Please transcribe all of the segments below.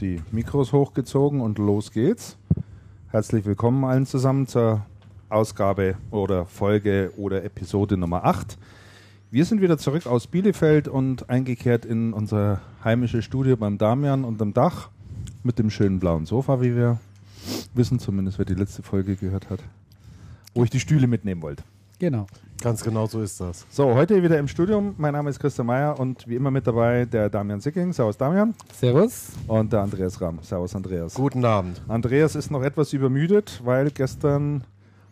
Die Mikros hochgezogen und los geht's. Herzlich willkommen allen zusammen zur Ausgabe oder Folge oder Episode Nummer 8. Wir sind wieder zurück aus Bielefeld und eingekehrt in unser heimisches Studio beim Damian unterm Dach mit dem schönen blauen Sofa, wie wir wissen, zumindest wer die letzte Folge gehört hat, wo ich die Stühle mitnehmen wollte. Genau. Ganz genau so ist das. So, heute wieder im Studium. Mein Name ist Christian Meyer und wie immer mit dabei der Damian Sicking. Servus Damian. Servus. Und der Andreas Ramm. Servus Andreas. Guten Abend. Andreas ist noch etwas übermüdet, weil gestern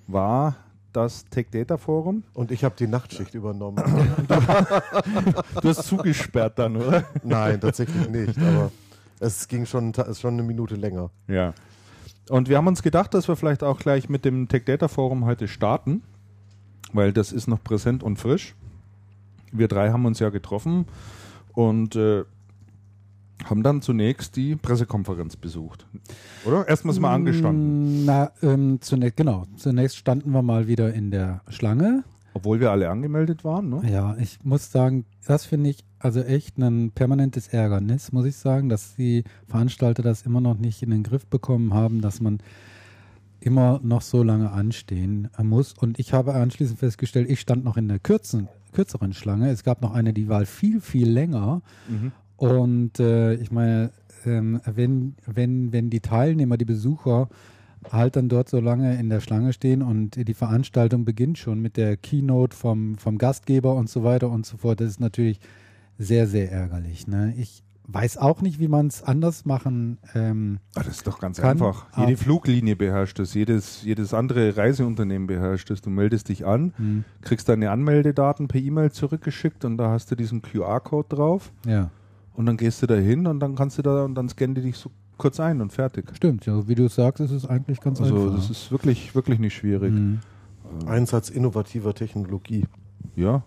war das Tech Data Forum. Und ich habe die Nachtschicht übernommen. du hast zugesperrt dann, oder? Nein, tatsächlich nicht. Aber es ging schon, schon eine Minute länger. Ja. Und wir haben uns gedacht, dass wir vielleicht auch gleich mit dem Tech Data Forum heute starten weil das ist noch präsent und frisch. Wir drei haben uns ja getroffen und äh, haben dann zunächst die Pressekonferenz besucht. Oder? Erstmal mal angestanden. Mm, na, ähm, zunächst, genau. Zunächst standen wir mal wieder in der Schlange. Obwohl wir alle angemeldet waren, ne? Ja, ich muss sagen, das finde ich also echt ein permanentes Ärgernis, muss ich sagen, dass die Veranstalter das immer noch nicht in den Griff bekommen haben, dass man immer noch so lange anstehen muss. Und ich habe anschließend festgestellt, ich stand noch in der kürzen, kürzeren Schlange. Es gab noch eine, die war viel, viel länger. Mhm. Und äh, ich meine, ähm, wenn, wenn, wenn die Teilnehmer, die Besucher halt dann dort so lange in der Schlange stehen und die Veranstaltung beginnt schon mit der Keynote vom, vom Gastgeber und so weiter und so fort, das ist natürlich sehr, sehr ärgerlich. Ne? Ich weiß auch nicht, wie man es anders machen ähm, Ach, Das ist doch ganz kann. einfach. Jede ah. Fluglinie beherrscht das, jedes, jedes andere Reiseunternehmen beherrscht das. Du meldest dich an, hm. kriegst deine Anmeldedaten per E-Mail zurückgeschickt und da hast du diesen QR-Code drauf. Ja. Und dann gehst du da hin und dann kannst du da und dann scannen die dich so kurz ein und fertig. Stimmt, ja, wie du sagst, ist es eigentlich ganz also, einfach. Also das ist wirklich, wirklich nicht schwierig. Mhm. Einsatz innovativer Technologie. Ja,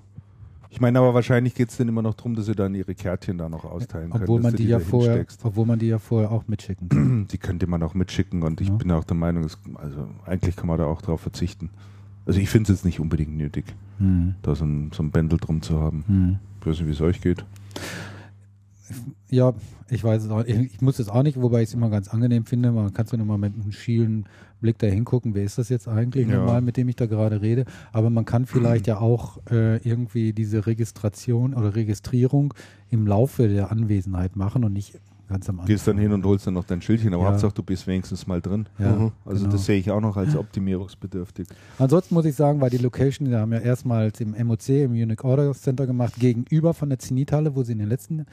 ich meine aber wahrscheinlich geht es dann immer noch darum, dass sie dann ihre Kärtchen da noch austeilen obwohl können. Man die, die ja vorher, obwohl man die ja vorher auch mitschicken kann. Die könnte man auch mitschicken und ich ja. bin auch der Meinung, dass, also eigentlich kann man da auch drauf verzichten. Also ich finde es jetzt nicht unbedingt nötig, hm. da so ein, so ein Bändel drum zu haben. Hm. Ich weiß nicht, wie es euch geht. Ja, ich weiß es auch. Ich muss es auch nicht, wobei ich es immer ganz angenehm finde. Man kann so nochmal mit einem schielen Blick da hingucken, wer ist das jetzt eigentlich ja. normal, mit dem ich da gerade rede. Aber man kann vielleicht ja auch äh, irgendwie diese Registration oder Registrierung im Laufe der Anwesenheit machen und nicht ganz am Anfang. Gehst dann hin und holst dann noch dein Schildchen, aber ja. Hauptsache du bist wenigstens mal drin. Ja, mhm. Also genau. das sehe ich auch noch als optimierungsbedürftig. Ansonsten muss ich sagen, weil die Location, wir haben ja erstmals im MOC, im Unique Order Center gemacht, gegenüber von der Zenithalle, wo sie in den letzten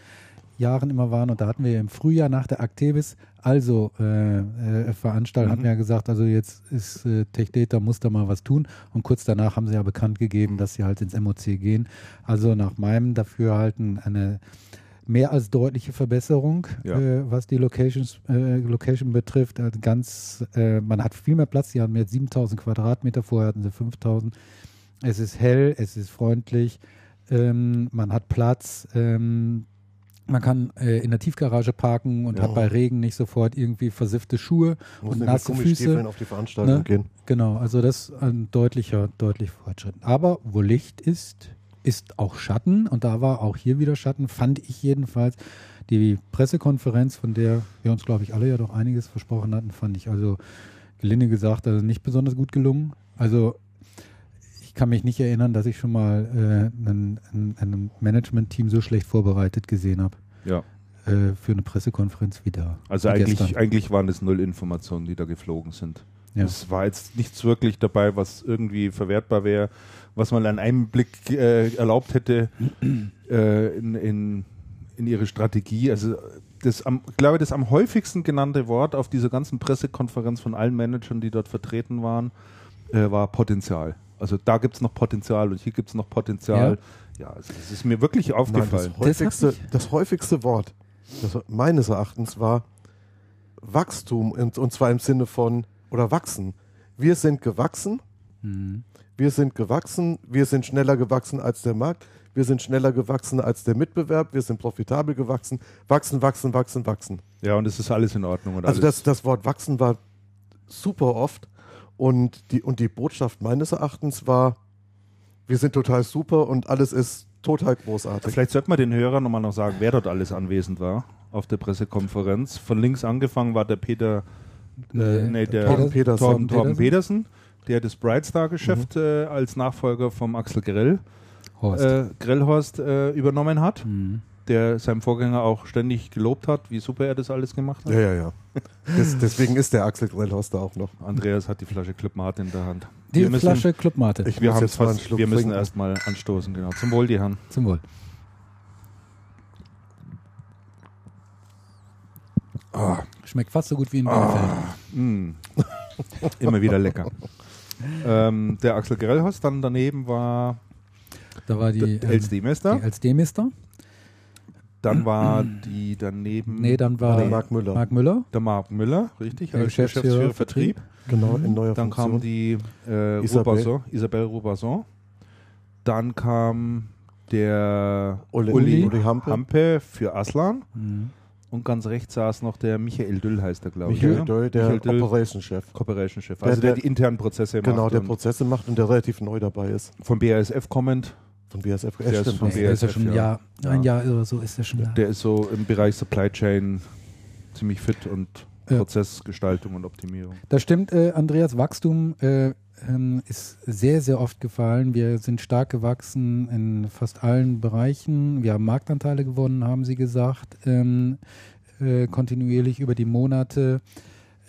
Jahren immer waren. Und da hatten wir im Frühjahr nach der Actevis also äh, äh, veranstaltet, mhm. hatten wir ja gesagt, also jetzt ist äh, TechData, muss da mal was tun. Und kurz danach haben sie ja bekannt gegeben, dass sie halt ins MOC gehen. Also nach meinem Dafürhalten eine mehr als deutliche Verbesserung, ja. äh, was die Locations, äh, Location betrifft. Also ganz, äh, man hat viel mehr Platz. Sie haben jetzt 7000 Quadratmeter, vorher hatten sie 5000. Es ist hell, es ist freundlich, ähm, man hat Platz. Ähm, man kann äh, in der Tiefgarage parken und ja. hat bei Regen nicht sofort irgendwie versiffte Schuhe Muss und nasse Füße. auf die Veranstaltung ne? gehen. Genau, also das ist ein deutlicher, deutlicher Fortschritt. Aber wo Licht ist, ist auch Schatten und da war auch hier wieder Schatten, fand ich jedenfalls. Die Pressekonferenz, von der wir uns, glaube ich, alle ja doch einiges versprochen hatten, fand ich also gelinde gesagt, also nicht besonders gut gelungen. Also ich kann mich nicht erinnern, dass ich schon mal äh, ein, ein, ein Management-Team so schlecht vorbereitet gesehen habe. Ja. Äh, für eine Pressekonferenz wieder. Also eigentlich, eigentlich waren es null Informationen, die da geflogen sind. Ja. Es war jetzt nichts wirklich dabei, was irgendwie verwertbar wäre, was man an einem Blick äh, erlaubt hätte äh, in, in, in ihre Strategie. Also das am, ich glaube, das am häufigsten genannte Wort auf dieser ganzen Pressekonferenz von allen Managern, die dort vertreten waren, äh, war Potenzial. Also da gibt es noch Potenzial und hier gibt es noch Potenzial. Ja, ja also das ist mir wirklich aufgefallen. Nein, das, häufigste, das häufigste Wort das meines Erachtens war Wachstum und, und zwar im Sinne von oder wachsen. Wir sind gewachsen. Mhm. Wir sind gewachsen. Wir sind schneller gewachsen als der Markt. Wir sind schneller gewachsen als der Mitbewerb. Wir sind profitabel gewachsen. Wachsen, wachsen, wachsen, wachsen. Ja, und es ist alles in Ordnung. also das, das Wort wachsen war super oft. Und die, und die Botschaft meines Erachtens war, wir sind total super und alles ist total großartig. Vielleicht sollte man den Hörern nochmal noch sagen, wer dort alles anwesend war. auf der Pressekonferenz. Von links angefangen war der Peter, äh, nee, der Torben Petersen. Torben, Torben Petersen. Der das Brightstar-Geschäft äh, als Nachfolger vom Axel Grell, Horst. äh, Grellhorst äh, übernommen hat, Mhm. Der seinem Vorgänger auch ständig gelobt hat, wie super er das alles gemacht hat. Ja, ja, ja. Des, deswegen ist der Axel Grellhorst da auch noch. Andreas hat die Flasche Club Mate in der Hand. Die wir müssen, Flasche Club Mate. Ich wir, haben jetzt fast, wir müssen erstmal anstoßen, genau. Zum Wohl, die Herren. Zum Wohl. Schmeckt fast so gut wie in Bielefeld. Mm. Immer wieder lecker. ähm, der Axel Grellhorst, dann daneben war Da war die, die als D-Mister. Dann war die daneben Nee, dann war Der Marc Müller. Marc Müller. der Marc Müller, richtig, Der als Geschäftsführer Geschäftsführer Vertrieb. Genau, in neuer Dann Funktion. kam die äh, Isabel. Roberson, Isabelle Roberson. Dann kam der Uli, Uli, Uli Hampe. Hampe für Aslan. Mhm. Und ganz rechts saß noch der Michael Düll, heißt er, glaube ich. Michael ja? Döll, der Michael Düll, Operation-Chef. Corporation Chef. Der- Also der, der- die internen Prozesse Genau, macht der und Prozesse macht und der relativ neu dabei ist. vom BASF kommend. Von BSF. Der ist von der ist ja BASF, schon ein ja. Jahr, Ja. ein Jahr oder so ist er schon da. Der ist so im Bereich Supply Chain ziemlich fit und Ja. Prozessgestaltung und Optimierung. Das stimmt, äh, Andreas. Wachstum äh, ähm, ist sehr, sehr oft gefallen. Wir sind stark gewachsen in fast allen Bereichen. Wir haben Marktanteile gewonnen, haben Sie gesagt, ähm, äh, kontinuierlich über die Monate.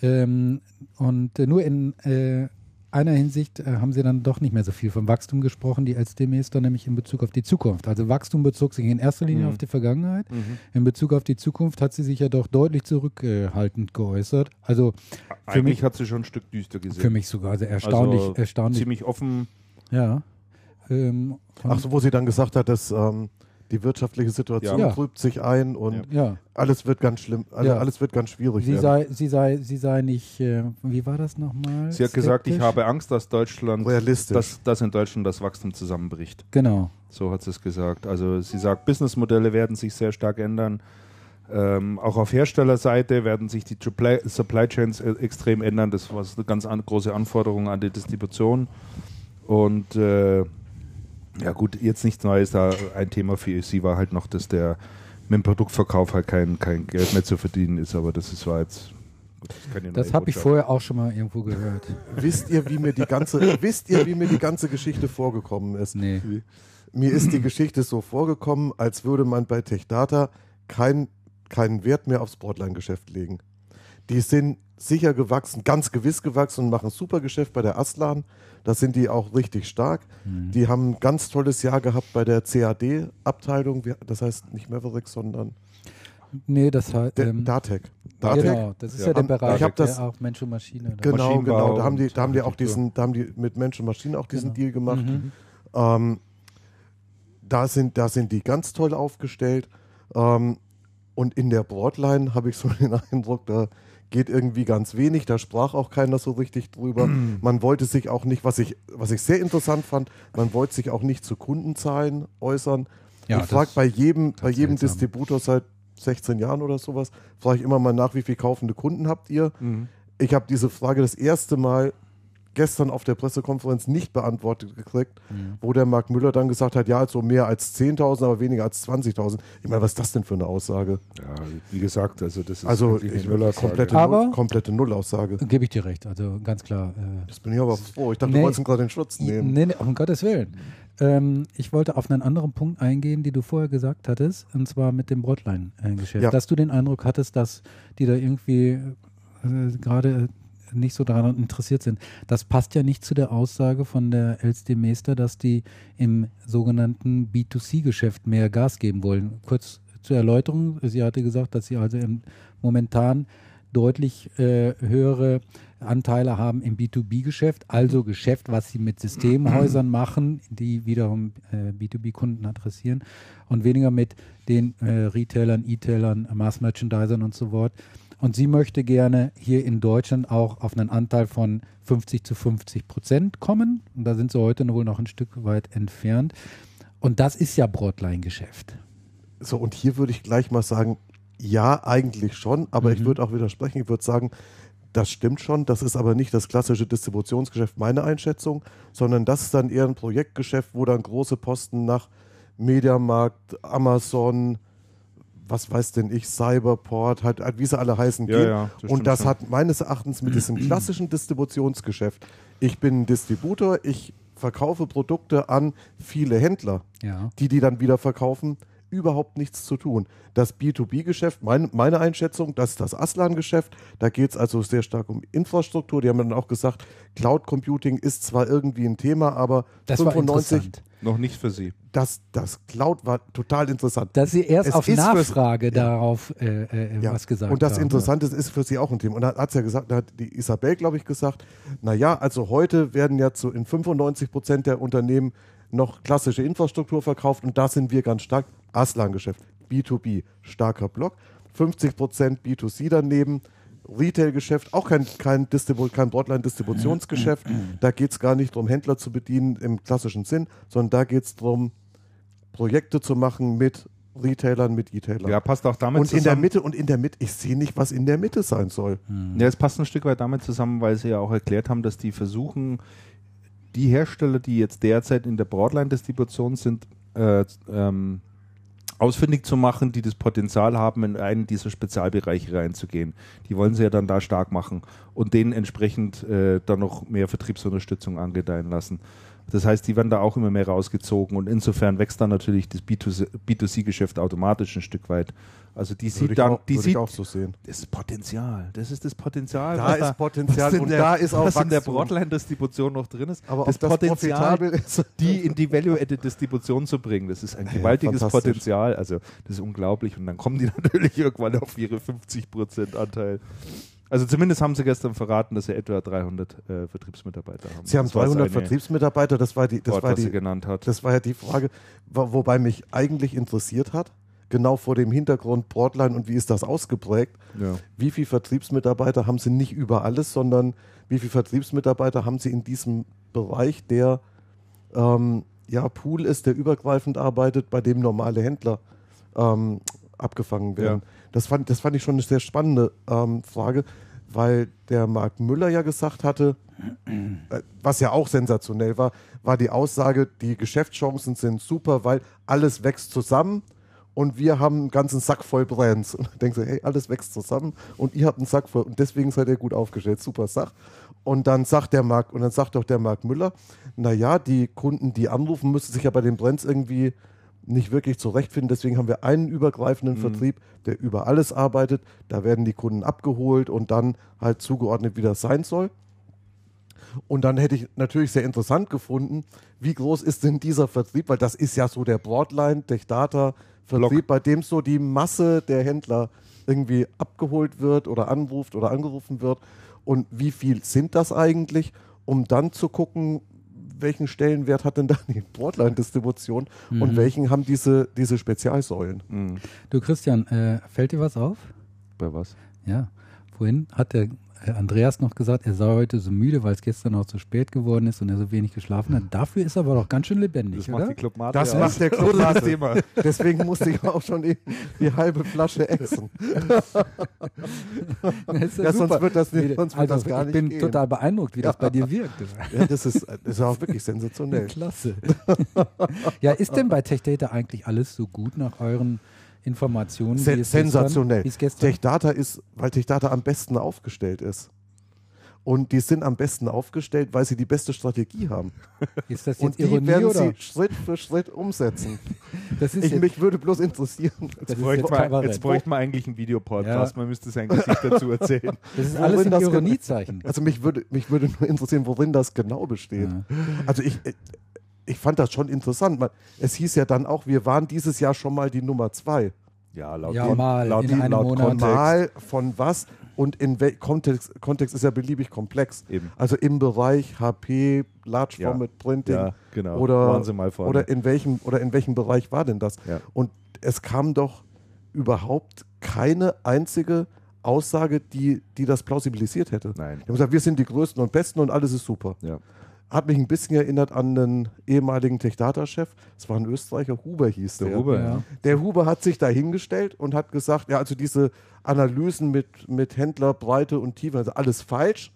Ähm, und äh, nur in äh, einer Hinsicht äh, haben Sie dann doch nicht mehr so viel vom Wachstum gesprochen, die LSD-Meister, nämlich in Bezug auf die Zukunft. Also Wachstum bezog sich in erster Linie Mhm. auf die Vergangenheit. In Bezug auf die Zukunft hat sie sich ja doch deutlich zurückhaltend geäußert. Also Für Eigentlich mich- hat sie schon ein Stück düster gesehen. für mich sogar also erstaunlich, Also erstaunlich. Ziemlich offen. Ja. Ähm, Ach so, wo sie dann gesagt hat, dass ähm, die wirtschaftliche Situation Ja. trübt sich ein und Ja. alles wird ganz schlimm, also Ja. alles wird ganz schwierig Sie werden. sei, sie sei, sie sei nicht, äh, wie war das nochmal? Sie hat gesagt, ich Skeptisch? habe Angst, dass Deutschland, Realistisch. dass, dass in Deutschland das Wachstum zusammenbricht. Genau. So hat sie es gesagt. Also sie sagt, Businessmodelle werden sich sehr stark ändern. Ähm, auch auf Herstellerseite werden sich die Supply, Supply Chains äh, extrem ändern. Das war eine ganz an, große Anforderung an die Distribution. Und äh, ja gut, jetzt nichts Neues. Da ein Thema für sie war halt noch, dass der mit dem Produktverkauf halt kein, kein Geld mehr zu verdienen ist. Aber das ist, war jetzt. Das, Das habe ich vorher auch schon mal irgendwo gehört. Wisst ihr, wie mir die ganze, wisst ihr, wie mir die ganze Geschichte vorgekommen ist? Nee. Mir ist die Geschichte so vorgekommen, als würde man bei TechData kein, keinen Wert mehr aufs Broadline-Geschäft legen. Die sind sicher gewachsen, ganz gewiss gewachsen und machen super Geschäft bei der Aslan. Da sind die auch richtig stark. Mhm. Die haben ein ganz tolles Jahr gehabt bei der CAD-Abteilung. Das heißt nicht Mavericks, sondern Nee, das heißt. Ähm, Datec. Datec. genau, das ist ja, Ja. der Bereich, ich hab das- der auch Mensch und Maschine. Genau, genau. Da haben die, da haben die auch diesen, da haben die mit Mensch und Maschine auch diesen Genau. Deal gemacht. Mhm. Ähm, da, sind, da sind die ganz toll aufgestellt. Ähm, und in der Broadline habe ich so den Eindruck, da geht irgendwie ganz wenig. Da sprach auch keiner so richtig drüber. man wollte sich auch nicht, was ich, was ich sehr interessant fand, man wollte sich auch nicht zu Kundenzahlen äußern. Ja, ich frage bei jedem, bei jedem. Distributor seit 16 Jahren oder sowas, frage ich immer mal nach, wie viele kaufende Kunden habt ihr? Mhm. Ich habe diese Frage das erste Mal gestern auf der Pressekonferenz nicht beantwortet gekriegt, Mhm. wo der Marc Müller dann gesagt hat, ja, also mehr als 10.000, aber weniger als 20.000. Ich meine, was ist das denn für eine Aussage? Ja, wie gesagt, also das ist Also eine ich, Nullaussage. komplette, Aber- Null, komplette Nullaussage. Gebe ich dir recht, also ganz klar. Äh, Das bin ich aber froh. Ich dachte, Nee. du wolltest ihn gerade in Schutz nehmen. Nee, nee, um Gottes Willen. Ähm, ich wollte auf einen anderen Punkt eingehen, den du vorher gesagt hattest, und zwar mit dem Broadline-Geschäft. Ja. Dass du den Eindruck hattest, dass die da irgendwie äh, gerade nicht so daran interessiert sind. Das passt ja nicht zu der Aussage von der LSD Meester, dass die im sogenannten B2C-Geschäft mehr Gas geben wollen. Kurz zur Erläuterung, sie hatte gesagt, dass sie also momentan deutlich äh, höhere Anteile haben im B2B-Geschäft, also Geschäft, was sie mit Systemhäusern machen, die wiederum äh, B2B-Kunden adressieren und weniger mit den äh, Retailern, E-Tailern, Mass-Merchandisern und so fort. Und sie möchte gerne hier in Deutschland auch auf einen Anteil von 50 zu 50 Prozent kommen. Und da sind sie heute wohl noch ein Stück weit entfernt. Und das ist ja Broadline-Geschäft. So, und hier würde ich gleich mal sagen, ja, eigentlich schon, aber ich Mhm. würde auch widersprechen. Ich würde sagen, das stimmt schon, das ist aber nicht das klassische Distributionsgeschäft, meine Einschätzung, sondern das ist dann eher ein Projektgeschäft, wo dann große Posten nach Mediamarkt, Amazon, was weiß denn ich, Cyberport, halt, halt wie sie alle heißen, Ja, gehen. ja, das und das schon. hat meines Erachtens mit diesem klassischen Distributionsgeschäft, ich bin ein Distributor, ich verkaufe Produkte an viele Händler, Ja. die die dann wieder verkaufen, überhaupt nichts zu tun. Das B2B-Geschäft, mein, meine Einschätzung, das ist das Aslan-Geschäft. Da geht es also sehr stark um Infrastruktur. Die haben dann auch gesagt, Cloud Computing ist zwar irgendwie ein Thema, aber Das war 95, interessant. Noch nicht für Sie. das, das Cloud war total interessant. Dass sie erst Es auf Nachfrage ja. darauf äh, äh, Ja. was gesagt Und das haben. Interessante ist für sie auch ein Thema. Und da hat ja gesagt, da hat die Isabel, glaube ich, gesagt, naja, also heute werden ja zu, in 95 Prozent der Unternehmen noch klassische Infrastruktur verkauft und da sind wir ganz stark. Aslan-Geschäft, B2B, starker Block. 50 Prozent B2C daneben. Retail-Geschäft, auch kein, kein, Distribu kein Broadline-Distributionsgeschäft. Da geht es gar nicht darum, Händler zu bedienen im klassischen Sinn, sondern da geht es darum, Projekte zu machen mit Retailern, mit E-Tailern. Ja, passt auch damit Und in der zusammen. Mitte, und in der Mitte, ich sehe nicht, was in der Mitte sein soll. Ja, es passt ein Stück weit damit zusammen, weil sie ja auch erklärt haben, dass die versuchen, die Hersteller, die jetzt derzeit in der Broadline-Distribution sind, äh, ähm, ausfindig zu machen, die das Potenzial haben, in einen dieser Spezialbereiche reinzugehen. Die wollen sie ja dann da stark machen und denen entsprechend äh, dann noch mehr Vertriebsunterstützung angedeihen lassen. Das heißt, die werden da auch immer mehr rausgezogen und insofern wächst dann natürlich das B2C B2C-Geschäft automatisch ein Stück weit. Also die Würde sieht dann, auch, die sieht ich auch so sehen. das ist Potenzial. Das ist das Potenzial. Da ist Potenzial und der, da ist auch was in der Wachstum. Broadline-Distribution noch drin ist. Aber das das Potenzial, ist. die in die Value-Added-Distribution zu bringen, das ist ein gewaltiges fantastisch. Potenzial. Also das ist unglaublich. Und dann kommen die natürlich irgendwann auf ihre 50% Anteil. Also zumindest haben sie gestern verraten, dass sie etwa 300 äh, Vertriebsmitarbeiter haben. Sie haben Das war 300 seine Vertriebsmitarbeiter, das war die, das Wort, war die, genannt hat. das war ja die Frage, wo- wobei mich eigentlich interessiert hat, genau vor dem Hintergrund Broadline und wie ist das ausgeprägt, ja. wie viele Vertriebsmitarbeiter haben sie nicht über alles, sondern wie viele Vertriebsmitarbeiter haben sie in diesem Bereich, der ähm, ja Pool ist, der übergreifend arbeitet, bei dem normale Händler ähm, abgefangen werden. Das, fand, das fand ich schon eine sehr spannende ähm, Frage, weil der Marc Müller ja gesagt hatte, äh, was ja auch sensationell war, war die Aussage, die Geschäftschancen sind super, weil alles wächst zusammen und wir haben einen ganzen Sack voll Brands. Und dann denkst du, hey, alles wächst zusammen und ihr habt einen Sack voll und deswegen seid ihr gut aufgestellt. Super Sach. Und dann sagt der Marc, und dann sagt doch der Marc Müller, naja, die Kunden, die anrufen, müssen sich ja bei den Brands irgendwie nicht wirklich zurechtfinden. Deswegen haben wir einen übergreifenden Vertrieb, der über alles arbeitet. Da werden die Kunden abgeholt und dann halt zugeordnet, wie das sein soll. Und dann hätte ich natürlich sehr interessant gefunden, wie groß ist denn dieser Vertrieb, weil das ist ja so der Broadline, Tech Data Vertrieb, Block. bei dem so die Masse der Händler irgendwie abgeholt wird oder anruft oder angerufen wird. Und wie viel sind das eigentlich, um dann zu gucken, welchen Stellenwert hat denn da die Broadline-Distribution und welchen haben diese, diese Spezialsäulen? Mhm. Du Christian, äh, fällt dir was auf? Bei was? Ja, vorhin hat der Andreas noch gesagt, er sei heute so müde, weil es gestern noch zu spät geworden ist und er so wenig geschlafen hat. Dafür ist er aber doch ganz schön lebendig, Das oder? macht die Club Mate Das aus. macht der Club Oder das Mate. Thema. Deswegen musste ich auch schon eben die halbe Flasche. Das ist Ja, sonst wird das nicht- sonst wird also, das gar ich nicht bin gehen. total beeindruckt, wie das bei dir wirkt. Ja, das ist, das ist auch wirklich sensationell. Klasse. ja, ist denn bei Tech Data eigentlich alles so gut nach euren Informationen? Es sensationell. Gestern, wie es gestern Tech Data ist, weil Tech Data am besten aufgestellt ist. Und die sind am besten aufgestellt, weil sie die beste Strategie haben. ist das jetzt Und die Ironie werden oder? sie Schritt für Schritt umsetzen. das ist Ich, jetzt, mich würde bloß interessieren. das Jetzt bräuchte, jetzt man, jetzt bräuchte man eigentlich einen Videopodcast. Ja. Man müsste sein Gesicht dazu erzählen. das ist worin alles ein das- Ironiezeichen. Also mich würde, mich würde nur interessieren, worin das genau besteht. Ja. Also ich, ich fand das schon interessant. Man- Es hieß ja dann auch, wir waren dieses Jahr schon mal die Nummer zwei. Ja, laut, Ja, dem- mal laut, in dem- einem laut Monat. Kontext. Mal von was und in welchem Kontext, Kontext ist ja beliebig komplex. Eben. Also im Bereich HP, Large Ja. Format Printing Ja, genau. oder, Waren sie mal vorne. oder in welchem oder in welchem Bereich war denn das? Ja. Und es kam doch überhaupt keine einzige Aussage, die, die das plausibilisiert hätte. Nein. Die haben gesagt, wir sind die Größten und Besten und alles ist super. Ja. Hat mich ein bisschen erinnert an den ehemaligen Tech-Data-Chef. Das war ein Österreicher, Huber hieß der. Der Huber, Ja. Der Huber hat sich da hingestellt und hat gesagt, ja, also diese Analysen mit, mit Händlerbreite und Tiefe, also alles falsch,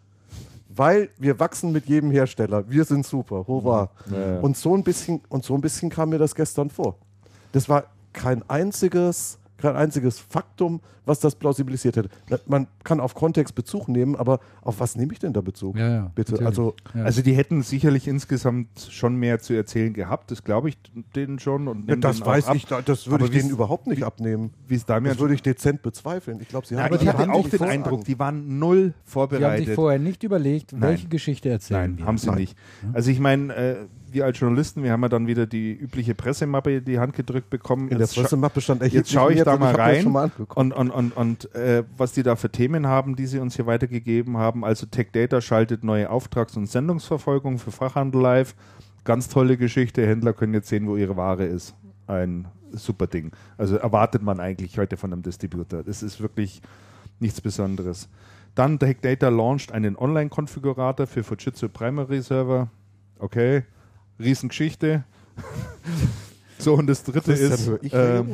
weil wir wachsen mit jedem Hersteller. Wir sind super, hurra. Ja, ja. Und, so ein bisschen, und so ein bisschen kam mir das gestern vor. Das war kein einziges kein einziges Faktum, was das plausibilisiert hätte. Man kann auf Kontext Bezug nehmen, aber auf was nehme ich denn da Bezug? Ja, ja, Bitte. Also, ja. also die hätten sicherlich insgesamt schon mehr zu erzählen gehabt, das glaube ich denen schon. Und ja, das weiß ich, das würde ich denen überhaupt nicht abnehmen. Wie das würde ich dezent bezweifeln. Ich glaube, sie haben aber ich hatte auch den Eindruck, die waren null vorbereitet. Die haben sich vorher nicht überlegt, welche Nein. Geschichte erzählen Nein, wir. haben sie Nein. nicht. Also ich meine, äh, wir als Journalisten, wir haben ja dann wieder die übliche Pressemappe in die Hand gedrückt bekommen. In der Pressemappe stand echt Jetzt schaue ich da mal rein und, und, und, und äh, was die da für Themen haben, die sie uns hier weitergegeben haben. Also Tech Data schaltet neue Auftrags- und Sendungsverfolgung für Fachhandel live. Ganz tolle Geschichte. Händler können jetzt sehen, wo ihre Ware ist. Ein super Ding. Also erwartet man eigentlich heute von einem Distributor. Das ist wirklich nichts Besonderes. Dann Tech Data launcht einen Online-Konfigurator für Fujitsu Primary Server. Okay, Riesengeschichte. so, und das dritte ist, ähm,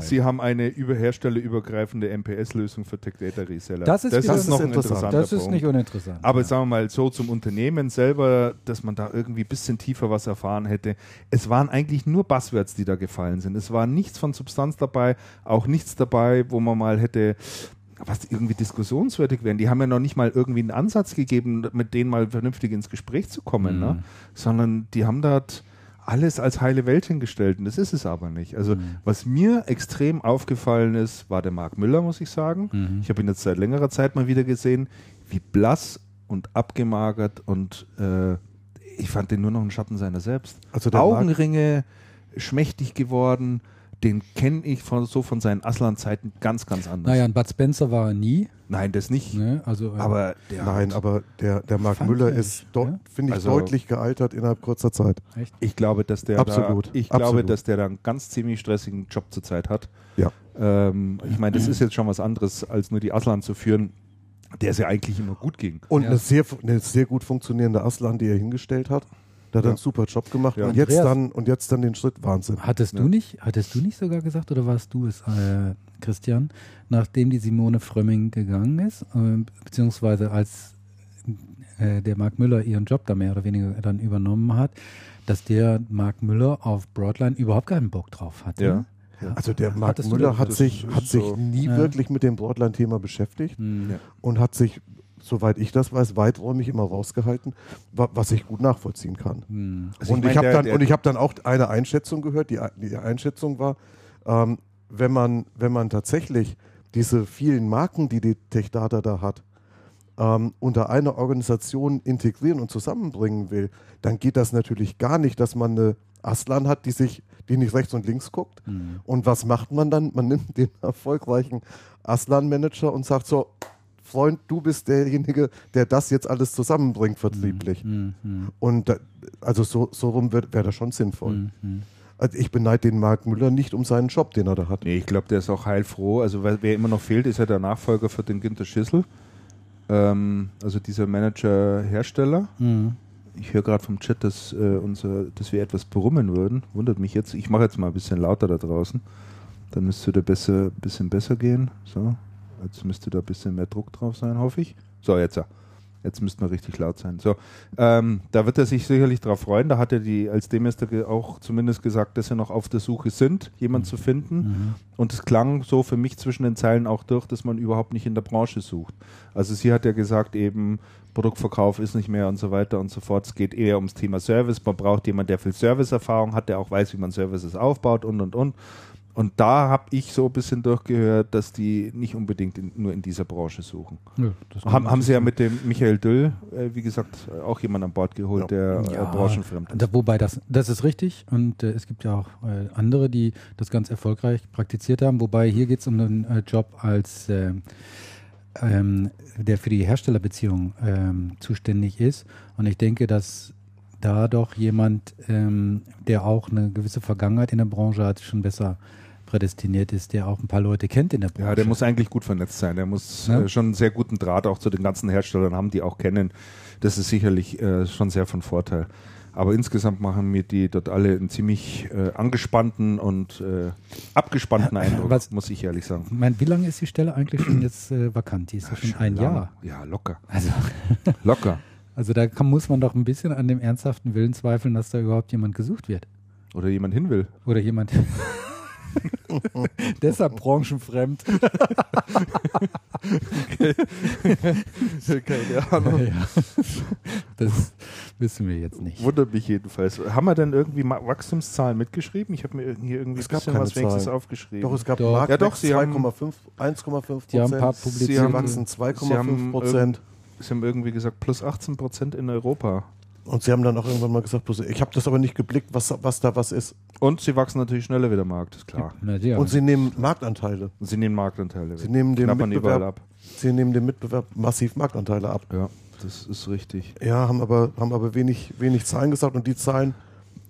sie haben eine über herstellerübergreifende MPS-Lösung für Tech Data Reseller. Das ist, das ist noch ein interessanter Das ist nicht uninteressant. Aber ja. sagen wir mal so zum Unternehmen selber, dass man da irgendwie ein bisschen tiefer was erfahren hätte. Es waren eigentlich nur Buzzwords, die da gefallen sind. Es war nichts von Substanz dabei, auch nichts dabei, wo man mal hätte was irgendwie diskussionswürdig wären. Die haben ja noch nicht mal irgendwie einen Ansatz gegeben, mit denen mal vernünftig ins Gespräch zu kommen, ne? mhm. ne? sondern die haben dort alles als heile Welt hingestellt und das ist es aber nicht. Also mhm. was mir extrem aufgefallen ist, war der Marc Müller, muss ich sagen. Mhm. Ich habe ihn jetzt seit längerer Zeit mal wieder gesehen, wie blass und abgemagert und äh, ich fand den nur noch ein Schatten seiner selbst. Also Augenringe, schmächtig geworden, den kenne ich von, so von seinen Aslan-Zeiten ganz, ganz anders. Naja, ein Bud Spencer war er nie. Nein, das nicht. Ne? Also, äh, aber Nein, aber der, der Mark Müller ist, ja? finde ich, also, deutlich gealtert innerhalb kurzer Zeit. Echt? Ich glaube, dass der Absolut. Da, ich Absolut. glaube, dass der da einen ganz ziemlich stressigen Job zurzeit hat. Ja. Ähm, ich meine, das ist jetzt schon was anderes, als nur die Aslan zu führen, der es ja eigentlich immer gut ging. Und ja. eine, sehr, eine sehr gut funktionierende Aslan, die er hingestellt hat. Der hat ja. einen super Job gemacht ja. und, jetzt dann, und jetzt dann den Schritt Wahnsinn. Hattest, du nicht, hattest du nicht sogar gesagt, oder warst du es, äh, Christian, nachdem die Simone Frömming gegangen ist, äh, beziehungsweise als äh, der Mark Müller ihren Job da mehr oder weniger dann übernommen hat, dass der Mark Müller auf Broadline überhaupt keinen Bock drauf hatte? Ja. Also der Mark Müller hat sich, hat sich nie ja. wirklich mit dem Broadline-Thema beschäftigt mhm. und hat sich soweit ich das weiß, weiträumig immer rausgehalten, was ich gut nachvollziehen kann. Hm. Also und, ich, ich habe dann, hab dann auch eine Einschätzung gehört. Die, die Einschätzung war, ähm, wenn, man, wenn man tatsächlich diese vielen Marken, die die TechData da hat, ähm, unter eine Organisation integrieren und zusammenbringen will, dann geht das natürlich gar nicht, dass man eine Aslan hat, die sich, die nicht rechts und links guckt. Mhm. Und was macht man dann? Man nimmt den erfolgreichen Aslan-Manager und sagt so, Freund, du bist derjenige, der das jetzt alles zusammenbringt vertrieblich. Mhm. mhm. Und da, also so, so rum wäre wär das schon sinnvoll. Mhm, mhm. Also ich beneide den Marc Müller nicht um seinen Job, den er da hat. Nee, ich glaube, der ist auch heilfroh. Also wer, wer, immer noch fehlt, ist ja der Nachfolger für den Günter Schissel. Ähm, also dieser Manager-Hersteller. Mhm. Ich höre gerade vom Chat, dass, äh, unser, dass wir etwas brummen würden. Wundert mich jetzt. Ich mache jetzt mal ein bisschen lauter da draußen. Dann müsste der besser, bisschen besser gehen. So. Jetzt müsste da ein bisschen mehr Druck drauf sein, hoffe ich. So, jetzt ja. Jetzt müsste wir richtig laut sein. So, ähm, da wird er sich sicherlich darauf freuen. Da hat er die als Demester auch zumindest gesagt, dass sie noch auf der Suche sind, jemanden mhm. zu finden. Mhm. Und es klang so für mich zwischen den Zeilen auch durch, dass man überhaupt nicht in der Branche sucht. Also sie hat ja gesagt, eben Produktverkauf ist nicht mehr und so weiter und so fort. Es geht eher ums Thema Service. Man braucht jemanden, der viel Serviceerfahrung hat, der auch weiß, wie man Services aufbaut und und und. Und da habe ich so ein bisschen durchgehört, dass die nicht unbedingt in, nur in dieser Branche suchen. Ja, haben, haben sie ja mit dem Michael Düll, äh, wie gesagt, auch jemanden an Bord geholt, ja. der äh, ja, branchenfremd ist. Da, wobei das, das ist richtig. Und äh, es gibt ja auch äh, andere, die das ganz erfolgreich praktiziert haben. Wobei hier geht es um einen äh, Job als äh, ähm, der für die Herstellerbeziehung ähm, zuständig ist. Und ich denke, dass da doch jemand, ähm, der auch eine gewisse Vergangenheit in der Branche hat, schon besser prädestiniert ist, der auch ein paar Leute kennt in der Branche. Ja, der muss eigentlich gut vernetzt sein. Der muss ja. äh, schon einen sehr guten Draht auch zu den ganzen Herstellern haben, die auch kennen. Das ist sicherlich äh, schon sehr von Vorteil. Aber insgesamt machen mir die dort alle einen ziemlich äh, angespannten und äh, abgespannten Eindruck, Was, muss ich ehrlich sagen. Mein, wie lange ist die Stelle eigentlich schon jetzt äh, vakant? Die ist ja, schon ein lang. Jahr. Ja, locker. Also locker. Also da kann, muss man doch ein bisschen an dem ernsthaften Willen zweifeln, dass da überhaupt jemand gesucht wird. Oder jemand hin will. Oder jemand. Deshalb branchenfremd. Keine Ahnung. Ja, das wissen wir jetzt nicht. Wundert mich jedenfalls. Haben wir denn irgendwie Wachstumszahlen mitgeschrieben? Ich habe mir hier irgendwie Es gab bisschen keine was wenigstens Zahlen. aufgeschrieben. Doch, es gab Doch. Ja, doch, sie haben- 2,5, 1,5 Die haben ein paar Prozent. publiziert. Sie haben- wachsen Sie 2,5 haben Prozent. Sie haben irgendwie gesagt, plus 18 Prozent in Europa. Und sie haben dann auch irgendwann mal gesagt, bloß- ich habe das aber nicht geblickt, was, was da was ist. Und sie wachsen natürlich schneller wie der Markt, ist klar. Na, ja. Und sie nehmen Marktanteile. Sie nehmen Marktanteile. Sie nehmen dem Mitbewerb, ab. sie nehmen dem Mitbewerb massiv Marktanteile ab. Ja, das ist richtig. Ja, haben aber, haben aber wenig, wenig Zahlen gesagt und die Zahlen,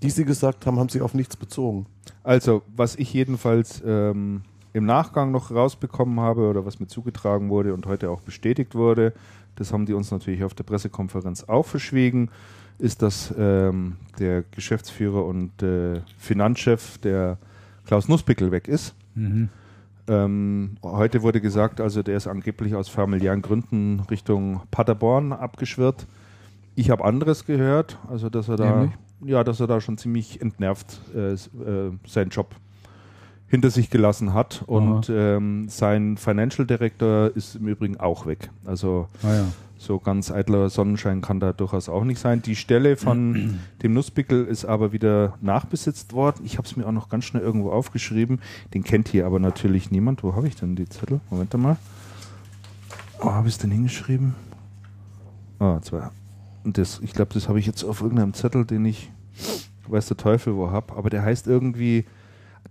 die sie gesagt haben, haben sie auf nichts bezogen. Also, was ich jedenfalls ähm, im Nachgang noch rausbekommen habe oder was mir zugetragen wurde und heute auch bestätigt wurde, das haben die uns natürlich auf der Pressekonferenz auch verschwiegen, ist, dass ähm, der Geschäftsführer und äh, Finanzchef, der Klaus Nussbickel, weg ist. mhm. Ähm, heute wurde gesagt, also der ist angeblich aus familiären Gründen Richtung Paderborn abgeschwirrt. Ich habe anderes gehört, also dass er da, Nämlich? ja, dass er da schon ziemlich entnervt äh, äh, seinen Job hinter sich gelassen hat und ähm, sein Financial Director ist im Übrigen auch weg. Also Ah, ja. So ganz eitler Sonnenschein kann da durchaus auch nicht sein. Die Stelle von dem Nussbickel ist aber wieder nachbesitzt worden. Ich habe es mir auch noch ganz schnell irgendwo aufgeschrieben. Den kennt hier aber natürlich niemand. Wo habe ich denn die Zettel? Moment mal. Wo habe ich es denn hingeschrieben? Ah, zwei. Das, ich glaube, das habe ich jetzt auf irgendeinem Zettel, den ich weiß der Teufel wo habe. Aber der heißt irgendwie,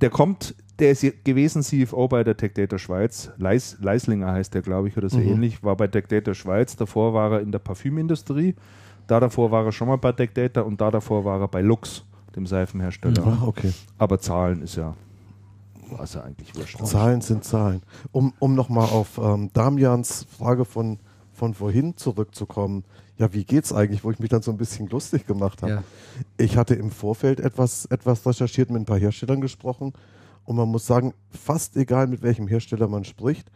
der kommt, der ist gewesen CFO bei der Tech Data Schweiz. Leis, Leislinger heißt der, glaube ich, oder so Mhm. ähnlich. War bei Tech Data Schweiz. Davor war er in der Parfümindustrie. Da davor war er schon mal bei Tech Data und da davor war er bei Lux, dem Seifenhersteller. Ah, okay. Aber Zahlen ist ja, es ja eigentlich wurscht. Zahlen sind Zahlen. Um, um nochmal auf ähm, Damians Frage von, von vorhin zurückzukommen. Ja, wie geht's eigentlich, wo ich mich dann so ein bisschen lustig gemacht habe. Ja. Ich hatte im Vorfeld etwas, etwas recherchiert, mit ein paar Herstellern gesprochen und man muss sagen, fast egal mit welchem Hersteller man spricht,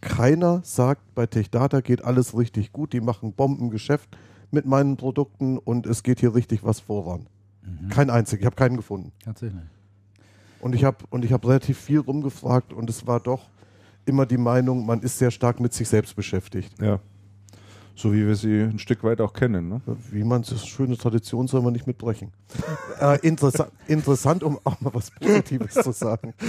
keiner sagt, bei TechData geht alles richtig gut, die machen Bombengeschäft mit meinen Produkten und es geht hier richtig was voran. Kein einziger, ich habe keinen gefunden. Tatsächlich. Und ich habe und ich habe relativ viel rumgefragt und es war doch immer die Meinung, man ist sehr stark mit sich selbst beschäftigt. Ja. So wie wir sie ein Stück weit auch kennen. Ne? Wie man es schöne Tradition soll man nicht mitbrechen. äh, interessa interessant, um auch mal was Positives zu sagen.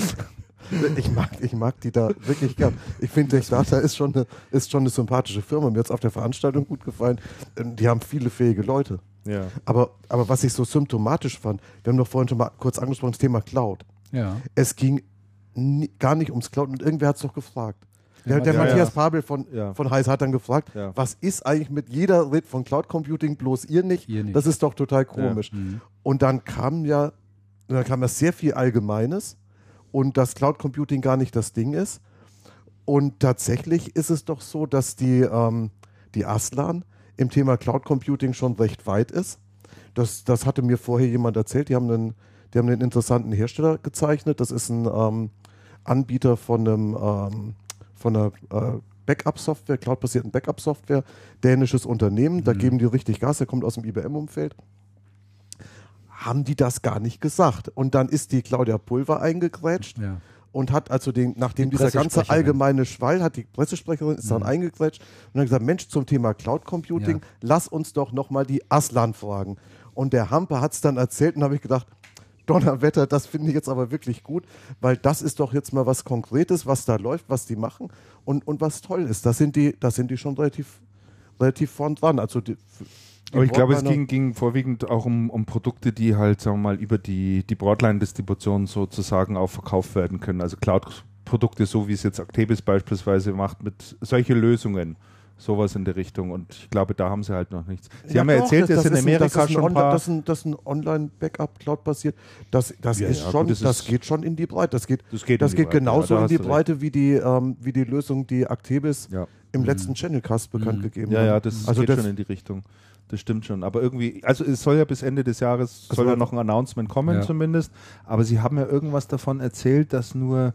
Ich mag, ich mag die da wirklich gern. Ich finde, Data ist schon, eine, ist schon eine sympathische Firma. Mir hat es auf der Veranstaltung gut gefallen. Ähm, Die haben viele fähige Leute. Ja. Aber, aber was ich so symptomatisch fand, wir haben doch vorhin schon mal kurz angesprochen, das Thema Cloud. Ja. Es ging nie, gar nicht ums Cloud und irgendwer hat es doch gefragt. Der, der ja, Matthias. Pabel von, Ja. von Heise hat dann gefragt, was ist eigentlich mit jeder redet von Cloud Computing, bloß ihr nicht? Ihr nicht. Das ist doch total komisch. Mhm. Und dann kam ja, dann kam ja sehr viel Allgemeines und dass Cloud Computing gar nicht das Ding ist. Und tatsächlich ist es doch so, dass die, ähm, die Aslan im Thema Cloud Computing schon recht weit ist. Das, das hatte mir vorher jemand erzählt. Die haben einen, die haben einen interessanten Hersteller gezeichnet. Das ist ein ähm, Anbieter von einem ähm, von einer äh, Backup-Software, cloud-basierten Backup-Software, dänisches Unternehmen. Da geben die richtig Gas. Der kommt aus dem IBM-Umfeld haben die das gar nicht gesagt. Und dann ist die Claudia Pulver eingegrätscht Ja. und hat also den, nachdem Die dieser ganze allgemeine Schwall hat, die Pressesprecherin ist dann eingegrätscht und hat gesagt, Mensch, zum Thema Cloud Computing, Ja. lass uns doch nochmal die Aslan fragen. Und der Hamper hat es dann erzählt und habe ich gedacht, Donnerwetter, das finde ich jetzt aber wirklich gut, weil das ist doch jetzt mal was Konkretes, was da läuft, was die machen und, und was toll ist. Da sind die, sind die schon relativ, relativ vorn dran. Also die, die Aber ich glaube, es ging, ging vorwiegend auch um, um Produkte, die halt, sagen wir mal, über die, die Broadline-Distribution sozusagen auch verkauft werden können. Also Cloud-Produkte, so wie es jetzt Actebis beispielsweise macht, mit solche Lösungen. Sowas in der Richtung. Und ich glaube, da haben sie halt noch nichts. Sie haben ja doch, erzählt, dass in Amerika das ist ein schon ein paar. Das ist ein, das ist ein Online-Backup, Cloud-basiert. Das, das Ja, ist ja, schon, gut, das das, ist- geht schon in die Breite. Das geht, Das geht das geht Breite, genauso ja, da in die Breite wie die, ähm, wie die Lösung, die Actebis Ja. im letzten Channelcast bekannt gegeben Ja, haben. ja, das also geht das, schon in die Richtung. Das stimmt schon. Aber irgendwie, also es soll ja bis Ende des Jahres Also soll ja noch ein Announcement kommen Ja. zumindest. Aber sie haben ja irgendwas davon erzählt, dass nur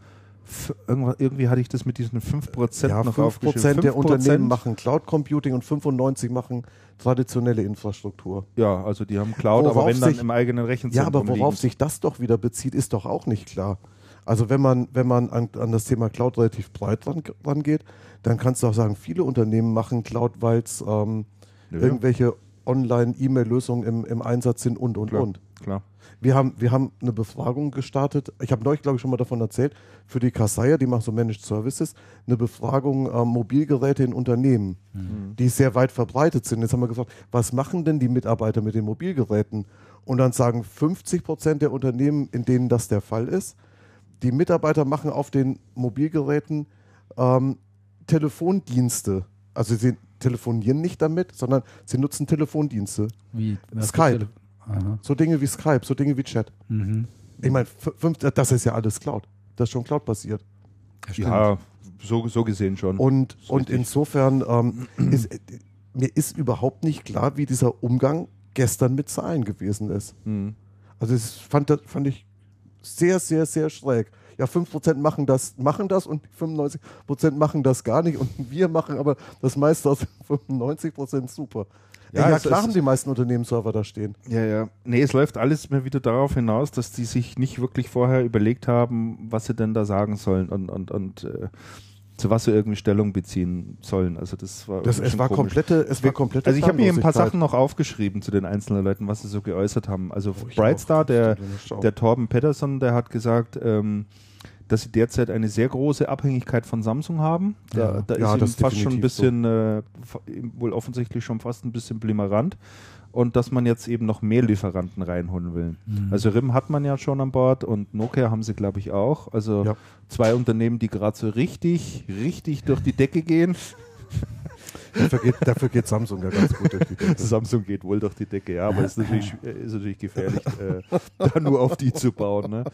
irgendwie hatte ich das mit diesen 5% ja, noch 5% aufgeschrieben. der 5%? Unternehmen machen Cloud Computing und 95 machen traditionelle Infrastruktur. Ja, also die haben Cloud, aber Worauf wenn dann sich- im eigenen Ja, Rechenzentrum aber worauf liegend. sich das doch wieder bezieht, ist doch auch nicht klar. Also wenn man, wenn man an, an das Thema Cloud relativ breit ran, rangeht, dann kannst du auch sagen, viele Unternehmen machen Cloud, weil es ähm, ja. irgendwelche Online-E-Mail-Lösungen im, im Einsatz sind und, und, klar, und. Klar. Wir haben, wir haben eine Befragung gestartet. Ich habe neulich, glaube ich, schon mal davon erzählt, für die Kassaya, die macht so Managed Services, eine Befragung äh, Mobilgeräte in Unternehmen, mhm. die sehr weit verbreitet sind. Jetzt haben wir gefragt, was machen denn die Mitarbeiter mit den Mobilgeräten? Und dann sagen 50 Prozent der Unternehmen, in denen das der Fall ist, die Mitarbeiter machen auf den Mobilgeräten ähm, Telefondienste. Also sie telefonieren nicht damit, sondern sie nutzen Telefondienste. Wie? Skype. So Dinge wie Skype, so Dinge wie Chat. Mhm. Ich meine, das ist ja alles Cloud. Das ist schon Cloud-basiert. Ja, so, so gesehen schon. Und, und insofern ähm, ist, mir ist überhaupt nicht klar, wie dieser Umgang gestern mit Zahlen gewesen ist. Mhm. Also das fand, das fand ich sehr, sehr, sehr schräg. Ja, 5% machen das, machen das und 95% machen das gar nicht und wir machen aber das meiste aus 95% super. Ja, ja klar haben die meisten Unternehmensserver da stehen. Ja, ja. Nee, es läuft alles mehr wieder darauf hinaus, dass die sich nicht wirklich vorher überlegt haben, was sie denn da sagen sollen und, und, und äh, zu was sie irgendwie Stellung beziehen sollen. Also das war das, es war komplette, es war komplette Also ich habe mir ein paar Sachen noch aufgeschrieben zu den einzelnen Leuten, was sie so geäußert haben. Also oh, Brightstar, der, der Torben Pedersen, der hat gesagt, ähm, dass sie derzeit eine sehr große Abhängigkeit von Samsung haben. Da, ja, da ist ja, ihm fast schon ein bisschen, so. äh, wohl offensichtlich schon fast ein bisschen blimerant. Und dass man jetzt eben noch mehr Lieferanten reinholen will. Mhm. Also RIM hat man ja schon an Bord und Nokia haben sie, glaube ich, auch. Also ja. zwei Unternehmen, die gerade so richtig, richtig durch die Decke gehen. Dafür geht, dafür geht Samsung ja ganz gut durch die Decke. Samsung geht wohl durch die Decke, ja, aber es ist natürlich, ist natürlich gefährlich, äh, da nur auf die zu bauen. Ne?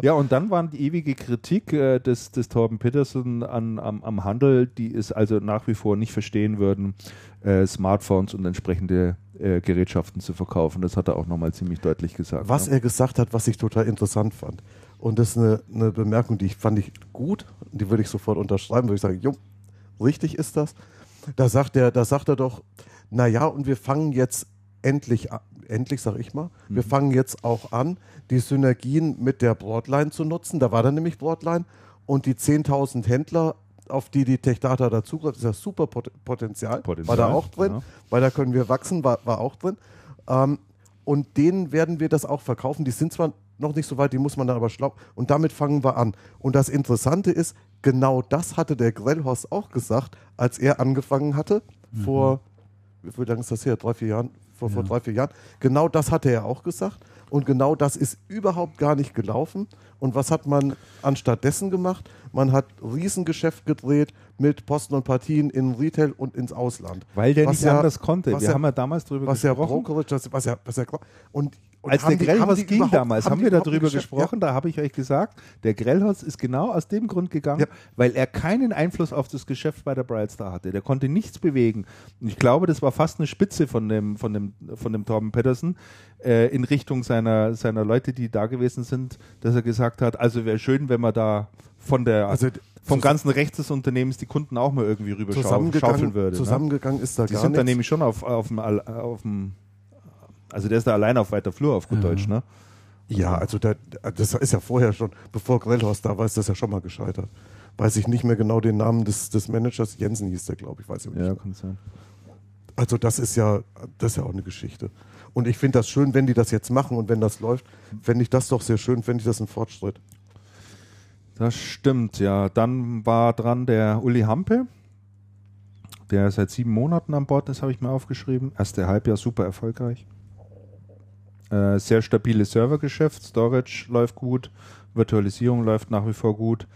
Ja, und dann waren die ewige Kritik äh, des, des Torben Peterson an, am, am Handel, die es also nach wie vor nicht verstehen würden, äh, Smartphones und entsprechende äh, Gerätschaften zu verkaufen. Das hat er auch nochmal ziemlich deutlich gesagt. Was ne? er gesagt hat, was ich total interessant fand. Und das ist eine, eine Bemerkung, die ich fand ich gut, die würde ich sofort unterschreiben, würde ich sagen, jo, richtig ist das. Da sagt er, da sagt er doch, naja, und wir fangen jetzt endlich an, endlich sag ich mal, mhm. wir fangen jetzt auch an, die Synergien mit der Broadline zu nutzen. Da war dann nämlich Broadline und die 10.000 Händler, auf die die Techdata dazugreift, ist ja super Potenzial, Potenzial, war da auch drin, ja. weil da können wir wachsen, war, war auch drin. Ähm, und denen werden wir das auch verkaufen. Die sind zwar noch nicht so weit, die muss man dann aber schlau. Und damit fangen wir an. Und das Interessante ist, genau das hatte der Grellhorst auch gesagt, als er angefangen hatte, mhm. vor, wie lange ist das her? Drei, vier Jahren? Vor, ja. vor drei, vier Jahren. Genau das hatte er auch gesagt. Und genau das ist überhaupt gar nicht gelaufen. Und was hat man anstattdessen gemacht? Man hat Riesengeschäft gedreht mit Posten und Partien in Retail und ins Ausland. Weil der was nicht ja, anders konnte. Wir ja, haben ja damals drüber was gesprochen. Ja Brokerage, was ja, was ja, und Als der Grellhaus die, ging damals, haben, haben wir darüber gesprochen, ja. da habe ich euch gesagt, der Grellhaus ist genau aus dem Grund gegangen, ja. weil er keinen Einfluss auf das Geschäft bei der Brightstar hatte. Der konnte nichts bewegen. Und ich glaube, das war fast eine Spitze von dem, von dem, von dem Torben Pedersen äh, in Richtung seiner, seiner Leute, die da gewesen sind, dass er gesagt hat, also wäre schön, wenn man da von der also, vom ganzen Recht des Unternehmens die Kunden auch mal irgendwie rüber schaufeln würde. Ne? Zusammengegangen ne? ist da die gar Die sind da nämlich schon auf, auf, dem, auf dem also der ist da allein auf weiter Flur, auf gut ja. Deutsch, ne? Ja, also der, das ist ja vorher schon, bevor Grellhorst da war, ist das ja schon mal gescheitert. Weiß ich nicht mehr genau den Namen des, des Managers, Jensen hieß der, glaube ich, weiß ich nicht. Ja, kann sein. Also das ist ja, das ist ja auch eine Geschichte. Und ich finde das schön, wenn die das jetzt machen und wenn das läuft, fände ich das doch sehr schön, fände ich das ein Fortschritt. Das stimmt, ja. Dann war dran der Uli Hampe, der seit sieben Monaten an Bord ist, habe ich mir aufgeschrieben. Erste Halbjahr super erfolgreich. Äh, sehr stabiles Servergeschäft, Storage läuft gut, Virtualisierung läuft nach wie vor gut.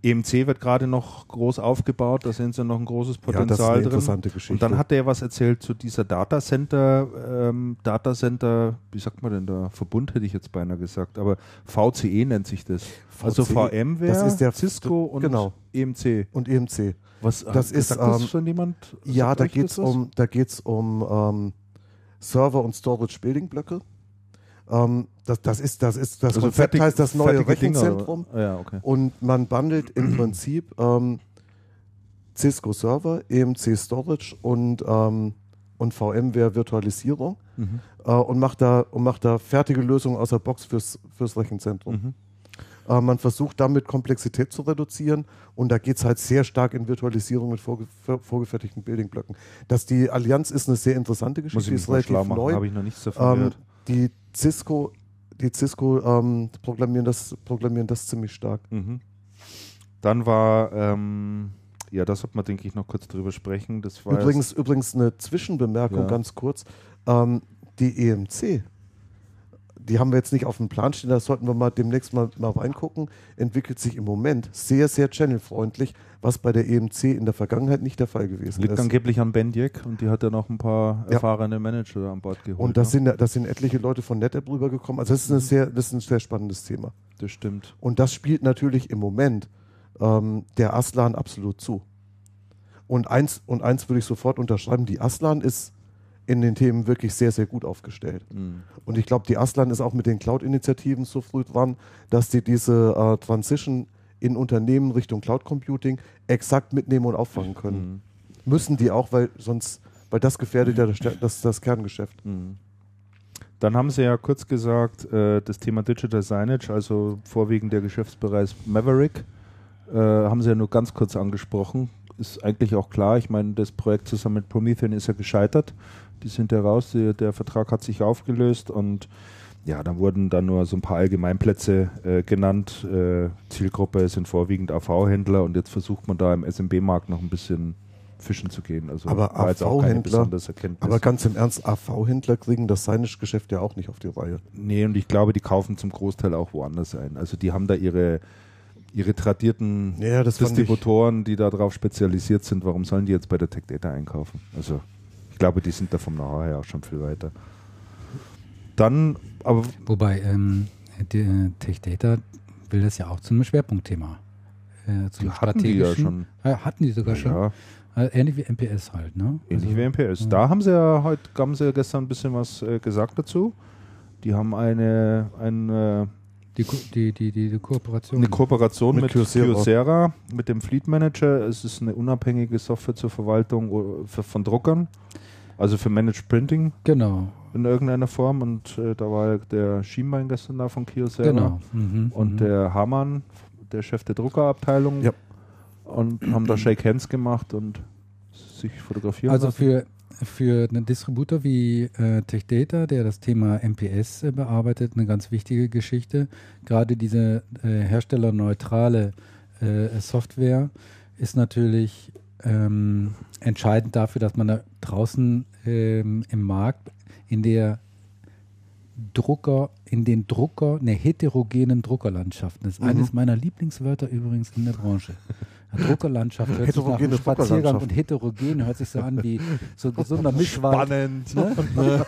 EMC wird gerade noch groß aufgebaut, da sehen sie noch ein großes Potenzial ja, das ist eine interessante Geschichte. Und dann hat er was erzählt zu dieser Datacenter, ähm, Datacenter, wie sagt man denn da? Verbund hätte ich jetzt beinahe gesagt, aber VCE nennt sich das. VCE, also VMware, das ist der Cisco und genau. EMC. Und EMC. Was das ist sagt das ähm, schon jemand? Ja, da geht es um, da geht's um ähm, Server und Storage Building Blöcke. Ähm, das, das, ist, das ist das also Konzept fertig, heißt das neue Rechenzentrum. Ah, ja, okay. Und man bundelt im Prinzip ähm, Cisco Server, EMC Storage und, ähm, und VMware Virtualisierung mhm. äh, und macht da und macht da fertige Lösungen aus der Box fürs, fürs Rechenzentrum. Mhm. Äh, man versucht damit Komplexität zu reduzieren und da geht es halt sehr stark in Virtualisierung mit vorge vorgefertigten Building-Blöcken. Dass die Allianz ist eine sehr interessante Geschichte, Muss ich ist relativ neu. Habe ich noch nichts davon ähm, Die Cisco, die Cisco ähm, programmieren, das, programmieren das ziemlich stark. Mhm. Dann war, ähm, ja, das sollte man, denke ich, noch kurz drüber sprechen. Das war übrigens, übrigens eine Zwischenbemerkung, ja. ganz kurz. Ähm, die EMC die haben wir jetzt nicht auf dem Plan stehen, da sollten wir mal demnächst mal, mal reingucken, entwickelt sich im Moment sehr, sehr channelfreundlich, was bei der EMC in der Vergangenheit nicht der Fall gewesen Liegt ist. Liegt angeblich an Bendiek und die hat ja noch ein paar ja. erfahrene Manager an Bord geholt. Und das, ne? sind, das sind etliche Leute von NetApp rübergekommen. Also das ist, eine sehr, das ist ein sehr spannendes Thema. Das stimmt. Und das spielt natürlich im Moment ähm, der Aslan absolut zu. Und eins, und eins würde ich sofort unterschreiben, die Aslan ist in den Themen wirklich sehr, sehr gut aufgestellt. Mhm. Und ich glaube, die Aslan ist auch mit den Cloud-Initiativen so früh dran, dass die diese äh, Transition in Unternehmen Richtung Cloud Computing exakt mitnehmen und auffangen können. Mhm. Müssen die auch, weil sonst, weil das gefährdet ja das, das, das Kerngeschäft. Mhm. Dann haben Sie ja kurz gesagt, äh, das Thema Digital Signage, also vorwiegend der Geschäftsbereich Maverick, äh, haben Sie ja nur ganz kurz angesprochen. Ist eigentlich auch klar. Ich meine, das Projekt zusammen mit Promethean ist ja gescheitert die sind ja raus, die, der Vertrag hat sich aufgelöst und ja, dann wurden dann nur so ein paar Allgemeinplätze äh, genannt. Äh, Zielgruppe sind vorwiegend AV-Händler und jetzt versucht man da im SMB-Markt noch ein bisschen fischen zu gehen. Also aber AV-Händler, aber ganz im Ernst, AV-Händler kriegen das Signage-Geschäft ja auch nicht auf die Reihe. Nee, und ich glaube, die kaufen zum Großteil auch woanders ein. Also die haben da ihre ihre tradierten ja, Distributoren, die darauf spezialisiert sind. Warum sollen die jetzt bei der Tech Data einkaufen? Also ich glaube, die sind da vom Know-how her auch schon viel weiter. Dann, aber. Wobei, ähm, die, äh, Tech Data will das ja auch zu einem Schwerpunktthema. Äh, zum hatten die ja schon. Äh, hatten die sogar ja, schon. Ja. Äh, ähnlich wie MPS halt, ne? Ähnlich also, wie MPS. Da haben sie ja heute, haben sie ja gestern ein bisschen was äh, gesagt dazu. Die haben eine, ein, äh, die, die, die, die, Kooperation. Eine Kooperation mit, mit Kyocera. Kyocera, mit dem Fleet Manager. Es ist eine unabhängige Software zur Verwaltung von Druckern. Also für Managed Printing. Genau. In irgendeiner Form. Und äh, da war der Schienbein gestern da von Kyocera. Genau. Mhm. Und mhm. der Hamann, der Chef der Druckerabteilung. Ja. Und haben da Shake Hands gemacht und sich fotografieren Also lassen. für für einen Distributor wie äh, TechData, der das Thema MPS äh, bearbeitet, eine ganz wichtige Geschichte. Gerade diese äh, herstellerneutrale äh, Software ist natürlich ähm, entscheidend dafür, dass man da draußen ähm, im Markt in der Drucker, in den Drucker, ne, heterogenen Druckerlandschaften. Das ist mhm. eines meiner Lieblingswörter übrigens in der Branche. Druckerlandschaft hört sich nach einem Spaziergang und heterogen hört sich so an wie so ein gesunder Mischwald. Spannend. Ne? ne?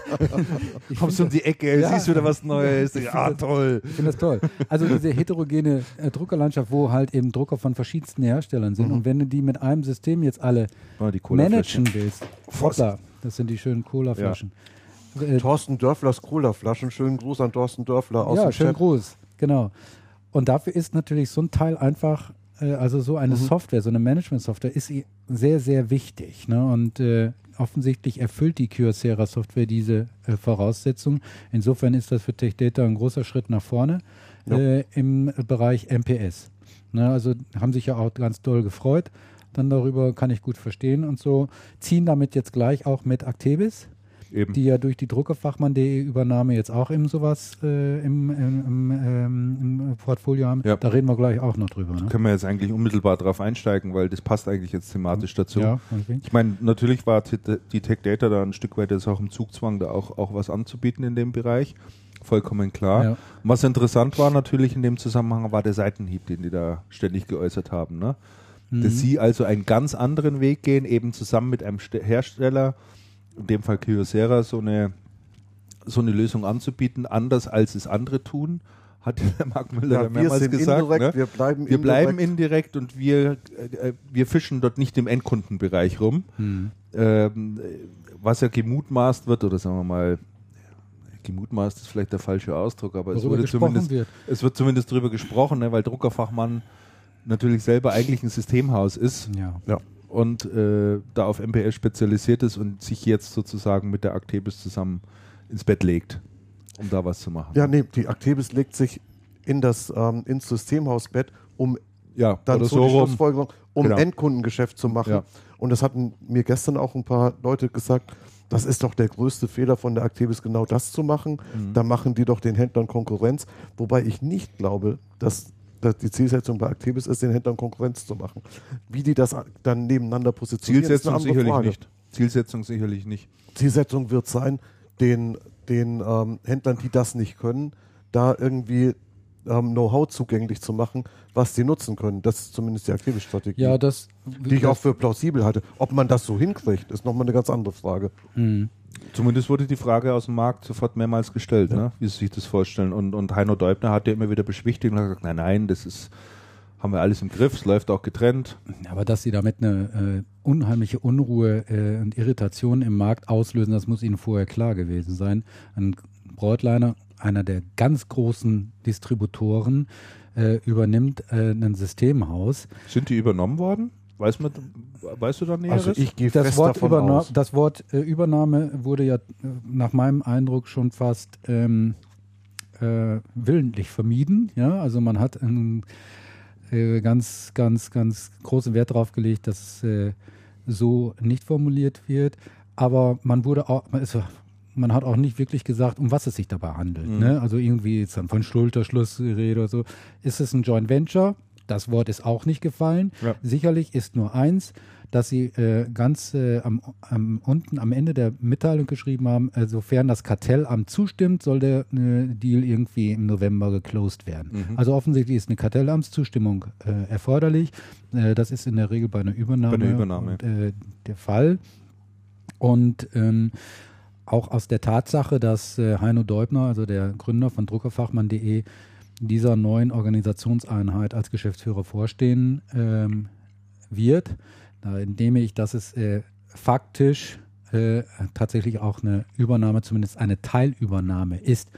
Kommst du um die Ecke, ja. siehst wieder was Neues. Ja, ah, toll. Ich finde das toll. Also diese heterogene äh, Druckerlandschaft, wo halt eben Drucker von verschiedensten Herstellern sind. Mhm. Und wenn du die mit einem System jetzt alle oh, managen willst, hoppla, das sind die schönen Cola-Flaschen. Ja. Äh, Thorsten Dörflers Cola-Flaschen. Schönen Gruß an Thorsten Dörfler aus Ja, schönen Gruß. Genau. Und dafür ist natürlich so ein Teil einfach also so eine mhm. Software, so eine Management-Software ist sehr, sehr wichtig. Ne? Und äh, offensichtlich erfüllt die Kyocera-Software diese äh, Voraussetzung. Insofern ist das für TechData ein großer Schritt nach vorne ja. äh, im Bereich MPS. Ne? Also haben sich ja auch ganz doll gefreut. Dann darüber kann ich gut verstehen und so. Ziehen damit jetzt gleich auch mit Actebis Eben. die ja durch die Druckerfachmann.de Übernahme jetzt auch eben sowas äh, im, im, im, ähm, im, Portfolio haben. Ja. Da reden wir gleich auch noch drüber. Ne? Können wir jetzt eigentlich unmittelbar drauf einsteigen, weil das passt eigentlich jetzt thematisch dazu. Ja, okay. Ich meine, natürlich war die Tech Data da ein Stück weit jetzt auch im Zugzwang, da auch, auch was anzubieten in dem Bereich. Vollkommen klar. Ja. Was interessant war natürlich in dem Zusammenhang, war der Seitenhieb, den die da ständig geäußert haben. Ne? Mhm. Dass sie also einen ganz anderen Weg gehen, eben zusammen mit einem Hersteller, in dem Fall Kyocera, so eine, so eine Lösung anzubieten, anders als es andere tun, hat der Marc Müller ja, mehrmals gesagt. Indirekt, ne? Wir bleiben wir indirekt. bleiben indirekt und wir, äh, wir fischen dort nicht im Endkundenbereich rum. Hm. Ähm, was ja gemutmaßt wird, oder sagen wir mal, gemutmaßt ist vielleicht der falsche Ausdruck, aber es, wurde zumindest, wird. es wird zumindest darüber gesprochen, ne, weil Druckerfachmann natürlich selber eigentlich ein Systemhaus ist. Ja. ja und äh, da auf MPS spezialisiert ist und sich jetzt sozusagen mit der Actebis zusammen ins Bett legt, um da was zu machen. Ja, nee, die Actebis legt sich in das ähm, ins Systemhausbett, um Ja, dann so die. Schlussfolgerung, um Genau. Endkundengeschäft zu machen. Ja. Und das hatten mir gestern auch ein paar Leute gesagt, das ist doch der größte Fehler von der Actebis, genau das zu machen. Mhm. Da machen die doch den Händlern Konkurrenz. Wobei ich nicht glaube, dass die Zielsetzung bei Actebis ist, den Händlern Konkurrenz zu machen. Wie die das dann nebeneinander positionieren, Zielsetzung ist eine sicherlich Frage. nicht. Zielsetzung sicherlich nicht. Zielsetzung wird sein, den, den ähm, Händlern, die das nicht können, da irgendwie ähm, Know-how zugänglich zu machen, was die nutzen können. Das ist zumindest die aktive Strategie, Ja, das. die ich auch für plausibel halte. Ob man das so hinkriegt, ist nochmal eine ganz andere Frage. Mhm. Zumindest wurde die Frage aus dem Markt sofort mehrmals gestellt, ne? wie sie sich das vorstellen. Und, und Heino Deubner hat ja immer wieder beschwichtigt und hat gesagt, nein, nein, das ist, haben wir alles im Griff, es läuft auch getrennt. Aber dass sie damit eine äh, unheimliche Unruhe äh, und Irritation im Markt auslösen, das muss ihnen vorher klar gewesen sein. Ein Broadliner, einer der ganz großen Distributoren, äh, übernimmt äh, ein Systemhaus. Sind die übernommen worden? Weiß man, weißt du da näheres? Also ich gehe Das Wort, davon Überna aus. das Wort äh, Übernahme wurde ja äh, nach meinem Eindruck schon fast ähm, äh, willentlich vermieden. Ja? Also man hat einen äh, ganz, ganz, ganz großen Wert darauf gelegt, dass es äh, so nicht formuliert wird. Aber man wurde auch, man, ist, man hat auch nicht wirklich gesagt, um was es sich dabei handelt. Mhm. Ne? Also irgendwie ist dann von Schulterschluss oder so. Ist es ein Joint Venture? Das Wort ist auch nicht gefallen. Ja. Sicherlich ist nur eins, dass sie äh, ganz äh, am, am, unten am Ende der Mitteilung geschrieben haben, äh, sofern das Kartellamt zustimmt, soll der äh, Deal irgendwie im November geclosed werden. Mhm. Also offensichtlich ist eine Kartellamtszustimmung äh, erforderlich. Äh, das ist in der Regel bei einer Übernahme, Bei einer Übernahme. Und, der Fall. Und ähm, auch aus der Tatsache, dass Heino Deubner, also der Gründer von Druckerfachmann.de, dieser neuen Organisationseinheit als Geschäftsführer vorstehen ähm, wird, da entnehme ich, dass es äh, faktisch äh, tatsächlich auch eine Übernahme, zumindest eine Teilübernahme ist.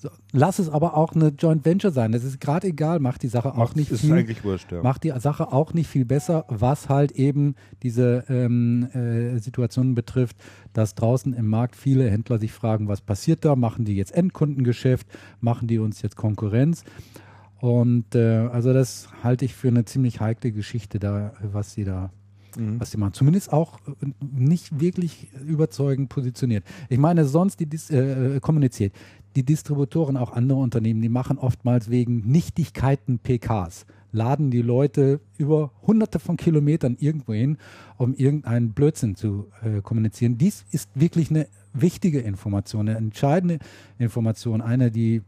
So, lass es aber auch eine Joint Venture sein. Das ist gerade egal, macht die Sache auch Macht- nicht ist viel wurscht, ja. macht die Sache auch nicht viel besser, was halt eben diese ähm, äh, Situationen betrifft, dass draußen im Markt viele Händler sich fragen, was passiert da? Machen die jetzt Endkundengeschäft? Machen die uns jetzt Konkurrenz? Und äh, also das halte ich für eine ziemlich heikle Geschichte da, was sie da Mhm. was sie machen. Zumindest auch äh, nicht wirklich überzeugend positioniert. Ich meine, sonst die Dis äh, kommuniziert. Die Distributoren, auch andere Unternehmen, die machen oftmals wegen Nichtigkeiten PKs. Laden die Leute über hunderte von Kilometern irgendwo hin, um irgendeinen Blödsinn zu äh, kommunizieren. Dies ist wirklich eine wichtige Information, eine entscheidende Information, eine, die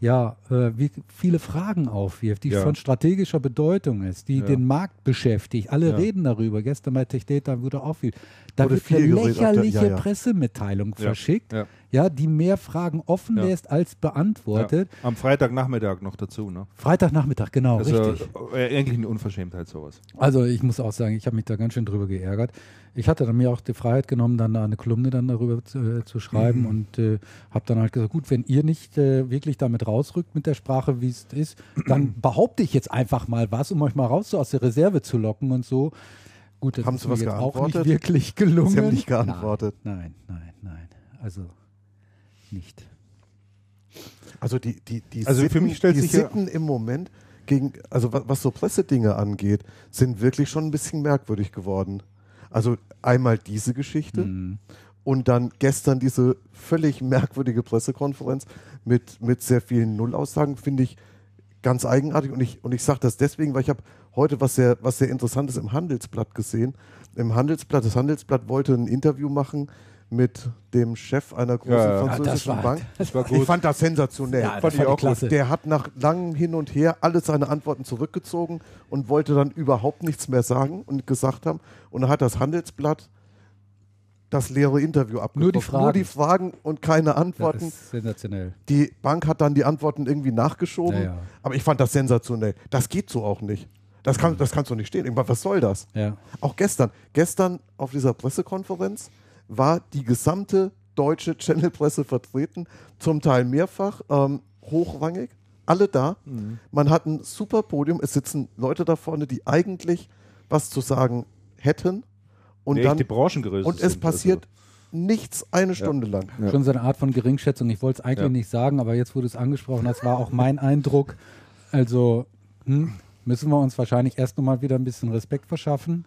ja, äh, viele Fragen aufwirft, die Ja. von strategischer Bedeutung ist, die Ja. den Markt beschäftigt. Alle Ja. reden darüber. Gestern bei Tech Data wurde auch viel. Da wird eine auf der- lächerliche ja. Pressemitteilung verschickt, Ja. die mehr Fragen offen lässt als beantwortet. Am Freitagnachmittag noch dazu, ne? Freitagnachmittag, genau, Also richtig. äh, eigentlich eine Unverschämtheit sowas. Also ich muss auch sagen, ich habe mich da ganz schön drüber geärgert. Ich hatte dann mir auch die Freiheit genommen, dann da eine Kolumne dann darüber zu, äh, zu schreiben Mhm. und äh, habe dann halt gesagt, gut, wenn ihr nicht äh, wirklich damit rausrückt mit der Sprache, wie es ist, dann behaupte ich jetzt einfach mal was, um euch mal raus so aus der Reserve zu locken und so. Gut, das Haben ist Sie mir was jetzt auch nicht geantwortet? wirklich gelungen. Sie haben nicht geantwortet. Nein, nein, nein, nein. Also nicht. Also die, die, die, Also für Sitten, mich stellt die sich ja- Sitten im Moment gegen, also was, was so Pressedinge angeht, sind wirklich schon ein bisschen merkwürdig geworden. Also einmal diese Geschichte Mhm. und dann gestern diese völlig merkwürdige Pressekonferenz mit, mit sehr vielen Nullaussagen, finde ich ganz eigenartig. Und ich, und ich sage das deswegen, weil ich habe heute was sehr, was sehr Interessantes im Handelsblatt gesehen. Im Handelsblatt, das Handelsblatt wollte ein Interview machen mit dem Chef einer großen Ja, ja. Ja, französischen das war- Bank. Das Ich fand das sensationell. Ja, fand das fand gut. Der hat nach langem Hin und Her alle seine Antworten zurückgezogen und wollte dann überhaupt nichts mehr sagen und gesagt haben. Und dann hat das Handelsblatt das leere Interview abgebrochen. Nur die Fragen. Nur die Fragen und keine Das Antworten. ist sensationell. Die Bank hat dann die Antworten irgendwie nachgeschoben. Ja, ja. Aber ich fand das sensationell. Das geht so auch nicht. Das, kann, das kannst du nicht stehen. Meine, was soll das? Ja. Auch gestern. Gestern auf dieser Pressekonferenz war die gesamte deutsche Channelpresse vertreten, zum Teil mehrfach, ähm, hochrangig, alle da. Man hat ein super Podium, es sitzen Leute da vorne, die eigentlich was zu sagen hätten. Und Nee, dann die Branchengröße und es sind, passiert nichts eine Stunde lang. Ja. Schon so eine Art von Geringschätzung. Ich wollte es eigentlich ja. nicht sagen, aber jetzt, wo du es angesprochen hast, war auch mein Eindruck. Also hm, müssen wir uns wahrscheinlich erst nochmal wieder ein bisschen Respekt verschaffen.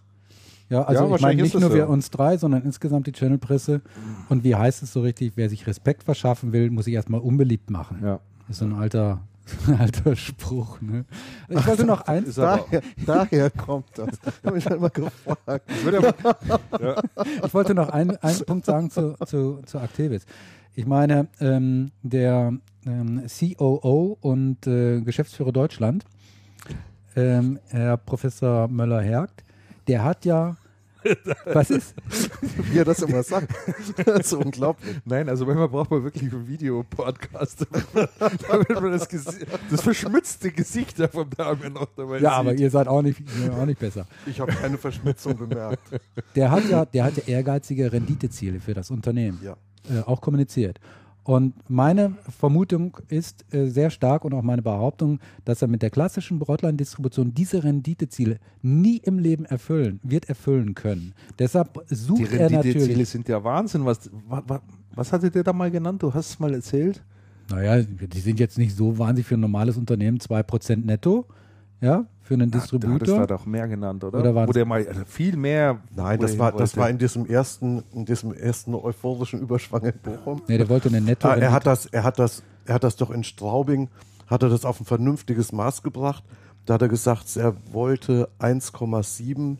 Ja, also ja, ich meine nicht nur so. wir uns drei, sondern insgesamt die Channelpresse. Und wie heißt es so richtig, wer sich Respekt verschaffen will, muss sich erstmal unbeliebt machen. Ja. Das ist so ein alter Alter Spruch, ne? Ich wollte noch eins. Daher, daher kommt das. Ich habe mich halt mal gefragt. Ich wollte noch einen, einen Punkt sagen zu, zu, zu Activis. Ich meine, ähm, der ähm, COO und äh, Geschäftsführer Deutschland, ähm, Herr Professor Möller-Hergt, der hat ja was ist? Wie er das immer sagt. Das ist unglaublich. Nein, also manchmal braucht man wirklich einen Videopodcast, damit man das, das verschmitzte Gesicht da vom Damian noch dabei Ja, sieht. aber ihr seid auch nicht, auch nicht besser. Ich habe keine Verschmitzung bemerkt. Der hat ja, der hat ja ehrgeizige Renditeziele für das Unternehmen. Ja. Äh, auch kommuniziert. Und meine Vermutung ist äh, sehr stark und auch meine Behauptung, dass er mit der klassischen Broadline-Distribution diese Renditeziele nie im Leben erfüllen, wird erfüllen können. Deshalb sucht er natürlich. Die Renditeziele sind ja Wahnsinn. Was, was, was hattet ihr da mal genannt? Du hast es mal erzählt. Naja, die sind jetzt nicht so wahnsinnig für ein normales Unternehmen, 2% netto. Ja, für einen Distributor. das war doch mehr genannt, oder? Oder war der mal viel mehr. Nein, das war, das war in diesem ersten, in diesem ersten euphorischen Überschwang in Bochum. Nee, der wollte eine Netto. Ah, er hat das, er hat das, er hat das doch in Straubing, hat er das auf ein vernünftiges Maß gebracht. Da hat er gesagt, er wollte 1,7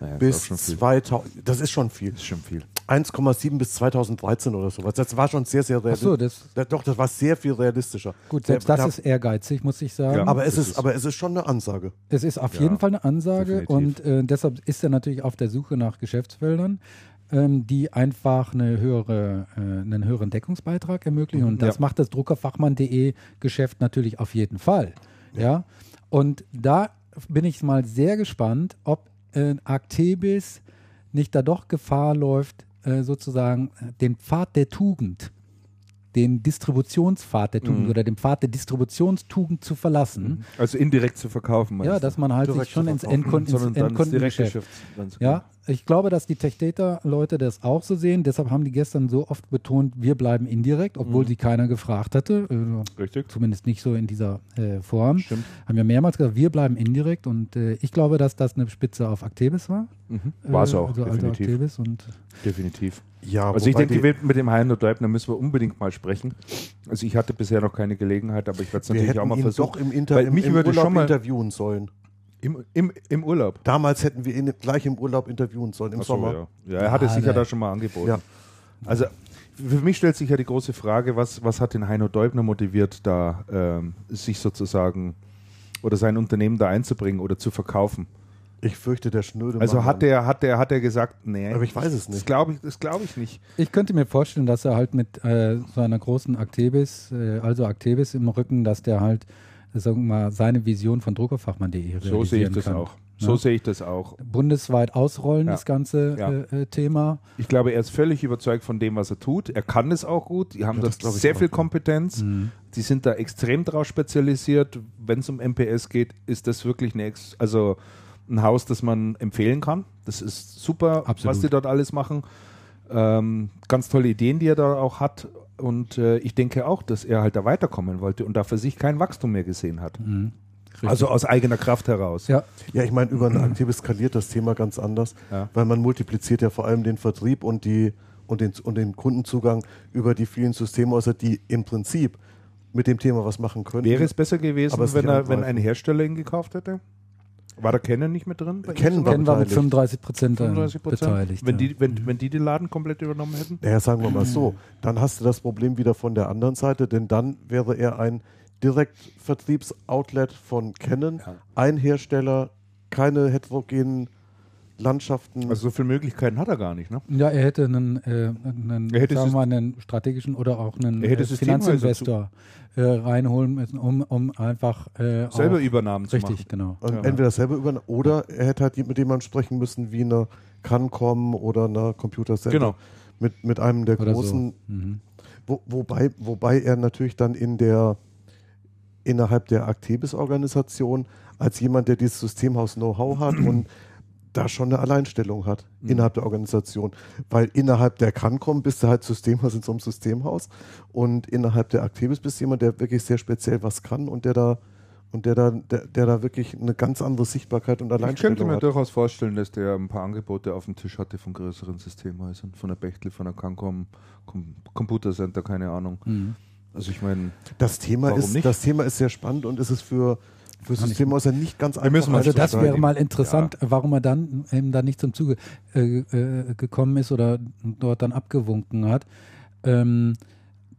naja, bis 2000. Das ist schon viel. Das ist schon viel. 1,7 bis 2013 oder sowas. Das war schon sehr, sehr realistisch. So, das doch, das war sehr viel realistischer. Gut, selbst das ist ehrgeizig, muss ich sagen. Ja, aber, es ist, ist, aber es ist schon eine Ansage. Es ist auf ja, jeden Fall eine Ansage definitiv. und äh, deshalb ist er natürlich auf der Suche nach Geschäftsfeldern, ähm, die einfach eine höhere, äh, einen höheren Deckungsbeitrag ermöglichen. Und das ja. macht das Druckerfachmann.de Geschäft natürlich auf jeden Fall. Ja. Und da bin ich mal sehr gespannt, ob äh, Actebis nicht da doch Gefahr läuft, äh, sozusagen äh, den Pfad der Tugend, den Distributionspfad der Tugend mhm. oder den Pfad der Distributionstugend zu verlassen. Also indirekt zu verkaufen. Ja, dass man halt direkt sich schon ins, Endkunden, ins Endkundengeschäft. Ja, ich glaube, dass die Tech Data Leute das auch so sehen. Deshalb haben die gestern so oft betont, wir bleiben indirekt, obwohl mhm. sie keiner gefragt hatte. Äh, Richtig. Zumindest nicht so in dieser äh, Form. Stimmt. Haben wir mehrmals gesagt, wir bleiben indirekt und äh, ich glaube, dass das eine Spitze auf Actebis war. Mhm. War es auch. Also definitiv. und definitiv. Ja, also ich denke, mit dem Heino Deubner müssen wir unbedingt mal sprechen. Also ich hatte bisher noch keine Gelegenheit, aber ich werde es natürlich auch mal ihn versuchen. doch im, Inter weil mich im würde Urlaub schon mal interviewen sollen. Im, im, Im Urlaub? Damals hätten wir ihn gleich im Urlaub interviewen sollen, im so, Sommer. Ja. ja. er hat es sich ja da schon mal angeboten. Ja. Also für mich stellt sich ja die große Frage, was, was hat den Heino Deubner motiviert, da ähm, sich sozusagen oder sein Unternehmen da einzubringen oder zu verkaufen? Ich fürchte, der Schnöde. Also hat der, hat der, hat der gesagt, nee. Aber ich weiß es nicht. Das glaube ich, das ich nicht. Ich könnte mir vorstellen, dass er halt mit äh, so einer großen Actebis, äh, also Actebis im Rücken, dass der halt, sagen wir mal, seine Vision von Druckerfachmann.de So sehe ich das kann. auch. So ja. sehe ich das auch. Bundesweit ausrollen, ja. das ganze ja. äh, äh Thema. Ich glaube, er ist völlig überzeugt von dem, was er tut. Er kann es auch gut. Die haben das, das sehr viel Kompetenz. Mhm. Die sind da extrem drauf spezialisiert. Wenn es um MPS geht, ist das wirklich eine, Ex also ein Haus, das man empfehlen kann. Das ist super, Absolut. was die dort alles machen. Ähm, ganz tolle Ideen, die er da auch hat. Und äh, ich denke auch, dass er halt da weiterkommen wollte und da für sich kein Wachstum mehr gesehen hat. Mhm. Also aus eigener Kraft heraus. Ja, ja ich meine, über ein aktives skaliert das Thema ganz anders, ja. weil man multipliziert ja vor allem den Vertrieb und, die, und, den, und den Kundenzugang über die vielen Systemhäuser, die im Prinzip mit dem Thema was machen können. Wäre es besser gewesen, wenn, er, wenn ein Hersteller ihn gekauft hätte? War der Canon nicht mit drin? Canon war, war mit 35 Prozent beteiligt. Wenn, die, wenn, wenn die den Laden komplett übernommen hätten? Ja, sagen wir mal so. Dann hast du das Problem wieder von der anderen Seite, denn dann wäre er ein Direktvertriebsoutlet von Canon, ja. ein Hersteller, keine heterogenen Landschaften. Also so viele Möglichkeiten hat er gar nicht, ne? Ja, er hätte einen, äh, einen, er hätte sagen wir mal, einen strategischen oder auch einen äh, Finanzinvestor äh, reinholen müssen, um, um einfach äh, selber Übernahmen zu machen. Richtig, genau. Ja. Entweder selber übernahmen oder er hätte halt mit jemandem sprechen müssen, wie eine Cancom oder eine Computer Center. Genau. Mit, mit einem der oder großen. So. Mhm. Wo, wobei, wobei er natürlich dann in der innerhalb der Actebis-Organisation als jemand, der dieses Systemhaus Know-how hat und da schon eine Alleinstellung hat mhm. innerhalb der Organisation. Weil innerhalb der Cancom bist du halt Systemhaus in so einem Systemhaus und innerhalb der Activis bist du jemand, der wirklich sehr speziell was kann und der da und der da, der, der da wirklich eine ganz andere Sichtbarkeit und Alleinstellung hat. Ich könnte mir hat. durchaus vorstellen, dass der ein paar Angebote auf dem Tisch hatte von größeren Systemhäusern, von der Bechtle, von der Cancom, Com Computer Center, keine Ahnung. Mhm. Also ich meine, das Thema ist das Thema ist sehr spannend und es ist für für Systemhäuser nicht ganz einfach. Also das wäre mal interessant, ja. warum er dann eben dann nicht zum Zuge äh, äh, gekommen ist oder dort dann abgewunken hat. Ähm,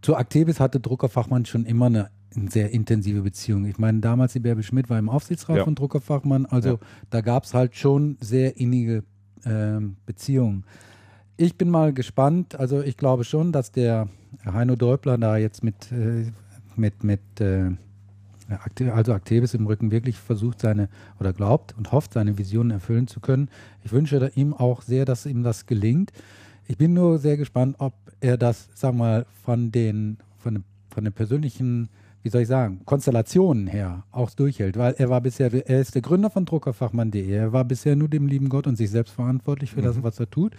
zu Actebis hatte Druckerfachmann schon immer eine, eine, sehr intensive Beziehung. Ich meine, damals die Bärbe Schmidt war im Aufsichtsrat ja. von Druckerfachmann, also ja. da gab es halt schon sehr innige äh, Beziehungen. Ich bin mal gespannt, also ich glaube schon, dass der Heino Däubler da jetzt mit, äh, mit, mit äh, also Activis im Rücken wirklich versucht seine oder glaubt und hofft, seine Visionen erfüllen zu können. Ich wünsche ihm auch sehr, dass ihm das gelingt. Ich bin nur sehr gespannt, ob er das, sag mal, von den, von den, von den persönlichen, wie soll ich sagen, Konstellationen her auch durchhält, weil er war bisher, er ist der Gründer von Druckerfachmann.de, er war bisher nur dem lieben Gott und sich selbst verantwortlich für mhm. das, was er tut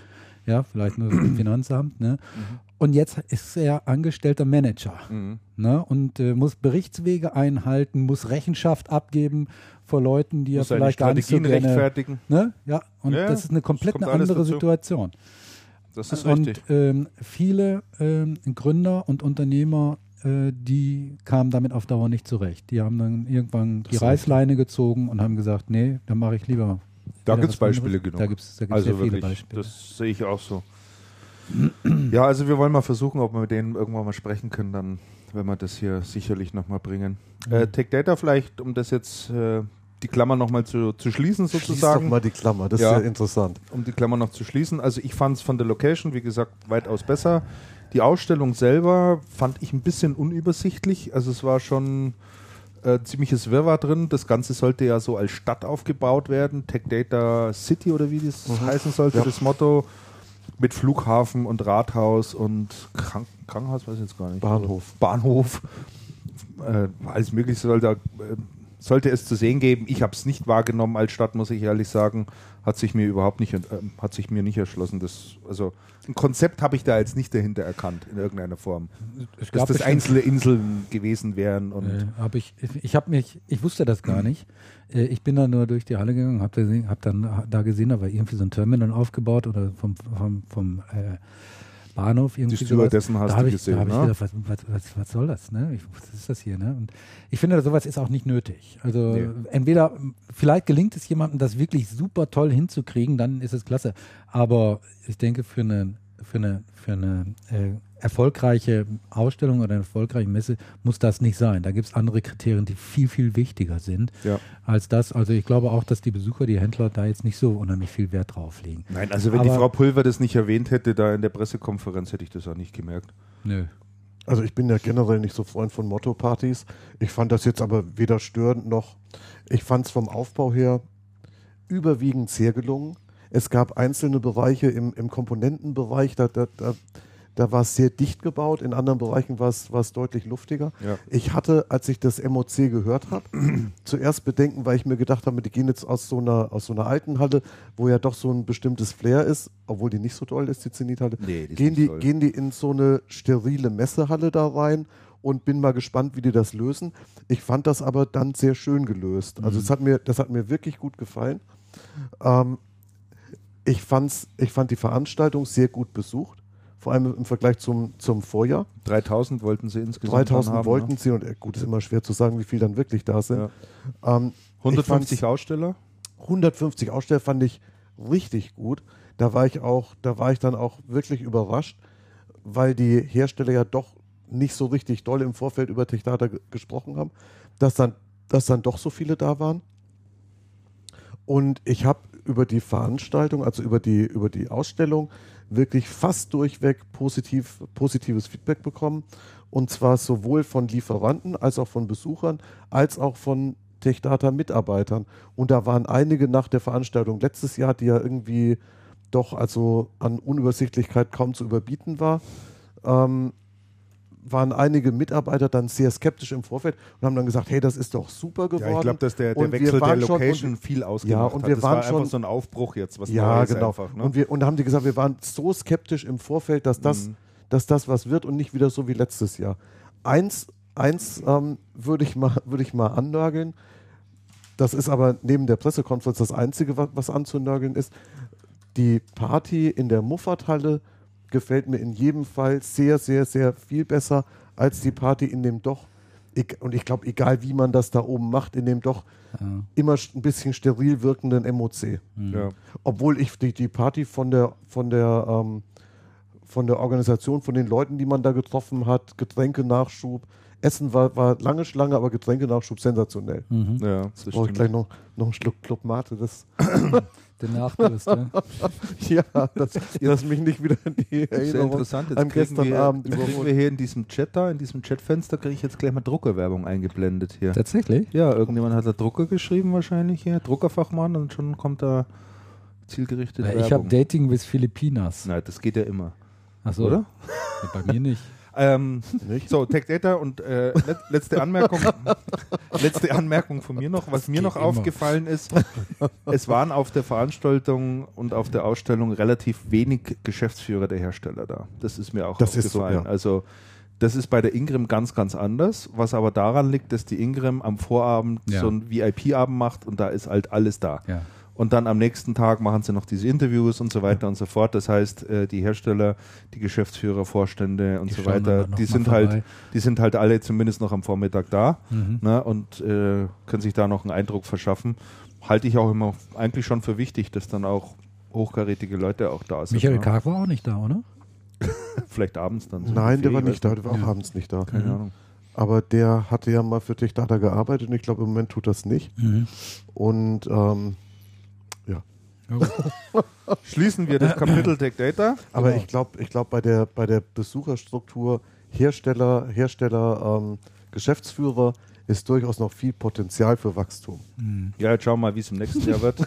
ja, vielleicht nur das Finanzamt. Ne? Mhm. Und jetzt ist er angestellter Manager mhm. ne? und äh, muss Berichtswege einhalten, muss Rechenschaft abgeben vor Leuten, die muss er vielleicht gar nicht so gerne, rechtfertigen. Ne? Ja, und ja, das ist eine komplett eine andere Situation. Das ist und, richtig. Ähm, viele ähm, Gründer und Unternehmer äh, die kamen damit auf Dauer nicht zurecht. Die haben dann irgendwann die Reißleine gezogen und haben gesagt, nee, dann mache ich lieber da gibt es Beispiele genug. Da gibt es also sehr viele Beispiele. Das sehe ich auch so. ja, also wir wollen mal versuchen, ob wir mit denen irgendwann mal sprechen können, dann werden wir das hier sicherlich nochmal bringen. Mhm. Äh, Tech Data vielleicht, um das jetzt äh, die Klammer nochmal zu, zu schließen sozusagen. Schließ doch mal die Klammer, das ja, ist sehr interessant. Um die Klammer noch zu schließen. Also ich fand es von der Location, wie gesagt, weitaus besser. Die Ausstellung selber fand ich ein bisschen unübersichtlich. Also es war schon äh, ziemliches Wirrwarr drin. Das Ganze sollte ja so als Stadt aufgebaut werden. Tech Data City oder wie das mhm. heißen sollte, ja. das Motto. Mit Flughafen und Rathaus und Krank Krankenhaus, weiß ich jetzt gar nicht. Bahnhof. Bahnhof. Äh, alles Mögliche sollte, äh, sollte es zu sehen geben. Ich habe es nicht wahrgenommen als Stadt, muss ich ehrlich sagen hat sich mir überhaupt nicht, äh, hat sich mir nicht erschlossen. Das, also ein Konzept habe ich da jetzt nicht dahinter erkannt in irgendeiner Form. Es dass das einzelne Inseln gewesen wären. Und äh, hab ich ich habe mich, ich wusste das gar nicht. Äh, ich bin da nur durch die Halle gegangen, habe hab dann da gesehen, da war irgendwie so ein Terminal aufgebaut oder vom, vom, vom äh, Bahnhof irgendwie. Die Stewardessen hast da du gesehen, Da habe ich gedacht, was, was, was, soll das? Ne? Ich, was ist das hier? Ne? Und ich finde, sowas ist auch nicht nötig. Also nee. entweder, vielleicht gelingt es jemandem, das wirklich super toll hinzukriegen, dann ist es klasse. Aber ich denke, für eine, für eine, für eine äh, erfolgreiche Ausstellung oder eine erfolgreiche Messe muss das nicht sein. Da gibt es andere Kriterien, die viel, viel wichtiger sind ja. als das. Also ich glaube auch, dass die Besucher, die Händler da jetzt nicht so unheimlich viel Wert drauf legen. Nein, also wenn Aber die Frau Pulver das nicht erwähnt hätte, da in der Pressekonferenz, hätte ich das auch nicht gemerkt. Nö. Also ich bin ja generell nicht so Freund von Motto-Partys. Ich fand das jetzt aber weder störend noch, ich fand es vom Aufbau her überwiegend sehr gelungen. Es gab einzelne Bereiche im, im Komponentenbereich, da, da, da da war es sehr dicht gebaut, in anderen Bereichen war es, war es deutlich luftiger. Ja. Ich hatte, als ich das MOC gehört habe, zuerst Bedenken, weil ich mir gedacht habe, die gehen jetzt aus so, einer, aus so einer alten Halle, wo ja doch so ein bestimmtes Flair ist, obwohl die nicht so toll ist, die Zenithalle. Nee, die gehen, die, gehen die in so eine sterile Messehalle da rein und bin mal gespannt, wie die das lösen. Ich fand das aber dann sehr schön gelöst. Also mhm. das, hat mir, das hat mir wirklich gut gefallen. Ähm, ich, fand's, ich fand die Veranstaltung sehr gut besucht vor allem im Vergleich zum, zum Vorjahr. 3000 wollten sie insgesamt 3000 haben, wollten ne? sie und äh, gut, ist immer schwer zu sagen, wie viel dann wirklich da sind. Ja. Ähm, 150 Aussteller? 150 Aussteller fand ich richtig gut. Da war ich auch, da war ich dann auch wirklich überrascht, weil die Hersteller ja doch nicht so richtig doll im Vorfeld über Techdata gesprochen haben, dass dann, dass dann doch so viele da waren. Und ich habe über die Veranstaltung, also über die, über die Ausstellung, wirklich fast durchweg positiv, positives Feedback bekommen. Und zwar sowohl von Lieferanten als auch von Besuchern, als auch von Techdata-Mitarbeitern. Und da waren einige nach der Veranstaltung letztes Jahr, die ja irgendwie doch also an Unübersichtlichkeit kaum zu überbieten war, ähm, waren einige Mitarbeiter dann sehr skeptisch im Vorfeld und haben dann gesagt, hey, das ist doch super geworden. Ja, ich glaube, dass der, der Wechsel der Location schon, viel ausgemacht ja, und wir hat. Das waren war schon, einfach so ein Aufbruch jetzt, was ja, genau. einfach. Ne? Und, wir, und haben die gesagt, wir waren so skeptisch im Vorfeld, dass das, mhm. dass das was wird und nicht wieder so wie letztes Jahr. Eins, eins ähm, würde ich, mal, würd ich mal annörgeln. Das ist aber neben der Pressekonferenz das Einzige, was, was anzunörgeln ist. Die Party in der Muffathalle gefällt mir in jedem Fall sehr, sehr, sehr viel besser als die Party in dem doch, und ich glaube, egal wie man das da oben macht, in dem doch ja. immer ein bisschen steril wirkenden MOC. Mhm. Ja. Obwohl ich die, die Party von der, von der, ähm, von der Organisation, von den Leuten, die man da getroffen hat, Getränke-Nachschub, Essen war, war lange Schlange, aber Getränke-Nachschub sensationell. Mhm. Ja, das brauche ich gleich noch, noch einen Schluck Club Mate. Das Den Nachdurst, ne? ja, dass, dass mich nicht wieder in die Erinnerung interessant. Jetzt am gestern wir, Abend kriegen wir hier in diesem Chat da, in diesem Chatfenster, kriege ich jetzt gleich mal Druckerwerbung eingeblendet hier. Tatsächlich? Ja, irgendjemand hat da Drucker geschrieben wahrscheinlich hier, Druckerfachmann und schon kommt da zielgerichtete ja, Ich habe Dating with Filipinas. Nein, das geht ja immer. Achso. Oder? Ja, bei mir nicht. Ähm, so, Tech Data und äh, letzte Anmerkung, letzte Anmerkung von mir noch, was mir noch immer. aufgefallen ist, es waren auf der Veranstaltung und auf der Ausstellung relativ wenig Geschäftsführer der Hersteller da. Das ist mir auch das aufgefallen. So, ja. Also das ist bei der Ingram ganz, ganz anders, was aber daran liegt, dass die Ingram am Vorabend ja. so ein VIP-Abend macht und da ist halt alles da. Ja und dann am nächsten Tag machen sie noch diese Interviews und so weiter und so fort. Das heißt, äh, die Hersteller, die Geschäftsführer, Vorstände und die so weiter, die sind halt, die sind halt alle zumindest noch am Vormittag da mhm. ne, und äh, können sich da noch einen Eindruck verschaffen. Halte ich auch immer eigentlich schon für wichtig, dass dann auch hochkarätige Leute auch da sind. Michael ne? Karg war auch nicht da, oder? Vielleicht abends dann. So Nein, der war nicht da, der war auch ja. abends nicht da. Keine mhm. Ahnung. Aber der hatte ja mal für Tech Data gearbeitet und ich glaube, im Moment tut das nicht. Mhm. Und ähm, Schließen wir das Kapitel Tech Data. Aber genau. ich glaube, ich glaub, bei, der, bei der Besucherstruktur Hersteller, Hersteller, ähm, Geschäftsführer ist durchaus noch viel Potenzial für Wachstum. Mhm. Ja, jetzt schauen wir mal, wie es im nächsten Jahr wird.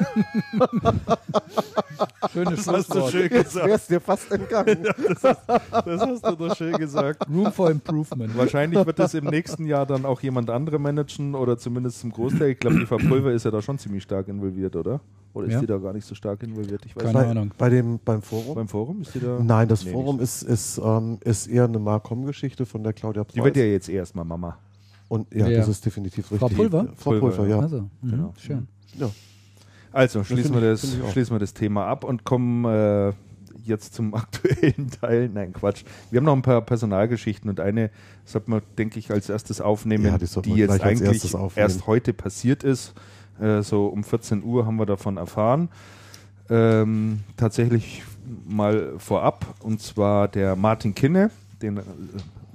Schönes das hast du schön gesagt. Wärst dir fast entgangen. ja, das, hast, das, hast, du doch schön gesagt. Room for Improvement. Wahrscheinlich wird das im nächsten Jahr dann auch jemand andere managen oder zumindest zum Großteil. Ich glaube, die Pulver ist ja da schon ziemlich stark involviert, oder? Oder ist ja. die da gar nicht so stark involviert? Ich weiß Keine bei, Ahnung. Bei dem, beim Forum? Beim Forum ist die da? Nein, das nee, Forum ist, ist, ähm, ist eher eine Marcom-Geschichte von der Claudia Preuß. Die wird ja jetzt erstmal Mama. Und ja, ja, das ist definitiv richtig. Frau Pulver? Frau Pulver, Pulver ja. Also, mhm, genau. Schön. Ja. Also, schließen, wir das, schließen wir das Thema ab und kommen äh, jetzt zum aktuellen Teil. Nein, Quatsch. Wir haben noch ein paar Personalgeschichten und eine sollte man, denke ich, als erstes aufnehmen, ja, die, die jetzt eigentlich erst heute passiert ist. Äh, so um 14 Uhr haben wir davon erfahren. Ähm, tatsächlich mal vorab, und zwar der Martin Kinne, den äh,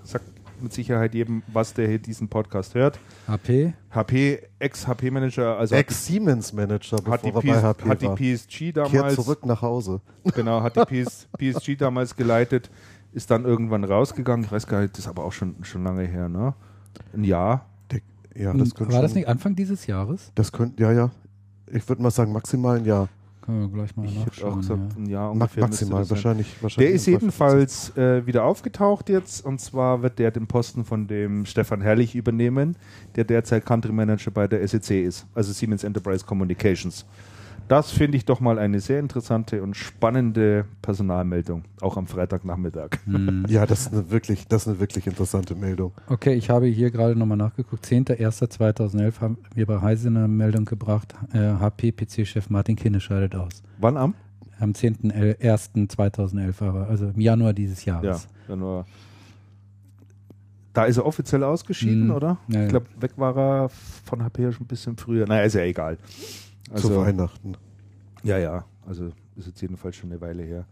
sagt mit Sicherheit jedem, was der hier diesen Podcast hört. HP? HP, Ex-HP-Manager, also Ex-Siemens-Manager, hat die, PS, HP hat die PSG damals. Kehrt zurück nach Hause. Genau, hat die PS, PSG damals geleitet, ist dann irgendwann rausgegangen. Ich weiß gar nicht, das ist aber auch schon, schon lange her, ne? Ein Jahr. Ja, das könnte War das nicht Anfang dieses Jahres? Das könnte, ja, ja. Ich würde mal sagen, maximal ein Jahr. Können wir gleich mal ich hätte auch gesagt, ja. ein Jahr ungefähr. Maximal, wahrscheinlich, wahrscheinlich. Der ist jedenfalls äh, wieder aufgetaucht jetzt und zwar wird der den Posten von dem Stefan Herrlich übernehmen, der derzeit Country Manager bei der SEC ist, also Siemens Enterprise Communications. Das finde ich doch mal eine sehr interessante und spannende Personalmeldung, auch am Freitagnachmittag. Mhm. Ja, das ist, eine wirklich, das ist eine wirklich interessante Meldung. Okay, ich habe hier gerade nochmal nachgeguckt. 10.01.2011 haben wir bei Heise eine Meldung gebracht. Äh, HP-PC-Chef Martin Kinne scheidet aus. Wann am? Am 10.01.2011, aber also im Januar dieses Jahres. Ja, Januar. Da ist er offiziell ausgeschieden, mhm. oder? Ja, ich glaube, weg war er von HP ja schon ein bisschen früher. Naja, ist ja egal. Also, Zu Weihnachten. Ja, ja. Also ist jetzt jedenfalls schon eine Weile her.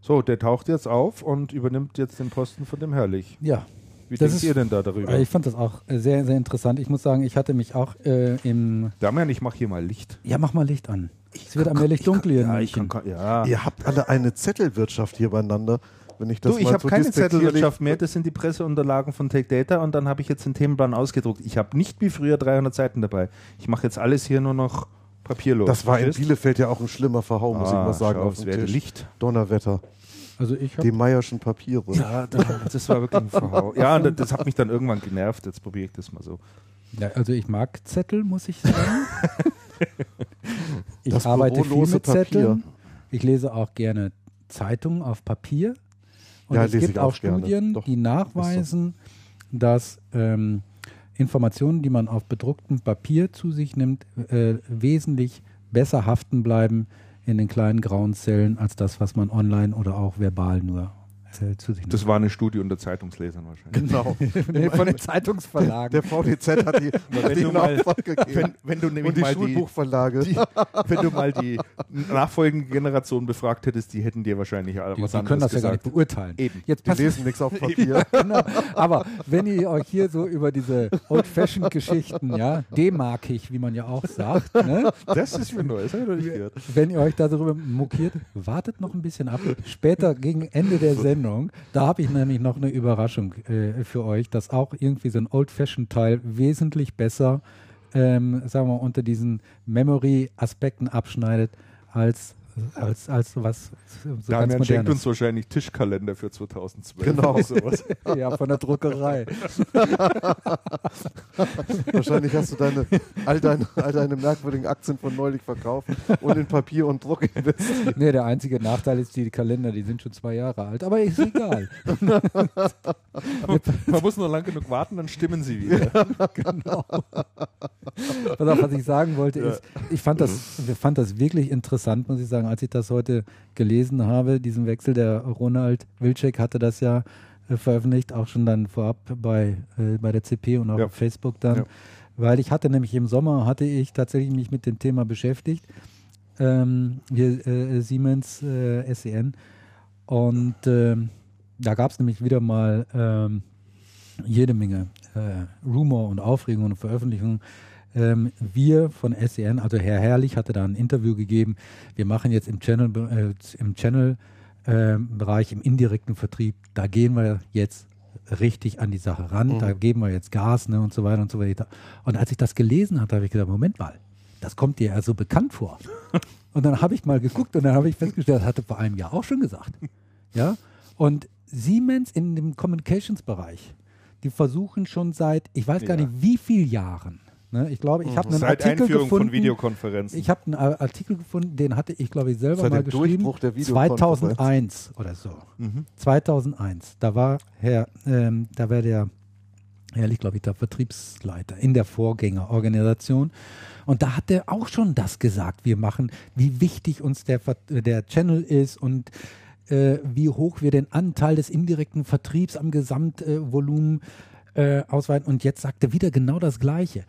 So, der taucht jetzt auf und übernimmt jetzt den Posten von dem Herrlich. Ja. Wie das denkt ist, ihr denn da darüber? Ich fand das auch sehr, sehr interessant. Ich muss sagen, ich hatte mich auch äh, im. Damian, ich mach hier mal Licht. Ja, mach mal Licht an. Ich es wird allmählich dunkel hier. Ja, ich kann, ja. Ihr habt alle eine Zettelwirtschaft hier beieinander. Wenn ich das du, ich habe so keine Zettelwirtschaft mehr, das sind die Presseunterlagen von Take Data und dann habe ich jetzt den Themenplan ausgedruckt. Ich habe nicht wie früher 300 Seiten dabei. Ich mache jetzt alles hier nur noch papierlos. Das war in Bielefeld ja auch ein schlimmer Verhau, muss ah, ich mal sagen. Auf Licht. Donnerwetter. Also ich Die Meierschen Papiere. Ja, das war wirklich ein Verhau. Ja, das, das hat mich dann irgendwann genervt. Jetzt probiere ich das mal so. Ja, also ich mag Zettel, muss ich sagen. ich Das arbeite viel mit Zetteln. Papier. Ich lese auch gerne Zeitungen auf Papier. Und Ja, es lese gibt ich auch auch. Studien, Doch, die nachweisen, dass ähm, Informationen, die man auf bedrucktem Papier zu sich nimmt, äh, wesentlich besser haften bleiben in den kleinen grauen Zellen als das, was man online oder auch verbal nur äh, zu sich. Das war eine Studie unter Zeitungslesern wahrscheinlich. Genau. Nee, von den Zeitungsverlagen. Der VDZ hat die, hat wenn die du in mal- Auftrag gegeben. Wenn, wenn du nämlich Und die mal die, Schulbuchverlage. die, wenn du mal die nachfolgende Generation befragt hättest, die hätten dir wahrscheinlich alle die, was die können das anderes ja gar nicht beurteilen. Eben. Jetzt Die lesen nichts auf Papier. genau. Aber wenn ihr euch hier so über diese Old-Fashioned-Geschichten, ja, D-markig, wie man ja auch sagt, ne, Das ist mir neu, das habe ich noch nicht gehört. wenn ihr euch darüber mokiert, wartet noch ein bisschen ab. Später gegen Ende der Sendung, da habe ich nämlich noch eine Überraschung äh, für euch, dass auch irgendwie so ein Old-Fashioned-Teil wesentlich besser, ähm, sagen wir unter diesen Memory-Aspekten abschneidet als als, als was so ganz Damian schenkt uns wahrscheinlich Tischkalender für 2012. Genau. oder sowas. ja, von der Druckerei. Wahrscheinlich hast du deine, all, deine, all deine merkwürdigen Aktien von neulich verkauft und in Papier und Druck investiert. Nee, der einzige Nachteil ist, die Kalender, die sind schon zwei Jahre alt. Aber ist egal. Man muss nur lang genug warten, dann stimmen sie wieder. genau. Pass auf, was ich sagen wollte, ist, ich fand das, ich fand das wirklich interessant, muss ich sagen, als ich das heute gelesen habe, diesen Wechsel. Der Ronald Wilczek hatte das ja äh, veröffentlicht, auch schon dann vorab bei, äh, bei der CP und auch Ja. auf Facebook dann. Ja. Weil ich hatte nämlich im Sommer, hatte ich tatsächlich mich mit dem Thema beschäftigt. Ähm, hier äh, Siemens äh, SEN. Und ähm, da gab es nämlich wieder mal ähm, jede Menge äh, Rumor und Aufregung und Veröffentlichungen. Ähm, wir von SEN, also Herr Herrlich hatte da ein Interview gegeben. Wir machen jetzt im Channel, äh, im Channel ähm, Bereich, im indirekten Vertrieb, da gehen wir jetzt richtig an die Sache ran, da geben wir jetzt Gas ne, und so weiter und so weiter. Und als ich das gelesen habe, habe ich gedacht, Moment mal, das kommt dir ja so bekannt vor. und dann habe ich mal geguckt und dann habe ich festgestellt, das hatte vor einem Jahr auch schon gesagt. Ja, und Siemens in dem Communications-Bereich, die versuchen schon seit, ich weiß gar Ja. nicht wie vielen Jahren, ne, ich glaube, ich habe einen Seit Artikel Einführung gefunden, von Videokonferenzen. ich habe einen Ar- Artikel gefunden, den hatte ich, glaube ich, selber Seit mal geschrieben. Durchbruch der Videokonferenz. 2001 oder so. 2001. Da war Herr, ähm, da war der, ehrlich glaube ich, der Vertriebsleiter in der Vorgängerorganisation. Und da hat er auch schon das gesagt. Wir machen, wie wichtig uns der, der Channel ist und äh, wie hoch wir den Anteil des indirekten Vertriebs am Gesamtvolumen äh, ausweiten. Und jetzt sagt er wieder genau das Gleiche.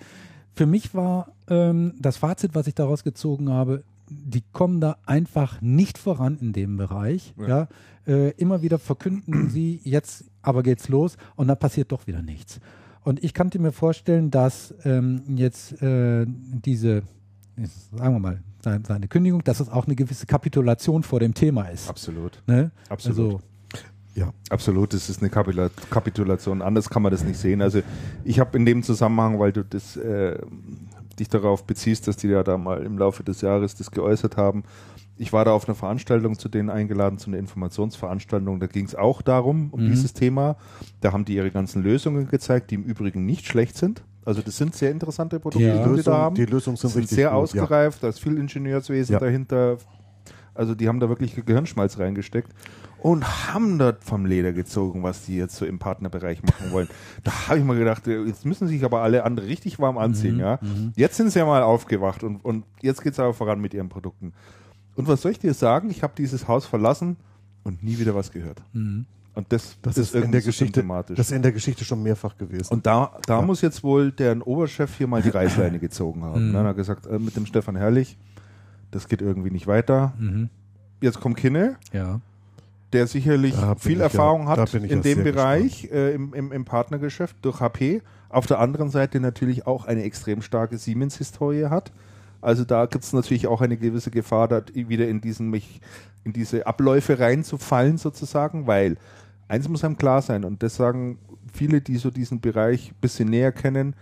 Für mich war ähm, das Fazit, was ich daraus gezogen habe, die kommen da einfach nicht voran in dem Bereich. Ja. Äh, immer wieder verkünden sie, jetzt aber geht's los und dann passiert doch wieder nichts. Und ich kannte mir vorstellen, dass ähm, jetzt äh, diese, sagen wir mal, seine, seine Kündigung, dass es auch eine gewisse Kapitulation vor dem Thema ist. Absolut. Ne? Absolut. Also, Ja. Absolut, das ist eine Kapitula Kapitulation. Anders kann man das nicht sehen. Also ich habe in dem Zusammenhang, weil du das, äh, dich darauf beziehst, dass die ja da mal im Laufe des Jahres das geäußert haben. Ich war da auf einer Veranstaltung zu denen eingeladen, zu einer Informationsveranstaltung. Da ging es auch darum, um Mhm. dieses Thema. Da haben die ihre ganzen Lösungen gezeigt, die im Übrigen nicht schlecht sind. Also das sind sehr interessante Produkte, Ja. die Die, die da Lösung, haben. die Lösungen sind, sind sehr gut, ausgereift, da ist viel Ingenieurswesen Ja. dahinter. Also die haben da wirklich Gehirnschmalz reingesteckt und haben dort vom Leder gezogen, was die jetzt so im Partnerbereich machen wollen. Da habe ich mal gedacht, äh, jetzt müssen sich aber alle andere richtig warm anziehen, ja. Jetzt sind sie ja mal aufgewacht und, und jetzt geht es aber voran mit ihren Produkten. Und was soll ich dir sagen? Ich habe dieses Haus verlassen und nie wieder was gehört. Und das, Das ist in irgendwie der so Geschichte, symptomatisch. das ist in der Geschichte schon mehrfach gewesen. Und da, da muss jetzt wohl deren Oberchef hier mal die Reißleine gezogen haben. Ne? Er hat gesagt, äh, mit dem Stefan Herrlich, das geht irgendwie nicht weiter. Jetzt kommt Kinne, ja. Der sicherlich viel ja- Erfahrung da hat in ja dem Bereich, äh, im, im, im Partnergeschäft durch HP. Auf der anderen Seite natürlich auch eine extrem starke Siemens-Historie hat. Also da gibt es natürlich auch eine gewisse Gefahr, da wieder in, diesen, mich, in diese Abläufe reinzufallen sozusagen, weil eins muss einem klar sein und das sagen viele, die so diesen Bereich ein bisschen näher kennen,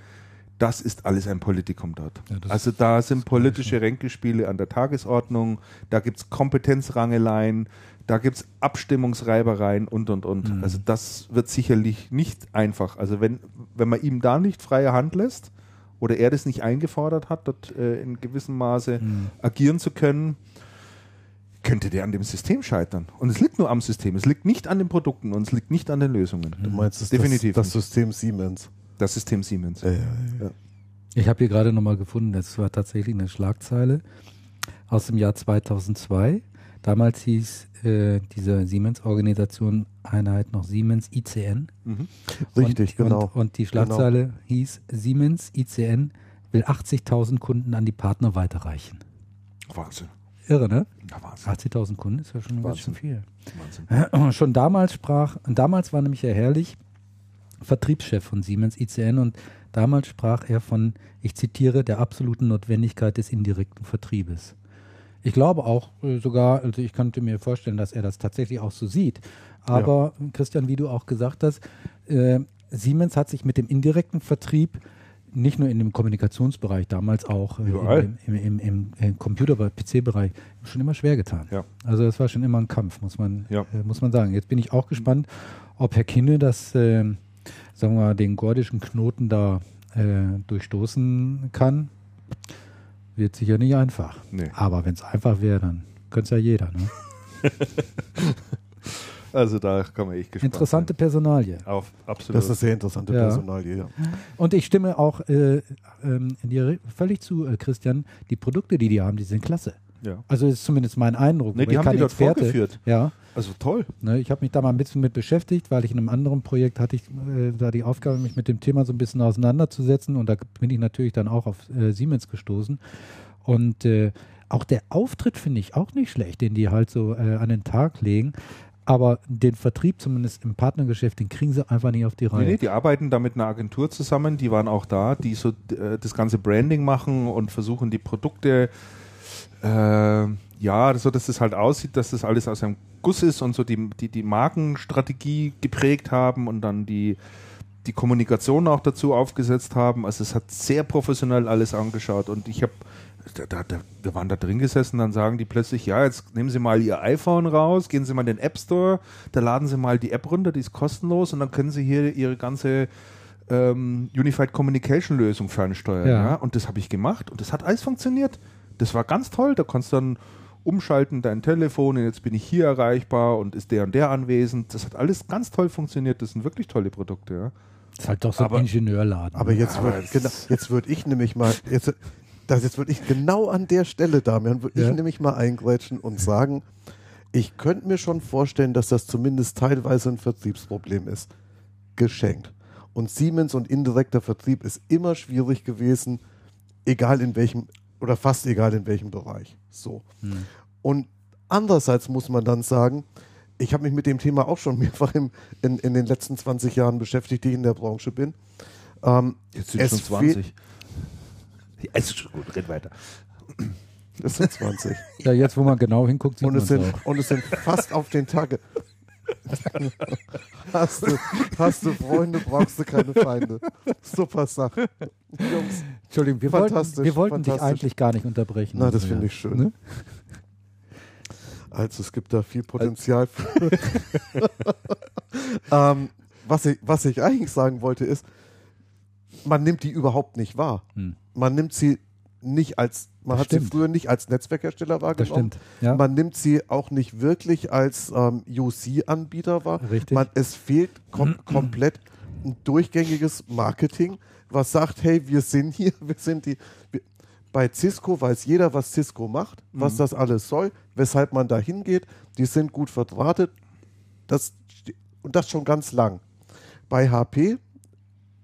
das ist alles ein Politikum dort. Ja, also da sind politische Ränkespiele an der Tagesordnung, da gibt es Kompetenzrangeleien, da gibt es Abstimmungsreibereien und und und. Mhm. Also das wird sicherlich nicht einfach. Also wenn, wenn man ihm da nicht freie Hand lässt oder er das nicht eingefordert hat, dort äh, in gewissem Maße Mhm. agieren zu können, könnte der an dem System scheitern. Und es liegt nur am System. Es liegt nicht an den Produkten und es liegt nicht an den Lösungen. Du meinst es Definitiv das, das System Siemens. Das System Siemens. Ja, ja, ja. Ich habe hier gerade nochmal gefunden, das war tatsächlich eine Schlagzeile aus dem Jahr 2002. Damals hieß äh, diese Siemens-Organisation Einheit noch Siemens ICN. Mhm. Richtig, und, genau. Und, und die Schlagzeile hieß Siemens ICN will 80.000 Kunden an die Partner weiterreichen. Wahnsinn. Irre, ne? Ja, Wahnsinn. 80.000 Kunden ist ja schon ganz schön viel. Wahnsinn. Schon damals sprach, und damals war nämlich Herr Herrlich Vertriebschef von Siemens ICN und damals sprach er von, ich zitiere, der absoluten Notwendigkeit des indirekten Vertriebes. Ich glaube auch äh, sogar, also ich könnte mir vorstellen, dass er das tatsächlich auch so sieht. Aber Christian, wie du auch gesagt hast, äh, Siemens hat sich mit dem indirekten Vertrieb nicht nur in dem Kommunikationsbereich, damals auch äh, im, im, im, im, Computer- PC-Bereich schon immer schwer getan. Ja. Also es war schon immer ein Kampf, muss man, Ja. äh, muss man sagen. Jetzt bin ich auch gespannt, ob Herr Kinne das, äh, sagen wir mal, den gordischen Knoten da äh, durchstoßen kann. Wird sicher nicht einfach. Nee. Aber wenn es einfach wäre, dann könnte es ja jeder. Ne? Also da kann man echt gespannt Interessante Personalie. sein. Auf, absolut. Das ist eine sehr interessante Ja. Personalie, ja. Und ich stimme auch äh, ähm, dir völlig zu, äh, Christian. Die Produkte, die die haben, die sind klasse. Ja. Also das ist zumindest mein Eindruck. Nee, die haben die dort Experte. vorgeführt. Ja. Also toll. Ne, ich habe mich da mal ein bisschen mit beschäftigt, weil ich in einem anderen Projekt hatte ich äh, da die Aufgabe, mich mit dem Thema so ein bisschen auseinanderzusetzen und da bin ich natürlich dann auch auf äh, Siemens gestoßen. Und äh, auch der Auftritt finde ich auch nicht schlecht, den die halt so äh, an den Tag legen. Aber den Vertrieb, zumindest im Partnergeschäft, den kriegen sie einfach nicht auf die Nee, Reihe. nee, die arbeiten da mit einer Agentur zusammen, die waren auch da, die so äh, das ganze Branding machen und versuchen die Produkte, äh, ja, so dass es halt aussieht, dass das alles aus einem Guss ist und so die, die, die Markenstrategie geprägt haben und dann die, die Kommunikation auch dazu aufgesetzt haben. Also es hat sehr professionell alles angeschaut und ich habe da, da, da, wir waren da drin gesessen, dann sagen die plötzlich, ja, jetzt nehmen Sie mal Ihr iPhone raus, gehen Sie mal in den App Store, da laden Sie mal die App runter, die ist kostenlos und dann können Sie hier Ihre ganze ähm, Unified Communication Lösung fernsteuern. Ja. Ja. Und das habe ich gemacht und das hat alles funktioniert. Das war ganz toll. Da kannst du dann umschalten dein Telefon, und jetzt bin ich hier erreichbar und ist der und der anwesend. Das hat alles ganz toll funktioniert. Das sind wirklich tolle Produkte. Ja. Das ist halt doch so Aber- ein Ingenieurladen. Aber jetzt Aber würde genau, jetzt würd ich nämlich mal, jetzt, das, jetzt würde ich genau an der Stelle, Damian, würde Ja. ich nämlich mal eingrätschen und sagen, ich könnte mir schon vorstellen, dass das zumindest teilweise ein Vertriebsproblem ist. Geschenkt. Und Siemens und indirekter Vertrieb ist immer schwierig gewesen, egal in welchem, oder fast egal in welchem Bereich. So. Und andererseits muss man dann sagen, ich habe mich mit dem Thema auch schon mehrfach im, in, in den letzten 20 Jahren beschäftigt, die ich in der Branche bin. Ähm, Jetzt sind Es schon 20. Ja, ist schon gut, red weiter. es sind 20. ja, jetzt, wo man genau hinguckt, sieht und, man es es sind, auch. und es sind fast auf den Tage. hast, du, hast du Freunde, brauchst du keine Feinde. Super Sache. Jungs, Entschuldigung, wir wollten, wir wollten dich eigentlich gar nicht unterbrechen. na, das Also, finde ja. ich schön. Ne? Also es gibt da viel Potenzial. Für ähm, was, ich, was ich eigentlich sagen wollte ist, man nimmt die überhaupt nicht wahr. Hm. Man nimmt sie nicht als, man Das hat sie stimmt. früher nicht als Netzwerkhersteller Das wahrgenommen. stimmt. Ja. Man nimmt sie auch nicht wirklich als ähm, UC-Anbieter wahr. Richtig. Man, es fehlt kom komplett ein durchgängiges Marketing, was sagt, hey, wir sind hier, wir sind die. Wir, bei Cisco weiß jeder, was Cisco macht, was das alles soll, weshalb man da hingeht. Die sind gut verdrahtet. Das, und das schon ganz lang. Bei HP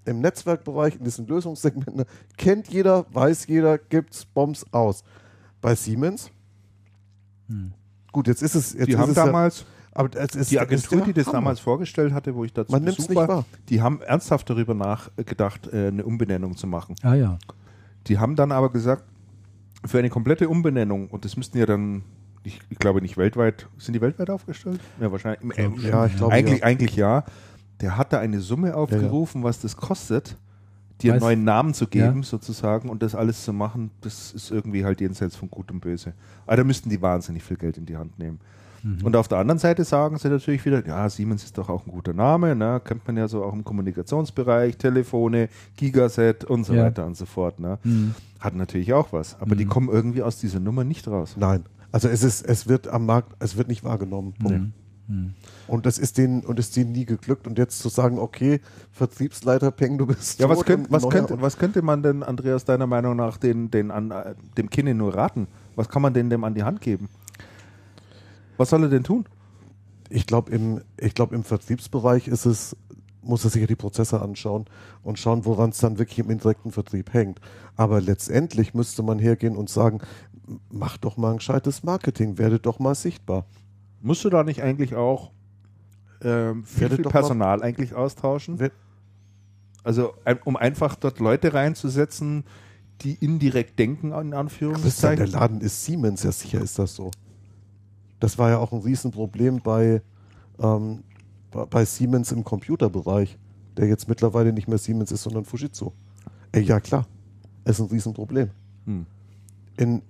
im Netzwerkbereich, in diesen Lösungssegmenten, kennt jeder, weiß jeder, gibt's Bombs aus. Bei Siemens, gut, jetzt ist es. Jetzt Die ist haben es ja- damals, aber es ist, die Agentur, ist die das Hammer. damals vorgestellt hatte, wo ich dazu Man Besuch war, wahr. die haben ernsthaft darüber nachgedacht, äh, eine Umbenennung zu machen. Ah ja. Die haben dann aber gesagt, für eine komplette Umbenennung, und das müssten ja dann, ich, ich glaube nicht weltweit, sind die weltweit aufgestellt? Ja, wahrscheinlich. Ja, ich glaube, eigentlich, ja. eigentlich ja. Der hat da eine Summe aufgerufen, was das kostet, dir einen neuen Namen zu geben, Ja. sozusagen, und das alles zu machen, das ist irgendwie halt jenseits von Gut und Böse. Aber da müssten die wahnsinnig viel Geld in die Hand nehmen. Mhm. Und auf der anderen Seite sagen sie natürlich wieder, ja, Siemens ist doch auch ein guter Name, ne? kennt man ja so auch im Kommunikationsbereich, Telefone, Gigaset und so Ja. weiter und so fort. Ne? Mhm. Hat natürlich auch was, aber die kommen irgendwie aus dieser Nummer nicht raus. Nein. Also es ist, es wird am Markt, es wird nicht wahrgenommen. Punkt. Mhm. Und das ist denen, und ist denen nie geglückt. Und jetzt zu sagen, okay, Vertriebsleiter Peng, du bist Ja, was, könnt, was, könnte, was könnte man denn, Andreas, deiner Meinung nach den, den an, dem Kinne nur raten? Was kann man denn dem an die Hand geben? Was soll er denn tun? Ich glaube, im, ich glaub, im Vertriebsbereich ist es, muss er sich ja die Prozesse anschauen und schauen, woran es dann wirklich im indirekten Vertrieb hängt. Aber letztendlich müsste man hergehen und sagen, mach doch mal ein gescheites Marketing, werde doch mal sichtbar. Musst du da nicht eigentlich auch ähm, viel, viel Personal eigentlich austauschen? Wer- Also um einfach dort Leute reinzusetzen, die indirekt denken, in Christian, der Anführungszeichen. Laden ist Siemens, ja sicher ist das so. Das war ja auch ein Riesenproblem bei, ähm, bei- bei Siemens im Computerbereich, der jetzt mittlerweile nicht mehr Siemens ist, sondern Fujitsu. Ey, ja klar, ist ein Riesenproblem. Hm. In,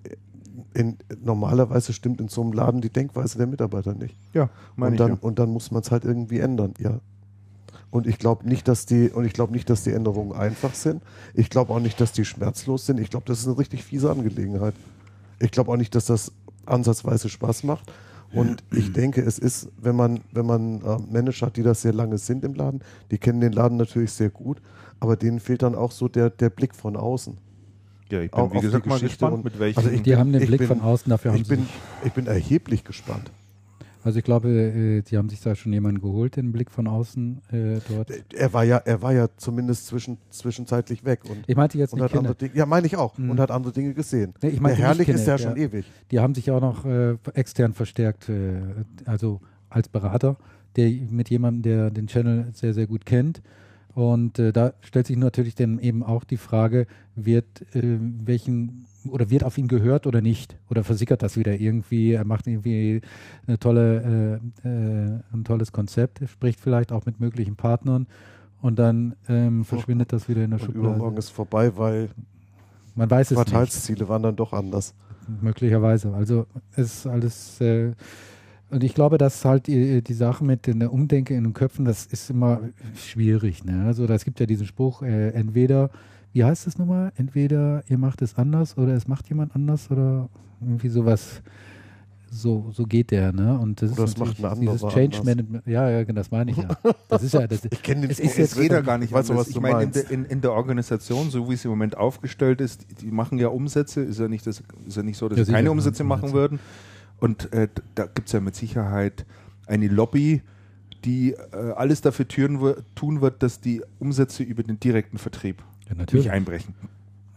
in, normalerweise stimmt in so einem Laden die Denkweise der Mitarbeiter nicht. Ja, meine Und ich. dann, Ja. und dann muss man es halt irgendwie ändern, ja. Und ich glaube nicht, dass die, und ich glaube nicht, dass die Änderungen einfach sind. Ich glaube auch nicht, dass die schmerzlos sind. Ich glaube, das ist eine richtig fiese Angelegenheit. Ich glaube auch nicht, dass das ansatzweise Spaß macht. Und ich denke, es ist, wenn man, wenn man äh, Manager hat, die das sehr lange sind im Laden, die kennen den Laden natürlich sehr gut, aber denen fehlt dann auch so der, der Blick von außen. Ja, ich bin auch wie gesagt mal gespannt, und- mit welchen. also ich- Die haben den Ich Blick bin- von außen, dafür haben Ich bin, ich bin erheblich gespannt. Also ich glaube, äh, die haben sich da schon jemanden geholt, den Blick von außen äh, dort. Er war ja, er war ja zumindest zwischen, zwischenzeitlich weg und Ich meinte jetzt und nicht hat Kinder. andere Dinge, ja, meine ich auch. Mhm. Und hat andere Dinge gesehen. Nee, ich Der meinte nicht Herrlich ist ja der- schon ewig. Die haben sich auch noch äh, extern verstärkt, äh, also als Berater, der mit jemandem, der den Channel sehr, sehr gut kennt. Und äh, da stellt sich natürlich dann eben auch die Frage, wird äh, welchen oder wird auf ihn gehört oder nicht? Oder versickert das wieder irgendwie? Er macht irgendwie eine tolle, äh, äh, ein tolles Konzept, spricht vielleicht auch mit möglichen Partnern und dann ähm, verschwindet das wieder in der Und Schublade. übermorgen ist vorbei, weil Man weiß es nicht. Quartalsziele waren dann doch anders. Möglicherweise. Also es ist alles. Und ich glaube, dass halt die, die Sache mit der Umdenke in den Köpfen, das ist immer schwierig. Ne? Also es gibt ja diesen Spruch, äh, entweder, wie heißt es nochmal? Entweder ihr macht es anders oder es macht jemand anders oder irgendwie sowas. So, so geht der, ne? Und das es macht ein dieses Change anders. Management. Ja, ja, das meine ich ja. Das ist ja, das, Ich kenne den Es ist Es jetzt- ja gar nicht Weißt du, was Ich du meine, in in, in der Organisation, so wie sie im Moment aufgestellt ist, die, die machen ja Umsätze, ist ja nicht, das, ist ja nicht so, dass Ja, sie keine Umsätze. machen würden. Und äh, da gibt es ja mit Sicherheit eine Lobby, die äh, alles dafür türen, tun wird, dass die Umsätze über den direkten Vertrieb ja, natürlich. nicht einbrechen.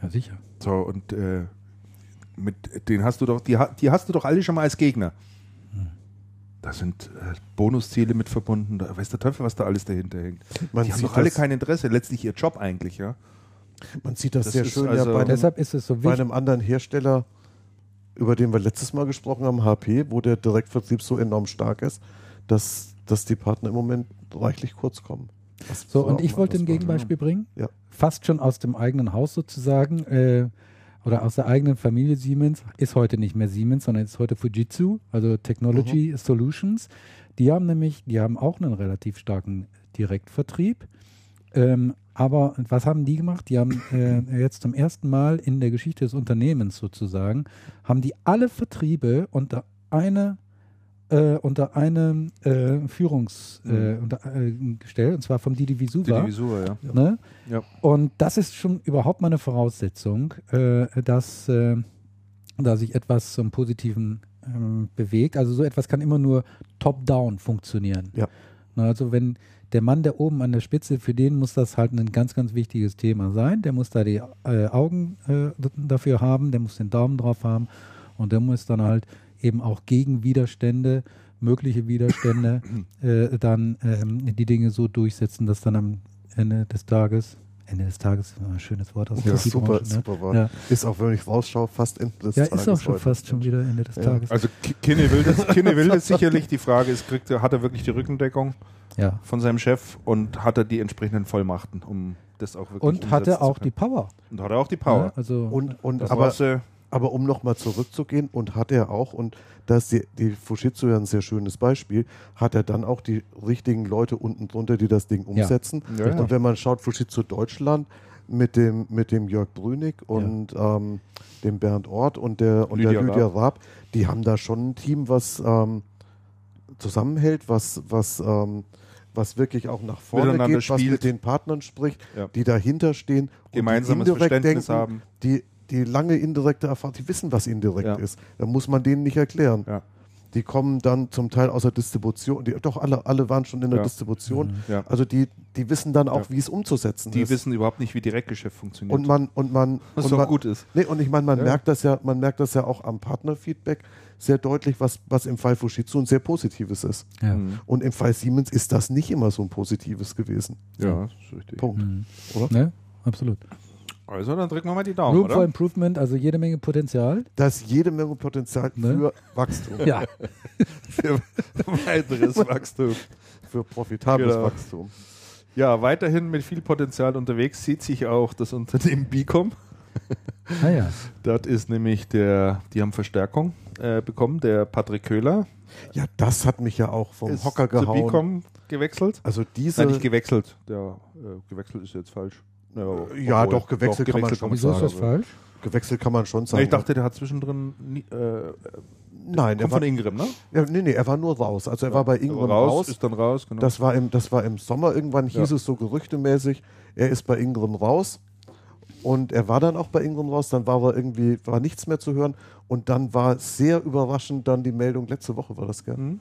Ja, sicher. So, und äh, mit denen hast du doch, die, die hast du doch alle schon mal als Gegner. Hm. Da sind äh, Bonusziele mit verbunden, da weiß der Teufel, was da alles dahinter hängt. Man die haben doch alle kein Interesse, letztlich ihr Job eigentlich, ja. Man sieht das, Das sehr schön also- ja bei Deshalb ist es so bei wichtig. einem anderen Hersteller, über den wir letztes Mal gesprochen haben, HP, wo der Direktvertrieb so enorm stark ist, dass, dass die Partner im Moment reichlich kurz kommen. Was So, und ich wollte ein. Gegenbeispiel bringen. Ja. Fast schon aus dem eigenen Haus sozusagen. Äh, oder aus der eigenen Familie Siemens. Ist heute nicht mehr Siemens, sondern ist heute Fujitsu, also Technology Mhm. Solutions. Die haben nämlich, die haben auch einen relativ starken Direktvertrieb. Ähm, aber was haben die gemacht? Die haben äh, jetzt zum ersten Mal in der Geschichte des Unternehmens sozusagen, haben die alle Vertriebe unter eine äh, unter einem äh, Führungs äh, unter, äh, gestellt, und zwar vom Didi Visuva. Divisur, ja. Ne? Ja. Und das ist schon überhaupt mal eine Voraussetzung, äh, dass äh, da sich etwas zum Positiven ähm, bewegt. Also so etwas kann immer nur top-down funktionieren. Ja. Na, Also wenn der Mann, der oben an der Spitze, für den muss das halt ein ganz, ganz wichtiges Thema sein. Der muss da die äh, Augen äh, dafür haben, der muss den Daumen drauf haben und der muss dann halt eben auch gegen Widerstände, mögliche Widerstände, äh, dann ähm, die Dinge so durchsetzen, dass dann am Ende des Tages, Ende des Tages, ein schönes Wort aus Ja, der super, IT-Branche, ne? super war. Ja. Ist auch, wenn ich rausschaue, fast Ende des Ja, Tages ist auch schon heute. fast schon wieder Ende des Ja. Tages. Also Ki- Kinne will das, Kinne will das sicherlich. Die Frage ist, kriegt er, hat er wirklich die Rückendeckung Ja. von seinem Chef und hat er die entsprechenden Vollmachten, um das auch wirklich Und hatte auch die Power. Und hatte auch die Power. Ja, also Und, und aber, äh, aber um nochmal zurückzugehen, und hat er auch, und da ist die, die Fujitsu ja ein sehr schönes Beispiel, hat er dann auch die richtigen Leute unten drunter, die das Ding umsetzen. Ja, ja. Und wenn man schaut, Fujitsu Deutschland mit dem, mit dem Jörg Brünig und ähm, dem Bernd Ort und der, und Lydia der Lydia Raab. Raab, die haben da schon ein Team, was ähm, zusammenhält, was, was, ähm, was wirklich auch nach vorne geht, was spielt. mit den Partnern spricht, Ja. die dahinter stehen und Gemeinsames die indirekt Verständnis denken, haben. die, die lange indirekte Erfahrung, die wissen, was indirekt Ja. ist. Da muss man denen nicht erklären. Ja. Die kommen dann zum Teil aus der Distribution, die, doch alle, alle waren schon in der Ja. Distribution. Ja. Also die, die wissen dann auch, Ja. wie es umzusetzen Die ist. wissen überhaupt nicht, wie Direktgeschäft funktioniert. und man und man was und man, gut ist. Nee, und ich meine, man Ja. merkt das ja, man merkt das ja auch am Partnerfeedback sehr deutlich, was, was im Fall Fujitsu ein sehr positives ist. ja. Mhm. Und im Fall Siemens ist das nicht immer so ein positives gewesen. Ja, das ist richtig. Punkt. Mhm. Oder? Ne? Absolut. Also, dann drücken wir mal die Daumen, Room for oder? Improvement, also jede Menge Potenzial. Da ist jede Menge Potenzial Ne? für Wachstum, Ja. Für weiteres Wachstum. für profitables Genau. Wachstum. Ja, weiterhin mit viel Potenzial unterwegs sieht sich auch das Unternehmen Bicom. Naja. Dort ist nämlich der, die haben Verstärkung äh, bekommen, der Patrick Köhler Ja, das hat mich ja auch vom ist Hocker zu gehauen. Bicom gewechselt. Also diese, Nein, nicht gewechselt. Der äh, gewechselt ist jetzt falsch. Ja, Ja, obwohl, doch, gewechselt kann man schon Wieso ist das sagen. falsch? gewechselt kann man schon sagen. ich dachte, der hat zwischendrin nie, äh, Nein, er war, von Ingram, ne? ja, nee, nee, er war nur raus. Also er war bei Ingram raus, raus. ist dann raus, genau. Das war im, das war im Sommer. Irgendwann hieß Ja. es so gerüchtemäßig, er ist bei Ingram raus. Und er war dann auch bei Ingram raus. Dann war er irgendwie, war nichts mehr zu hören. Und dann war sehr überraschend dann die Meldung, letzte Woche war das, gell? Mhm.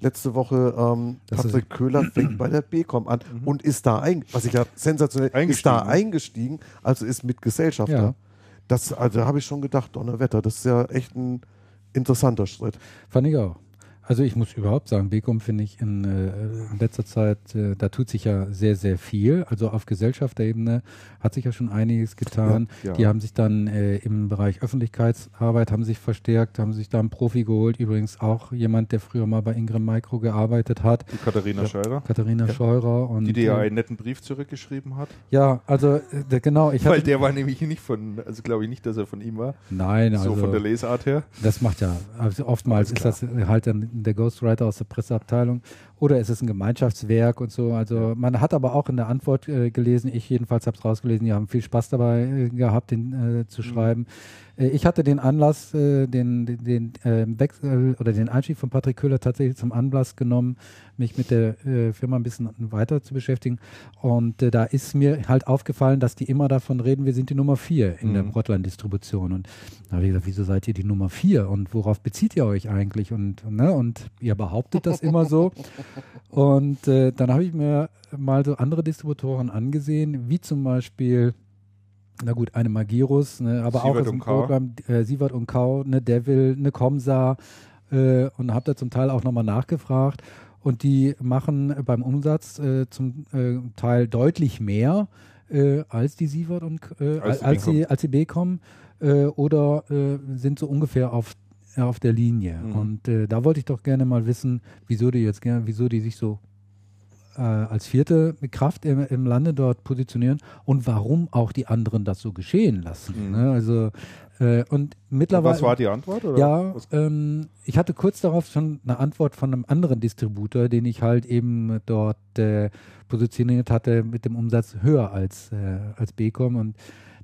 Letzte Woche, ähm, Patrick Köhler fängt bei der BCom an und ist da, ein, was ich ja sensationell, ist da Eingestiegen. eingestiegen, also ist mit Gesellschafter. Ja. Das, also habe ich schon gedacht, Donnerwetter, das ist ja echt ein interessanter Schritt. Fand ich auch. Also ich muss überhaupt sagen, Becum finde ich in, äh, in letzter Zeit, äh, da tut sich ja sehr, sehr viel. Also auf Gesellschafterebene hat sich ja schon einiges getan. Ja, ja. Die haben sich dann äh, im Bereich Öffentlichkeitsarbeit, haben sich verstärkt, haben sich da einen Profi geholt. Übrigens auch jemand, der früher mal bei Ingram Micro gearbeitet hat, Die Katharina Scheurer, Katharina Scheurer. Und, die dir ja äh, einen netten Brief zurückgeschrieben hat. ja, also äh, genau, ich Weil der war nämlich nicht von, also glaube ich nicht, dass er von ihm war. nein, so also von der Lesart her. Das macht ja, also oftmals ist das halt dann der Ghostwriter aus der Presseabteilung oder es ist ein Gemeinschaftswerk und so. Also man hat aber auch in der Antwort äh, gelesen, ich jedenfalls habe es rausgelesen, die haben viel Spaß dabei äh, gehabt, den äh, zu schreiben. Äh, ich hatte den Anlass, äh, den, den, den äh, Wechsel oder den Einstieg von Patrick Köhler tatsächlich zum Anlass genommen, mich mit der äh, Firma ein bisschen weiter zu beschäftigen. Und da ist mir halt aufgefallen, dass die immer davon reden, wir sind die Nummer vier in der Mhm. Brotline-Distribution. Und da habe ich gesagt, wieso seid ihr die Nummer vier und worauf bezieht ihr euch eigentlich? Und, ne, und ihr behauptet das immer so. Und äh, dann habe ich mir mal so andere Distributoren angesehen, wie zum Beispiel, na gut, eine Magirus, ne, aber auch Sievert aus dem und Kau. Programm äh, Sievert und Kau, eine Devil, eine Comsa äh, und habe da zum Teil auch nochmal nachgefragt. Und die machen beim Umsatz äh, zum äh, Teil deutlich mehr äh, als die Sievert und Als als, die als die Becom äh, oder äh, sind so ungefähr auf, auf der Linie. Mhm. Und äh, da wollte ich doch gerne mal wissen, wieso die jetzt gerne, wieso die sich so äh, als vierte Kraft im, im Lande dort positionieren und warum auch die anderen das so geschehen lassen. Mhm. Ne? Also äh, und mittlerweile. Was war die Antwort? Oder Ja, ähm, ich hatte kurz darauf schon eine Antwort von einem anderen Distributor, den ich halt eben dort äh, positioniert hatte mit dem Umsatz höher als, äh, als Becom und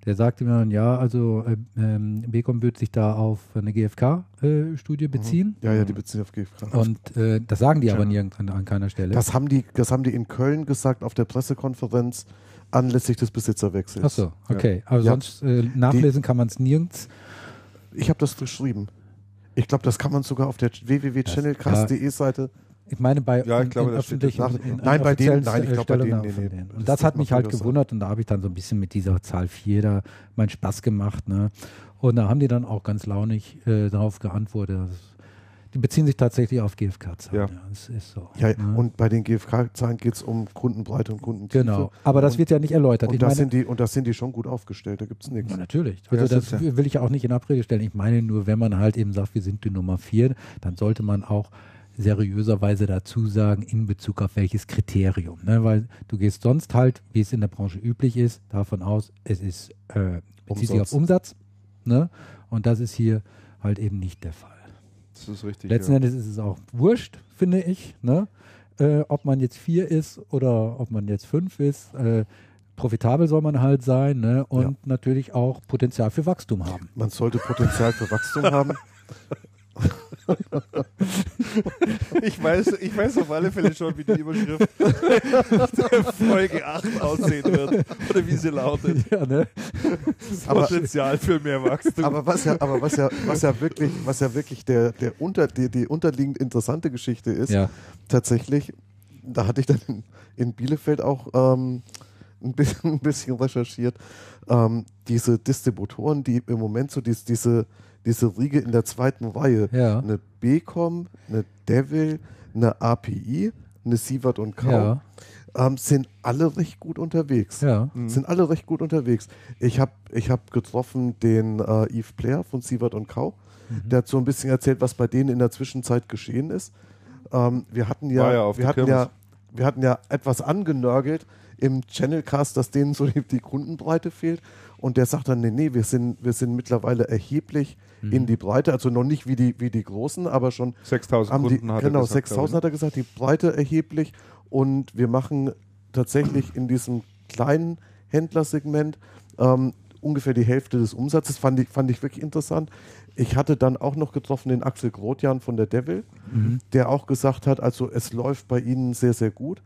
der sagte mir dann, ja, also äh, ähm, Becom wird sich da auf eine GfK-Studie beziehen Ja, ja, die beziehen auf GFK. und äh, das sagen die aber nirgends an, an keiner Stelle. Das haben, die, das haben die in Köln gesagt auf der Pressekonferenz anlässlich des Besitzerwechsels. Achso, okay. Aber Ja. sonst äh, nachlesen kann man es nirgends. Ich habe das geschrieben. Ich glaube, das kann man sogar auf der www.channelcast.de Seite. Ich meine bei Ja, ich glaube, in das öffentlichen, nach- in, in Nein, bei denen- nein, ich glaube, bei denen, nee, nee. denen. Das Und das ist hat mich halt gewundert und da habe ich dann so ein bisschen mit dieser Zahl 4 da meinen Spaß gemacht. Ne? Und da haben die dann auch ganz launig äh, darauf geantwortet. Das- Die beziehen sich tatsächlich auf GfK-Zahlen. Ja. Ja. das ist so. Ja, ne? und bei den GFK-Zahlen geht es um Kundenbreite und Kundentiefe. Genau. Aber das und, wird ja nicht erläutert. Und ich das, meine, sind die, und das sind die schon gut aufgestellt, da gibt es nichts. Ja, natürlich. Also das das, will ich auch nicht in Abrede stellen. Ich meine nur, wenn man halt eben sagt, wir sind die Nummer vier, dann sollte man auch seriöserweise dazu sagen, in Bezug auf welches Kriterium. Ne? Weil du gehst sonst halt, wie es in der Branche üblich ist, davon aus, es ist äh, bezieht sich auf Umsatz. Ne? Und das ist hier halt eben nicht der Fall. Das ist richtig. Letzten ja. Endes ist es auch wurscht, finde ich, ne? Äh, ob man jetzt vier ist oder ob man jetzt fünf ist. Äh, profitabel soll man halt sein ne? und ja. natürlich auch Potenzial für Wachstum haben. Man sollte Potenzial für Wachstum haben. ich, weiß, ich weiß auf alle Fälle schon, wie die Überschrift der Folge 8 aussehen wird. Oder wie sie lautet. Ja, ne? Potenzial für mehr Wachstum. Aber was ja, aber was ja, was ja wirklich, was ja wirklich der, der unter, die, die unterliegend interessante Geschichte ist, ja. tatsächlich, da hatte ich dann in, in Bielefeld auch ähm, ein, bisschen, ein bisschen recherchiert, ähm, diese Distributoren, die im Moment so dies, diese diese Riege in der zweiten Reihe. Ja. Eine BCom, eine Devil, eine API, eine Sievert und Kau. Ja. Ähm, sind alle recht gut unterwegs. Ja. Mhm. Sind alle recht gut unterwegs. Ich habe ich hab getroffen den äh, Eve Player von Sievert und Kau. Mhm. Der hat so ein bisschen erzählt, was bei denen in der Zwischenzeit geschehen ist. Ähm, wir hatten ja, ja wir hatten ja, wir hatten ja etwas angenörgelt im Channelcast, dass denen so die, die Kundenbreite fehlt. Und der sagt dann, nee, nee, wir sind, wir sind mittlerweile erheblich mhm. in die Breite, also noch nicht wie die, wie die Großen, aber schon 6000 Kunden die, hat Genau, 6000 hat er gesagt, die Breite erheblich und wir machen tatsächlich in diesem kleinen Händlersegment ähm, ungefähr die Hälfte des Umsatzes, fand ich, fand ich wirklich interessant. Ich hatte dann auch noch getroffen den Axel Grotjan von der Devil, mhm. der auch gesagt hat, also es läuft bei ihnen sehr, sehr gut.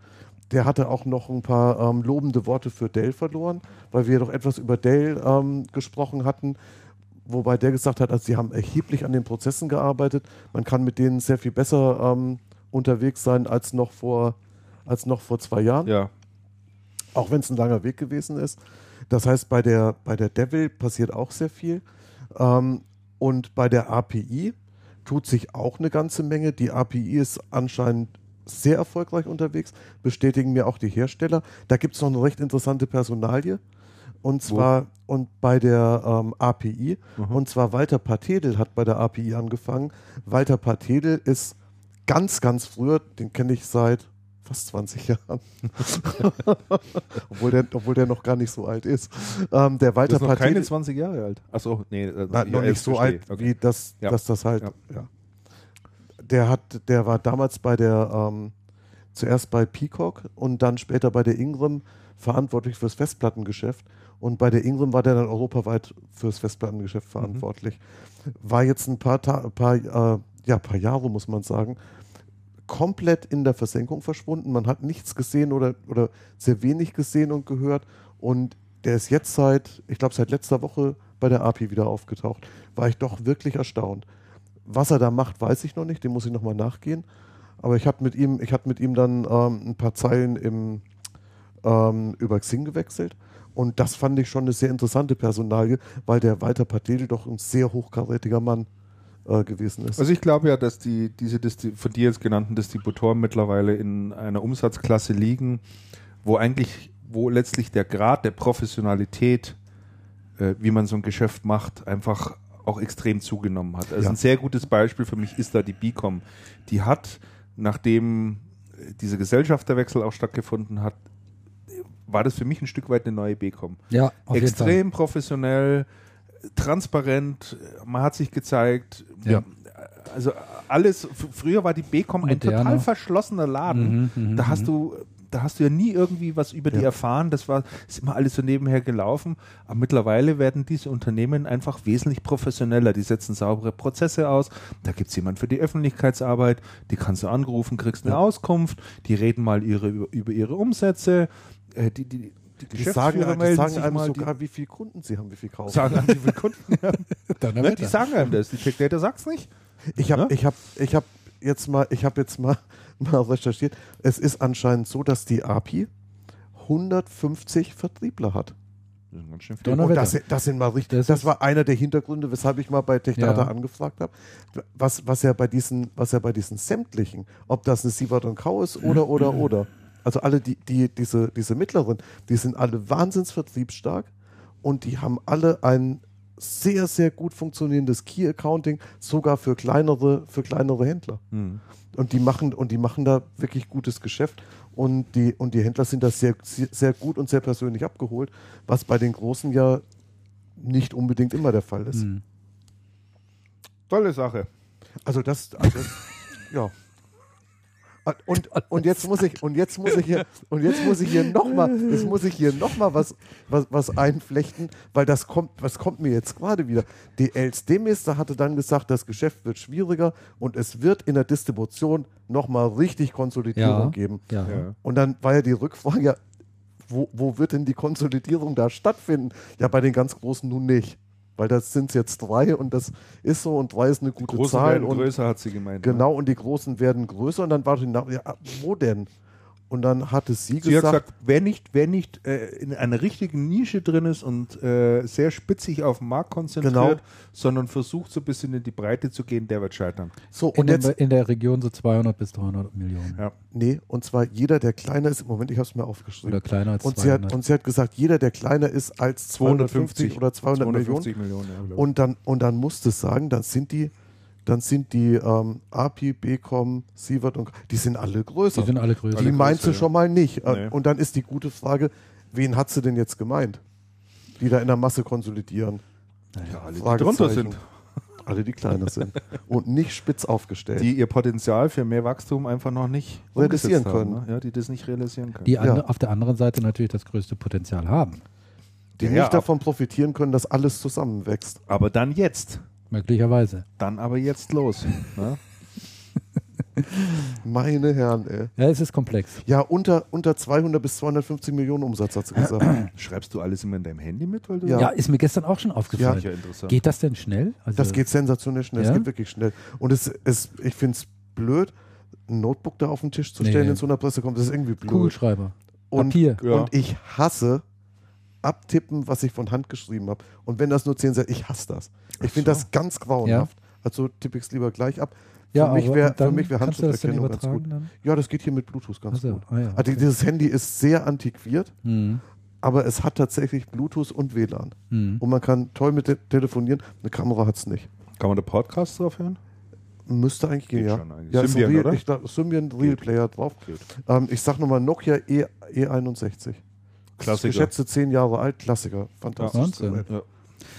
Der hatte auch noch ein paar ähm, lobende Worte für Dell verloren, weil wir doch etwas über Dell ähm, gesprochen hatten wobei der gesagt hat, also sie haben erheblich an den Prozessen gearbeitet. Man kann mit denen sehr viel besser ähm, unterwegs sein als noch vor, als noch vor zwei Jahren. Ja. Auch wenn es ein langer Weg gewesen ist. Das heißt, bei der, bei der Devil passiert auch sehr viel. Ähm, und bei der API tut sich auch eine ganze Menge. Die API ist anscheinend sehr erfolgreich unterwegs, bestätigen mir auch die Hersteller. Da gibt es noch eine recht interessante Personalie. Und zwar Wo? und bei der ähm, API. Mhm. Und zwar Walter Patedel hat bei der API angefangen. Walter Patedel ist ganz, ganz früher, den kenne ich seit fast 20 Jahren. obwohl, der, obwohl der noch gar nicht so alt ist. Ähm, der Walter Patedel, keine 20 Jahre alt. Achso, nee. Äh, Na, noch nicht so verstehe. alt, okay. wie das, ja. dass das halt. Ja. ja. Der hat, der war damals bei der, ähm, zuerst bei Peacock und dann später bei der Ingram verantwortlich fürs Festplattengeschäft und bei der Ingram war der dann europaweit fürs Festplattengeschäft mhm. verantwortlich. Mhm. War jetzt ein paar, Ta paar, äh, ja, paar Jahre, muss man sagen, komplett in der Versenkung verschwunden. Man hat nichts gesehen oder, oder sehr wenig gesehen und gehört. Und der ist jetzt seit, ich glaube, seit letzter Woche bei der API wieder aufgetaucht. War ich doch wirklich erstaunt. Was er da macht, weiß ich noch nicht, dem muss ich nochmal nachgehen. Aber ich hatte mit ihm, ich hatte mit ihm dann ähm, ein paar Zeilen im, ähm, über Xing gewechselt und das fand ich schon eine sehr interessante Personalie, weil der Walter Patel doch ein sehr hochkarätiger Mann äh, gewesen ist. Also ich glaube ja, dass die diese Disti von dir jetzt genannten Distributoren mittlerweile in einer Umsatzklasse liegen, wo eigentlich, wo letztlich der Grad der Professionalität, äh, wie man so ein Geschäft macht, einfach auch extrem zugenommen hat. Also ja. ein sehr gutes Beispiel für mich ist da die Bicom. Die hat, nachdem dieser Gesellschafterwechsel auch stattgefunden hat, war das für mich ein Stück weit eine neue B-Com. Ja, Extrem professionell, transparent, man hat sich gezeigt. Ja. Also alles, früher war die B-Com ein total verschlossener Laden. Mhm, mhm da hast mhm. du da hast du ja nie irgendwie was über ja. die erfahren. Das war ist immer alles so nebenher gelaufen. Aber mittlerweile werden diese Unternehmen einfach wesentlich professioneller. Die setzen saubere Prozesse aus. Da gibt es jemand für die Öffentlichkeitsarbeit. Die kannst du angerufen, kriegst eine ja. Auskunft. Die reden mal ihre, über ihre Umsätze äh, die, die, die, die sagen, die sagen einem sogar, wie viele Kunden sie haben, wie viel kaufen. Sagen einem, wie viele Kunden haben. ne? Die sagen einem das. Die Check Data sagt es nicht. Ich habe ne? ich hab, ich hab jetzt mal, ich habe jetzt mal, mal recherchiert. Es ist anscheinend so, dass die API 150 Vertriebler hat. Und das, das, sind mal richtig. Das, das war einer der Hintergründe, weshalb ich mal bei TechData ja. angefragt habe, was, was ja bei diesen, was ja bei diesen sämtlichen, ob das eine Sievert und Kau ist oder oder oder, also alle die, die, diese, diese mittleren, die sind alle wahnsinns vertriebsstark und die haben alle ein sehr, sehr gut funktionierendes Key Accounting, sogar für kleinere, für kleinere Händler. Hm. Und die machen, und die machen da wirklich gutes Geschäft. Und die, und die Händler sind da sehr, sehr, sehr gut und sehr persönlich abgeholt, was bei den Großen ja nicht unbedingt immer der Fall ist. Mhm. Tolle Sache. Also das, also, ja. Und, und jetzt muss ich und jetzt muss ich hier und jetzt muss ich hier noch mal jetzt muss ich hier noch mal was, was was einflechten, weil das kommt was kommt mir jetzt gerade wieder. Die LSD-Meister hatte dann gesagt, das Geschäft wird schwieriger und es wird in der Distribution noch mal richtig Konsolidierung Ja. geben. Ja. Ja. Und dann war ja die Rückfrage, wo, wo wird denn die Konsolidierung da stattfinden? Ja, bei den ganz Großen nun nicht. Weil das sind jetzt drei und das ist so und drei ist eine gute Große Zahl. werden Und größer, hat sie gemeint. ne? Genau, und die Großen werden größer und dann war die Nach ja, wo denn? Und dann hatte sie, Sie hat gesagt, gesagt, wer nicht, wer nicht äh, in einer richtigen Nische drin ist und äh, sehr spitzig auf den Markt konzentriert, Genau. sondern versucht so ein bisschen in die Breite zu gehen, der wird scheitern. so, In, und jetzt, der, in der Region so 200 bis 300 Millionen. Ja. nee, und zwar jeder, der kleiner ist, im Moment, ich habe es mir aufgeschrieben. Oder kleiner als und, sie 200. hat, und sie hat gesagt, jeder, der kleiner ist als 250 oder 200 Millionen, 250 Millionen. ja, glaub ich. Und dann, und dann musste es sagen, dann sind die, dann sind die ähm, API, BCom, Sievert und die sind alle größer. die sind alle größer. Die alle meint größer, sie ja. schon mal nicht. Äh, Nee. Und dann ist die gute Frage, wen hat sie denn jetzt gemeint? Die da in der Masse konsolidieren. ja, alle, die drunter sind, Alle, die kleiner sind. Und nicht spitz aufgestellt. die ihr Potenzial für mehr Wachstum einfach noch nicht Realisieren haben, können. Ne? Ja, die das nicht realisieren können. die Ja. auf der anderen Seite natürlich das größte Potenzial haben. die Ja, nicht davon profitieren können, dass alles zusammenwächst. aber dann jetzt. Möglicherweise. Dann aber jetzt los. ne? Meine Herren, ey. Ja, es ist komplex. Ja, unter, unter 200 bis 250 Millionen Umsatz hat sie gesagt. Schreibst du alles immer in deinem Handy mit? Weil du Ja. Ja, ist mir gestern auch schon aufgefallen. ja interessant. Geht das denn schnell? Also, Das geht sensationell schnell. Ja? Es geht wirklich schnell. Und es, es, ich finde es blöd, ein Notebook da auf den Tisch zu Nee. stellen in so einer Pressekonferenz. Das ist irgendwie blöd. Kugelschreiber. Und, Papier. Ja. und ich hasse abtippen, was ich von Hand geschrieben habe. Und wenn das nur 10 Seiten, ich hasse das. Ich finde das ganz grauenhaft. Also tippe ich es lieber gleich ab. Für Ja, mich wäre wär dann Handschrifterkennung ganz gut. dann? Ja, das geht hier mit Bluetooth ganz Achso, gut. ah ja. Also dieses Handy ist sehr antiquiert, Mhm. aber es hat tatsächlich Bluetooth und WLAN. Mhm. Und man kann toll mit te telefonieren. Eine Kamera hat es nicht. Kann man da Podcasts drauf hören? Müsste eigentlich gehen, Geht ja. schon eigentlich. ja Symbian, Real, oder? Ich Symbian Real Geht. Player drauf. Ähm, ich sag nochmal Nokia E, E61. Klassiker. Geschätzte zehn Jahre alt, Klassiker. Fantastisch. Wahnsinn. Ja.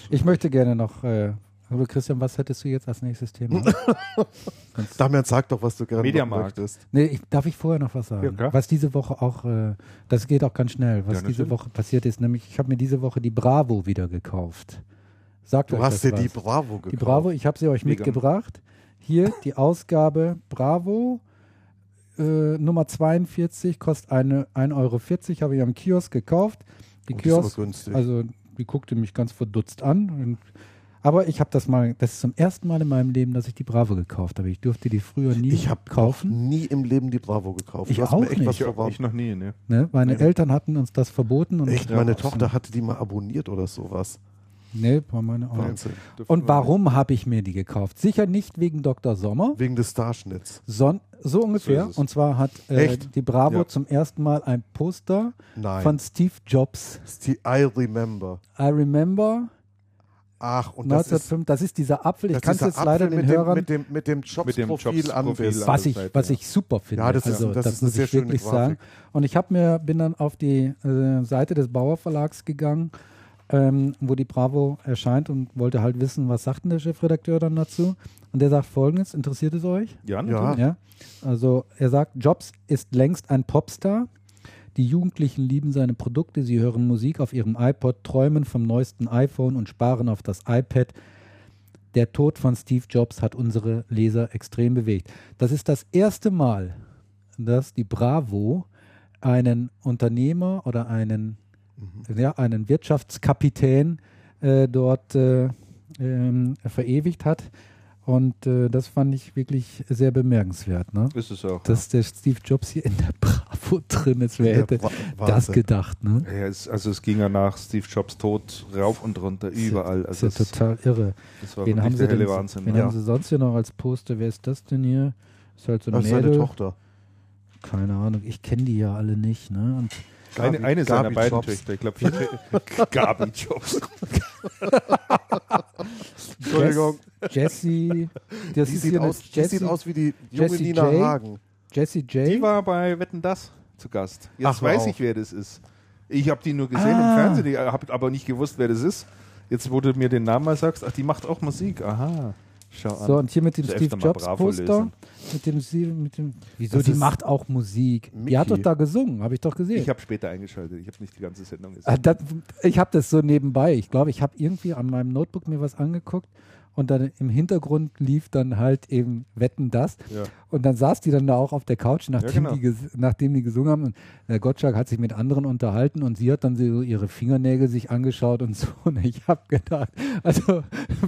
Ich möchte gerne noch, äh, aber Christian, was hättest du jetzt als nächstes Thema? Damian, sag doch, was du gerne Mediamarkt. möchtest. nee, ich, darf ich vorher noch was sagen? Ja, was diese Woche auch, äh, das geht auch ganz schnell, was Ja, diese. Woche passiert ist, nämlich ich habe mir diese Woche die Bravo wieder gekauft. Sagt Du euch hast dir was? die Bravo gekauft. Die Bravo, ich habe sie euch Mega. mitgebracht. Hier die Ausgabe Bravo äh, Nummer 42, kostet eine 1,40 Euro, habe ich am Kiosk gekauft. Die Oh, Kiosk, günstig. also die guckte mich ganz verdutzt an. Und, aber ich habe das mal, das ist zum ersten Mal in meinem Leben, dass ich die Bravo gekauft habe. Ich durfte die früher nie ich habe kaufen. nie im Leben die Bravo gekauft. Ich du hast auch mir echt was nicht. verraten. Ich noch nie, ne? Ne? Meine Nee. Eltern hatten uns das verboten. Und Echt, meine. Tochter hatte die mal abonniert oder sowas. Nee, war meine auch. Wahnsinn. Und warum habe ich mir die gekauft? Sicher nicht wegen Dr. Sommer, Wegen des Starschnitts. Son so ungefähr. ist es. und zwar hat äh, die Bravo Ja. zum ersten Mal ein Poster Nein. von Steve Jobs. Sti- I remember. I remember Ach, und das ist, 1905. Das ist dieser Apfel. Ich das kann ist es jetzt leider Apfel den mit Hörern, dem, mit dem, mit dem dem Jobs-Profil Jobs-Profil anbissen. an- was ich, was ich super finde. Ja, das ist- also, das ist eine muss sehr ich schöne wirklich Grafik. sagen. Und ich habe mir bin dann auf die äh, Seite des Bauer Verlags gegangen, ähm, wo die Bravo erscheint und wollte halt wissen, was sagt denn der Chefredakteur dann dazu? Und der sagt Folgendes: Interessiert es euch? Ja, Ja. natürlich. Ja, also er sagt, Jobs ist längst ein Popstar. Die Jugendlichen lieben seine Produkte, sie hören Musik auf ihrem iPod, träumen vom neuesten iPhone und sparen auf das iPad. Der Tod von Steve Jobs hat unsere Leser extrem bewegt. Das ist das erste Mal, dass die Bravo einen Unternehmer oder einen, ja, einen Wirtschaftskapitän äh, dort äh, ähm, verewigt hat. Und äh, das fand ich wirklich sehr bemerkenswert. Ne? Ist es auch. Dass der Steve Jobs hier in der Bravo drin ist. Wer hätte das gedacht? Ne? ja, es, also es ging ja nach Steve Jobs Tod rauf und runter, überall. Das Also ist ja es, total irre. das war Wen haben, sie denn, Wahnsinn. wen ja. haben sie sonst hier noch als Poster? Wer ist das denn hier? Ist halt so ein Das ist seine. Tochter. Keine Ahnung, ich kenne die ja alle nicht. Ne? Und Eine, Gabi- eine seiner Gabi beiden Jobs. Töchter, ich glaube, Gabi Jobs. Entschuldigung. Jessie. Das Die ist sieht, hier eine aus, die sieht Jessie, aus wie die junge Jessie Nina J. Hagen. Jessie J. Die war bei Wetten Das zu Gast. Jetzt Ach, weiß auf. ich, wer das ist. Ich habe die nur gesehen Ah. im Fernsehen, ich habe aber nicht gewusst, wer das ist. Jetzt, wo du mir den Namen mal sagst, ach, die macht auch Musik. Aha. Schau an. So, und hier mit dem Steve Jobs Poster. Mit dem, mit dem, wieso, Das die macht auch Musik. Die hat doch Mickey. da gesungen, habe ich doch gesehen. Ich habe später eingeschaltet. Ich habe nicht die ganze Sendung gesehen. Ah, das, ich habe das so nebenbei. Ich glaube, ich habe irgendwie an meinem Notebook mir was angeguckt und dann im Hintergrund lief dann halt eben Wetten das. Ja. Und dann saß die dann da auch auf der Couch, nachdem, genau. die, nachdem die gesungen haben. Und der Gottschalk hat sich mit anderen unterhalten und sie hat dann so ihre Fingernägel sich angeschaut und so. Und ich habe gedacht, also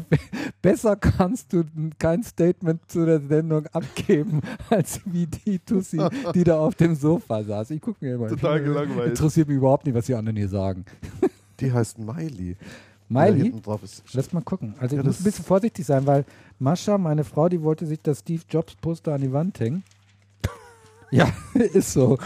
be- besser kannst du kein Statement zu der Sendung abgeben, als wie die Tussi, die da auf dem Sofa saß. Ich gucke mir immer. Total gelangweilt. Interessiert mich überhaupt nicht, was die anderen hier sagen. Die heißt Miley. Miley? hinten drauf ist. Lass mal gucken. Also Ja, ich muss ein bisschen vorsichtig sein, weil Mascha, meine Frau, die wollte sich das Steve Jobs Poster an die Wand hängen. ja, ist so.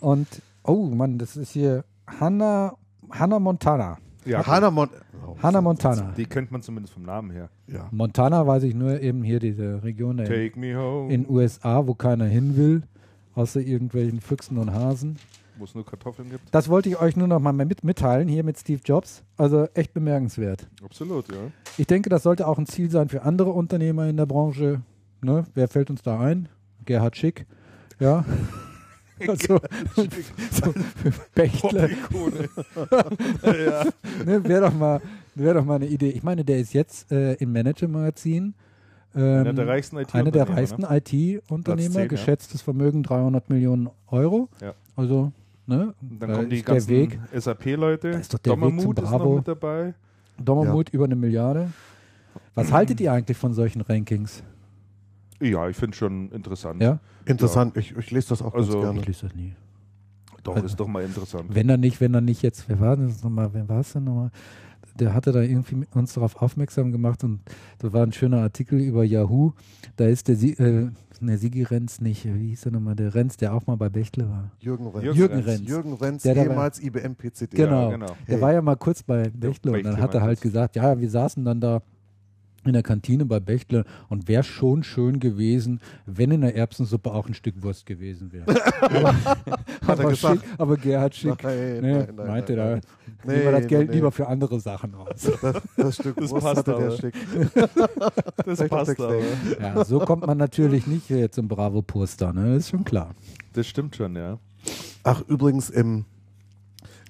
Und, oh Mann, das ist hier Hannah, Hannah Montana. Ja, Hannah Mon oh, Hannah Montana. die kennt man zumindest vom Namen her. Ja. Montana weiß ich nur eben hier diese Region in, Take me home. in USA, wo keiner hin will, außer irgendwelchen Füchsen und Hasen. Wo es nur Kartoffeln gibt. Das wollte ich euch nur noch mal mit, mitteilen, hier mit Steve Jobs. Also echt bemerkenswert. Absolut, ja. Ich denke, das sollte auch ein Ziel sein für andere Unternehmer in der Branche. Ne? Wer fällt uns da ein? Gerhard Schick. Ja. Also, so, Bechtle. Ikone. Ne? Wäre doch, mal- wär doch mal eine Idee. Ich meine, der ist jetzt äh, im Manager-Magazin. Ähm, Einer der reichsten IT-Unternehmer. reichsten Ne? Platz 10, ja. geschätztes Vermögen 300 Millionen Euro. Ja. Also, ne? Dann da kommen die ganzen Weg. SAP-Leute. Da ist doch der Weg zum Dommermut ist noch mit dabei. Dommermut über eine Milliarde. Was haltet ihr eigentlich von solchen Rankings? Ja, ich finde schon interessant. Ja? Interessant. Ich, ich lese das auch Also- ganz gerne. Ich lese das nie. Doch, Also- ist doch mal interessant. Wenn er nicht, wenn er nicht jetzt, wer war das nochmal, wer war es denn nochmal? Der hatte da irgendwie uns darauf aufmerksam gemacht und da war ein schöner Artikel über Yahoo. Da ist der, Sie, äh, ne, Sigi Renz nicht, wie hieß er nochmal, der Renz, der auch mal bei Bechtle war. Jürgen Renz. Jürgen Jürgen Renz. Jürgen Renz, Der ehemals IBM PCD. Genau. Ja, genau. Der Hey. war ja mal kurz bei Bechtle und dann Bechtle hat er halt gesagt, ja, wir saßen dann da in der Kantine bei Bechtle und wäre schon schön gewesen, wenn in der Erbsensuppe auch ein Stück Wurst gewesen wäre. aber, aber. Schick, aber Gerhard Schick Nein, ne, nein, nein, meinte nein, da, nehmen wir das Nee, Geld nee. lieber für andere Sachen aus. Das, das Stück Das Wurst passt hatte der. Stück. Das Vielleicht passt aber. Ja, so kommt man natürlich nicht hier zum Bravo-Poster, ne? ist schon klar. Das stimmt schon, ja. Ach, übrigens im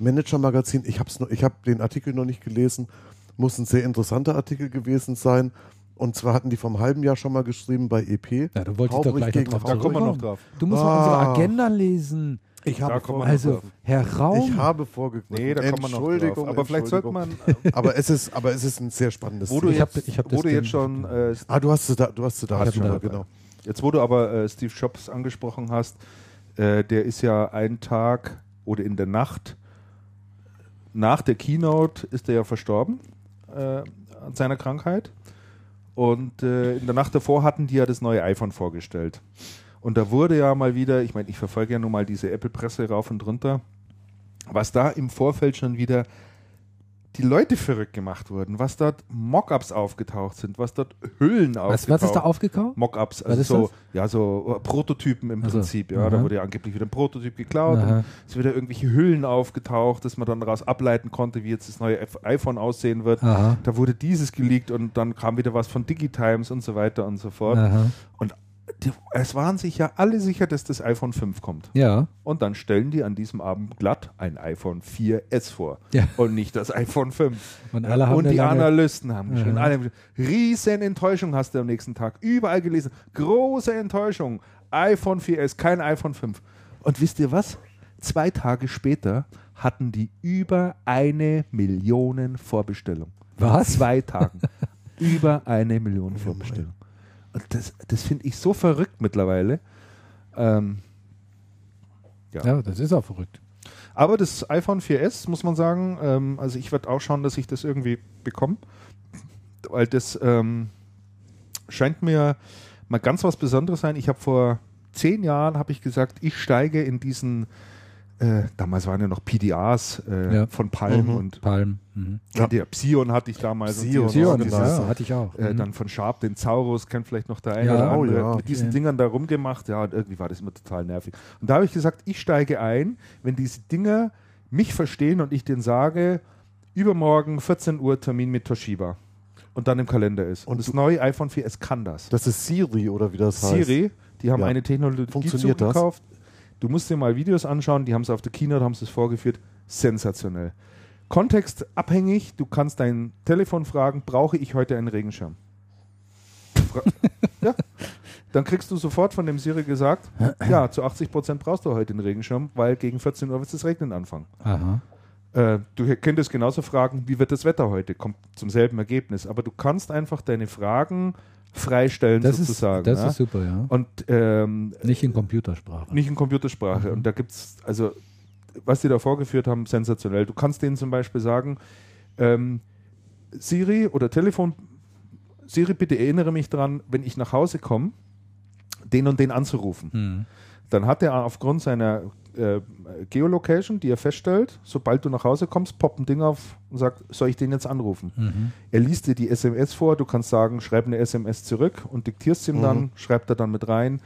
Manager-Magazin, ich habe ich hab den Artikel noch nicht gelesen, muss ein sehr interessanter Artikel gewesen sein. Und zwar hatten die vom halben Jahr schon mal geschrieben bei EP. Ja, da wollte ich doch gleich gegen noch drauf Da kommen wir noch drauf. Du musst mal Ah. unsere Agenda lesen. Ich Da habe, vor, Also. Herr Raum. ich habe vorgegriffen. Nee, da kommen wir noch Entschuldigung, drauf. Aber vielleicht sollte man, Aber es ist, aber es ist ein sehr spannendes wo du Ich hab- jetzt, ich hab das wo du jetzt schon, äh, Ah, du hast da, du hast sie da schon mal, da. genau. jetzt wo du aber äh, Steve Jobs angesprochen hast, äh, der ist ja einen Tag oder in der Nacht nach der Keynote ist er ja verstorben äh, an seiner Krankheit. Und äh, in der Nacht davor hatten die ja das neue iPhone vorgestellt. Und da wurde ja mal wieder, ich meine, ich verfolge ja nun mal diese Apple-Presse rauf und runter, was da im Vorfeld schon wieder die Leute verrückt gemacht wurden, was dort Mockups aufgetaucht sind, was dort Hüllen was, aufgetaucht was ist da aufgekauft? Mockups, also ist so, das? ja, so äh, Prototypen im Ach so, Prinzip, ja. Da aha. wurde ja angeblich wieder ein Prototyp geklaut Aha. und es wieder irgendwelche Hüllen aufgetaucht, dass man dann daraus ableiten konnte, wie jetzt das neue F- iPhone aussehen wird. Aha. Da wurde dieses geleakt und dann kam wieder was von Digitimes und so weiter und so fort. Aha. Und es waren sich ja alle sicher, dass das iPhone 5 kommt. Ja. Und dann stellen die an diesem Abend glatt ein iPhone 4S vor Ja. und nicht das iPhone 5. Und alle haben und die Analysten haben geschrieben. Aha. Alle. Riesen Enttäuschung hast du am nächsten Tag. Überall gelesen. Große Enttäuschung. iPhone 4S, kein iPhone 5. Und wisst ihr was? Zwei Tage später hatten die über eine Million Vorbestellungen. Was? Zwei Tagen. über eine Million Vorbestellungen. Das, das finde ich so verrückt mittlerweile. Ähm, Ja, das ist auch verrückt. aber das iPhone 4S, muss man sagen, ähm, also ich werde auch schauen, dass ich das irgendwie bekomme. Weil das ähm, scheint mir mal ganz was Besonderes sein. Ich habe vor zehn Jahren, habe ich gesagt, ich steige in diesen Äh, damals waren ja noch PDAs äh, Ja. von Palm Mhm. und Palm. Mhm. ihr, Psion hatte ich damals. und Psion, Psion, dieses, genau. ja, hatte ich auch. äh, Mhm. dann von Sharp den Zaurus, kennt vielleicht noch der eine Ja, oder oh andere, ja. mit diesen Ja. Dingern da rumgemacht. Ja, und irgendwie war das immer total nervig. Und da habe ich gesagt, ich steige ein, wenn diese Dinger mich verstehen und ich denen sage, übermorgen 14 Uhr Termin mit Toshiba und dann im Kalender ist. Und, Und das neue iPhone 4S kann das. Das ist Siri oder wie das heißt. Siri, die haben Ja. eine Technologie zugekauft. Du musst dir mal Videos anschauen, die haben es auf der Keynote, haben sie es vorgeführt. Sensationell. Kontextabhängig, du kannst dein Telefon fragen, brauche ich heute einen Regenschirm? Fra ja. Dann kriegst du sofort von dem Siri gesagt, ja, zu 80 Prozent brauchst du heute einen Regenschirm, weil gegen 14 Uhr wird es Regnen anfangen. Aha. Äh, du könntest genauso fragen, wie wird das Wetter heute? Kommt zum selben Ergebnis. Aber du kannst einfach deine Fragen freistellen Das, ist, sozusagen. das ja? ist super, ja. Und ähm, Nicht in Computersprache. nicht in Computersprache. Und da gibt es, also, was die da vorgeführt haben, sensationell. Du kannst denen zum Beispiel sagen, ähm, Siri oder Telefon, Siri, bitte erinnere mich dran, wenn ich nach Hause komme, den und den anzurufen. Mhm. Dann hat er aufgrund seiner äh, Geolocation, die er feststellt, sobald du nach Hause kommst, poppt ein Ding auf und sagt, soll ich den jetzt anrufen? Mhm. Er liest dir die SMS vor, du kannst sagen, schreib eine SMS zurück und diktierst ihm Mhm. dann, schreibt er dann mit rein.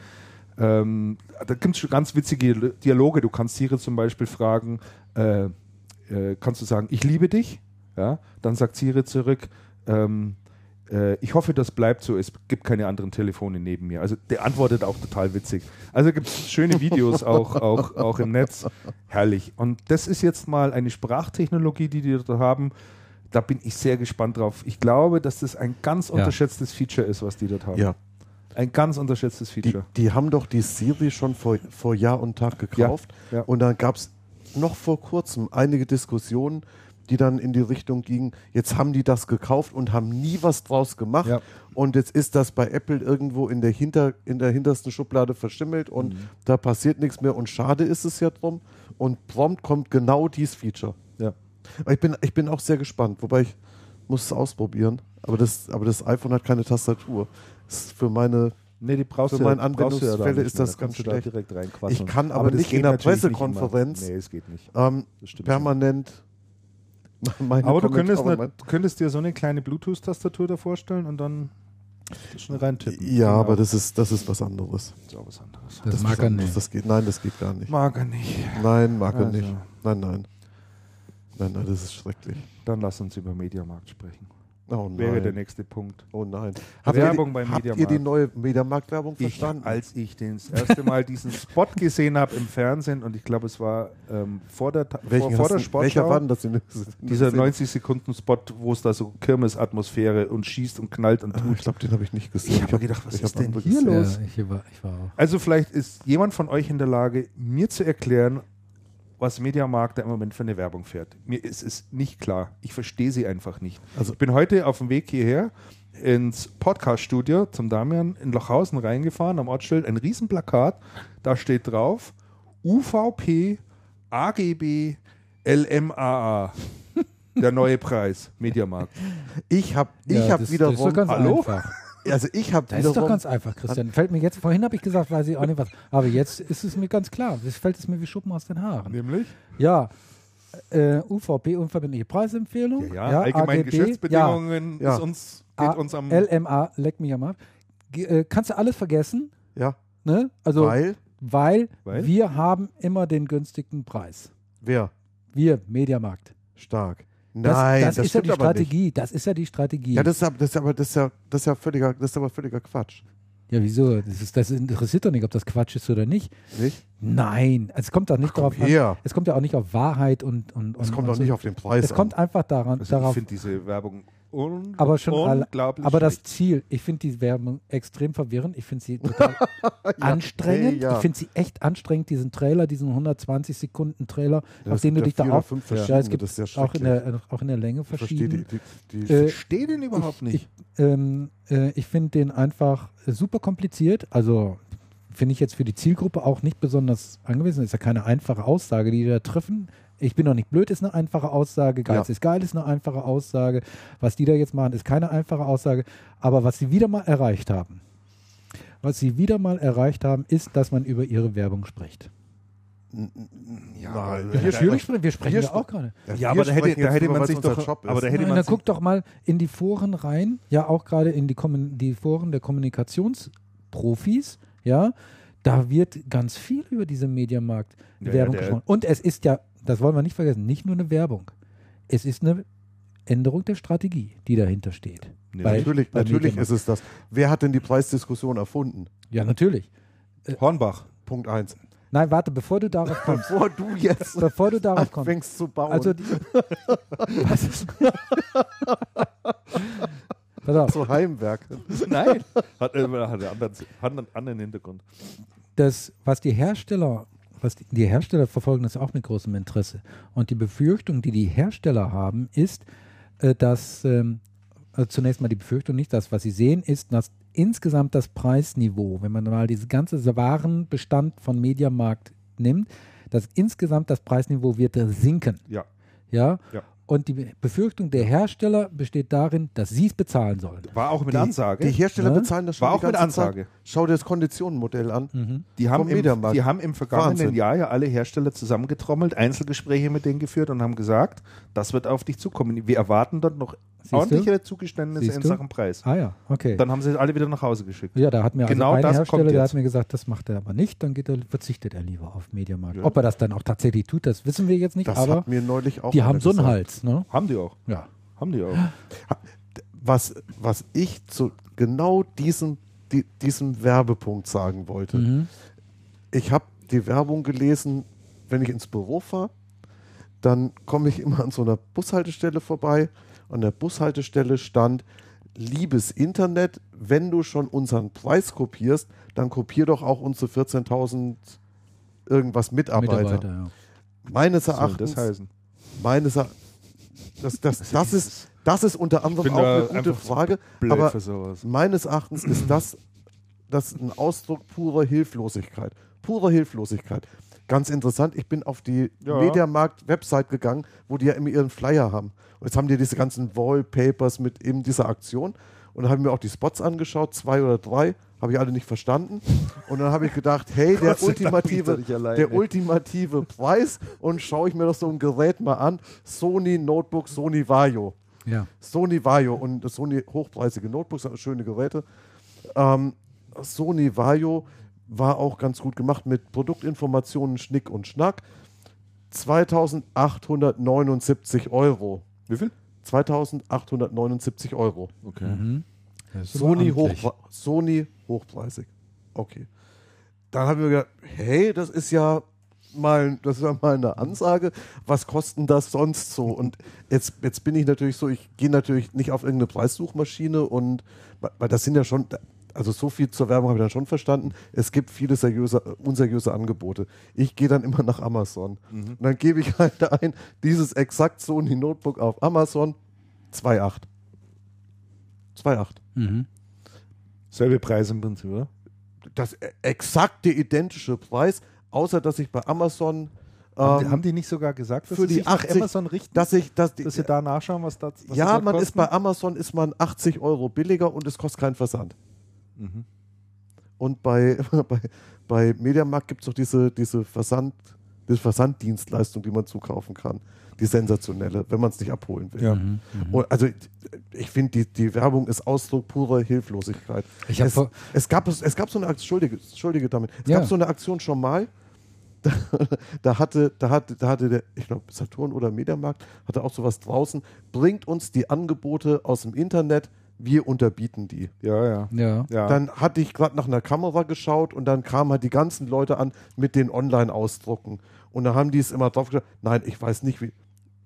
Ähm, da gibt es schon ganz witzige Dialoge. Du kannst Siri zum Beispiel fragen, äh, äh, kannst du sagen, ich liebe dich? Ja? Dann sagt Siri zurück, ähm, äh, ich hoffe, das bleibt so, es gibt keine anderen Telefone neben mir. Also der antwortet auch total witzig. Also gibt es schöne Videos auch, auch, auch im Netz. Herrlich. Und das ist jetzt mal eine Sprachtechnologie, die die da haben. Da bin ich sehr gespannt drauf. Ich glaube, dass das ein ganz Ja. unterschätztes Feature ist, was die dort haben. Ja. Ein ganz unterschätztes Die, Feature. die haben doch die Siri schon vor, vor Jahr und Tag gekauft. Ja, ja. Und dann gab es noch vor kurzem einige Diskussionen, die dann in die Richtung gingen, jetzt haben die das gekauft und haben nie was draus gemacht. Ja. Und jetzt ist das bei Apple irgendwo in der, hinter, in der hintersten Schublade verschimmelt und Mhm. da passiert nichts mehr. Und schade ist es ja drum. Und prompt kommt genau dies Feature. Ja. Aber ich bin, ich bin auch sehr gespannt, wobei ich muss es ausprobieren. Aber das, aber das iPhone hat keine Tastatur. Das ist für meine Nee, die brauchst Für ja- meine ja Anwendungsfälle nicht ist das Da ganz du da schlecht. direkt. Ich kann aber das nicht in der nicht Pressekonferenz immer. Nee, es geht nicht. ähm, permanent meine Aber du könntest, du könntest dir so eine kleine Bluetooth-Tastatur da vorstellen und dann schnell reintippen. Ja, Genau. aber das ist, das ist was anderes. ist auch was anderes. Das, ist mag er nicht. Das geht, nein, das geht gar nicht. Mag er nicht. Nein, mag er Also. nicht. Nein, nein. Nein, nein, das ist schrecklich. Dann lass uns über Mediamarkt sprechen. Oh Wäre der nein. nächste Punkt. Oh nein. Werbung ihr, beim die, habt ihr Mediamarkt. die neue Mediamarkt-Werbung Ich, verstanden? als ich den, das erste Mal diesen Spot gesehen habe im Fernsehen und ich glaube, es war ähm, vor der, vor, Welchen vor hast der Sportschau. Welcher war denn das? Dieser 90-Sekunden-Spot, wo es da so Kirmesatmosphäre und schießt und knallt und Ah, tut. Ich glaube, den habe ich nicht gesehen. Ich habe hab- gedacht, was ich ist denn hier los? Ja, ich war, ich war auch. Also vielleicht ist jemand von euch in der Lage, mir zu erklären, was Mediamarkt da im Moment für eine Werbung fährt. Mir ist es nicht klar. Ich verstehe sie einfach nicht. Also- ich bin heute auf dem Weg hierher ins Podcast-Studio zum Damian in Lochhausen reingefahren, am Ortsschild ein Riesenplakat. Da steht drauf UVP AGB LMAA. Der neue Preis, Mediamarkt. Ich habe ich Ja, hab wiederum. Das ist doch ganz Hallo? einfach. Also ich habe Das ist doch ganz einfach, Christian. Fällt mir jetzt, vorhin habe ich gesagt, weiß ich auch nicht was. Aber jetzt ist es mir ganz klar. Das fällt es mir wie Schuppen aus den Haaren. Nämlich? Ja. Äh, UVP, unverbindliche Preisempfehlung. Ja, ja, allgemeine AGB, Geschäftsbedingungen Ja. Ist uns, geht A- uns am. Ja, LMA, leck mich am Arsch. Äh, Kannst du alles vergessen? Ja, Ne? Also, weil. weil, Weil? wir haben immer den günstigsten Preis. Wer? Wir, Mediamarkt. Stark. Das, Nein, das, das, ist ja die aber nicht. Strategie. Das ist ja die Strategie. Ja, das ist, aber- das ist aber das ist ja, das ist ja völliger, das ist aber völliger Quatsch. Ja, wieso? Das, ist, das interessiert doch nicht, ob das Quatsch ist oder nicht. Nicht? Nein, es kommt doch nicht Komm darauf an. her. Es kommt ja auch nicht auf Wahrheit und. und, und Es kommt und doch nicht auf den Preis Es kommt an. einfach daran, Also ich darauf. finde diese Werbung un Aber schon unglaublich Aber das. Ziel, ich finde die Werbung extrem verwirrend. Ich finde sie total anstrengend. nee, ja. Ich finde sie echt anstrengend, diesen Trailer, diesen 120 Sekunden Trailer, Ja, auf den du dich da auf. Ja, es gibt das auch in, der, auch in der Länge Ich verstehe verschieden. die, die, die Äh, Verstehe den überhaupt nicht. Ich, ähm, äh, ich finde den einfach super kompliziert. Also finde ich jetzt für die Zielgruppe auch nicht besonders angewiesen. Ist ja keine einfache Aussage, die die da treffen. Ich bin doch nicht blöd, ist eine einfache Aussage. Geiz Ja. ist geil, ist eine einfache Aussage. Was die da jetzt machen, ist keine einfache Aussage. Aber was sie wieder mal erreicht haben, was sie wieder mal erreicht haben, ist, dass man über ihre Werbung spricht. Ja, Ja, wir sprechen- wir sprechen wir ja auch gerade. Ja, aber da hätte, da hätte man sich doch, Job aber da hätte Nein, man dann guck doch mal in die Foren rein, ja auch gerade in die, die Foren der Kommunikationsprofis, ja, da wird ganz viel über diese Mediamarkt Ja, gesprochen. Und es ist ja, das wollen wir nicht vergessen, nicht nur eine Werbung, es ist eine Änderung der Strategie, die dahinter steht. Nee, Bei- Natürlich, bei natürlich ist es das. Wer hat denn die Preisdiskussion erfunden? Ja, natürlich. Hornbach. Punkt eins. Nein, warte, bevor du darauf kommst, Bevor du jetzt bevor du darauf kommst, anfängst zu bauen, also die, was ist, pass auf, zu Heimwerk. Nein. Hat, äh, hat einen anderen, hat einen anderen Hintergrund. das, was die Hersteller, was die, die Hersteller verfolgen das auch mit großem Interesse. Und die Befürchtung, die die Hersteller haben, ist, äh, dass ähm, also zunächst mal die Befürchtung nicht, dass was sie sehen, ist, dass insgesamt das Preisniveau, wenn man mal dieses ganze Warenbestand von Mediamarkt nimmt, dass insgesamt das Preisniveau wird sinken. Ja. Ja. Ja. Und die Befürchtung der Hersteller besteht darin, dass sie es bezahlen sollen. War auch mit Die, Ansage. die Hersteller Ne? bezahlen das schon War die auch mit Ansage. Zeit. Schau dir das Konditionenmodell an. Mhm. Die haben, im, die haben im vergangenen Wahnsinn. Jahr ja alle Hersteller zusammengetrommelt, Einzelgespräche mit denen geführt und haben gesagt, das wird auf dich zukommen. Wir erwarten dort noch? Ordentlichere Zugeständnisse in? Sachen Preis. Ah ja, okay. Dann haben sie alle wieder nach Hause geschickt. Ja, da hat mir Genau also ein Hersteller, der hat mir gesagt, das macht er aber nicht, dann geht er, verzichtet er lieber auf Mediamarkt. Ja. Ob er das dann auch tatsächlich tut, das wissen wir jetzt nicht, Das aber hat mir neulich auch die haben so einen gesagt. Hals, ne? Haben die auch. Ja. Haben die auch. Was, was ich zu genau diesem, die, diesem Werbepunkt sagen wollte. Mhm. Ich habe die Werbung gelesen, wenn ich ins Büro fahre, dann komme ich immer an so einer Bushaltestelle vorbei. An der Bushaltestelle stand, liebes Internet, wenn du schon unseren Preis kopierst, dann kopier doch auch unsere 14.000 irgendwas Mitarbeiter. Mitarbeiter, ja. Meines Erachtens, das heißen? meines Erachtens, das, das, das, ist, das ist unter anderem auch eine gute Frage. Aber meines Erachtens ist das, das ein Ausdruck purer Hilflosigkeit. Purer Hilflosigkeit. Ganz interessant, ich bin auf die Ja. Mediamarkt-Website gegangen, wo die ja immer ihren Flyer haben. Und jetzt haben die diese ganzen Wallpapers mit eben dieser Aktion. Und dann habe ich mir auch die Spots angeschaut, zwei oder drei, habe ich alle nicht verstanden. Und dann habe ich gedacht, hey, der Gott ultimative, alleine. der ultimative Preis und schaue ich mir doch so ein Gerät mal an. Sony Notebook, Sony Vario. ja. Sony Vario und Sony hochpreisige Notebooks, schöne Geräte. Ähm, Sony Vario war auch ganz gut gemacht mit Produktinformationen, Schnick und Schnack. 2879 Euro. Wie viel? 2879 Euro. Okay. Mhm. Aber Sony, hochpre Sony hochpreisig. Okay. Dann haben wir gedacht, hey, das ist ja mal, das ist ja mal eine Ansage. Was kosten das sonst so? Und jetzt, jetzt bin ich natürlich so, ich gehe natürlich nicht auf irgendeine Preissuchmaschine und weil das sind ja schon, also so viel zur Werbung habe ich dann schon verstanden. Es gibt viele seriöse, unseriöse Angebote. Ich gehe dann immer nach Amazon. Und dann gebe ich halt ein, dieses exakt Sony Notebook auf Amazon 2,8. 2,8. Mhm. Selbe Preis im Prinzip, oder? das e- exakte identische Preis, außer dass ich bei Amazon haben, die, ähm, haben die nicht sogar gesagt, dass für die sich nach 80 Amazon richten? dass ich dass die, dass sie da nachschauen, was das was ja, man dort ist bei kosten? Amazon ist man 80 Euro billiger und es kostet keinen Versand. Mhm. Und bei, bei, bei Mediamarkt gibt es doch diese, diese Versand, diese Versanddienstleistung, die man zukaufen kann. Die sensationelle, wenn man es nicht abholen will. Ja. Mhm. Und also ich finde, die, die Werbung ist Ausdruck purer Hilflosigkeit. Es, es, gab, es gab so eine Aktion, Entschuldige, Entschuldige damit, es Ja. gab so eine Aktion schon mal, da, da hatte, da hatte, da hatte der, ich glaube, Saturn oder Mediamarkt, hatte auch sowas draußen, bringt uns die Angebote aus dem Internet, wir unterbieten die. Ja, ja. Ja. ja. Dann hatte ich gerade nach einer Kamera geschaut und dann kamen halt die ganzen Leute an mit den Online-Ausdrucken. Und da haben die es immer drauf gesagt, nein, ich weiß nicht, wie.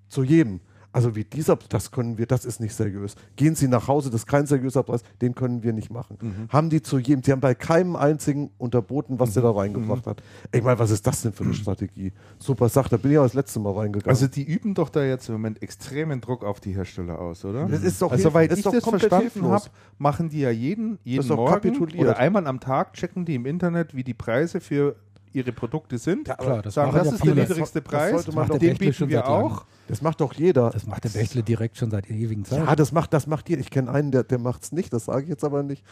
Zu jedem. Also wie dieser, das können wir, das ist nicht seriös. Gehen Sie nach Hause, das ist kein seriöser Preis, den können wir nicht machen. Mhm. Haben die zu jedem, die haben bei keinem einzigen unterboten, was der da reingebracht hat. Ich meine, was ist das denn für eine Strategie? Super Sache, da bin ich auch das letzte Mal reingegangen. Also die üben doch da jetzt im Moment extremen Druck auf die Hersteller aus, oder? Das ist doch also ist ich das verstanden habe, machen die ja jeden, jeden Morgen oder einmal am Tag checken die im Internet, wie die Preise für ihre Produkte sind. Ja, klar, das sagen, das ja ist der viele. niedrigste Das Preis, sollte man doch- den bieten schon wir auch. das macht doch jeder. Das macht der Bechtle direkt schon seit ewigen Zeiten. ja, das macht, das macht jeder. Ich kenne einen, der, der macht es nicht, das sage ich jetzt aber nicht.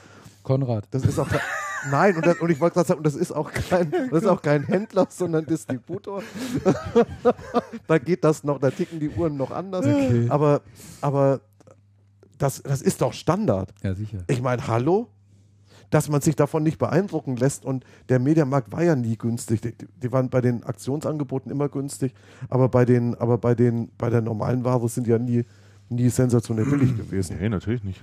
Konrad. Das ist auch, Nein, und, das, und ich wollte gerade sagen, das ist auch kein, das ist auch kein Händler, sondern Distributor. da geht das noch, da ticken die Uhren noch anders. Okay. Aber, aber das, das ist doch Standard. Ja, sicher. Ich meine, hallo? Dass man sich davon nicht beeindrucken lässt und der Mediamarkt war ja nie günstig. Die, die waren bei den Aktionsangeboten immer günstig, aber bei den, aber bei den, bei der normalen Ware sind die ja nie, nie sensationell billig gewesen. Nee, natürlich nicht.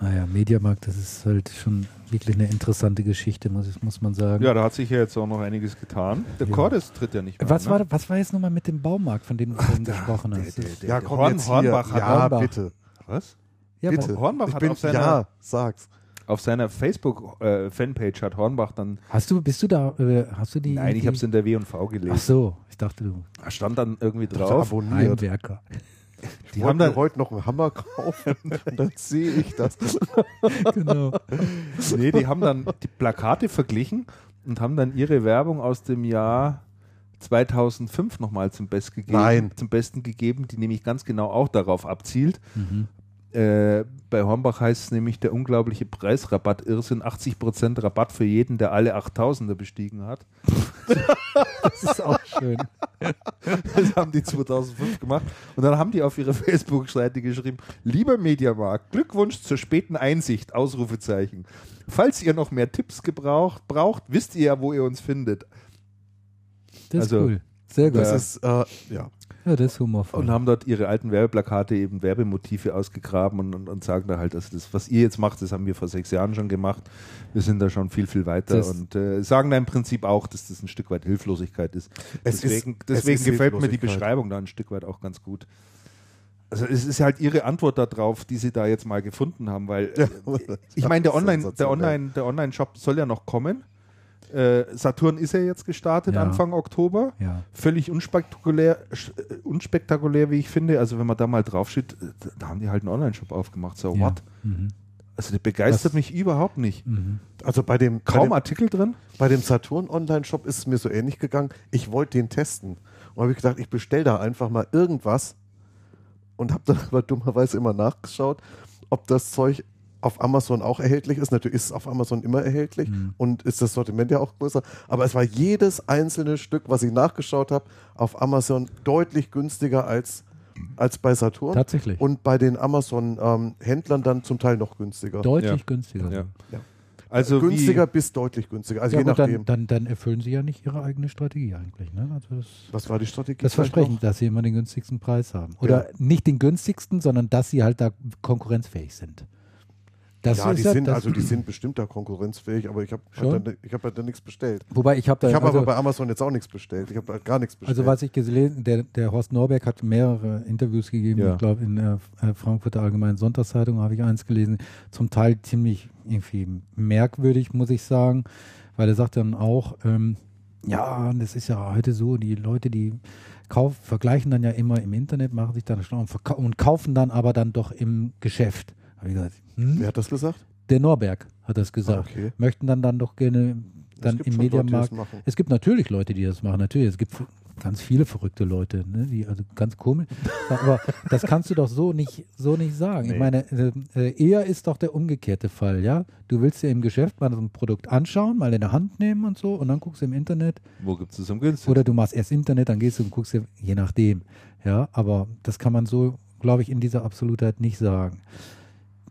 Naja, Mediamarkt, das ist halt schon wirklich eine interessante Geschichte, muss, ich- muss man sagen. Ja, da hat sich ja jetzt auch noch einiges getan. Der Ja. Cordes tritt ja nicht mehr was, an, ne? war, was war jetzt nochmal mit dem Baumarkt, von dem du vorhin gesprochen hast? der- Das- der- Ja, komm Horn- Hornbach hat ja, Hornbach. bitte, Was? ja, bitte. Hornbach ich hat bin, auf seiner, ja, sag's. Auf seiner Facebook-Fanpage hat Hornbach dann, Hast du, bist du da, äh, hast du die? nein, ich die, habe es in der W&V Ach gelesen. so, ich dachte du, Da stand dann irgendwie Drauf. Abonniert. Heimwerker. die Ich haben dann, mir heute noch einen Hammer kaufen und dann sehe ich das. genau. nee, die haben dann die Plakate verglichen und haben dann ihre Werbung aus dem Jahr 2005 nochmal zum, Best gegeben, Nein. zum Besten gegeben, die nämlich ganz genau auch darauf abzielt. Mhm. Äh, bei Hornbach heißt es nämlich der unglaubliche Preisrabatt Irrsinn, 80% Rabatt für jeden, der alle 8000er bestiegen hat. Das ist auch schön. Das haben die 2005 gemacht. Und dann haben die auf ihrer Facebook-Seite geschrieben, lieber Mediamarkt, Glückwunsch zur späten Einsicht, Ausrufezeichen. Falls ihr noch mehr Tipps gebraucht, braucht, wisst ihr ja, wo ihr uns findet. Das Also, ist cool. Sehr gut. Das ist, äh, ja. Ja, das ist humorvoll. Und haben dort ihre alten Werbeplakate, eben Werbemotive ausgegraben und, und, und sagen da halt, dass das, was ihr jetzt macht, das haben wir vor sechs Jahren schon gemacht. Wir sind da schon viel, viel weiter Das- und äh, sagen da im Prinzip auch, dass das ein Stück weit Hilflosigkeit ist. Es deswegen ist- es deswegen gefällt mir die. Beschreibung da ein Stück weit auch ganz gut. Also es ist halt ihre Antwort darauf, die sie da jetzt mal gefunden haben, weil äh, ich meine, der Online, der. Online, der Online-Shop soll ja noch kommen. Äh, Saturn ist ja jetzt gestartet Ja. Anfang Oktober ja. völlig unspektakulär, äh, unspektakulär, wie ich finde. Also wenn man da mal drauf steht, äh, da- haben die halt einen Online-Shop aufgemacht. So ja. what? Mhm. Also der begeistert Das- mich überhaupt nicht. Mhm. Also bei dem, bei Kaum dem, Artikel drin. bei dem Saturn Online-Shop ist es mir so ähnlich gegangen. Ich wollte den testen. Und habe ich gedacht, ich bestelle da einfach mal irgendwas und habe dann aber dummerweise immer nachgeschaut, ob das Zeug auf Amazon auch erhältlich ist. Natürlich ist es auf Amazon immer erhältlich Mhm. und ist das Sortiment ja auch größer. Aber es war jedes einzelne Stück, was ich nachgeschaut habe, auf Amazon deutlich günstiger als, als bei Saturn. Tatsächlich. Und bei den Amazon-Händlern dann zum Teil noch günstiger. Deutlich Ja. günstiger. Ja. Ja. Also günstiger wie, bis deutlich günstiger. Also Ja, je nachdem. dann, dann, dann erfüllen sie ja nicht ihre eigene Strategie eigentlich. Ne? Also das, was war die Strategie? das Versprechen, noch? dass sie immer den günstigsten Preis haben. Oder nicht den günstigsten, sondern dass sie halt da konkurrenzfähig sind. Das ja, die ja sind also die sind bestimmt da konkurrenzfähig, aber ich habe ich habe halt da nichts bestellt. Wobei ich habe da Ich habe also, aber bei Amazon jetzt auch nichts bestellt. Ich habe halt gar nichts bestellt. also was ich gelesen, der, der Horst Norberg hat mehrere Interviews gegeben. Ja. Ich glaube in der äh, Frankfurter Allgemeinen Sonntagszeitung habe ich eins gelesen. Zum Teil ziemlich irgendwie merkwürdig, muss ich sagen, weil er sagt dann auch, ähm, ja, das ist ja heute so, die Leute, die kauf, vergleichen dann ja immer im Internet, machen sich dann schlau und, und kaufen dann aber dann doch im Geschäft. Habe ich gesagt, hm? Wer hat das gesagt? Der Norberg hat das gesagt. okay. Möchten dann dann doch gerne dann im Leute, Mediamarkt. Es gibt natürlich Leute, die das machen. Natürlich, es gibt ganz viele verrückte Leute, ne, die also ganz komisch. Aber das kannst du doch so nicht so nicht sagen. Ich Nee. meine, äh, äh, eher ist doch der umgekehrte Fall, ja. Du willst dir im Geschäft mal so ein Produkt anschauen, mal in der Hand nehmen und so, und dann guckst du im Internet wo gibt es das am günstigsten? oder du machst erst Internet, dann gehst du und guckst dir, je nachdem. Ja, aber das kann man so, glaube ich, in dieser Absolutheit nicht sagen.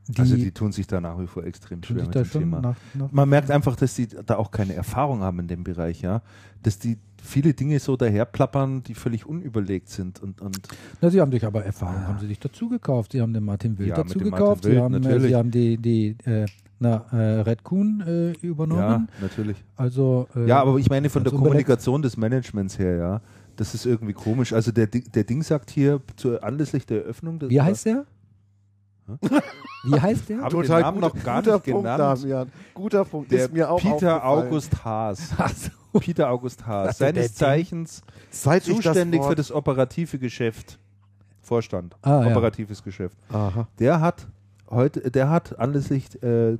Die, also die tun sich da nach wie vor extrem schwer mit dem Thema. nach, nach Man merkt einfach, dass die da auch keine Erfahrung haben in dem Bereich, ja. Dass die viele Dinge so daherplappern, die völlig unüberlegt sind und, und Na, sie haben sich aber Erfahrung, haben sie sich dazu gekauft. Sie haben den Martin Wild Ja, dazu gekauft. Martin sie, Wild, haben, äh, natürlich. sie haben die, die äh, na, äh, Red Kuhn äh, ja, übernommen. natürlich. Also, äh, Ja, aber ich meine von der unbeleckt. Kommunikation des Managements her, ja. Das ist irgendwie komisch. Also der, der Ding sagt hier zu, anlässlich der Eröffnung. Wie heißt der? Wie heißt der? Hab ich den Total Namen gut, noch gar guter nicht Punkt, genannt. Damian. Guter Punkt. Der ist mir auch Peter. August Haas. So. Peter August Haas. Also Seines Zeichens Seit zuständig das für das operative Geschäft. Vorstand. Ah, ja. Operatives Geschäft. Aha. Der hat heute, der hat anlässlich äh,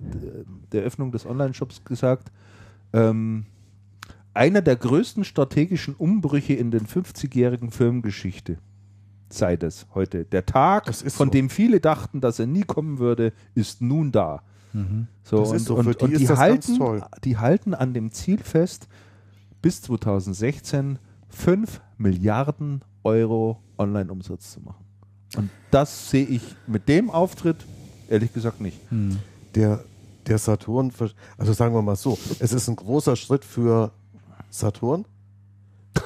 der Öffnung des Online-Shops gesagt, ähm, einer der größten strategischen Umbrüche in den 50-jährigen Firmengeschichte sei das heute. Der Tag, von so. dem viele dachten, dass er nie kommen würde, ist nun da. Mhm. So, das und, so, und, die, und die halten, die halten an dem Ziel fest, bis 2016 5 Milliarden Euro Online-Umsatz zu machen. Und das sehe ich mit dem Auftritt ehrlich gesagt nicht. Hm. Der, der Saturn, also sagen wir mal so, es ist ein großer Schritt für Saturn.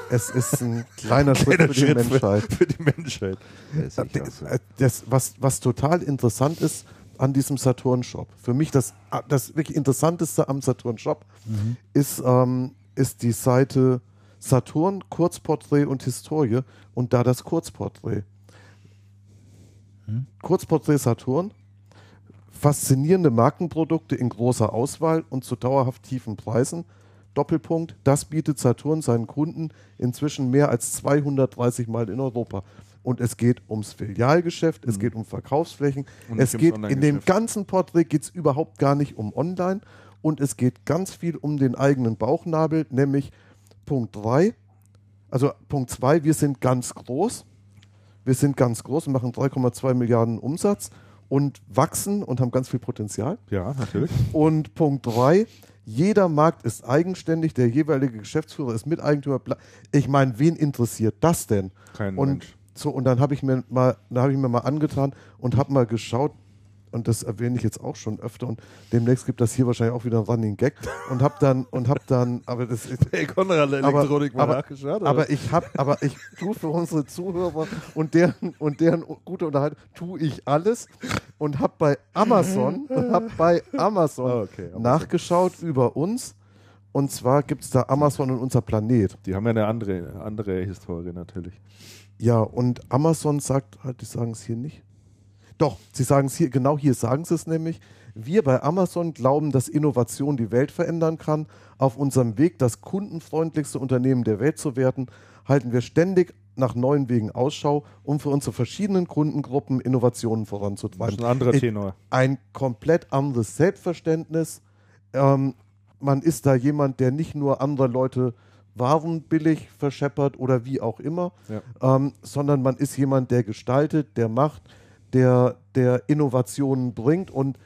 Es ist ein kleiner Schritt für die Menschheit. Für, für die Menschheit. Das, das, was, was total interessant ist an diesem Saturn-Shop, für mich das, das wirklich Interessanteste am Saturn-Shop mhm. ist, ähm, ist die Seite Saturn, Kurzporträt und Historie und da das Kurzporträt. Hm? Kurzporträt Saturn, faszinierende Markenprodukte in großer Auswahl und zu dauerhaft tiefen Preisen. Doppelpunkt, das bietet Saturn seinen Kunden inzwischen mehr als 230 Mal in Europa. Und es geht ums Filialgeschäft, es mhm. geht um Verkaufsflächen, und es geht in dem ganzen Porträt geht es überhaupt gar nicht um Online und es geht ganz viel um den eigenen Bauchnabel, nämlich Punkt 3, also Punkt 2, wir sind ganz groß. Wir sind ganz groß und machen 3,2 Milliarden Umsatz und wachsen und haben ganz viel Potenzial. Ja, natürlich. Und Punkt 3, jeder Markt ist eigenständig, der jeweilige Geschäftsführer ist Miteigentümer. Ich meine, wen interessiert das denn? Kein und Mensch. So, und dann habe ich mir mal, da habe ich mir mal angetan und habe mal geschaut, und das erwähne ich jetzt auch schon öfter und demnächst gibt das hier wahrscheinlich auch wieder einen Running Gag und hab dann und hab dann aber das ist hey, Konrad Elektronik aber, aber, aber ich habe aber ich tue für unsere Zuhörer und deren und deren gute Unterhaltung tue ich alles und habe bei Amazon hab bei Amazon, oh, okay, Amazon, nachgeschaut über uns und zwar gibt es da Amazon und unser Planet. Die haben ja eine andere andere Historie natürlich. Ja, und Amazon sagt, halt, die sagen es hier nicht. Doch, Sie sagen es hier, genau hier sagen Sie es nämlich. Wir bei Amazon glauben, dass Innovation die Welt verändern kann. Auf unserem Weg, das kundenfreundlichste Unternehmen der Welt zu werden, halten wir ständig nach neuen Wegen Ausschau, um für unsere verschiedenen Kundengruppen Innovationen voranzutreiben. Das ist ein anderer Tenor. Ein komplett anderes Selbstverständnis. Ähm, man ist da jemand, der nicht nur andere Leute Waren billig verscheppert oder wie auch immer, ja. ähm, sondern man ist jemand, der gestaltet, der macht, der, der Innovationen bringt. Und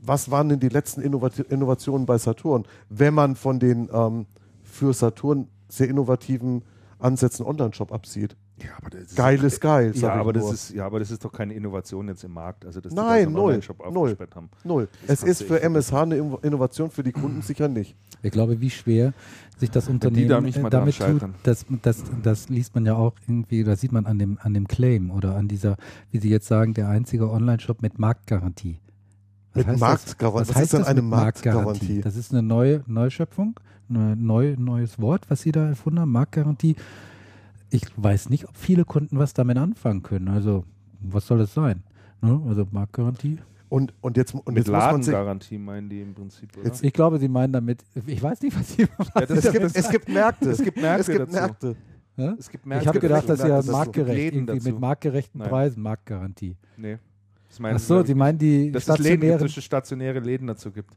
was waren denn die letzten Innovationen bei Saturn? Wenn man von den ähm, für Saturn sehr innovativen Ansätzen Online-Shop absieht. Ja, aber das ist geil ist geil. Ja aber, das ist, ja, aber das ist doch keine Innovation jetzt im Markt. Also, dass Nein, die null. null, haben. null. Es ist für MSH eine Innovation, für die Kunden sicher nicht. Ich glaube, wie schwer sich das Unternehmen da damit tut, das, das, das liest man ja auch irgendwie, oder sieht man an dem, an dem Claim oder an dieser, wie Sie jetzt sagen, der einzige Online-Shop mit Marktgarantie. Was mit Marktgarantie. Was, heißt das eine Marktgarantie? Marktgarantie? Das ist eine neue Neuschöpfung, ein neu, neues Wort, was Sie da erfunden haben, Marktgarantie ich weiß nicht, ob viele Kunden was damit anfangen können. Also, was soll es sein? Ne? Also Marktgarantie. Und, und jetzt, und Mit jetzt Ladengarantie meinen die im Prinzip, oder? Jetzt, ich glaube, sie meinen damit, ich weiß nicht, was sie ja, es, gibt, es gibt Märkte. Es gibt Märkte. Es gibt Märkte. Ja? Es gibt Märkte. Ich habe gedacht, dass ja marktgerecht, irgendwie mit marktgerechten Nein. Preisen, Marktgarantie. Nee. Ach so, Sie meinen die dass stationären... es Läden, stationäre Läden dazu gibt.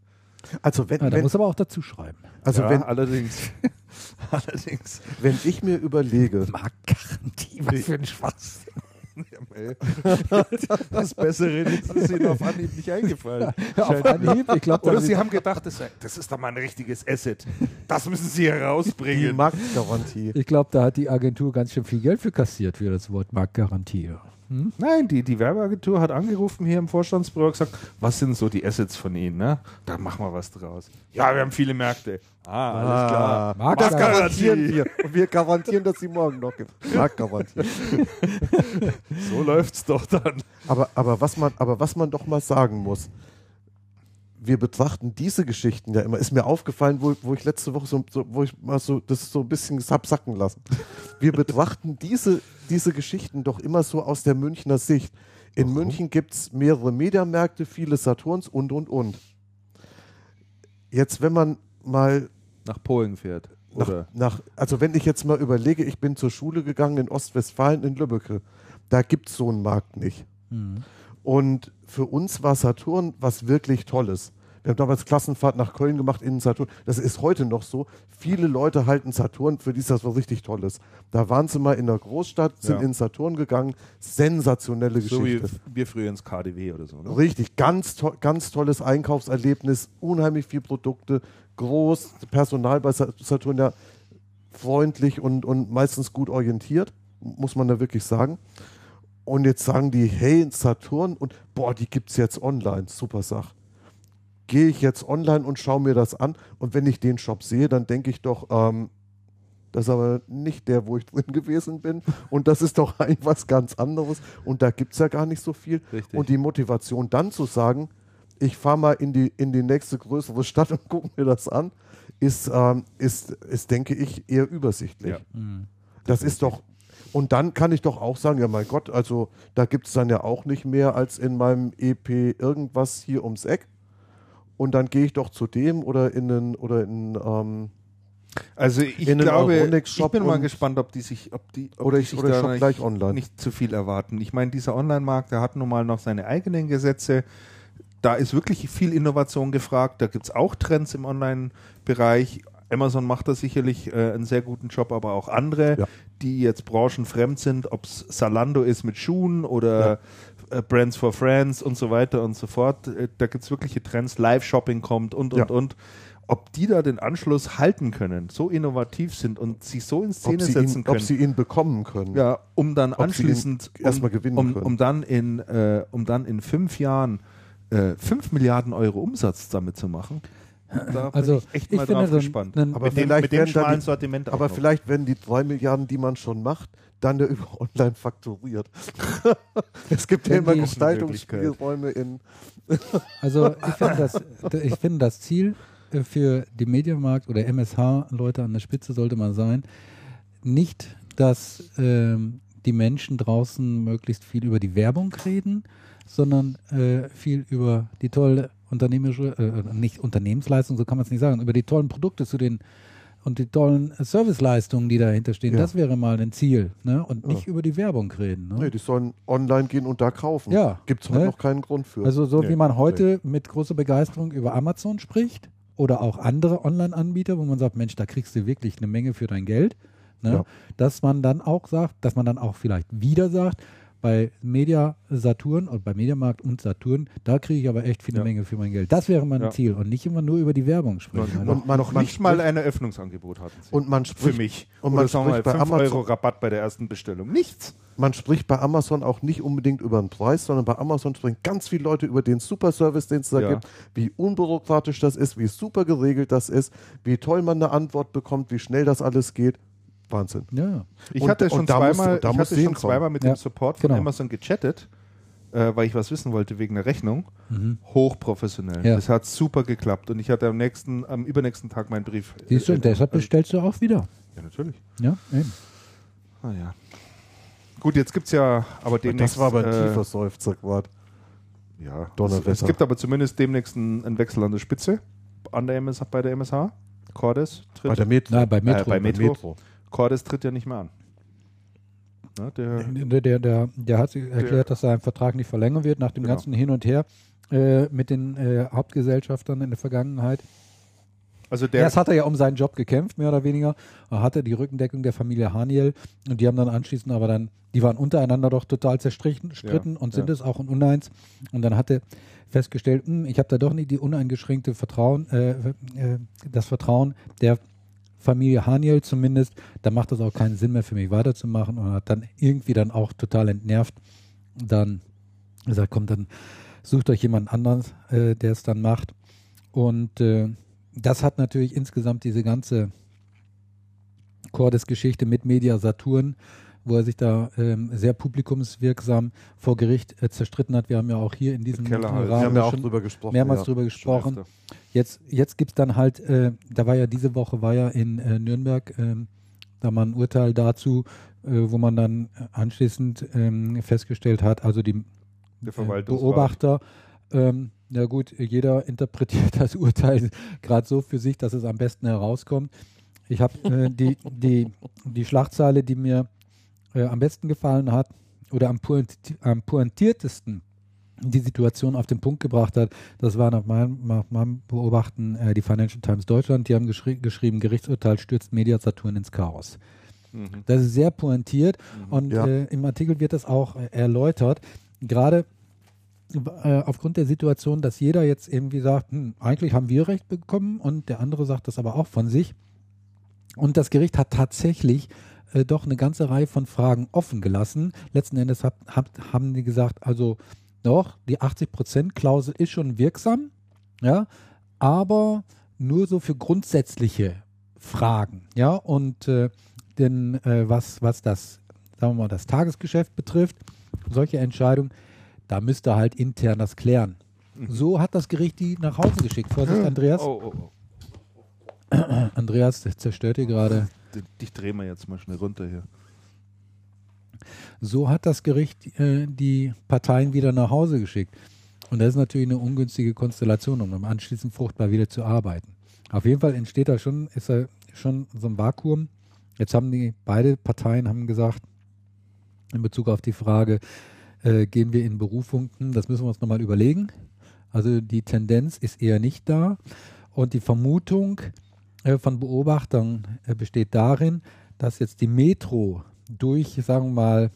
Also wenn, ja, da wenn, muss aber auch dazu schreiben. Also ja, wenn allerdings, allerdings, wenn ich mir überlege, Marktgarantie, was für ein Schwachsinn. das Bessere ist Ihnen auf Anhieb nicht eingefallen. auf Anhieb? Ich glaub, Oder Sie haben gedacht, das, das, ist doch mal ein richtiges Asset. Das müssen Sie herausbringen. Die Marktgarantie. Ich glaube, da hat die Agentur ganz schön viel Geld für kassiert für das Wort Marktgarantie. Hm? Nein, die, die Werbeagentur hat angerufen hier im Vorstandsbüro und gesagt, was sind so die Assets von Ihnen? Ne? Da machen wir was draus. Ja, wir haben viele Märkte. Ah, alles ah, klar. Markt das garantieren wir. Und wir garantieren, dass sie morgen noch gibt. Marktgarantie. so läuft's doch dann. Aber, aber, was man, aber was man doch mal sagen muss, wir betrachten diese Geschichten ja immer. Ist mir aufgefallen, wo, wo ich letzte Woche so, so, wo ich mal so das so ein bisschen hab sacken lassen. Wir betrachten diese, diese Geschichten doch immer so aus der Münchner Sicht. In Warum? München gibt es mehrere Mediamärkte, viele Saturns und und und. Jetzt, wenn man mal nach Polen fährt. Nach, nach, also wenn ich jetzt mal überlege, ich bin zur Schule gegangen in Ostwestfalen in Lübbecke. Da gibt es so einen Markt nicht. Mhm. Und für uns war Saturn was wirklich Tolles. Wir haben damals Klassenfahrt nach Köln gemacht in Saturn. Das ist heute noch so. Viele Leute halten Saturn, für die ist das was richtig Tolles. Da waren sie mal in der Großstadt, sind Ja. in Saturn gegangen. Sensationelle So wie Geschichte. wir früher ins KDW oder so. Ne? Richtig, ganz, to ganz tolles Einkaufserlebnis, unheimlich viele Produkte, groß, Personal bei Sa- Saturn ja freundlich und, und meistens gut orientiert, muss man da wirklich sagen. Und jetzt sagen die, hey, Saturn und boah, die gibt es jetzt online, super Sache. Gehe ich jetzt online und schaue mir das an und wenn ich den Shop sehe, dann denke ich doch, ähm, das ist aber nicht der, wo ich drin gewesen bin. Und das ist doch eigentlich was ganz anderes. Und da gibt es ja gar nicht so viel. Richtig. Und die Motivation dann zu sagen, ich fahre mal in die, in die nächste größere Stadt und gucke mir das an, ist, ähm, ist, ist, denke ich, eher übersichtlich. Ja. Das ist doch. Und dann kann ich doch auch sagen, ja mein Gott, also da gibt es dann ja auch nicht mehr als in meinem EP irgendwas hier ums Eck. Und dann gehe ich doch zu dem oder in den, oder in, ähm, Also ich In glaube, ich bin mal gespannt, ob die sich, ob die, ob Oder die ich- oder ich gleich online. nicht zu viel erwarten. Ich meine, dieser Online-Markt, der hat nun mal noch seine eigenen Gesetze. Da ist wirklich viel Innovation gefragt. Da gibt es auch Trends im Online-Bereich. Amazon macht da sicherlich äh, einen sehr guten Job, aber auch andere, Ja. die jetzt branchenfremd sind, ob es Salando ist mit Schuhen oder äh, Brands for Friends und so weiter und so fort. Äh, da gibt es wirkliche Trends. Live-Shopping kommt und, und, Ja. und. Ob die da den Anschluss halten können, so innovativ sind und sich so in Szene setzen ihn, können, ob sie ihn bekommen können. ja, um dann Ob anschließend erstmal um, gewinnen um, können. um dann in äh, um dann in fünf Jahren äh, fünf Milliarden Euro Umsatz damit zu machen. Da bin Also, ich echt ich mal finde drauf so gespannt. ein- Aber mit dem, vielleicht mit dem die- Sortiment Aber vielleicht werden die drei Milliarden, die man schon macht, dann ja über online fakturiert. es gibt ja immer Gestaltungsspielräume in. Also ich finde das, ich finde das Ziel für die Medienmarkt oder MSH-Leute an der Spitze sollte mal sein, nicht, dass ähm, die Menschen draußen möglichst viel über die Werbung reden, sondern äh, viel über die tolle unternehmerische, äh, nicht Unternehmensleistung, so kann man es nicht sagen, über die tollen Produkte zu den und die tollen äh, Serviceleistungen, die dahinter stehen. Ja. Das wäre mal ein Ziel. Ne? Und Ja. nicht über die Werbung reden. Ne? Nee, die sollen online gehen und da kaufen. Ja, Gibt es heute ne? noch keinen Grund für. Also so Nee, wie man heute mit großer Begeisterung über Amazon spricht oder auch andere Online-Anbieter, wo man sagt, Mensch, da kriegst du wirklich eine Menge für dein Geld. Ne? Ja. Dass man dann auch sagt, dass man dann auch vielleicht wieder sagt, bei Media Saturn und bei Mediamarkt und Saturn, da kriege ich aber echt viel eine Ja. Menge für mein Geld. Das wäre mein Ja. Ziel und nicht immer nur über die Werbung sprechen. Und Also, man, noch man nicht mal ein Eröffnungsangebot hatten sie. Und man für spricht, mich. und Oder man sagen wir mal spricht bei 5 Amazon- Euro Rabatt bei der ersten Bestellung. Nichts. man spricht bei Amazon auch nicht unbedingt über den Preis, sondern bei Amazon sprechen ganz viele Leute über den Super-Service, den es da Ja. gibt, wie unbürokratisch das ist, wie super geregelt das ist, wie toll man eine Antwort bekommt, wie schnell das alles geht. Wahnsinn. ja. Ich Und- hatte schon musst zweimal, da ich musst hatte schon zweimal mit Ja, dem Support von genau. Amazon gechattet, äh, weil ich was wissen wollte wegen der Rechnung. Mhm. Hochprofessionell. Ja. Das hat super geklappt und ich hatte am nächsten, am übernächsten Tag meinen Brief. Siehst du, äh, und deshalb äh, bestellst du auch wieder. Ja, natürlich. Ja, eben. Ah, ja. Gut, jetzt gibt es ja aber demnächst. das war aber ein äh, tiefer Seufzer gerade. Ja, es, Donnerwetter. es gibt aber zumindest demnächst einen, einen Wechsel an der Spitze an der MSH, bei der MSH. Cordes tritt, Bei der Metro. Na, bei Metro. Äh, bei Bei Metro. Cordes tritt ja nicht mehr an. Na, der, Der, der, der, der hat sich erklärt, dass sein Vertrag nicht verlängern wird nach dem Genau. ganzen Hin und Her äh, mit den äh, Hauptgesellschaftern in der Vergangenheit. also der, Erst hat er ja um seinen Job gekämpft, mehr oder weniger. Er hatte die Rückendeckung der Familie Haniel und die haben dann anschließend aber dann, die waren untereinander doch total zerstritten stritten Ja, und sind ja. es auch in Uneins. Und dann hatte festgestellt, hm, ich habe da doch nicht die uneingeschränkte Vertrauen, äh, äh, das Vertrauen der Familie Haniel zumindest, da macht es auch keinen Sinn mehr für mich weiterzumachen und hat dann irgendwie dann auch total entnervt dann gesagt, kommt dann sucht euch jemand anderen, äh, der es dann macht. Und äh, das hat natürlich insgesamt diese ganze Cordes-Geschichte mit Media Saturn, wo er sich da ähm, sehr publikumswirksam vor Gericht äh, zerstritten hat. Wir haben ja auch hier in diesem Keller halt. äh, Wir Rahmen haben ja auch schon drüber gesprochen. mehrmals ja. drüber gesprochen. Jetzt, jetzt gibt es dann halt, äh, da war ja diese Woche, war ja in äh, Nürnberg ähm, da mal ein Urteil dazu, äh, wo man dann anschließend ähm, festgestellt hat, also die äh. Beobachter, ähm, na gut, jeder interpretiert das Urteil gerade so für sich, dass es am besten herauskommt. Ich habe äh, die, die, die Schlagzeile, die mir äh, am besten gefallen hat oder am, pointi am pointiertesten die Situation auf den Punkt gebracht hat. Das war nach meinem, nach meinem Beobachten äh, die Financial Times Deutschland. Die haben geschri geschrieben, Gerichtsurteil stürzt Media Saturn ins Chaos. Mhm. Das ist sehr pointiert mhm. und ja. äh, im Artikel wird das auch äh, erläutert. Gerade äh, aufgrund der Situation, dass jeder jetzt irgendwie sagt, hm, eigentlich haben wir Recht bekommen und der andere sagt das aber auch von sich. Und das Gericht hat tatsächlich äh, doch eine ganze Reihe von Fragen offen gelassen. Letzten Endes hat, hat, haben die gesagt, also doch, die 80%-Klausel ist schon wirksam, ja, aber nur so für grundsätzliche Fragen, ja, und äh, denn äh, was, was das, sagen wir mal, das Tagesgeschäft betrifft, solche Entscheidungen, da müsste halt intern das klären. Mhm. So hat das Gericht die nach Hause geschickt. Vorsicht, Andreas. Oh, oh, oh. Andreas zerstört hier gerade. Dich drehen wir jetzt mal schnell runter hier. So hat das Gericht äh, die Parteien wieder nach Hause geschickt. Und das ist natürlich eine ungünstige Konstellation, um anschließend fruchtbar wieder zu arbeiten. Auf jeden Fall entsteht da schon, ist da schon so ein Vakuum. Jetzt haben die beide Parteien haben gesagt, in Bezug auf die Frage, äh, gehen wir in Berufung, hm, das müssen wir uns nochmal überlegen. Also die Tendenz ist eher nicht da. Und die Vermutung äh, von Beobachtern äh, besteht darin, dass jetzt die Metro durch, sagen wir mal,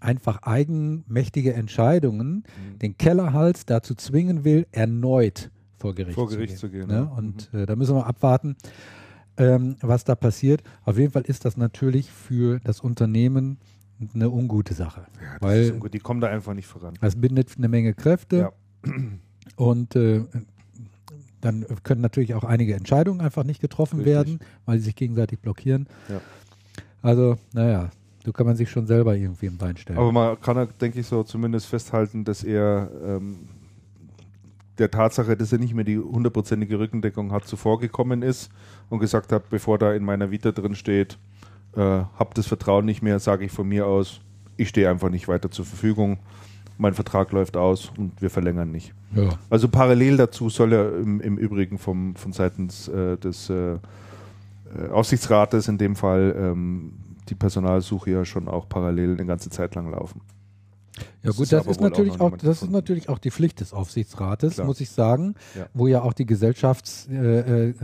einfach eigenmächtige Entscheidungen mhm. den Kellerhals dazu zwingen will, erneut vor Gericht, vor Gericht zu gehen. Zu gehen ja. Und mhm. äh, da müssen wir abwarten, ähm, was da passiert. Auf jeden Fall ist das natürlich für das Unternehmen eine ungute Sache. Ja, weil ungut. Die kommen da einfach nicht voran. Das bindet eine Menge Kräfte ja. und äh, dann können natürlich auch einige Entscheidungen einfach nicht getroffen Richtig. werden, weil sie sich gegenseitig blockieren. Ja. Also, naja, so kann man sich schon selber irgendwie im Bein stellen. Aber man kann, denke ich, so zumindest festhalten, dass er ähm, der Tatsache, dass er nicht mehr die hundertprozentige Rückendeckung hat, zuvor gekommen ist und gesagt hat, bevor da in meiner Vita drin steht, äh, hab das Vertrauen nicht mehr, sage ich von mir aus, ich stehe einfach nicht weiter zur Verfügung. Mein Vertrag läuft aus und wir verlängern nicht. Ja. Also parallel dazu soll er im, im Übrigen vom, von seitens äh, des äh, äh Aufsichtsrates in dem Fall ähm, die Personalsuche ja schon auch parallel eine ganze Zeit lang laufen. Ja gut, das, ist, natürlich auch, das ist natürlich auch die Pflicht des Aufsichtsrates, Klar. muss ich sagen, ja. wo ja auch die Gesellschaftsteile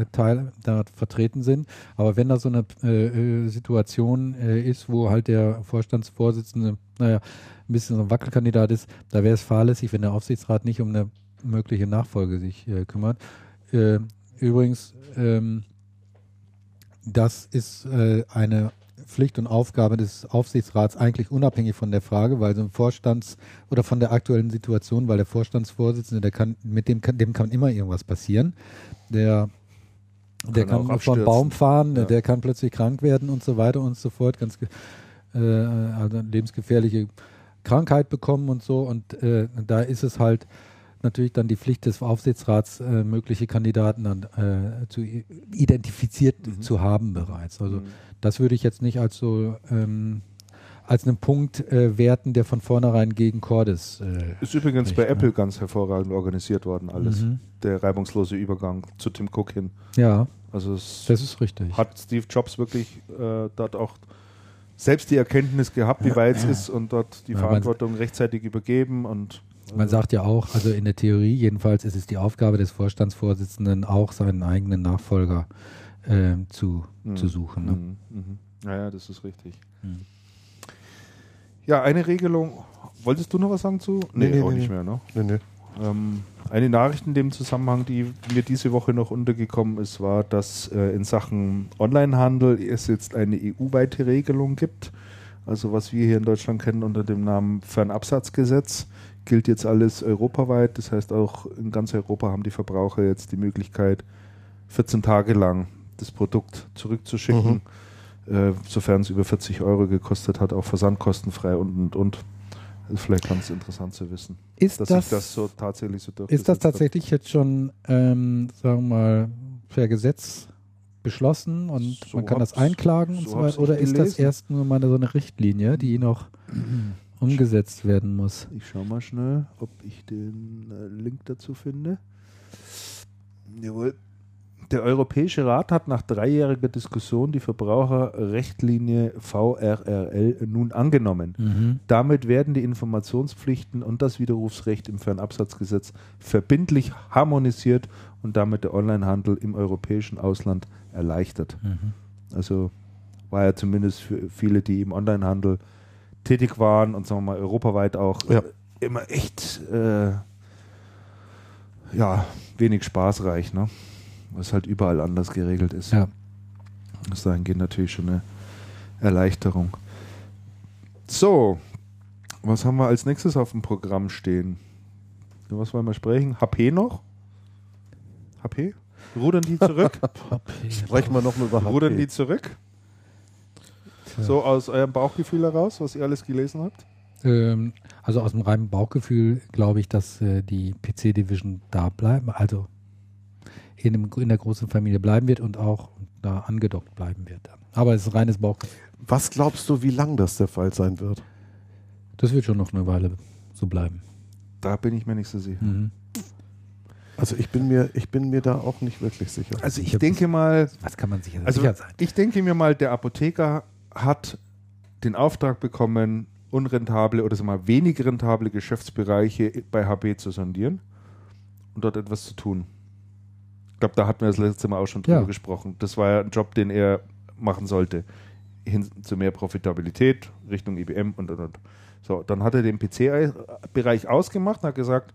äh, da vertreten sind. Aber wenn da so eine äh, äh, Situation äh, ist, wo halt der Vorstandsvorsitzende, naja, ein bisschen so ein Wackelkandidat ist, da wäre es fahrlässig, wenn der Aufsichtsrat nicht um eine mögliche Nachfolge sich äh, kümmert. Äh, übrigens, ähm, das ist eine Pflicht und Aufgabe des Aufsichtsrats eigentlich unabhängig von der Frage, weil so ein Vorstands- oder von der aktuellen Situation, weil der Vorstandsvorsitzende, der kann, mit dem kann, dem kann immer irgendwas passieren. Der, der kann, kann vom Baum fahren, ja. der kann plötzlich krank werden und so weiter und so fort, ganz äh, also lebensgefährliche Krankheit bekommen und so. Und äh, da ist es halt natürlich dann die Pflicht des Aufsichtsrats, äh, mögliche Kandidaten dann äh, zu identifiziert mhm. zu haben bereits. Also mhm. das würde ich jetzt nicht als so ähm, als einen Punkt äh, werten, der von vornherein gegen Cordes. Äh, ist übrigens bei Apple ganz hervorragend organisiert worden, alles. Mhm. Der reibungslose Übergang zu Tim Cook hin. Ja. Also das ist richtig. Hat Steve Jobs wirklich äh, dort auch selbst die Erkenntnis gehabt, wie weit es ist und dort die ja, Verantwortung rechtzeitig übergeben und man sagt ja auch, also in der Theorie jedenfalls ist es die Aufgabe des Vorstandsvorsitzenden, auch seinen eigenen Nachfolger äh, zu, mhm. zu suchen. Ne? Mhm. Mhm. Ja, das ist richtig. Mhm. Ja, eine Regelung. Wolltest du noch was sagen zu? Nee, nee auch nee, nicht mehr, ne? Nee, nee. Ähm, eine Nachricht in dem Zusammenhang, die mir diese Woche noch untergekommen ist, war, dass äh, in Sachen Onlinehandel es jetzt eine EU-weite Regelung gibt. Also was wir hier in Deutschland kennen unter dem Namen Fernabsatzgesetz gilt jetzt alles europaweit. Das heißt, auch in ganz Europa haben die Verbraucher jetzt die Möglichkeit, 14 Tage lang das Produkt zurückzuschicken, mhm. äh, sofern es über 40 Euro gekostet hat, auch versandkostenfrei und und und. Ist vielleicht ganz interessant zu wissen. Ist dass das, das so tatsächlich so Ist das tatsächlich jetzt schon, ähm, sagen wir mal, per Gesetz beschlossen und so man kann das einklagen und so weiter? Oder ist das erst nur mal so eine Richtlinie, die noch umgesetzt werden muss. Ich schau mal schnell, ob ich den äh, Link dazu finde. Jawohl. Der Europäische Rat hat nach dreijähriger Diskussion die Verbraucherrechtlinie VRRL nun angenommen. Mhm. Damit werden die Informationspflichten und das Widerrufsrecht im Fernabsatzgesetz verbindlich harmonisiert und damit der Onlinehandel im europäischen Ausland erleichtert. Mhm. Also war ja zumindest für viele, die im Onlinehandel tätig waren und sagen wir mal europaweit auch Ja. äh, immer echt äh, ja, wenig spaßreich, ne? Was halt überall anders geregelt ist. Ja. Das dahingehend natürlich schon eine Erleichterung. So, was haben wir als nächstes auf dem Programm stehen? Über was wollen wir sprechen? HP noch? HP? Rudern die zurück? Sprechen wir nochmal über Rudern die HP. zurück? So aus eurem Bauchgefühl heraus, was ihr alles gelesen habt? Ähm, also aus dem reinen Bauchgefühl glaube ich, dass äh, die PC-Division da bleiben, also in, dem, in der großen Familie bleiben wird und auch da angedockt bleiben wird. Aber es ist reines Bauchgefühl. Was glaubst du, wie lang das der Fall sein wird? Das wird schon noch eine Weile so bleiben. Da bin ich mir nicht so sicher. Mhm. Also ich bin mir, ich bin mir da auch nicht wirklich sicher. Also Ich denke mal, Was kann man sich Also sicher sein? ich denke mir mal, der Apotheker hat den Auftrag bekommen, unrentable oder sagen wir mal wenig rentable Geschäftsbereiche bei HB zu sondieren und dort etwas zu tun. Ich glaube, da hatten wir das letzte Mal auch schon drüber Ja. gesprochen. Das war ja ein Job, den er machen sollte. Hin zu mehr Profitabilität, Richtung IBM und und und. So, dann hat er den PC-Bereich ausgemacht und hat gesagt,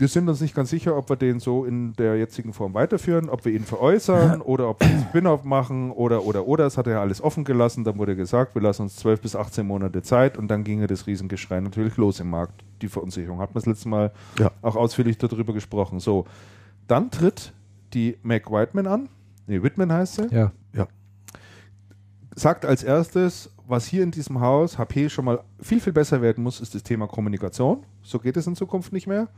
wir sind uns nicht ganz sicher, ob wir den so in der jetzigen Form weiterführen, ob wir ihn veräußern oder ob wir einen Spin-off machen oder, oder, oder. Das hat er ja alles offen gelassen. Dann wurde gesagt, wir lassen uns 12 bis 18 Monate Zeit und dann ginge das Riesengeschrei natürlich los im Markt. Die Verunsicherung. Hat man das letzte Mal Ja. auch ausführlich darüber gesprochen. So, dann tritt die Mac Whiteman an. Nee, Whitman heißt sie Ja, sagt als erstes, was hier in diesem Haus HP schon mal viel, viel besser werden muss, ist das Thema Kommunikation. So geht es in Zukunft nicht mehr.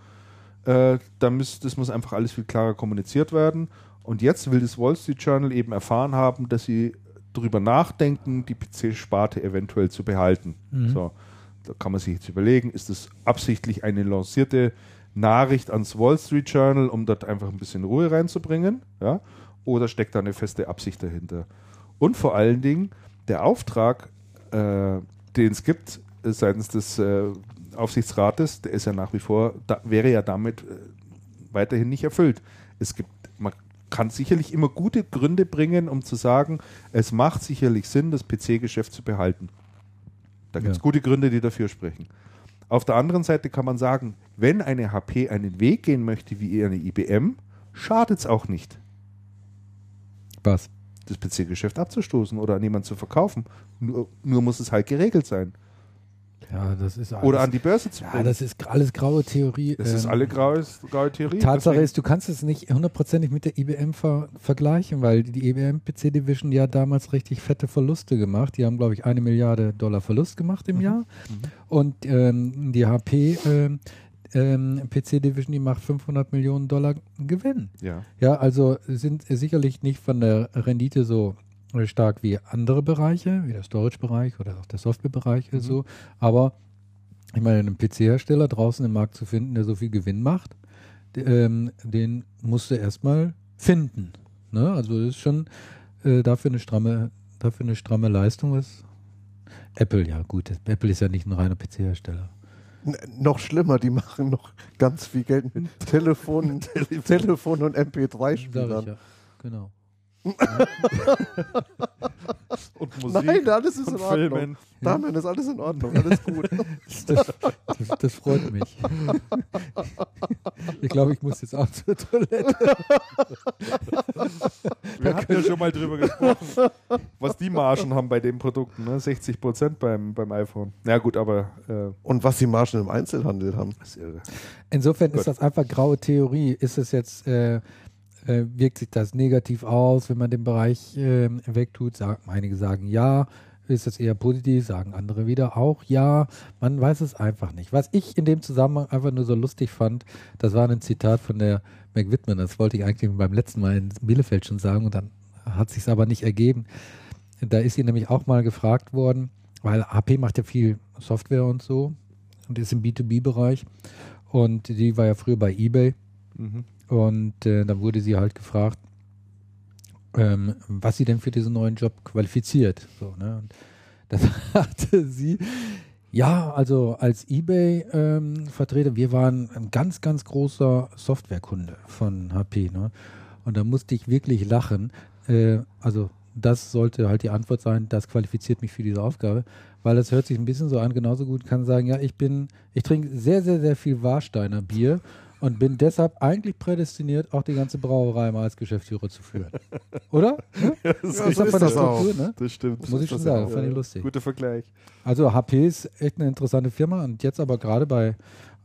Äh, da muss, das muss einfach alles viel klarer kommuniziert werden. Und jetzt will das Wall Street Journal eben erfahren haben, dass sie darüber nachdenken, die PC-Sparte eventuell zu behalten. Mhm. So, da kann man sich jetzt überlegen, ist das absichtlich eine lancierte Nachricht ans Wall Street Journal, um dort einfach ein bisschen Ruhe reinzubringen? Ja? Oder steckt da eine feste Absicht dahinter? Und vor allen Dingen, der Auftrag, äh, den es gibt äh, seitens des äh, Aufsichtsrates, der ist ja nach wie vor, da, wäre ja damit äh, weiterhin nicht erfüllt. Es gibt, man kann sicherlich immer gute Gründe bringen, um zu sagen, es macht sicherlich Sinn, das PC-Geschäft zu behalten. Da gibt es Ja. gute Gründe, die dafür sprechen. Auf der anderen Seite kann man sagen, wenn eine HP einen Weg gehen möchte wie eine IBM, schadet es auch nicht was? das PC-Geschäft abzustoßen oder an jemanden zu verkaufen. Nur, nur muss es halt geregelt sein. Ja, das ist alles, Oder an die Börse zu ja, bringen. das ist alles graue Theorie. das ist Ähm, alle graue, graue Theorie. Tatsache Deswegen- ist, du kannst es nicht hundertprozentig mit der IBM ver vergleichen, weil die IBM PC Division hat damals richtig fette Verluste gemacht. Die haben, glaube ich, eine Milliarde Dollar Verlust gemacht im Jahr. Und ähm, die HP ähm, ähm, PC Division, die macht 500 Millionen Dollar Gewinn. ja. Ja, also sind sicherlich nicht von der Rendite so stark wie andere Bereiche, wie der Storage-Bereich oder auch der Software-Bereich oder so. Aber ich meine, einen PC-Hersteller draußen im Markt zu finden, der so viel Gewinn macht, ähm, den musst du erstmal finden. Ne? Also das ist schon äh, dafür eine stramme, dafür eine stramme Leistung. Was Apple, ja gut, Apple ist ja nicht ein reiner PC-Hersteller. Noch schlimmer, die machen noch ganz viel Geld mit Telefon, Telefon und Sag MP3-Spielern. ich ja. Genau. Und Musik Nein, alles ist und in Ordnung. Filmen. Damian, ist alles in Ordnung, alles gut. Das, das, das freut mich. Ich glaube, ich muss jetzt auch zur Toilette. Wir hatten ja schon mal drüber gesprochen, was die Margen haben bei den Produkten. Ne? 60 Prozent beim, beim iPhone. Na gut, aber äh, Und was die Margen im Einzelhandel haben. das ist irre. Insofern Gut. ist das einfach graue Theorie. Ist es jetzt, äh, äh, wirkt sich das negativ aus, wenn man den Bereich äh, wegtut? Sagen, einige sagen ja. Ist das eher positiv? Sagen andere wieder auch ja. Man weiß es einfach nicht. Was ich in dem Zusammenhang einfach nur so lustig fand, das war ein Zitat von der Mac Whitman. Das wollte ich eigentlich beim letzten Mal in Bielefeld schon sagen und dann hat sich aber nicht ergeben. Da ist sie nämlich auch mal gefragt worden, weil HP macht ja viel Software und so und ist im B2B-Bereich. Und die war ja früher bei eBay Mhm. Und äh, da wurde sie halt gefragt, ähm, was sie denn für diesen neuen Job qualifiziert. So, ne? Und da sagte sie, ja, also als eBay-Vertreter, ähm, wir waren ein ganz, ganz großer Softwarekunde von HP. Ne? Und da musste ich wirklich lachen. Äh, also das sollte halt die Antwort sein, das qualifiziert mich für diese Aufgabe, weil das hört sich ein bisschen so an, genauso gut kann sagen, ja, ich bin, ich trinke sehr, sehr, sehr viel Warsteiner Bier und bin deshalb eigentlich prädestiniert, auch die ganze Brauerei mal als Geschäftsführer zu führen. Oder? Ja, das, ja, ist das, das, Struktur, ne? das stimmt. Muss ich schon sagen, fand ich lustig. Guter Vergleich. Also HP ist echt eine interessante Firma und jetzt aber gerade bei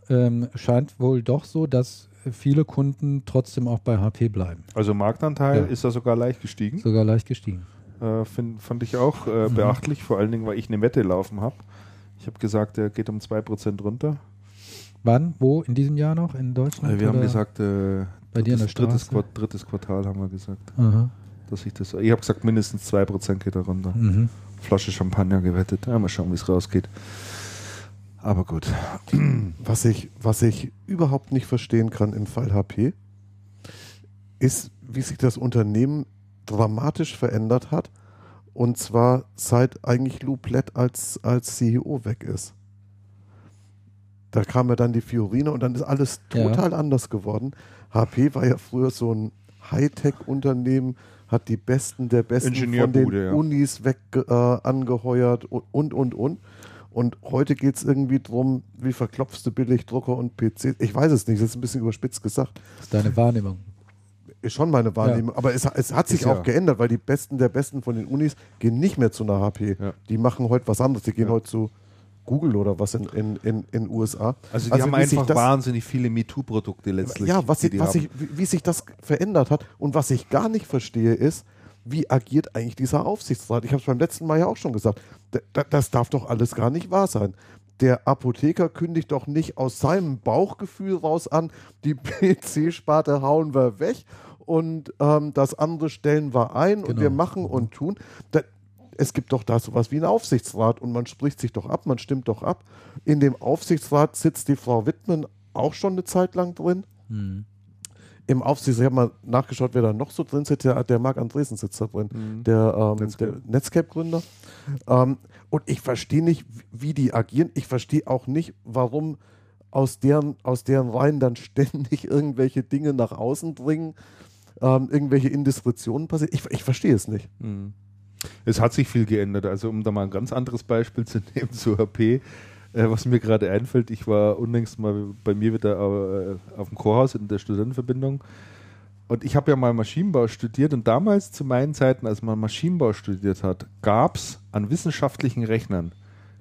ähm, scheint wohl doch so, dass viele Kunden trotzdem auch bei HP bleiben. Also Marktanteil ja. ist da sogar leicht gestiegen. Sogar leicht gestiegen. Äh, find, fand ich auch äh, mhm. beachtlich, vor allen Dingen, weil ich eine Wette laufen habe. Ich habe gesagt, der geht um 2% runter. Wann? Wo? In diesem Jahr noch? In Deutschland? Äh, wir haben gesagt, äh, bei dir in der drittes, Quart drittes, Quartal haben wir gesagt. Aha. Dass ich das. Ich habe gesagt, mindestens 2% geht da runter. Mhm. Flasche Champagner gewettet. Ja, mal schauen, wie es rausgeht. Aber gut. Was ich, was ich überhaupt nicht verstehen kann im Fall HP, ist, wie sich das Unternehmen dramatisch verändert hat. Und zwar seit eigentlich Lou Platt als, als CEO weg ist. Da kam ja dann die Fiorina und dann ist alles total ja. anders geworden. HP war ja früher so ein Hightech-Unternehmen, hat die Besten der Besten von den ja. Unis weg äh, angeheuert und, und, und. und. Und heute geht es irgendwie darum, wie verklopfst du billig Drucker und PC. Ich weiß es nicht, das ist ein bisschen überspitzt gesagt. Das ist deine Wahrnehmung. Ist schon meine Wahrnehmung. Ja. Aber es, es, hat sich ist auch ja. geändert, weil die Besten der Besten von den Unis gehen nicht mehr zu einer HP. Ja. Die machen heute was anderes. Die gehen heute zu Google oder was in den in, in USA. Also die also haben einfach wahnsinnig viele MeToo-Produkte letztlich. Ja, was, was ich, wie, wie sich das verändert hat und was ich gar nicht verstehe ist, wie agiert eigentlich dieser Aufsichtsrat? Ich habe es beim letzten Mal ja auch schon gesagt. Das darf doch alles gar nicht wahr sein. Der Apotheker kündigt doch nicht aus seinem Bauchgefühl raus an, die PC-Sparte hauen wir weg und ähm, das andere stellen wir ein genau. und wir machen und tun. Da, es gibt doch da sowas wie einen Aufsichtsrat und man spricht sich doch ab, man stimmt doch ab. In dem Aufsichtsrat sitzt die Frau Wittmann auch schon eine Zeit lang drin. Hm im Aufsicht, ich habe mal nachgeschaut, wer da noch so drin sitzt. Der, der Marc Andresen sitzt da drin, mhm. der, ähm, Netscape. der Netscape-Gründer. Ähm, und ich verstehe nicht, wie die agieren. Ich verstehe auch nicht, warum aus deren, aus deren Reihen dann ständig irgendwelche Dinge nach außen dringen, ähm, irgendwelche Indiskretionen passieren. Ich, ich verstehe es nicht. Mhm. Es hat sich viel geändert. Also, um da mal ein ganz anderes Beispiel zu nehmen zu HP äh, was mir gerade einfällt, ich war unlängst mal bei mir wieder äh, auf dem Chorhaus in der Studentenverbindung. Und ich habe ja mal Maschinenbau studiert und damals zu meinen Zeiten, als man Maschinenbau studiert hat, gab es an wissenschaftlichen Rechnern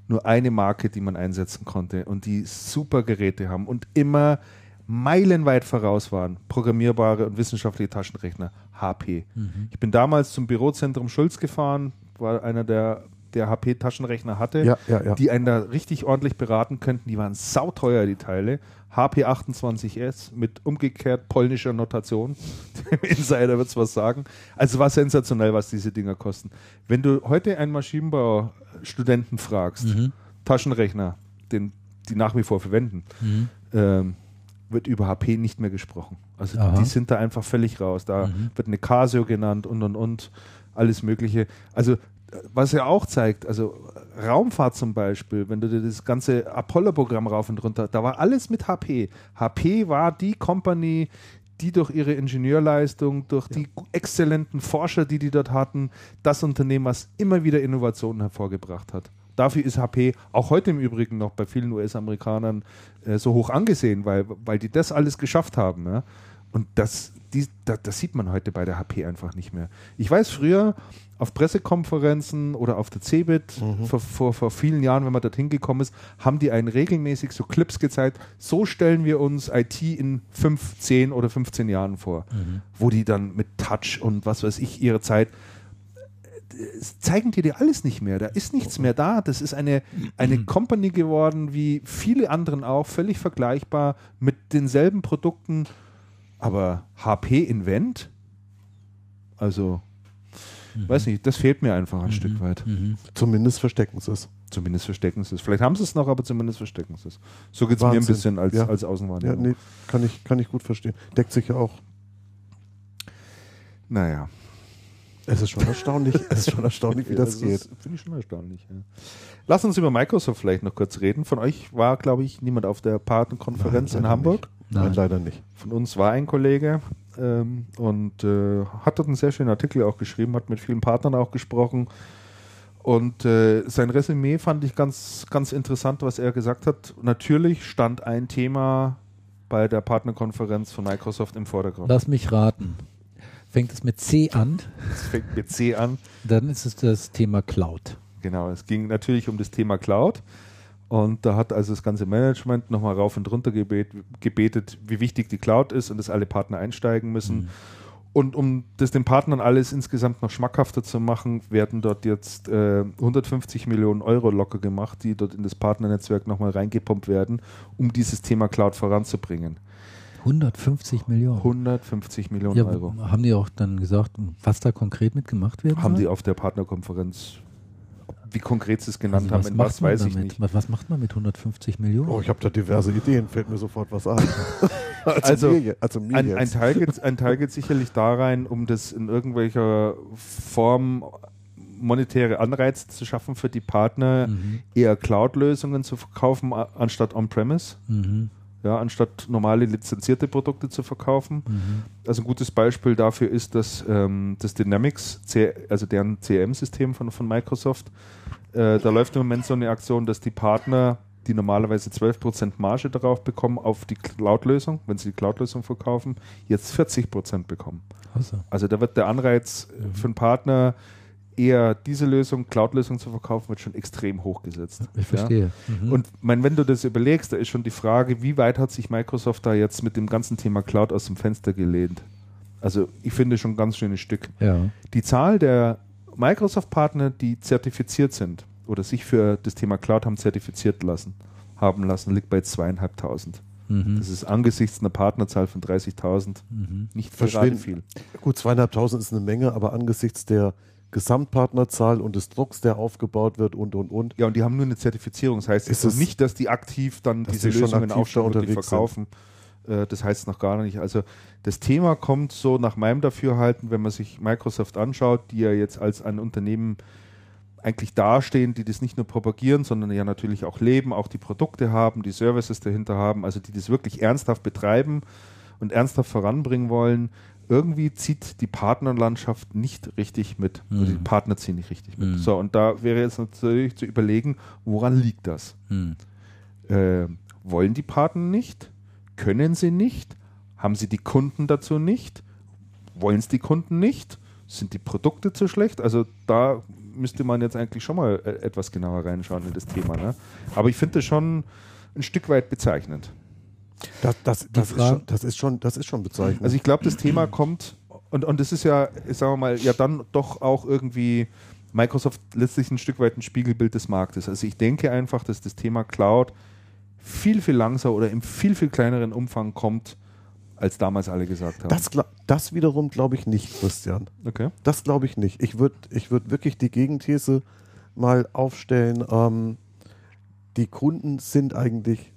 nur eine Marke, die man einsetzen konnte und die super Geräte haben und immer meilenweit voraus waren, programmierbare und wissenschaftliche Taschenrechner, HP. Mhm. Ich bin damals zum Bürozentrum Schulz gefahren, war einer der der HP-Taschenrechner hatte, ja, ja, ja. die einen da richtig ordentlich beraten könnten. Die waren sauteuer, die Teile. HP 28S mit umgekehrt polnischer Notation. Dem Insider wird es was sagen. Also war sensationell, was diese Dinger kosten. Wenn du heute einen Maschinenbaustudenten fragst, mhm. Taschenrechner, den die nach wie vor verwenden, mhm. ähm, wird über HP nicht mehr gesprochen. Also Aha. die sind da einfach völlig raus. Da mhm. wird eine Casio genannt und und und alles Mögliche. Also was ja auch zeigt, also Raumfahrt zum Beispiel, wenn du dir das ganze Apollo-Programm rauf und runter, da war alles mit HP. HP war die Company, die durch ihre Ingenieurleistung, durch ja. die exzellenten Forscher, die die dort hatten, das Unternehmen, was immer wieder Innovationen hervorgebracht hat. Dafür ist HP auch heute im Übrigen noch bei vielen US-Amerikanern äh, so hoch angesehen, weil, weil die das alles geschafft haben. Ja? Und das, die, das, das sieht man heute bei der HP einfach nicht mehr. Ich weiß früher, auf Pressekonferenzen oder auf der CeBIT mhm. vor, vor, vor, vielen Jahren, wenn man dorthin gekommen ist, haben die einen regelmäßig so Clips gezeigt, so stellen wir uns IT in 5, 10 oder 15 Jahren vor, mhm. wo die dann mit Touch und was weiß ich ihre Zeit zeigen die dir alles nicht mehr. Da ist nichts mehr da. Das ist eine, eine mhm. Company geworden, wie viele anderen auch, völlig vergleichbar mit denselben Produkten. Aber HP Invent, also Mhm. Weiß nicht, das fehlt mir einfach ein mhm. Stück weit. Mhm. Zumindest verstecken sie es. Zumindest verstecken sie es. Vielleicht haben sie es noch, aber zumindest verstecken sie es. So geht es mir ein bisschen als, ja. als Außenwahrnehmung. Ja, nee, kann ich, kann ich gut verstehen. Deckt sich ja auch. Naja. Es ist schon erstaunlich, es ist schon erstaunlich, wie ja, das geht. Finde ich schon erstaunlich. Ja. Lass uns über Microsoft vielleicht noch kurz reden. Von euch war, glaube ich, niemand auf der Partnerkonferenz in Hamburg. Nicht. Nein. Nein. leider nicht. Von uns war ein Kollege ähm, und äh, hat dort einen sehr schönen Artikel auch geschrieben, hat mit vielen Partnern auch gesprochen. Und äh, sein Resümee fand ich ganz, ganz interessant, was er gesagt hat. Natürlich stand ein Thema bei der Partnerkonferenz von Microsoft im Vordergrund. Lass mich raten. Fängt es mit C an? Es fängt mit C an. Dann ist es das Thema Cloud. Genau, es ging natürlich um das Thema Cloud. Und da hat also das ganze Management nochmal rauf und runter gebet, gebetet, wie wichtig die Cloud ist und dass alle Partner einsteigen müssen. Mhm. Und um das den Partnern alles insgesamt noch schmackhafter zu machen, werden dort jetzt äh, 150 Millionen Euro locker gemacht, die dort in das Partnernetzwerk nochmal reingepumpt werden, um dieses Thema Cloud voranzubringen. 150 Millionen. 150 Millionen ja, Euro. Haben die auch dann gesagt, was da konkret mitgemacht wird? Haben die auf der Partnerkonferenz wie konkret sie es genannt also haben, was weiß ich nicht. Was macht man mit 150 Millionen? Oh, ich habe da diverse Ideen, fällt mir sofort was ein. also, mir, also mir ein, ein, Teil geht, ein Teil geht sicherlich da rein, um das in irgendwelcher Form monetäre Anreize zu schaffen für die Partner, mhm. eher Cloud-Lösungen zu verkaufen, anstatt On-Premise. Mhm ja, anstatt normale lizenzierte Produkte zu verkaufen. Mhm. Also ein gutes Beispiel dafür ist, dass ähm, das Dynamics, also deren CRM-System von, von Microsoft, äh, da läuft im Moment so eine Aktion, dass die Partner, die normalerweise 12% Marge darauf bekommen, auf die Cloud-Lösung, wenn sie die Cloud-Lösung verkaufen, jetzt 40% bekommen. Also. also da wird der Anreiz mhm. für einen Partner, eher diese Lösung, Cloud-Lösung zu verkaufen, wird schon extrem hochgesetzt. Ich verstehe. Ja? Mhm. Und mein, wenn du das überlegst, da ist schon die Frage, wie weit hat sich Microsoft da jetzt mit dem ganzen Thema Cloud aus dem Fenster gelehnt? Also ich finde schon ein ganz schönes Stück. Ja. Die Zahl der Microsoft-Partner, die zertifiziert sind oder sich für das Thema Cloud haben zertifiziert lassen, haben lassen, liegt bei zweieinhalbtausend. Mhm. Das ist angesichts einer Partnerzahl von 30.000 mhm. nicht gerade viel. Gut, zweieinhalbtausend ist eine Menge, aber angesichts der Gesamtpartnerzahl und des Drucks, der aufgebaut wird und und und. Ja, und die haben nur eine Zertifizierung. Das heißt, ist es ist nicht, dass die aktiv dann diese die Lösungen aufstellen und die verkaufen. Sind. Äh, das heißt noch gar nicht. Also das Thema kommt so nach meinem Dafürhalten, wenn man sich Microsoft anschaut, die ja jetzt als ein Unternehmen eigentlich dastehen, die das nicht nur propagieren, sondern ja natürlich auch leben, auch die Produkte haben, die Services dahinter haben, also die das wirklich ernsthaft betreiben und ernsthaft voranbringen wollen, irgendwie zieht die Partnerlandschaft nicht richtig mit. Mhm. Also die Partner ziehen nicht richtig mit. Mhm. So, und da wäre jetzt natürlich zu überlegen, woran liegt das? Mhm. Äh, wollen die Partner nicht? Können sie nicht? Haben sie die Kunden dazu nicht? Wollen es die Kunden nicht? Sind die Produkte zu schlecht? Also da müsste man jetzt eigentlich schon mal äh, etwas genauer reinschauen in das Thema. Ne? Aber ich finde das schon ein Stück weit bezeichnend. Das, das, das, ist schon, das, ist schon, das ist schon bezeichnend. Also ich glaube, das Thema kommt, und, und das ist ja, sagen wir mal, ja dann doch auch irgendwie Microsoft letztlich ein Stück weit ein Spiegelbild des Marktes. Also ich denke einfach, dass das Thema Cloud viel, viel langsamer oder im viel, viel kleineren Umfang kommt, als damals alle gesagt haben. Das, das wiederum glaube ich nicht, Christian. Okay. Das glaube ich nicht. Ich würde ich würd wirklich die Gegenthese mal aufstellen. Ähm, die Kunden sind eigentlich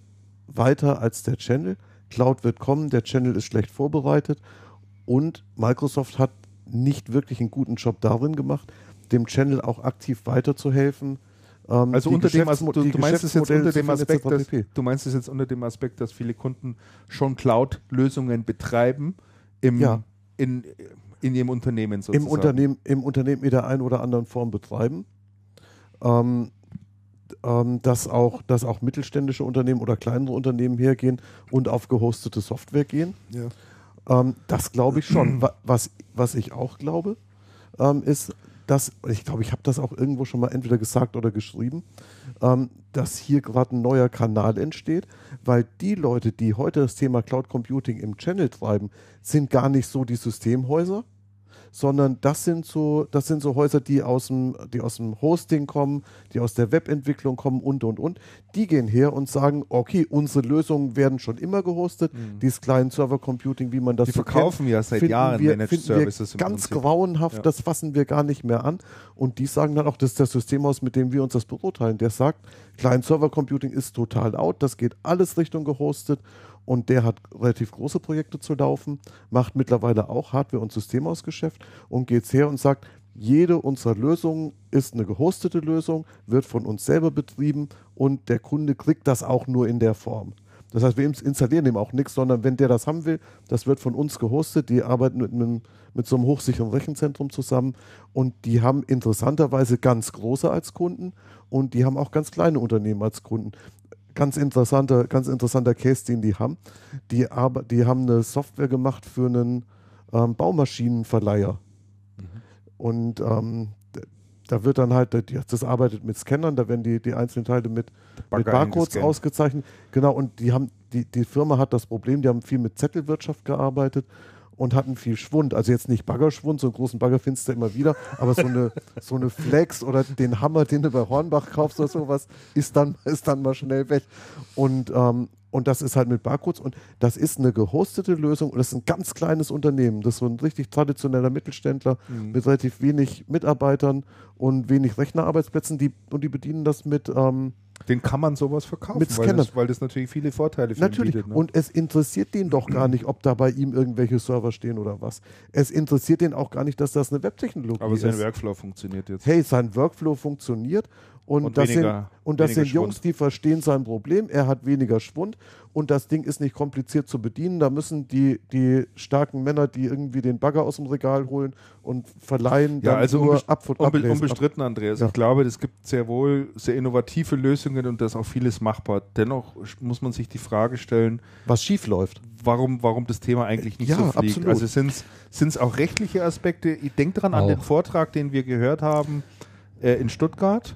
weiter als der Channel. Cloud wird kommen, der Channel ist schlecht vorbereitet und Microsoft hat nicht wirklich einen guten Job darin gemacht, dem Channel auch aktiv weiterzuhelfen. Ähm, also unter dem Aspekt, du, du meinst es jetzt unter dem Aspekt, dass, du meinst es jetzt unter dem Aspekt, dass viele Kunden schon Cloud-Lösungen betreiben im, ja. in, in ihrem Unternehmen sozusagen. Im Unternehmen, Im Unternehmen in der einen oder anderen Form betreiben. Ähm, ähm, dass, auch, dass auch mittelständische Unternehmen oder kleinere Unternehmen hergehen und auf gehostete Software gehen. Ja. Ähm, das glaube ich schon. Was, was ich auch glaube, ähm, ist, dass, ich glaube, ich habe das auch irgendwo schon mal entweder gesagt oder geschrieben, ähm, dass hier gerade ein neuer Kanal entsteht, weil die Leute, die heute das Thema Cloud Computing im Channel treiben, sind gar nicht so die Systemhäuser, sondern das sind so, das sind so Häuser, die aus dem, die aus dem Hosting kommen, die aus der Webentwicklung kommen und und und. Die gehen her und sagen, okay, unsere Lösungen werden schon immer gehostet. Mhm. Dieses kleine Server Computing, wie man das die so verkaufen kennt, ja seit Jahren wir, Managed Services. ganz grauenhaft, ja. das fassen wir gar nicht mehr an. Und die sagen dann auch, das ist das Systemhaus, mit dem wir uns das beurteilen. Der sagt, Client Server Computing ist total out, das geht alles Richtung gehostet und der hat relativ große Projekte zu laufen, macht mittlerweile auch Hardware- und Systemausgeschäft und geht her und sagt, jede unserer Lösungen ist eine gehostete Lösung, wird von uns selber betrieben und der Kunde kriegt das auch nur in der Form. Das heißt, wir installieren ihm auch nichts, sondern wenn der das haben will, das wird von uns gehostet. Die arbeiten mit, einem, mit so einem hochsicheren Rechenzentrum zusammen und die haben interessanterweise ganz große als Kunden und die haben auch ganz kleine Unternehmen als Kunden ganz interessanter, ganz interessanter Case, den die haben. Die, die haben eine Software gemacht für einen ähm, Baumaschinenverleiher. Mhm. Und ähm, da wird dann halt, das arbeitet mit Scannern, da werden die, die einzelnen Teile mit, mit Barcodes ausgezeichnet. Genau, und die haben, die, die Firma hat das Problem, die haben viel mit Zettelwirtschaft gearbeitet und hatten viel Schwund. Also jetzt nicht Baggerschwund, so einen großen Bagger findest du immer wieder, aber so eine, so eine Flex oder den Hammer, den du bei Hornbach kaufst oder sowas, ist dann, ist dann mal schnell weg. Und, ähm, und das ist halt mit Barcodes und das ist eine gehostete Lösung und das ist ein ganz kleines Unternehmen. Das ist so ein richtig traditioneller Mittelständler mhm. mit relativ wenig Mitarbeitern und wenig Rechnerarbeitsplätzen die, und die bedienen das mit, ähm, den kann man sowas verkaufen, mit weil, das, weil das natürlich viele Vorteile für natürlich. ihn bietet. Ne? Und es interessiert den doch gar nicht, ob da bei ihm irgendwelche Server stehen oder was. Es interessiert den auch gar nicht, dass das eine Webtechnologie ist. Aber sein. Workflow funktioniert jetzt. Hey, sein Workflow funktioniert und, und das, weniger, sind, und das sind Jungs, die verstehen sein Problem. Er hat weniger Schwund und das Ding ist nicht kompliziert zu bedienen. Da müssen die, die starken Männer, die irgendwie den Bagger aus dem Regal holen und verleihen, ja, also nur und unbe unbestritten, Andreas. Ja. Ich glaube, es gibt sehr wohl sehr innovative Lösungen und da ist auch vieles machbar. Dennoch muss man sich die Frage stellen, was schief läuft. Warum, warum das Thema eigentlich nicht ja, so fliegt. Absolut. Also sind es auch rechtliche Aspekte. Ich denke daran auch. an den Vortrag, den wir gehört haben äh, in Stuttgart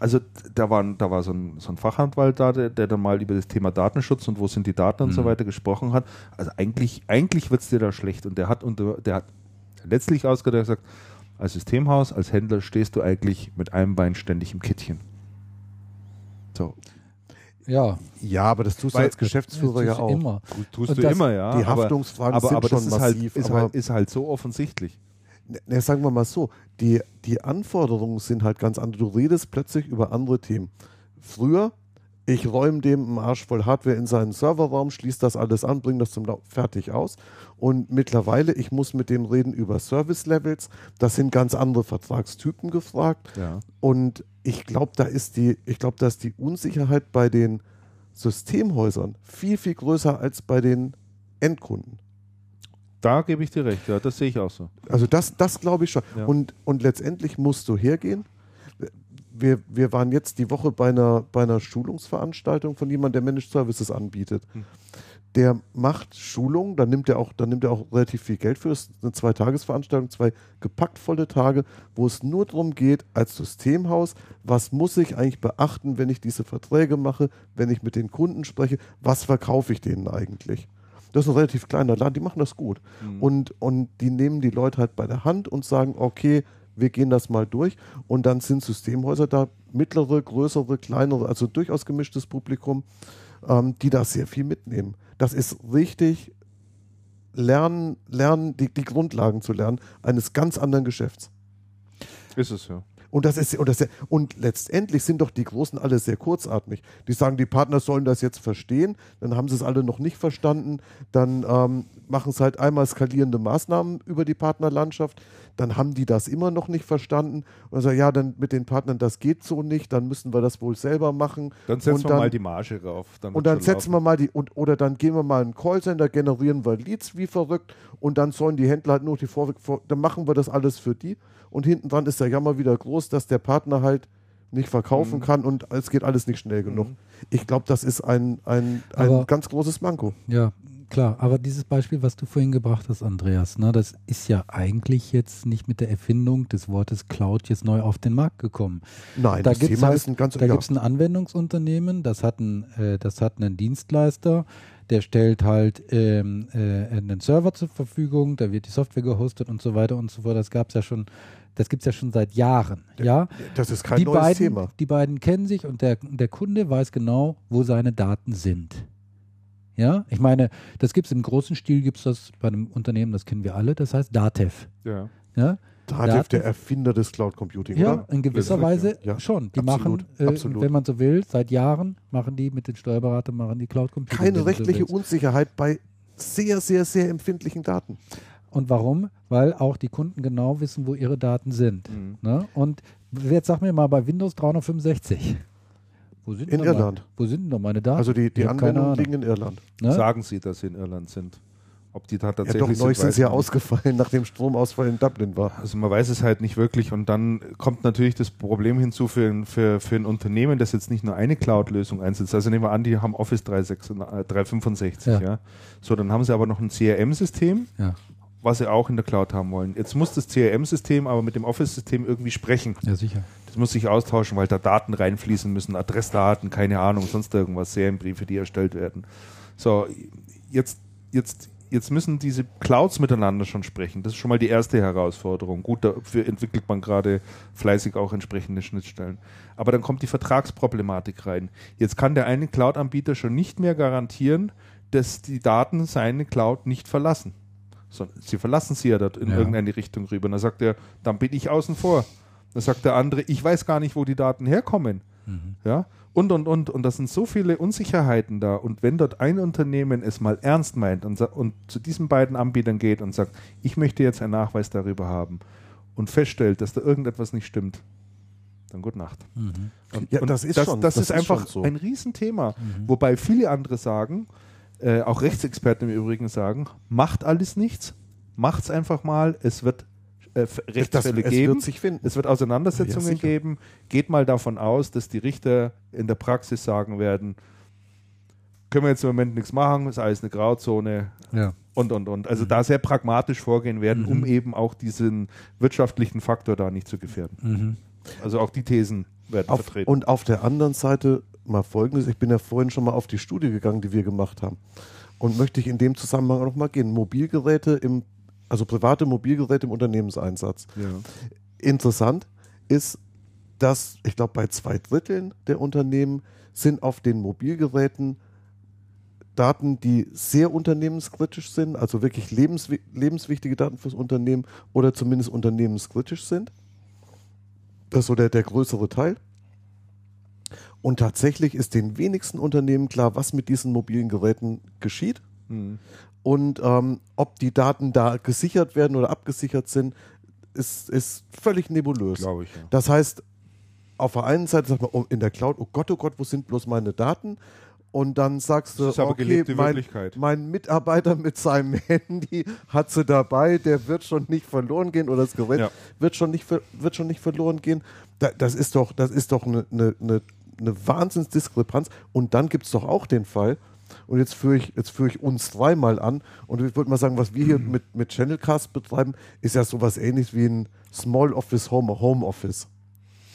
also da, waren, da war so ein, so ein Fachanwalt da, der, der, dann mal über das Thema Datenschutz und wo sind die Daten und mhm. so weiter gesprochen hat. Also eigentlich, eigentlich wird es dir da schlecht. Und der hat, und der hat letztlich ausgedacht gesagt, als Systemhaus, als Händler stehst du eigentlich mit einem Bein ständig im Kittchen. So. Ja. Ja, aber das tust Weil, du als Geschäftsführer ja auch. Immer. Tust du immer, ja. Die Haftungsfragen aber, sind aber schon ist halt, massiv. Halt, ist, halt, ist halt so offensichtlich. Ne, sagen wir mal so, die, die Anforderungen sind halt ganz andere. Du redest plötzlich über andere Themen. Früher, ich räume dem einen Arsch voll Hardware in seinen Serverraum, schließe das alles an, bringe das zum Lauf fertig aus. Und mittlerweile, ich muss mit dem reden über Service Levels. Das sind ganz andere Vertragstypen gefragt. Ja. Und ich glaube, da ist die, ich glaube, da ist die Unsicherheit bei den Systemhäusern viel, viel größer als bei den Endkunden. Da gebe ich dir recht, ja, das sehe ich auch so. Also das, das glaube ich schon. Ja. Und, und letztendlich musst du hergehen. Wir, wir waren jetzt die Woche bei einer, bei einer Schulungsveranstaltung von jemandem, der Managed Services anbietet. Hm. Der macht Schulungen, da nimmt er auch, da nimmt er auch relativ viel Geld für. Es ist eine Zweitagesveranstaltung, zwei gepackt volle Tage, wo es nur darum geht, als Systemhaus, was muss ich eigentlich beachten, wenn ich diese Verträge mache, wenn ich mit den Kunden spreche, was verkaufe ich denen eigentlich? Das ist ein relativ kleiner Laden, die machen das gut. Mhm. Und, und die nehmen die Leute halt bei der Hand und sagen, okay, wir gehen das mal durch. Und dann sind Systemhäuser da, mittlere, größere, kleinere, also durchaus gemischtes Publikum, ähm, die da sehr viel mitnehmen. Das ist richtig lernen, lernen, die, die Grundlagen zu lernen eines ganz anderen Geschäfts. Ist es ja. Und das ist und, das, und letztendlich sind doch die Großen alle sehr kurzatmig. Die sagen, die Partner sollen das jetzt verstehen, dann haben sie es alle noch nicht verstanden, dann ähm, machen es halt einmal skalierende Maßnahmen über die Partnerlandschaft, dann haben die das immer noch nicht verstanden und sagen, ja, dann mit den Partnern, das geht so nicht, dann müssen wir das wohl selber machen. Dann setzen wir mal die Marge rauf. Dann und dann setzen laufen. wir mal die, und, oder dann gehen wir mal einen Callcenter, generieren wir Leads wie verrückt und dann sollen die Händler halt nur die Vorweg, vor, dann machen wir das alles für die und hinten dran ist der Jammer wieder groß, dass der Partner halt nicht verkaufen mhm. kann und es geht alles nicht schnell genug. Mhm. Ich glaube, das ist ein, ein, ein ganz großes Manko. Ja, klar, aber dieses Beispiel, was du vorhin gebracht hast, Andreas, ne, das ist ja eigentlich jetzt nicht mit der Erfindung des Wortes Cloud jetzt neu auf den Markt gekommen. Nein, da das gibt's Thema halt, ist ein ganz Da ja. gibt es ein Anwendungsunternehmen, das hat, ein, äh, das hat einen Dienstleister, der stellt halt ähm, äh, einen Server zur Verfügung, da wird die Software gehostet und so weiter und so fort. Das gab's ja schon, das gibt es ja schon seit Jahren. Ja, Das ist kein die neues beiden, Thema. Die beiden kennen sich und der, der Kunde weiß genau, wo seine Daten sind. Ja, ich meine, das gibt es im großen Stil, gibt es das bei einem Unternehmen, das kennen wir alle, das heißt Datev. Ja. Ja, Dativ, Daten- der Erfinder des Cloud Computing, ja oder? in gewisser Weise ja. schon. Die Absolut, machen, äh, absolut. wenn man so will, seit Jahren machen die mit den Steuerberatern, machen die Cloud Computing. Keine so rechtliche willst. Unsicherheit bei sehr, sehr, sehr empfindlichen Daten. Und warum? Weil auch die Kunden genau wissen, wo ihre Daten sind. Mhm. Ne? Und jetzt sag mir mal bei Windows 365. Wo sind In Irland. Meine, wo sind denn da meine Daten? Also die, die Ich Anwendungen liegen in Irland. Ne? Sagen sie, dass sie in Irland sind. Ob die da Ja, tatsächlich doch, neulich sind sie ja ausgefallen, nachdem Stromausfall in Dublin war. Also man weiß es halt nicht wirklich und dann kommt natürlich das Problem hinzu für ein, für, für ein Unternehmen, das jetzt nicht nur eine Cloud-Lösung einsetzt. Also nehmen wir an, die haben Office 365, äh, 365 ja. Ja. So, dann haben sie aber noch ein CRM-System, Ja. Was sie auch in der Cloud haben wollen. Jetzt muss das CRM-System aber mit dem Office-System irgendwie sprechen. ja, sicher. Das muss sich austauschen, weil da Daten reinfließen müssen, Adressdaten, keine Ahnung, sonst irgendwas, Serienbriefe, die erstellt werden. So, jetzt, jetzt, jetzt müssen diese Clouds miteinander schon sprechen. Das ist schon mal die erste Herausforderung. Gut, dafür entwickelt man gerade fleißig auch entsprechende Schnittstellen. Aber dann kommt die Vertragsproblematik rein. Jetzt kann der eine Cloud-Anbieter schon nicht mehr garantieren, dass die Daten seine Cloud nicht verlassen. Sondern sie verlassen sie ja dort in Ja. irgendeine Richtung rüber. Und dann sagt er, dann bin ich außen vor. Dann sagt der andere, ich weiß gar nicht, wo die Daten herkommen. Ja, und, und, und. Und das sind so viele Unsicherheiten da. Und wenn dort ein Unternehmen es mal ernst meint und, und zu diesen beiden Anbietern geht und sagt, ich möchte jetzt einen Nachweis darüber haben und feststellt, dass da irgendetwas nicht stimmt, dann gute Nacht. Und, Ja, und das ist das, schon- das, das ist ist einfach schon so. ein Riesenthema. Wobei viele andere sagen, äh, auch Rechtsexperten im Übrigen sagen, macht alles nichts, macht's einfach mal, es wird äh, F- Das, Rechtsfälle es geben. wird sich finden. Es wird Auseinandersetzungen Ja, geben. Geht mal davon aus, dass die Richter in der Praxis sagen werden, können wir jetzt im Moment nichts machen, ist alles eine Grauzone Ja. und, und, und. Also da sehr pragmatisch vorgehen werden, um eben auch diesen wirtschaftlichen Faktor da nicht zu gefährden. Mhm. Also auch die Thesen werden Auf, vertreten. und auf der anderen Seite mal folgendes, ich bin ja vorhin schon mal auf die Studie gegangen, die wir gemacht haben. Und möchte ich in dem Zusammenhang auch noch mal gehen. Mobilgeräte im, also private Mobilgeräte im Unternehmenseinsatz. ja. Interessant ist, dass ich glaube, bei zwei Dritteln der Unternehmen sind auf den Mobilgeräten Daten, die sehr unternehmenskritisch sind, also wirklich lebenswi lebenswichtige Daten fürs Unternehmen oder zumindest unternehmenskritisch sind. Das ist so der, der größere Teil. Und tatsächlich ist den wenigsten Unternehmen klar, was mit diesen mobilen Geräten geschieht Hm. und ähm, ob die Daten da gesichert werden oder abgesichert sind, ist, ist völlig nebulös. Glaube ich, ja. Das heißt, auf der einen Seite sagt man oh, in der Cloud, oh Gott, oh Gott, wo sind bloß meine Daten? Und dann sagst du, okay, mein, mein Mitarbeiter mit seinem Handy hat sie dabei, der wird schon nicht verloren gehen oder das Gerät Ja. wird, schon nicht, wird schon nicht verloren gehen. Da, das ist doch, das ist doch eine, eine, eine, eine Wahnsinnsdiskrepanz. Und dann gibt es doch auch den Fall, und jetzt führe ich, jetzt führe ich uns dreimal an. Und ich würde mal sagen, was wir hier mit, mit Channelcast betreiben, ist ja sowas ähnliches wie ein Small Office Home, Home Office.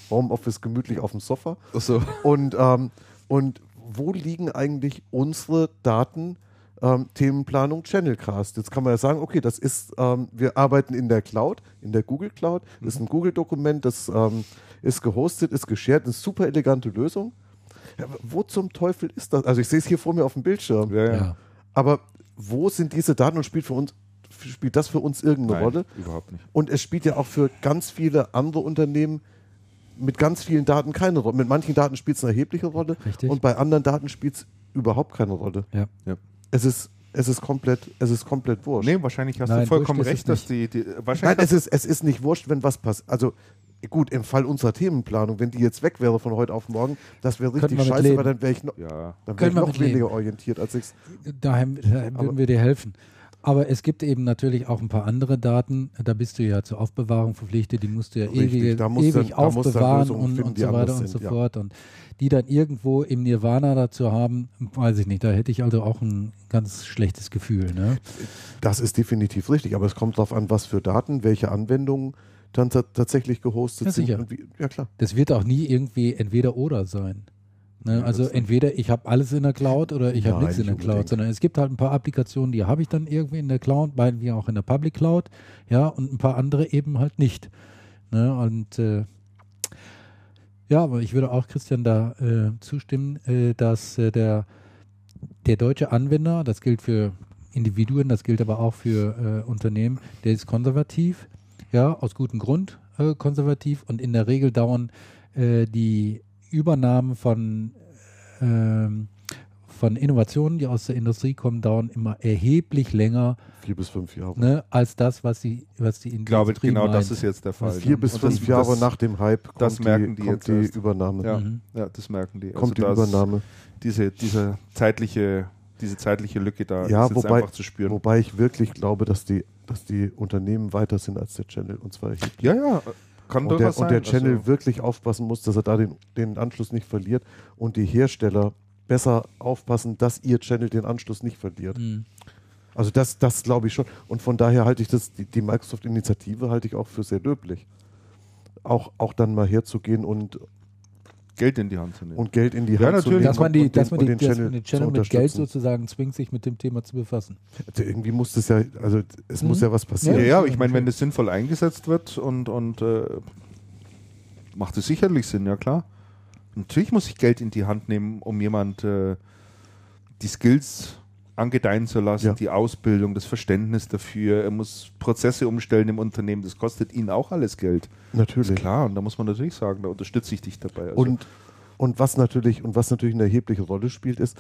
Home Office gemütlich auf dem Sofa. So. Und, ähm, und wo liegen eigentlich unsere Daten? Ähm, Themenplanung Channelcast. Jetzt kann man ja sagen, okay, das ist, ähm, wir arbeiten in der Cloud, in der Google Cloud. Das ist ein Google-Dokument, das ähm, ist gehostet, ist geshared, eine super elegante Lösung. Ja, wo zum Teufel ist das? Also ich sehe es hier vor mir auf dem Bildschirm. Ja, ja. Ja. Aber wo sind diese Daten und spielt für uns, spielt das für uns irgendeine Nein, Rolle? überhaupt nicht. Und es spielt ja auch für ganz viele andere Unternehmen mit ganz vielen Daten keine Rolle. Mit manchen Daten spielt es eine erhebliche Rolle Richtig. und bei anderen Daten spielt es überhaupt keine Rolle. Ja. Ja. Es ist, es ist komplett, es ist komplett wurscht. Nee, wahrscheinlich hast Nein, du vollkommen recht, es dass die, die Nein, wahrscheinlich es ist, es ist nicht wurscht, wenn was passiert. Also gut, im Fall unserer Themenplanung, wenn die jetzt weg wäre von heute auf morgen, das wäre richtig scheiße, leben. weil dann wäre ich, noch- ja. dann wär ich wir noch leben. weniger orientiert als ich. Daheim Aber- würden wir dir helfen. Aber es gibt eben natürlich auch ein paar andere Daten, da bist du ja zur Aufbewahrung verpflichtet, die musst du ja Richtig, ewig, da musst ewig dann- aufbewahren Lösungen und, finden, und die so weiter und sind, so ja. fort. Und die dann irgendwo im Nirvana dazu haben, weiß ich nicht, da hätte ich also auch ein ganz schlechtes Gefühl. Ne? Das ist definitiv richtig, aber es kommt darauf an, was für Daten, welche Anwendungen dann ta- tatsächlich gehostet Ja, sind. sicher. Wie, ja, klar. Das wird auch nie irgendwie entweder oder sein. Ne? Ja, also entweder ich habe alles in der Cloud oder ich habe nichts in der nicht Cloud, unbedingt. sondern es gibt halt ein paar Applikationen, die habe ich dann irgendwie in der Cloud, beiden wie auch in der Public Cloud, ja, und ein paar andere eben halt nicht. Ne? Und äh, ja, aber ich würde auch Christian da äh, zustimmen, äh, dass äh, der, der deutsche Anwender, das gilt für Individuen, das gilt aber auch für äh, Unternehmen, der ist konservativ, ja, aus gutem Grund äh, konservativ und in der Regel dauern äh, die Übernahmen von, ähm, von Innovationen, die aus der Industrie kommen, dauern immer erheblich länger Vier bis fünf Jahre. ne, als das, was die, was die Ich glaube, Industrie genau das meint. ist jetzt der Fall. Vier ne? bis Und fünf das, Jahre das, nach dem Hype kommt das merken die die, kommt jetzt die. Übernahme. Ja, Mhm. ja, das merken die. Kommt die Also das- Übernahme. Diese, diese zeitliche, diese zeitliche Lücke da Ja, ist wobei- einfach zu spüren. Wobei ich wirklich glaube, dass die, dass die Unternehmen weiter sind als der Channel. Und zwar erheblich. Ja, ja, kann und doch der, sein. und der Channel also, wirklich aufpassen muss, dass er da den, den Anschluss nicht verliert und die Hersteller besser aufpassen, dass ihr Channel den Anschluss nicht verliert. Mhm. Also das, das glaube ich schon. Und von daher halte ich das, die, die Microsoft-Initiative halte ich auch für sehr löblich. Auch, auch dann mal herzugehen und, Geld in die Hand zu nehmen. und Geld in die Ja, Hand natürlich. zu nehmen Dass man, die, und den, dass man, die, den dass Channel, den Channel mit Geld sozusagen zwingt, sich mit dem Thema zu befassen. Also irgendwie muss das ja, also es Mhm. muss ja was ja, passieren. ja, Ja, aber ich meine, wenn das sinnvoll eingesetzt wird und, und äh, macht es sicherlich Sinn, ja klar. Natürlich muss ich Geld in die Hand nehmen, um jemand äh, die Skills angedeihen zu lassen, Ja. die Ausbildung, das Verständnis dafür. Er muss Prozesse umstellen im Unternehmen. Das kostet ihn auch alles Geld. Natürlich. Ist klar, und da muss man natürlich sagen, da unterstütze ich dich dabei. Also, Und, und was natürlich und was natürlich eine erhebliche Rolle spielt, ist,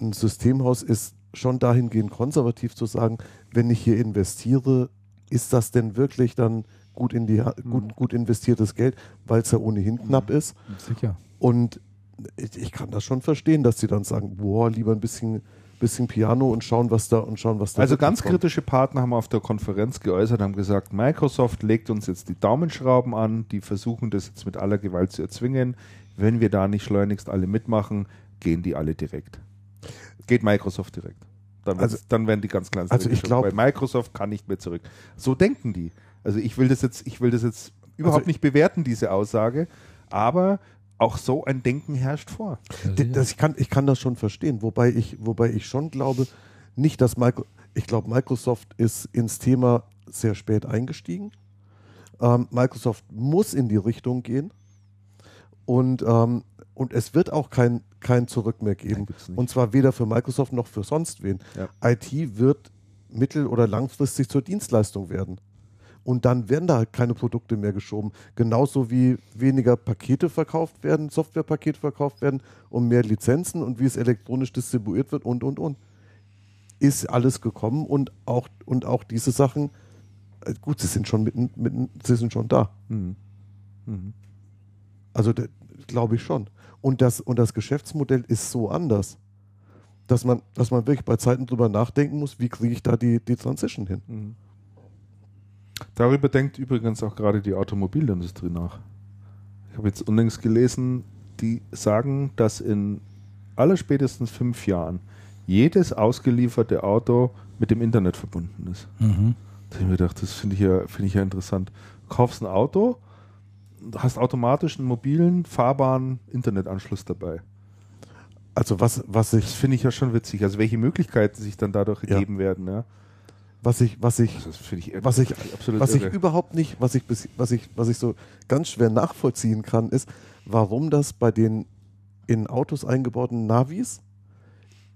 ein Systemhaus ist schon dahingehend konservativ zu sagen, wenn ich hier investiere, ist das denn wirklich dann gut in die Ha- Mhm. gut, gut investiertes Geld, weil es ja ohnehin knapp ist. Sicher. Und ich, ich kann das schon verstehen, dass sie dann sagen, boah, lieber ein bisschen, bisschen Piano und schauen, was da und schauen, was da Also ganz kommt. kritische Partner haben auf der Konferenz geäußert, haben gesagt, Microsoft legt uns jetzt die Daumenschrauben an, die versuchen das jetzt mit aller Gewalt zu erzwingen. Wenn wir da nicht schleunigst alle mitmachen, gehen die alle direkt. Geht Microsoft direkt. Dann, Also- dann werden die ganz klein. also ich glaub- Bei Microsoft kann nicht mehr zurück. So denken die. Also ich will das jetzt, ich will das jetzt überhaupt Also- nicht bewerten, diese Aussage, aber auch so ein Denken herrscht vor. D- Das, ich, kann, ich kann das schon verstehen, wobei ich, wobei ich schon glaube, nicht, dass Micro, ich glaube, Microsoft ist ins Thema sehr spät eingestiegen. Ähm, Microsoft muss in die Richtung gehen und, ähm, und es wird auch kein, kein Zurück mehr geben. Und zwar weder für Microsoft noch für sonst wen. Ja. IT wird mittel- oder langfristig zur Dienstleistung werden. Und dann werden da halt keine Produkte mehr geschoben. Genauso wie weniger Pakete verkauft werden, Softwarepakete verkauft werden und mehr Lizenzen und wie es elektronisch distribuiert wird und, und, und. Ist alles gekommen und auch, und auch diese Sachen, äh, gut, sie sind schon mitten, mitten sie sind schon da. Mhm. Mhm. Also glaube ich schon. Und das, und das Geschäftsmodell ist so anders, dass man, dass man wirklich bei Zeiten drüber nachdenken muss, wie kriege ich da die, die Transition hin. Mhm. Darüber denkt übrigens auch gerade die Automobilindustrie nach. Ich habe jetzt unlängst gelesen, die sagen, dass in allerspätestens fünf Jahren jedes ausgelieferte Auto mit dem Internet verbunden ist. Mhm. Da habe ich mir gedacht, das finde ich, ja, finde ich ja interessant. Du kaufst ein Auto, hast automatisch einen mobilen, fahrbaren Internetanschluss dabei. Also was, was Das ich, finde ich ja schon witzig. Also welche Möglichkeiten sich dann dadurch Ja. ergeben werden. Ja? Was ich, was ich, ich, Was ich- absolut was ich irre. überhaupt nicht, was ich, bis, was ich, was ich so ganz schwer nachvollziehen kann, ist, warum das bei den in Autos eingebauten Navis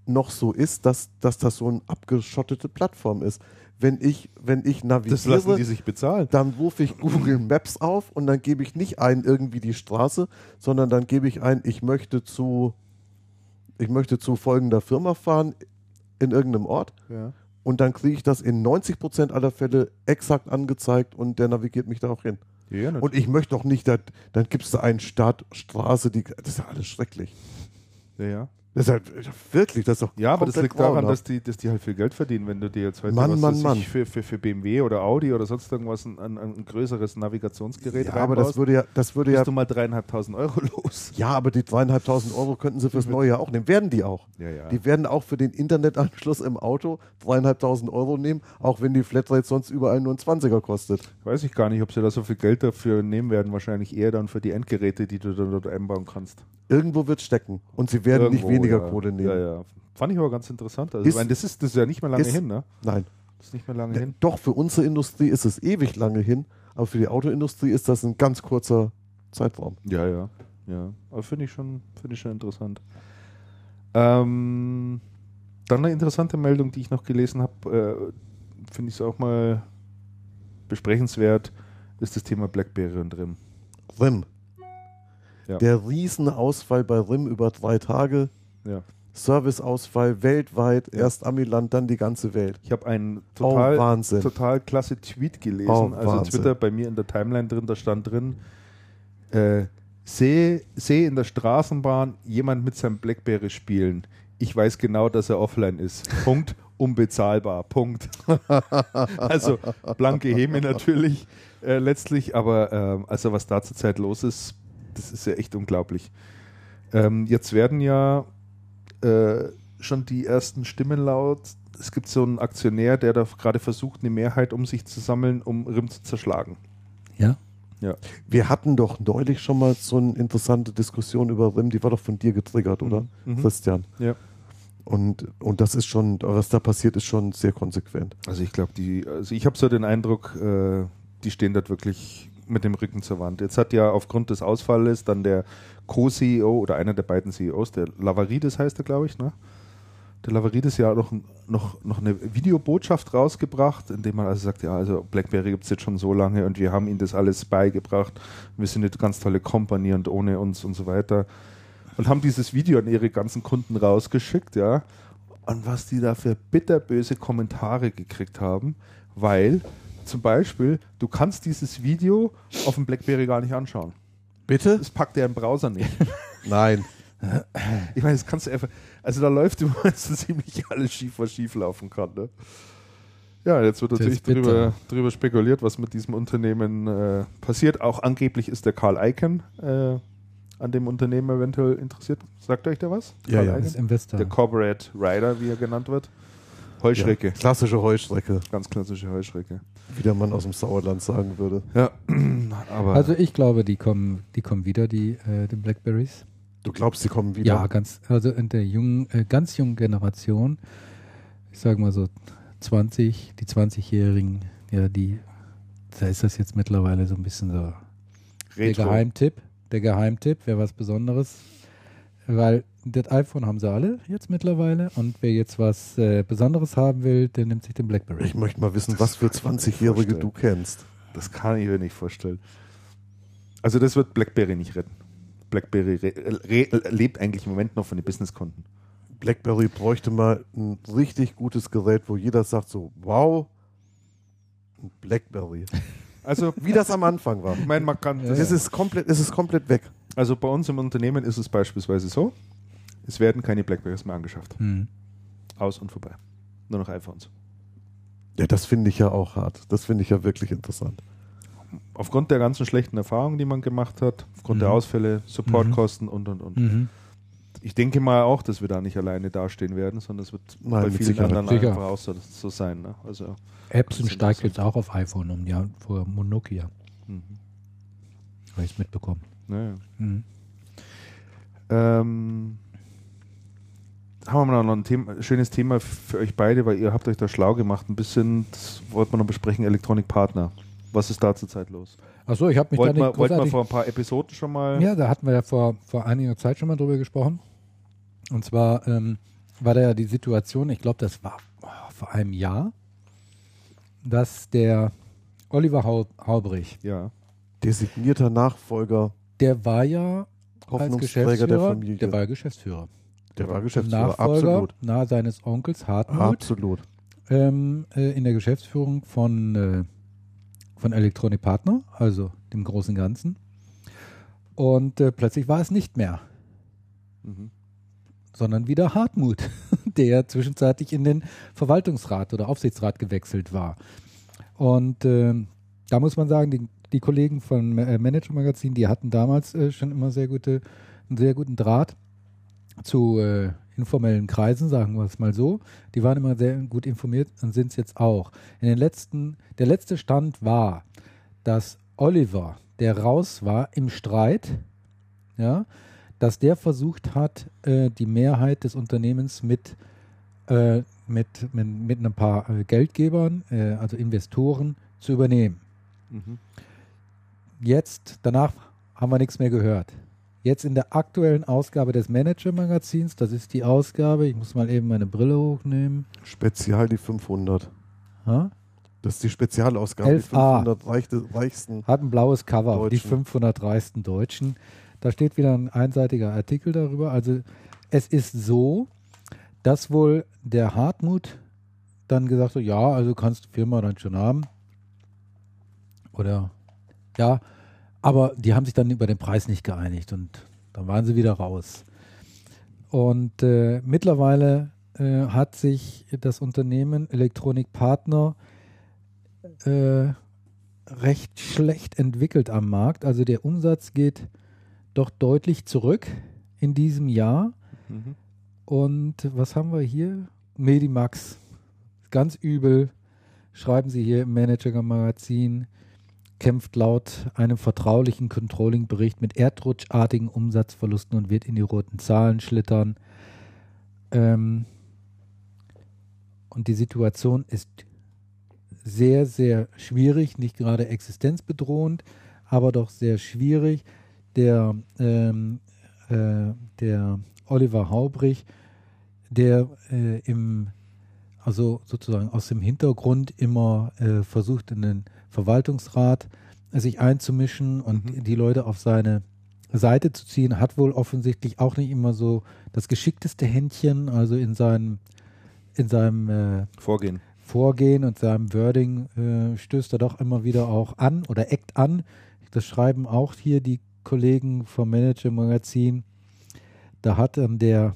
noch so ist, dass, dass das so eine abgeschottete Plattform ist. Wenn ich, wenn ich Das lassen die navigiere, sich bezahlen. dann rufe ich Google Maps auf und dann gebe ich nicht ein irgendwie die Straße, sondern dann gebe ich ein, ich möchte zu, ich möchte zu folgender Firma fahren in irgendeinem Ort Ja. Und dann kriege ich das in 90% aller Fälle exakt angezeigt und der navigiert mich da auch hin. Ja, Und ich möchte auch nicht, dass, dann gibst du einen Stadt, Straße, die, das ist ja alles schrecklich. ja, ja. Das ist halt wirklich, das ist doch Ja, aber das liegt daran, dass die, dass die halt viel Geld verdienen, wenn du dir jetzt heute Mann, was Mann, Mann. Für, für, für BMW oder Audi oder sonst irgendwas ein, ein, ein größeres Navigationsgerät ja, aber das würde ja, das würde ja, du mal dreieinhalbtausend Euro los. ja, aber die dreieinhalbtausend Euro könnten sie fürs neue Jahr auch nehmen. Werden die auch. Ja, ja. Die werden auch für den Internetanschluss im Auto dreieinhalbtausend Euro nehmen, auch wenn die Flatrate sonst überall nur ein 20er kostet. Weiß ich gar nicht, ob sie da so viel Geld dafür nehmen werden. Wahrscheinlich eher dann für die Endgeräte, die du dann dort einbauen kannst. Irgendwo wird stecken und sie werden Irgendwo, nicht weniger ja. Kohle nehmen. Ja, ja. Fand ich aber ganz interessant. Also, Ist- ich meine, das, ist, das ist ja nicht mehr lange ist- hin, ne? Nein. Das ist nicht mehr lange Ja, hin. Doch, für unsere Industrie ist es ewig lange hin, aber für die Autoindustrie ist das ein ganz kurzer Zeitraum. Ja, ja. ja. Aber finde ich, schon- finde ich schon interessant. Ähm, dann eine interessante Meldung, die ich noch gelesen habe, äh, finde ich es auch mal besprechenswert, ist das Thema Blackberry und RIM. RIM. Ja. Der Riesenausfall bei RIM über drei Tage. Ja. Serviceausfall weltweit, erst Amiland, dann die ganze Welt. Ich habe einen Oh, total, Wahnsinn. total klasse Tweet gelesen, Oh, also Wahnsinn. Twitter bei mir in der Timeline drin, da stand drin, äh, sehe seh in der Straßenbahn jemand mit seinem Blackberry spielen. Ich weiß genau, dass er offline ist. Punkt. Unbezahlbar. Punkt. also blanke Heme natürlich äh, letztlich, aber ähm, also was da zurzeit los ist, das ist ja echt unglaublich. Ähm, jetzt werden ja äh, schon die ersten Stimmen laut. Es gibt so einen Aktionär, der da gerade versucht, eine Mehrheit um sich zu sammeln, um RIM zu zerschlagen. Ja. Ja. Wir hatten doch neulich schon mal so eine interessante Diskussion über RIM, die war doch von dir getriggert, oder? Mhm. Christian. Ja. Und, und das ist schon, was da passiert, ist schon sehr konsequent. Also ich glaube, die, also ich habe so den Eindruck, äh, die stehen dort wirklich mit dem Rücken zur Wand. Jetzt hat ja aufgrund des Ausfalles dann der Co-CEO oder einer der beiden CEOs, der Lavarides heißt er, glaube ich, ne? Der Lavarides ja noch, noch, noch eine Videobotschaft rausgebracht, in dem man also sagt, ja, also BlackBerry gibt es jetzt schon so lange und wir haben ihnen das alles beigebracht. Wir sind eine ganz tolle Company und ohne uns und so weiter. Und haben dieses Video an ihre ganzen Kunden rausgeschickt, ja. Und was die da für bitterböse Kommentare gekriegt haben, weil zum Beispiel, du kannst dieses Video auf dem BlackBerry gar nicht anschauen. Bitte? Das packt der im Browser nicht. Nein. Ich meine, das kannst du einfach, also da läuft immer so ziemlich alles schief, was schief laufen kann. Ne? Ja, jetzt wird natürlich drüber, drüber spekuliert, was mit diesem Unternehmen äh, passiert. Auch angeblich ist der Karl Icahn äh, an dem Unternehmen eventuell interessiert. Sagt euch der was? Ja, Karl ja. Icahn? Das Investor. Der Corporate Rider, wie er genannt wird. Heuschrecke. Ja, klassische Heuschrecke, Ganz klassische Heuschrecke. Wie der Mann aus dem Sauerland sagen würde. Ja, aber Also ich glaube, die kommen, die kommen wieder, die, äh, die Blackberries. Du glaubst, sie kommen wieder? Ja, ganz, also in der jungen, äh, ganz jungen Generation, ich sage mal so 20, die 20-Jährigen, ja, die, da ist das jetzt mittlerweile so ein bisschen so der Retro. Geheimtipp, der Geheimtipp wäre was Besonderes, weil das iPhone haben sie alle jetzt mittlerweile und wer jetzt was äh, Besonderes haben will, der nimmt sich den Blackberry. Ich möchte mal wissen, was für 20-Jährige du kennst. Das kann ich mir nicht vorstellen. Also das wird BlackBerry nicht retten. BlackBerry re re lebt eigentlich im Moment noch von den Businesskunden. BlackBerry bräuchte mal ein richtig gutes Gerät, wo jeder sagt so, wow, BlackBerry. Also Wie das am Anfang war. ich meine, man kann das, Es ist komplett, es ist komplett weg. Also bei uns im Unternehmen ist es beispielsweise so, es werden keine Blackberries mehr angeschafft. Hm. Aus und vorbei. Nur noch iPhones. Ja, das finde ich ja auch hart. Das finde ich ja wirklich interessant. Aufgrund der ganzen schlechten Erfahrungen, die man gemacht hat, aufgrund der Mhm. Ausfälle, Supportkosten und und und. Mhm. Ich denke mal auch, dass wir da nicht alleine dastehen werden, sondern es wird Nein, bei vielen Sicherheit. anderen Sicher. einfach auch so, so sein. Ne? Also, ist steigt interessant. jetzt auch auf iPhone um, ja, vor Nokia. mhm. Habe ich es mitbekommen. Naja. Mhm. Ähm, haben wir noch ein Thema, schönes Thema für euch beide, weil ihr habt euch da schlau gemacht. Ein bisschen, das wollten wir noch besprechen, Electronic Partner. Was ist da zurzeit los? Achso, ich habe mich Wollten da nicht wollten wir vor ein paar Episoden schon mal. Ja, da hatten wir ja vor, vor einiger Zeit schon mal drüber gesprochen. Und zwar ähm, war da ja die Situation, ich glaube, das war oh, vor einem Jahr, dass der Oliver Hau Haubrich, Ja. Designierter Nachfolger, der war ja als Hoffnungsträger Geschäftsführer, der Familie. der war Geschäftsführer. der war Geschäftsführer. Nachfolger Absolut. nahe seines Onkels Hartmut Absolut. ähm, äh, in der Geschäftsführung von, äh, von Electronic Partner, also dem großen Ganzen. Und äh, plötzlich war es nicht mehr. Mhm. sondern wieder Hartmut, der zwischenzeitlich in den Verwaltungsrat oder Aufsichtsrat gewechselt war. Und äh, da muss man sagen, die, die Kollegen von äh, Manager Magazin, die hatten damals äh, schon immer sehr gute, einen sehr guten Draht zu äh, informellen Kreisen, sagen wir es mal so. Die waren immer sehr gut informiert und sind es jetzt auch. In den letzten, der letzte Stand war, dass Oliver, der raus war im Streit, ja, dass der versucht hat, äh, die Mehrheit des Unternehmens mit, äh, mit, mit, mit ein paar äh, Geldgebern, also Investoren, zu übernehmen. Mhm. Jetzt, danach haben wir nichts mehr gehört. Jetzt in der aktuellen Ausgabe des Manager-Magazins, das ist die Ausgabe, ich muss mal eben meine Brille hochnehmen. Spezial die 500. Ha? Das ist die Spezialausgabe, 11a. die 500 reichte, reichsten. Hat ein blaues Cover, Deutschen. die 500 reichsten Deutschen. Da steht wieder ein einseitiger Artikel darüber. Also es ist so, dass wohl der Hartmut dann gesagt hat, ja, also kannst du Firma dann schon haben. Oder ja, aber die haben sich dann über den Preis nicht geeinigt und dann waren sie wieder raus. Und äh, mittlerweile äh, hat sich das Unternehmen Electronic Partner äh, recht schlecht entwickelt am Markt. Also der Umsatz geht doch deutlich zurück in diesem Jahr. Mhm. Und was haben wir hier? Medimax. Ganz übel. Schreiben sie hier im Manager-Magazin kämpft laut einem vertraulichen Controlling-Bericht mit erdrutschartigen Umsatzverlusten und wird in die roten Zahlen schlittern. Ähm und die Situation ist sehr, sehr schwierig, nicht gerade existenzbedrohend, aber doch sehr schwierig. Der, ähm, äh, der Oliver Haubrich, der äh, im, also sozusagen aus dem Hintergrund immer äh, versucht, in den Verwaltungsrat sich einzumischen und Mhm. die Leute auf seine Seite zu ziehen, hat wohl offensichtlich auch nicht immer so das geschickteste Händchen, also in seinem, in seinem äh, Vorgehen. Vorgehen und seinem Wording äh, stößt er doch immer wieder auch an oder eckt an. Das schreiben auch hier die Kollegen vom Manager Magazin. Da hat dann der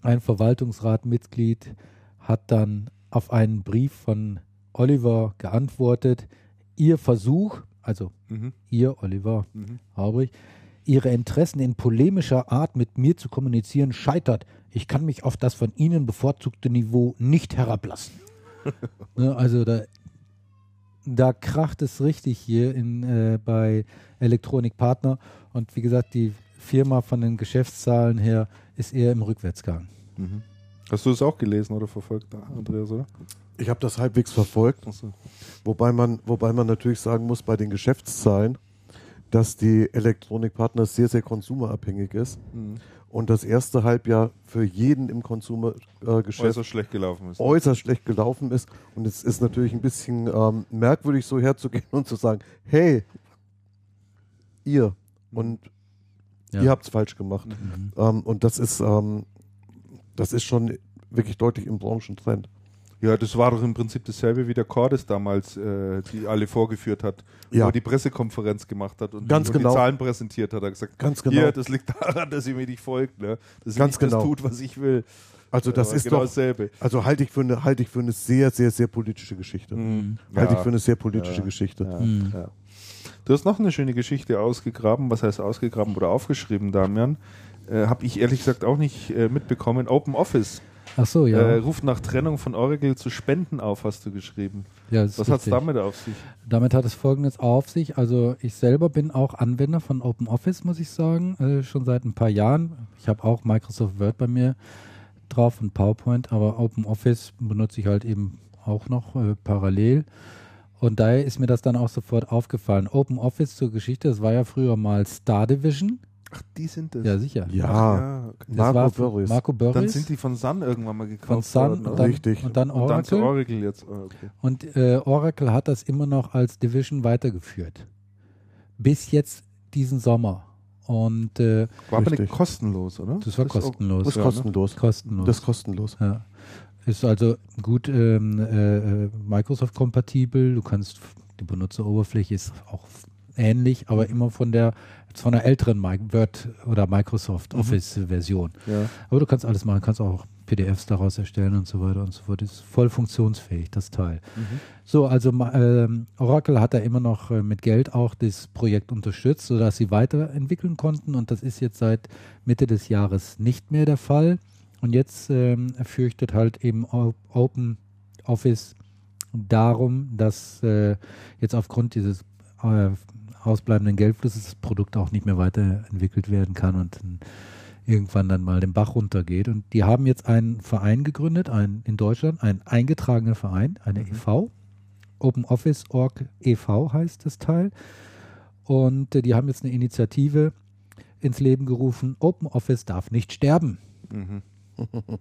ein Verwaltungsratmitglied hat dann auf einen Brief von Oliver geantwortet, ihr Versuch, also Mhm. ihr Oliver Mhm. Haubrich, ihre Interessen in polemischer Art mit mir zu kommunizieren scheitert. Ich kann mich auf das von Ihnen bevorzugte Niveau nicht herablassen. ne, also da, da kracht es richtig hier in, äh, bei Elektronik Partner und wie gesagt, die Firma von den Geschäftszahlen her ist eher im Rückwärtsgang. Mhm. Hast du es auch gelesen oder verfolgt, Andreas, oder? Ich habe das halbwegs verfolgt, Achso. wobei man, wobei man natürlich sagen muss, bei den Geschäftszahlen, dass die Elektronikpartner sehr, sehr konsumerabhängig ist Mhm. und das erste Halbjahr für jeden im Konsumergeschäft Äußerst schlecht gelaufen ist. äußerst schlecht gelaufen ist. Und es ist natürlich ein bisschen ähm, merkwürdig, so herzugehen und zu sagen, hey, ihr und Ja. ihr habt es falsch gemacht. Mhm. Ähm, und das ist, ähm, das ist schon wirklich deutlich im Branchentrend. Ja, das war doch im Prinzip dasselbe wie der Cordes damals, äh, die alle vorgeführt hat, Ja. wo er die Pressekonferenz gemacht hat und, Ganz die, genau. die Zahlen präsentiert hat. Er hat gesagt, Ganz genau. hier, das liegt daran, dass ihr mir nicht folgt, ne? dass ihr Ganz nicht genau. das tut, was ich will. Also das Aber ist genau doch, dasselbe. also halte ich für eine, halte ich für eine sehr, sehr, sehr politische Geschichte. Mhm. Halte Ja. ich für eine sehr politische Ja. Geschichte. Mhm. Du hast noch eine schöne Geschichte ausgegraben. Was heißt ausgegraben oder aufgeschrieben, Damian? Äh, Habe ich ehrlich gesagt auch nicht äh, mitbekommen. Open Office Ach so, ja. äh, ruft nach Trennung von Oracle zu Spenden auf, hast du geschrieben. ja Was hat es damit auf sich? Damit hat es folgendes auf sich. Also ich selber bin auch Anwender von OpenOffice, muss ich sagen, äh, schon seit ein paar Jahren. Ich habe auch Microsoft Word bei mir drauf und PowerPoint, aber OpenOffice benutze ich halt eben auch noch äh, parallel. Und daher ist mir das dann auch sofort aufgefallen. OpenOffice zur Geschichte, das war ja früher mal Star Division. Ach, die sind es. Ja, sicher. Ja, ja okay. Das Marco war Börries. Marco Börries. Dann sind die von Sun irgendwann mal von gekauft Sun worden. und dann, Richtig. und dann Und dann zu Oracle. Oracle jetzt. Oh, okay. Und äh, Oracle hat das immer noch als Division weitergeführt. Bis jetzt diesen Sommer. Und äh, War aber Richtig. nicht kostenlos, oder? das war ist auch- kostenlos. Das ist Ja, ne? kostenlos. kostenlos. Das ist kostenlos. ja. Ist also gut ähm, äh, äh, Microsoft-kompatibel. Du kannst, die Benutzeroberfläche ist auch ähnlich, aber immer von der von der älteren Word oder Microsoft Office Version. Ja. Aber du kannst alles machen, kannst auch PDFs daraus erstellen und so weiter und so fort. Ist voll funktionsfähig, das Teil. So, also ähm, Oracle hat da immer noch äh, mit Geld auch das Projekt unterstützt, sodass sie weiterentwickeln konnten und das ist jetzt seit Mitte des Jahres nicht mehr der Fall. Und jetzt ähm, fürchtet halt eben O- Open Office darum, dass äh, jetzt aufgrund dieses äh, ausbleibenden Geldflusses das Produkt auch nicht mehr weiterentwickelt werden kann und irgendwann dann mal den Bach runtergeht. Und die haben jetzt einen Verein gegründet, ein, in Deutschland, einen eingetragenen Verein, eine e.V. Open Office Org e.V. heißt das Teil. Und äh, die haben jetzt eine Initiative ins Leben gerufen, Open Office darf nicht sterben. Mhm.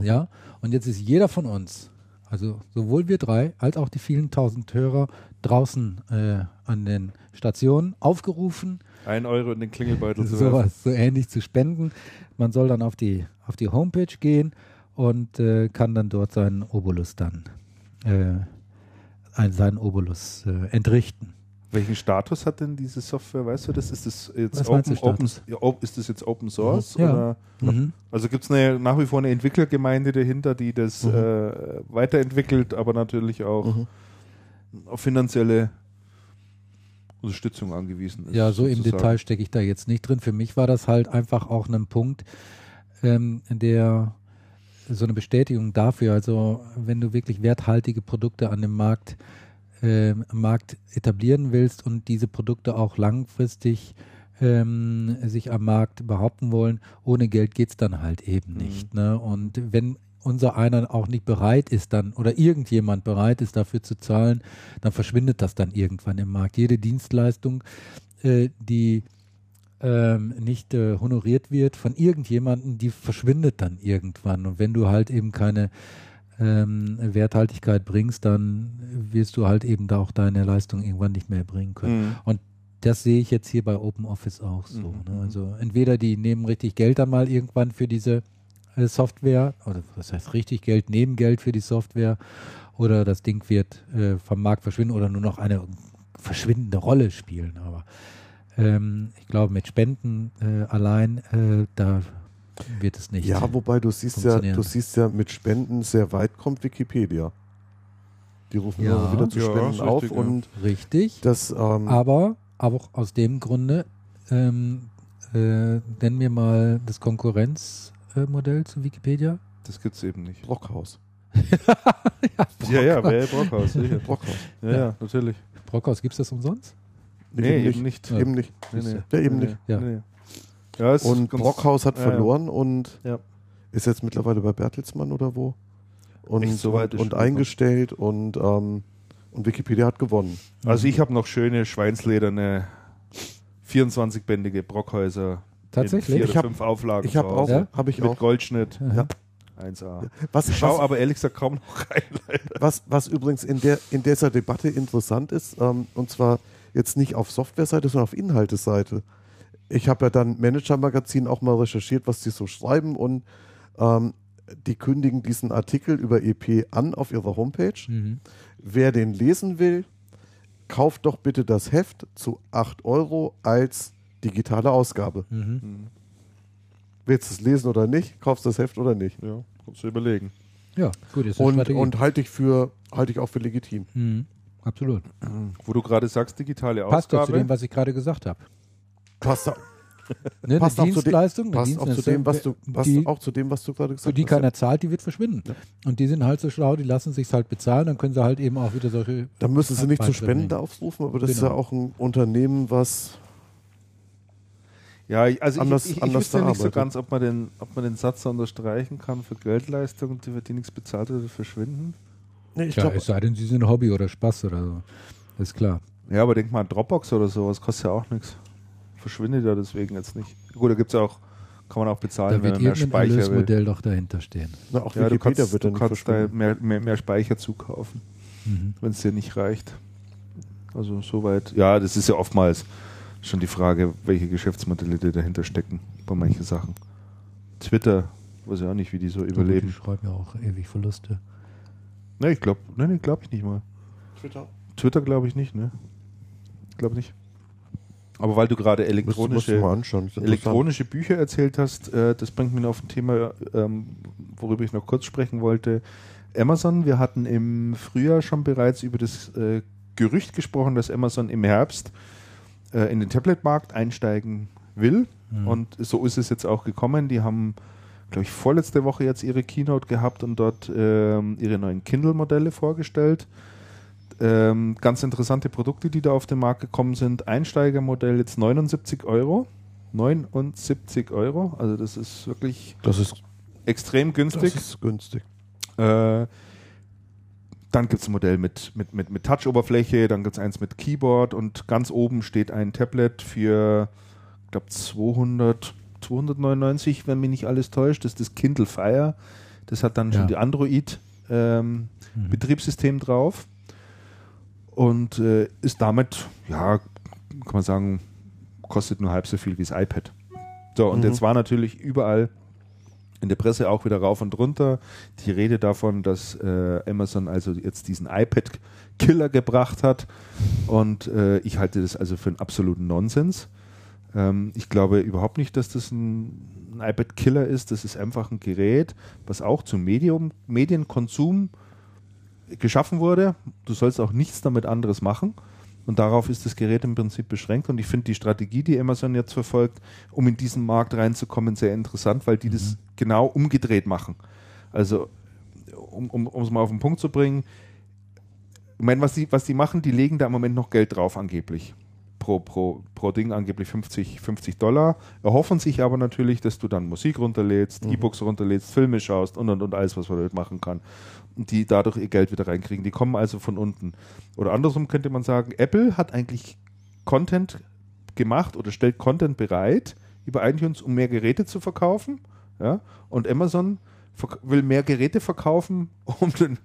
Ja, und jetzt ist jeder von uns, also sowohl wir drei als auch die vielen tausend Hörer draußen äh, an den Stationen aufgerufen, Ein Euro in den Klingelbeutel zu sowas so ähnlich zu spenden. Man soll dann auf die, auf die Homepage gehen und äh, kann dann dort seinen Obolus dann, äh, ein, seinen Obolus äh, entrichten. Welchen Status hat denn diese Software? Weißt du das? Ist das jetzt open, open, ja, ist das jetzt Open Source? Ja. Oder? Mhm. Also gibt es nach wie vor eine Entwicklergemeinde dahinter, die das Mhm. äh, weiterentwickelt, aber natürlich auch Mhm. auf finanzielle Unterstützung angewiesen ist. Ja, so im sozusagen. Detail stecke ich da jetzt nicht drin. Für mich war das halt einfach auch ein Punkt, ähm, der so eine Bestätigung dafür, also wenn du wirklich werthaltige Produkte an dem Markt, am Markt etablieren willst und diese Produkte auch langfristig ähm, sich am Markt behaupten wollen, ohne Geld geht's dann halt eben Mhm. nicht. Ne? Und wenn unser einer auch nicht bereit ist dann oder irgendjemand bereit ist dafür zu zahlen, dann verschwindet das dann irgendwann im Markt. Jede Dienstleistung, äh, die ähm, nicht äh, honoriert wird von irgendjemandem, die verschwindet dann irgendwann. Und wenn du halt eben keine ähm, Werthaltigkeit bringst, dann wirst du halt eben da auch deine Leistung irgendwann nicht mehr bringen können. Mhm. Das sehe ich jetzt hier bei OpenOffice auch so. Mhm, Ne? Also entweder die nehmen richtig Geld dann mal irgendwann für diese äh, Software, oder was heißt richtig Geld, nehmen Geld für die Software, oder das Ding wird äh, vom Markt verschwinden oder nur noch eine verschwindende Rolle spielen. Aber ähm, ich glaube, mit Spenden äh, allein, äh, da wird es nicht. Ja, wobei du siehst ja, du siehst ja, mit Spenden sehr weit kommt Wikipedia. Die rufen Ja. immer wieder zu Ja, Spenden auf richtig, ja. und Richtig. das ähm, Aber auch aus dem Grunde, ähm, äh, nennen wir mal das Konkurrenzmodell zu Wikipedia. Das gibt es eben nicht. Brockhaus. Ja, ja, wer Brockhaus, sicher. Brockhaus. Ja, ja, natürlich. Brockhaus, gibt es das umsonst? Nee, eben nicht. Ja. Eben nicht. Nee, nee. Ja, eben Nee, nicht. Ja. nee. Ja, es ist Und Brockhaus hat ja, ja. verloren und Ja. ist jetzt mittlerweile bei Bertelsmann oder wo. Und, Echt, so weit und, und eingestellt und, ähm, und Wikipedia hat gewonnen. Also ich habe noch schöne schweinslederne 24-bändige Brockhäuser. Tatsächlich? In vier Ich oder hab- fünf Auflagen. Ich habe auch, Hause. habe ich Mit auch. Goldschnitt. Ja. 1A. Was, Ich schaue was, aber ehrlich gesagt kaum noch rein. was, was übrigens in, der, in dieser Debatte interessant ist, ähm, und zwar jetzt nicht auf Softwareseite, sondern auf Inhalteseite. Ich habe ja dann Manager-Magazin auch mal recherchiert, was die so schreiben und ähm, die kündigen diesen Artikel über EP an auf ihrer Homepage. Mhm. Wer den lesen will, kauft doch bitte das Heft zu 8 Euro als digitale Ausgabe. Mhm. Hm, Willst du es lesen oder nicht? Kaufst das Heft oder nicht? Ja, kannst du überlegen. Ja, gut, ist Und, Strategie. und halte ich für halte ich auch für legitim. Mhm. Absolut. Wo du gerade sagst, digitale Passt ja zu dem, Ausgabe. was ich gerade gesagt habe. Passt, Ne, Passt eine auch zu eine passt auch zu dem, was du passt die, auch zu dem, was du gerade gesagt für die hast. keiner zahlt, die wird verschwinden. Und die sind halt so schlau, die lassen sich halt bezahlen, dann können sie halt eben auch wieder solche. Da müssen sie nicht zu Spenden bringen. aufrufen, aber das ist Genau. ja auch ein Unternehmen, was Ja, ich- also Anders- ich, ich, ich wüsste nicht so ganz, ob man, den, ob man den Satz da unterstreichen kann für Geldleistungen, die für die nichts bezahlt wird, verschwinden. nee, ich Ja, glaube, es sei denn, sie sind Hobby oder Spaß oder so. Das ist klar. Ja, aber denk mal an Dropbox oder sowas, kostet ja auch nichts. Verschwindet ja deswegen jetzt nicht. Gut, da gibt es ja auch, kann man auch bezahlen, Da wenn wird man mehr Speicher will. Erlösmodell doch dahinter stehen. na, auch Ja, du Wikipedia kannst, wird du dann nicht kannst da mehr, mehr, mehr Speicher zukaufen, Mhm. wenn es dir nicht reicht. Also soweit. Ja, das ist ja oftmals schon die Frage, welche Geschäftsmodelle die dahinter stecken bei manchen Sachen. Twitter, weiß ich auch nicht, wie die so Die überleben. schreiben ja auch ewig Verluste. Ne, ich glaube, ne, ne, glaube ich nicht mal. Twitter. Twitter glaube ich nicht, ne? Glaube nicht. Aber weil du gerade elektronische, anschauen, elektronische Bücher erzählt hast, äh, das bringt mich auf ein Thema, ähm, worüber ich noch kurz sprechen wollte. Amazon, wir hatten im Frühjahr schon bereits über das äh, Gerücht gesprochen, dass Amazon im Herbst äh, in den Tablet-Markt einsteigen will. Mhm. Und so ist es jetzt auch gekommen. Die haben, glaube ich, vorletzte Woche jetzt ihre Keynote gehabt und dort ähm, ihre neuen Kindle-Modelle vorgestellt. Ähm, ganz interessante Produkte, die da auf den Markt gekommen sind. Einsteigermodell jetzt 79 Euro. 79 Euro. Also das ist wirklich das ist, extrem günstig. Das ist günstig. Äh, dann gibt es ein Modell mit, mit, mit, mit Touch-Oberfläche, dann gibt es eins mit Keyboard und ganz oben steht ein Tablet für, ich glaube, 200, 299, wenn mich nicht alles täuscht. Das ist das Kindle Fire. Das hat dann ja. schon die Android-Betriebssystem ähm, mhm. drauf und äh, ist damit, ja, kann man sagen, kostet nur halb so viel wie das iPad. So, und mhm. jetzt war natürlich überall in der Presse auch wieder rauf und runter die Rede davon, dass äh, Amazon also jetzt diesen iPad-Killer gebracht hat. Und äh, ich halte das also für einen absoluten Nonsens. Ähm, ich glaube überhaupt nicht, dass das ein, ein iPad-Killer ist. Das ist einfach ein Gerät, was auch zum Medium, Medienkonsum geschaffen wurde. Du sollst auch nichts damit anderes machen. Und darauf ist das Gerät im Prinzip beschränkt. Und ich finde die Strategie, die Amazon jetzt verfolgt, um in diesen Markt reinzukommen, sehr interessant, weil die mhm. das genau umgedreht machen. Also, um es um, mal auf den Punkt zu bringen, ich meine, was die, was die machen, die legen da im Moment noch Geld drauf, angeblich. Pro, pro, pro Ding angeblich 50, 50 Dollar. Erhoffen sich aber natürlich, dass du dann Musik runterlädst, mhm. E-Books runterlädst, Filme schaust und und und alles, was man damit machen kann die dadurch ihr Geld wieder reinkriegen. Die kommen also von unten. Oder andersrum könnte man sagen, Apple hat eigentlich Content gemacht oder stellt Content bereit über iTunes, um mehr Geräte zu verkaufen. Ja? Und Amazon will mehr Geräte verkaufen, um den,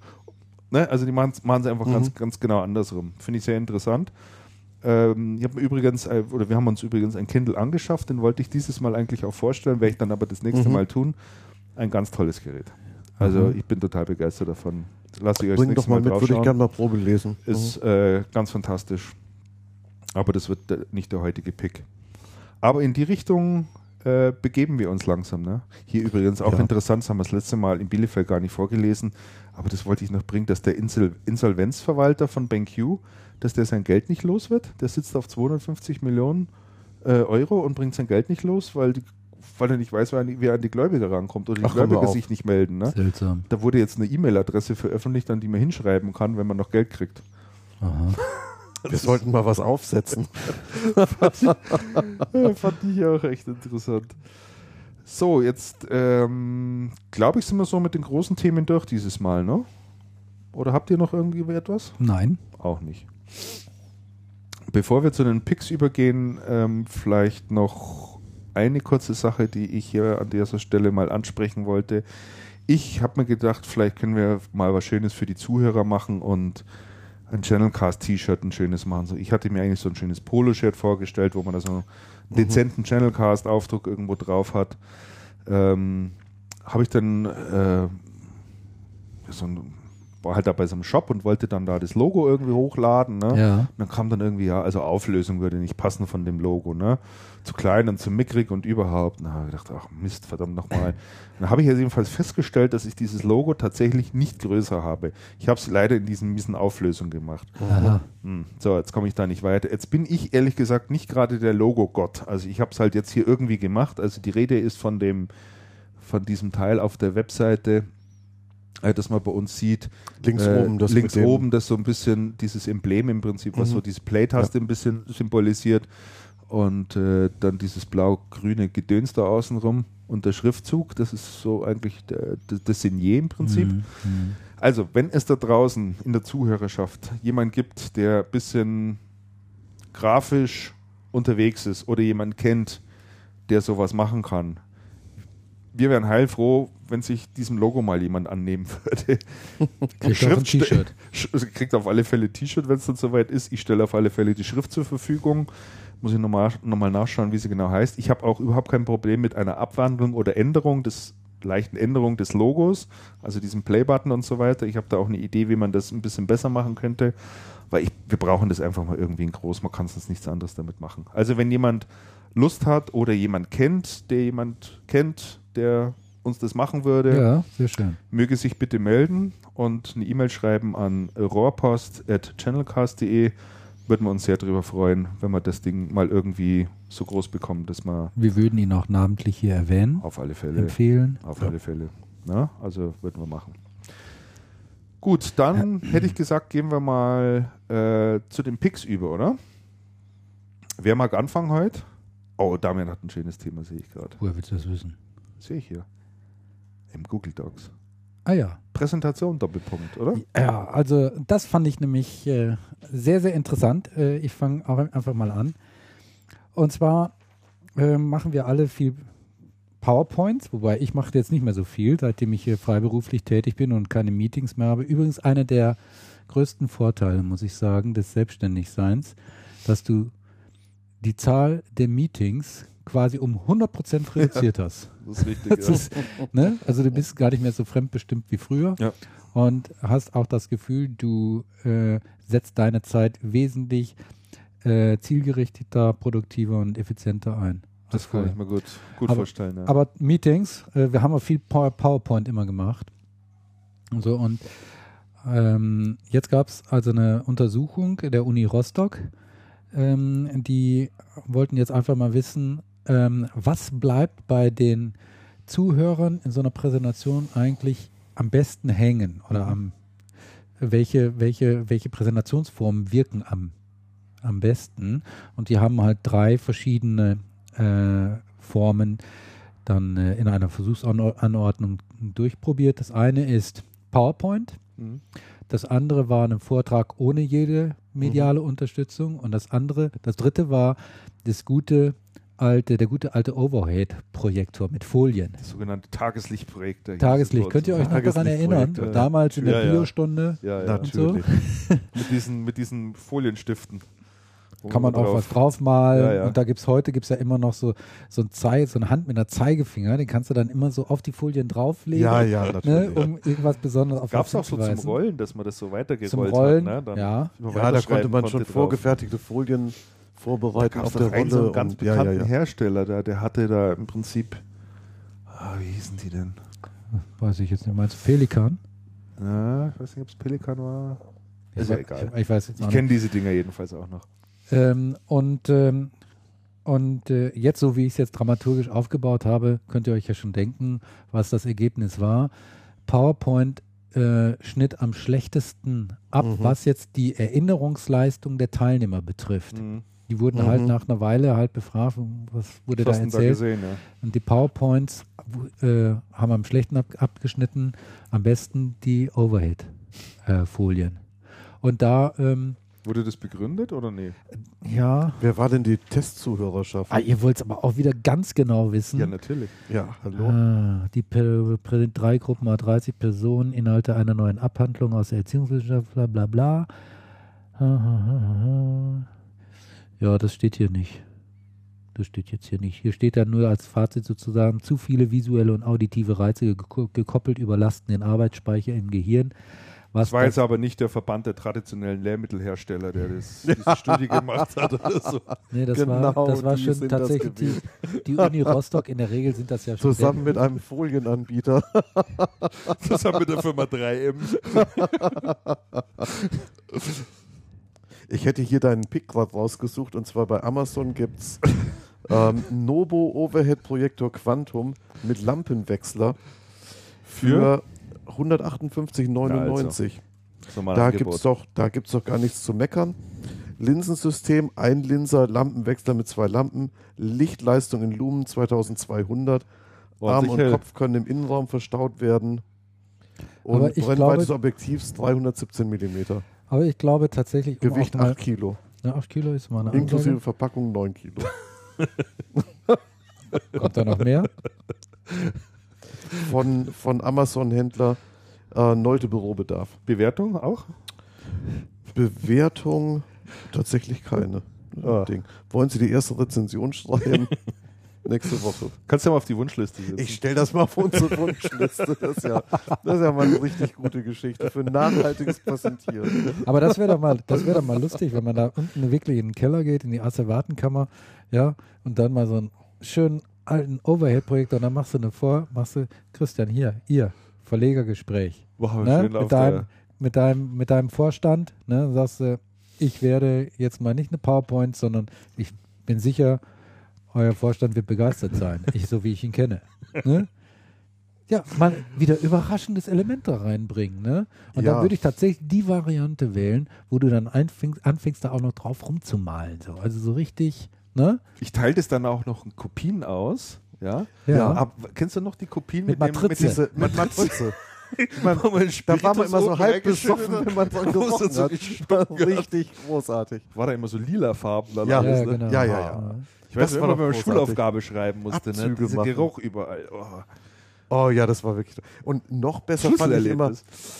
ne? also die machen es einfach mhm. ganz, ganz genau andersrum. Finde ich sehr interessant. Ähm, ich habe übrigens, äh, oder wir haben uns übrigens ein Kindle angeschafft, den wollte ich dieses Mal eigentlich auch vorstellen, werde ich dann aber das nächste mhm. Mal tun. Ein ganz tolles Gerät. Also mhm. ich bin total begeistert davon. Lass ich euch Bring doch mal, mal mit, würde ich gerne mal Probe lesen. Ist mhm. äh, ganz fantastisch. Aber das wird der, nicht der heutige Pick. Aber in die Richtung äh, begeben wir uns langsam. Ne? Hier übrigens auch ja. interessant, das haben wir das letzte Mal in Bielefeld gar nicht vorgelesen, aber das wollte ich noch bringen, dass der Insol Insolvenzverwalter von BenQ, dass der sein Geld nicht los wird. Der sitzt auf 250 Millionen äh, Euro und bringt sein Geld nicht los, weil die weil er nicht weiß, wie er an die Gläubiger rankommt oder die Ach, Gläubiger sich nicht melden. Ne? Seltsam. Da wurde jetzt eine E-Mail-Adresse veröffentlicht, an die man hinschreiben kann, wenn man noch Geld kriegt. Aha. Wir sollten mal was aufsetzen. fand, ich, fand ich auch echt interessant. So, jetzt ähm, glaube ich, sind wir so mit den großen Themen durch dieses Mal, ne? Oder habt ihr noch irgendwie etwas? Nein. Auch nicht. Bevor wir zu den Picks übergehen, ähm, vielleicht noch eine kurze Sache, die ich hier an dieser Stelle mal ansprechen wollte. Ich habe mir gedacht, vielleicht können wir mal was Schönes für die Zuhörer machen und ein Channelcast-T-Shirt, ein schönes machen. So, ich hatte mir eigentlich so ein schönes Polo-Shirt vorgestellt, wo man da so einen mhm. dezenten Channelcast-Aufdruck irgendwo drauf hat. Ähm, habe ich dann äh, so ein war halt da bei so einem Shop und wollte dann da das Logo irgendwie hochladen. Ne? Ja. Und dann kam dann irgendwie, ja, also Auflösung würde nicht passen von dem Logo. Ne? Zu klein und zu mickrig und überhaupt. Na, ich gedacht, ach Mist, verdammt nochmal. dann habe ich jetzt jedenfalls festgestellt, dass ich dieses Logo tatsächlich nicht größer habe. Ich habe es leider in diesen miesen Auflösung gemacht. Hm, so, jetzt komme ich da nicht weiter. Jetzt bin ich ehrlich gesagt nicht gerade der Logo-Gott. Also ich habe es halt jetzt hier irgendwie gemacht. Also die Rede ist von dem, von diesem Teil auf der Webseite äh, das man bei uns sieht. Links äh, oben, das links oben, das so ein bisschen dieses Emblem im Prinzip, was mhm. so diese Play-Taste ja. ein bisschen symbolisiert und äh, dann dieses blau-grüne Gedöns da außenrum und der Schriftzug, das ist so eigentlich der, der, das Signier im Prinzip. Mhm. mhm. Also, wenn es da draußen in der Zuhörerschaft jemand gibt, der ein bisschen grafisch unterwegs ist oder jemand kennt, der sowas machen kann, wir wären heilfroh, wenn sich diesem Logo mal jemand annehmen würde. Kriegt Schrift, ein T-Shirt. Kriegt auf alle Fälle T-Shirt, wenn es dann soweit ist. Ich stelle auf alle Fälle die Schrift zur Verfügung. Muss ich nochmal noch mal nachschauen, wie sie genau heißt. Ich habe auch überhaupt kein Problem mit einer Abwandlung oder Änderung des leichten Änderung des Logos, also diesem Play-Button und so weiter. Ich habe da auch eine Idee, wie man das ein bisschen besser machen könnte, weil ich, wir brauchen das einfach mal irgendwie in groß. Man kann sonst nichts anderes damit machen. Also wenn jemand Lust hat oder jemand kennt, der jemand kennt, der uns das machen würde, Ja, sehr schön. möge sich bitte melden und eine E-Mail schreiben an rohrpost.channelcast.de. Würden wir uns sehr darüber freuen, wenn wir das Ding mal irgendwie so groß bekommen, dass wir Wir würden ihn auch namentlich hier erwähnen, auf alle Fälle, empfehlen. auf alle Fälle, na, also würden wir machen. Gut, dann hätte ich gesagt, gehen wir mal äh, zu den Picks über, oder? Wer mag anfangen heute? Oh, Damian hat ein schönes Thema, sehe ich gerade. Woher willst du das wissen? Sehe ich hier. Im Google Docs. Ah ja. Präsentation Doppelpunkt, oder? Ja, also das fand ich nämlich äh, sehr, sehr interessant. Äh, ich fange auch einfach mal an. Und zwar äh, machen wir alle viel PowerPoints, wobei ich mache jetzt nicht mehr so viel, seitdem ich hier freiberuflich tätig bin und keine Meetings mehr habe. Übrigens einer der größten Vorteile, muss ich sagen, des Selbstständigseins, dass du die Zahl der Meetings quasi um 100% reduziert hast. Das ist richtig. Das ist, ne? Also du bist gar nicht mehr so fremdbestimmt wie früher Ja. und hast auch das Gefühl, du äh, setzt deine Zeit wesentlich äh, zielgerichteter, produktiver und effizienter ein. Das kann vorher. ich mir gut, gut Aber- vorstellen. Ja. Aber Meetings, äh, wir haben auch viel Power- PowerPoint immer gemacht. Und so und ähm, jetzt gab es also eine Untersuchung der Uni Rostock. Ähm, die wollten jetzt einfach mal wissen, ähm, was bleibt bei den Zuhörern in so einer Präsentation eigentlich am besten hängen oder am welche, welche, welche Präsentationsformen wirken am, am besten. Und die haben halt drei verschiedene äh, Formen dann äh, in einer Versuchsanordnung durchprobiert. Das eine ist PowerPoint, Mhm. das andere war ein Vortrag ohne jede mediale Unterstützung und das andere, das dritte war das gute alte, der gute alte Overhead-Projektor mit Folien. Das sogenannte Tageslichtprojekte. hieß Tageslicht, es könnt ihr euch noch daran erinnern? Damals in der Ja, ja. Biostunde Ja, ja. Natürlich. Mit, diesen, mit diesen Folienstiften. Kann man auch drauf- was draufmalen. Ja, ja. Und da gibt es heute gibt's ja immer noch so, so, ein Zei so eine Hand mit einer Zeigefinger, den kannst du dann immer so auf die Folien drauflegen, Ja, ja, ne, natürlich. um irgendwas Besonderes auf Gab es auch so zum. Rollen, dass man das so weitergerollt Zum Rollen, hat. Ne? Dann ja. ja, da konnte man schon drauf. vorgefertigte Folien vorbereiten auf der einen Rolle. so einen ganz und, ja, ja, bekannten ja. Hersteller, der, der hatte da im Prinzip, ah, wie hießen die denn? Weiß ich jetzt nicht. Meinst du Pelikan? Ja, ich weiß nicht, ob es Pelikan war. Ist ja ich, egal. Ich, ich weiß jetzt Ich kenne diese Dinger jedenfalls auch noch. Ähm, und ähm, und äh, jetzt, so wie ich es jetzt dramaturgisch aufgebaut habe, könnt ihr euch ja schon denken, was das Ergebnis war. PowerPoint äh, schnitt am schlechtesten ab, Mhm. was jetzt die Erinnerungsleistung der Teilnehmer betrifft. Mhm. Die wurden Mhm. halt nach einer Weile halt befragt, was wurde Was da erzählt. gesehen, ja. Und die PowerPoints äh, haben am schlechten ab abgeschnitten, am besten die Overhead-Folien. Und da, ähm, Wurde das begründet oder nee? ja, Wer war denn die Testzuhörerschaft? ah, ihr wollt es aber auch wieder ganz genau wissen. Ja, natürlich. Ja, hallo. Ah, die drei Gruppen hat 30 Personen, Inhalte einer neuen Abhandlung aus der Erziehungswissenschaft, bla bla bla. Ha, ha, ha, ha. Ja, das steht hier nicht. Das steht jetzt hier nicht. Hier steht dann nur als Fazit sozusagen, zu viele visuelle und auditive Reize geko- gekoppelt überlasten den Arbeitsspeicher im Gehirn. Was Das war das- jetzt aber nicht der Verband der traditionellen Lehrmittelhersteller, der das, diese Studie gemacht hat oder so. nee, das Genau, war, das war schon tatsächlich die, die Uni Rostock. In der Regel sind das ja schon Zusammen mit einem Folienanbieter. Das haben wir der Firma 3M. Ich hätte hier deinen Pick gerade rausgesucht und zwar bei Amazon gibt es ähm, Nobo Overhead Projektor Quantum mit Lampenwechsler für 158,99. So mal ein da gibt es doch, da gibt's doch gar nichts zu meckern. Linsensystem, ein Linser, Lampenwechsler mit zwei Lampen, Lichtleistung in Lumen 2200, Arm Ordentlich und. Kopf können im Innenraum verstaut werden. Und Brennweite des Objektivs 317 mm. Aber ich glaube tatsächlich, um Gewicht auch mal, 8 Kilo. ja, 8 Kilo ist mal eine Inklusive Ansage. Verpackung 9 Kilo. Kommt da noch mehr? Von, von Amazon-Händler äh, Nolte Bürobedarf. Bewertung auch? Bewertung tatsächlich keine. Ah. Ding. Wollen Sie die erste Rezension schreiben? Nächste Woche. Kannst du ja mal auf die Wunschliste setzen. Ich stelle das mal auf unsere Wunschliste. Das ist, ja, das ist ja mal eine richtig gute Geschichte für nachhaltiges Präsentieren. Aber das wäre doch mal, das wäre doch mal lustig, wenn man da unten wirklich in den Keller geht, in die Asservatenkammer, ja, und dann mal so einen schönen alten Overhead-Projektor und dann machst du eine Vor, machst du, Christian, hier, ihr, Verlegergespräch. Wow, ne? schön auf mit, deinem, der- mit, deinem, mit deinem Vorstand, ne? sagst du, ich werde jetzt mal nicht eine PowerPoint, sondern ich bin sicher, euer Vorstand wird begeistert sein. Ich, so wie ich ihn kenne. Ne? Ja, mal wieder überraschendes Element da reinbringen. Ne? Und Ja. dann würde ich tatsächlich die Variante wählen, wo du dann anfängst, anfängst da auch noch drauf rumzumalen. So. Also so richtig, ne? Ich teile das dann auch noch in Kopien aus. Ja. Ja. Ab, kennst du noch die Kopien Mit mit, Matrize. Dem, Diese, mit Matrize. Man, man Da war man immer so halb besoffen, wenn man dran gerochen so hat. richtig großartig. War da immer so lila Farben Ja, ja, ne? genau. Ja, ja, ja. Ich weiß Das war immer, wenn man. Schulaufgabe schreiben musste, ne? Abzüge Dieser machen. Geruch überall. Oh. Oh ja, das war wirklich. Und noch besser fand ich immer.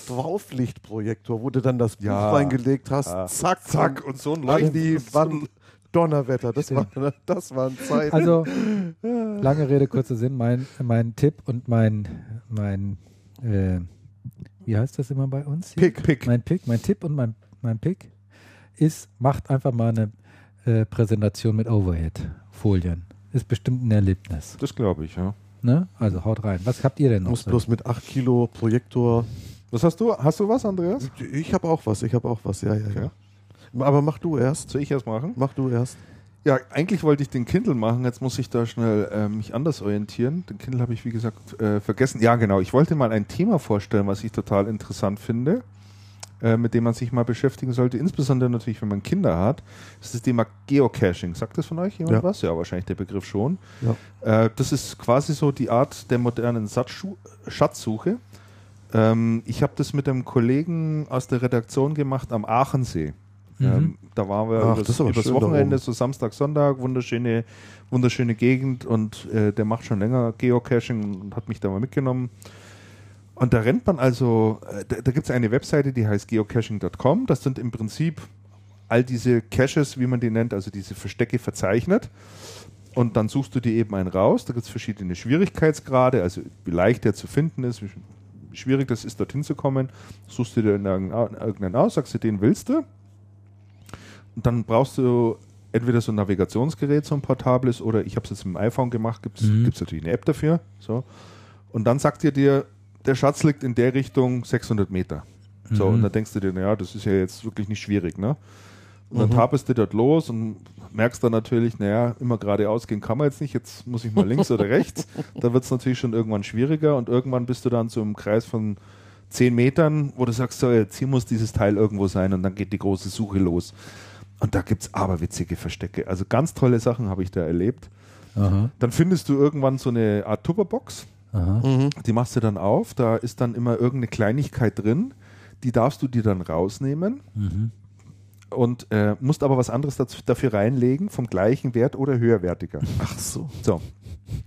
Drauflichtprojektor, wo du dann das Buch Ja. reingelegt hast. Ah. Zack, Zack, und so ein an Leuchten. die Wand. Donnerwetter, das, war, das waren Zeiten. Also, lange Rede, kurzer Sinn. Mein, mein Tipp und mein, mein äh, wie heißt das immer bei uns? hier? Pick. Pick. Mein Pick, mein Tipp und mein, mein Pick ist, macht einfach mal eine äh, Präsentation mit Overhead-Folien. Ist bestimmt ein Erlebnis. Das glaube ich, ja. Ne? Also haut rein. Was habt ihr denn noch? muss so? bloß mit 8 Kilo Projektor. Was hast du? Hast du was, Andreas? Ich habe auch was, ich habe auch was, ja, ja, Okay. ja. Aber mach du erst. Soll ich erst machen? Mach du erst. Ja, eigentlich wollte ich den Kindle machen, jetzt muss ich da schnell äh, mich anders orientieren. Den Kindle habe ich, wie gesagt, äh, vergessen. Ja, genau. Ich wollte mal ein Thema vorstellen, was ich total interessant finde, äh, mit dem man sich mal beschäftigen sollte, insbesondere natürlich, wenn man Kinder hat. Das ist das Thema Geocaching. Sagt das von euch jemand Ja. was? Ja, wahrscheinlich der Begriff schon. Ja. Äh, das ist quasi so die Art der modernen Satzschu Schatzsuche. Ähm, ich habe das mit einem Kollegen aus der Redaktion gemacht am Aachensee. Mhm. Ähm, da waren wir Ach, übers, übers da Wochenende, so Samstag, Sonntag, wunderschöne, wunderschöne Gegend und äh, der macht schon länger Geocaching und hat mich da mal mitgenommen. Und da rennt man also, äh, da, da gibt es eine Webseite, die heißt geocaching.com. Das sind im Prinzip all diese Caches, wie man die nennt, also diese Verstecke verzeichnet. Und dann suchst du dir eben einen raus. Da gibt es verschiedene Schwierigkeitsgrade, also wie leicht der zu finden ist, wie sch- wie schwierig das ist, dorthin zu kommen. Suchst du dir in irgendeinen irgendeinen aus, sagst du, den willst du. Und dann brauchst du entweder so ein Navigationsgerät, so ein portables, oder ich habe es jetzt mit dem iPhone gemacht, gibt es Mhm. natürlich eine App dafür. So. Und dann sagt ihr dir, der Schatz liegt in der Richtung 600 Meter. So, Mhm. und dann denkst du dir, naja, das ist ja jetzt wirklich nicht schwierig, ne? Und dann Mhm. tapest du dort los und merkst dann natürlich, naja, immer geradeaus gehen kann man jetzt nicht, jetzt muss ich mal links oder rechts. Da wird es natürlich schon irgendwann schwieriger und irgendwann bist du dann so im Kreis von 10 Metern, wo du sagst, so, jetzt hier muss dieses Teil irgendwo sein und dann geht die große Suche los. Und da gibt es aberwitzige Verstecke. Also ganz tolle Sachen habe ich da erlebt. Aha, Dann findest du irgendwann so eine Art Tupperbox. Mhm. die machst du dann auf, da ist dann immer irgendeine Kleinigkeit drin, die darfst du dir dann rausnehmen Mhm. und äh, musst aber was anderes dazu, dafür reinlegen, vom gleichen Wert oder höherwertiger. Ach so. So,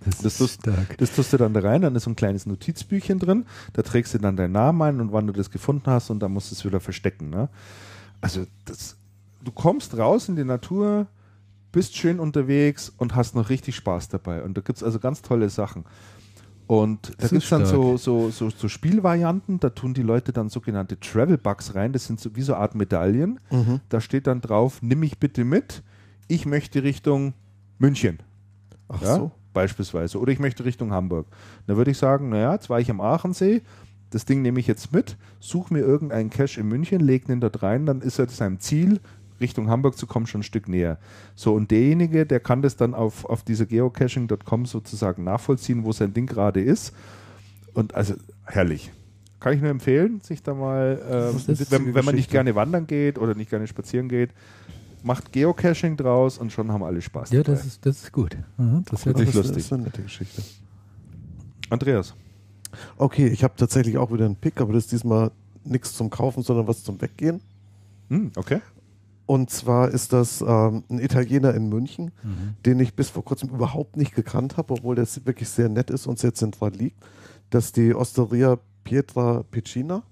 Das, Das stark. das tust du dann da rein, dann ist so ein kleines Notizbüchchen drin, da trägst du dann deinen Namen ein und wann du das gefunden hast und dann musst du es wieder verstecken. Ne? Also das, du kommst raus in die Natur, bist schön unterwegs und hast noch richtig Spaß dabei. Und da gibt es also ganz tolle Sachen. Und da gibt es dann so, so, so, so Spielvarianten, da tun die Leute dann sogenannte Travel Bugs rein, das sind so wie so eine Art Medaillen. Mhm. Da steht dann drauf, nimm mich bitte mit, ich möchte Richtung München Ach ja, so. beispielsweise. Oder ich möchte Richtung Hamburg. Da würde ich sagen, naja, jetzt war ich am Aachensee, das Ding nehme ich jetzt mit, suche mir irgendeinen Cache in München, lege den dort rein, dann ist er seinem Ziel, Richtung Hamburg zu kommen, schon ein Stück näher. So, und derjenige, der kann das dann auf, auf dieser geocaching.com sozusagen nachvollziehen, wo sein Ding gerade ist. Und also herrlich. Kann ich nur empfehlen, sich da mal, Das äh, wenn, wenn man nicht gerne wandern geht oder nicht gerne spazieren geht, macht Geocaching draus und schon haben alle Spaß. Ja, dabei. das ist, das ist gut. Aha, das wird Wirklich das lustig. ist eine nette Geschichte. Andreas. Okay, ich habe tatsächlich auch wieder einen Pick, aber das ist diesmal nichts zum Kaufen, sondern was zum Weggehen. Hm, okay. Und zwar ist das ähm, ein Italiener in München, Mhm. den ich bis vor kurzem überhaupt nicht gekannt habe, obwohl der wirklich sehr nett ist und sehr zentral liegt. Das ist die Osteria Pietra Piccina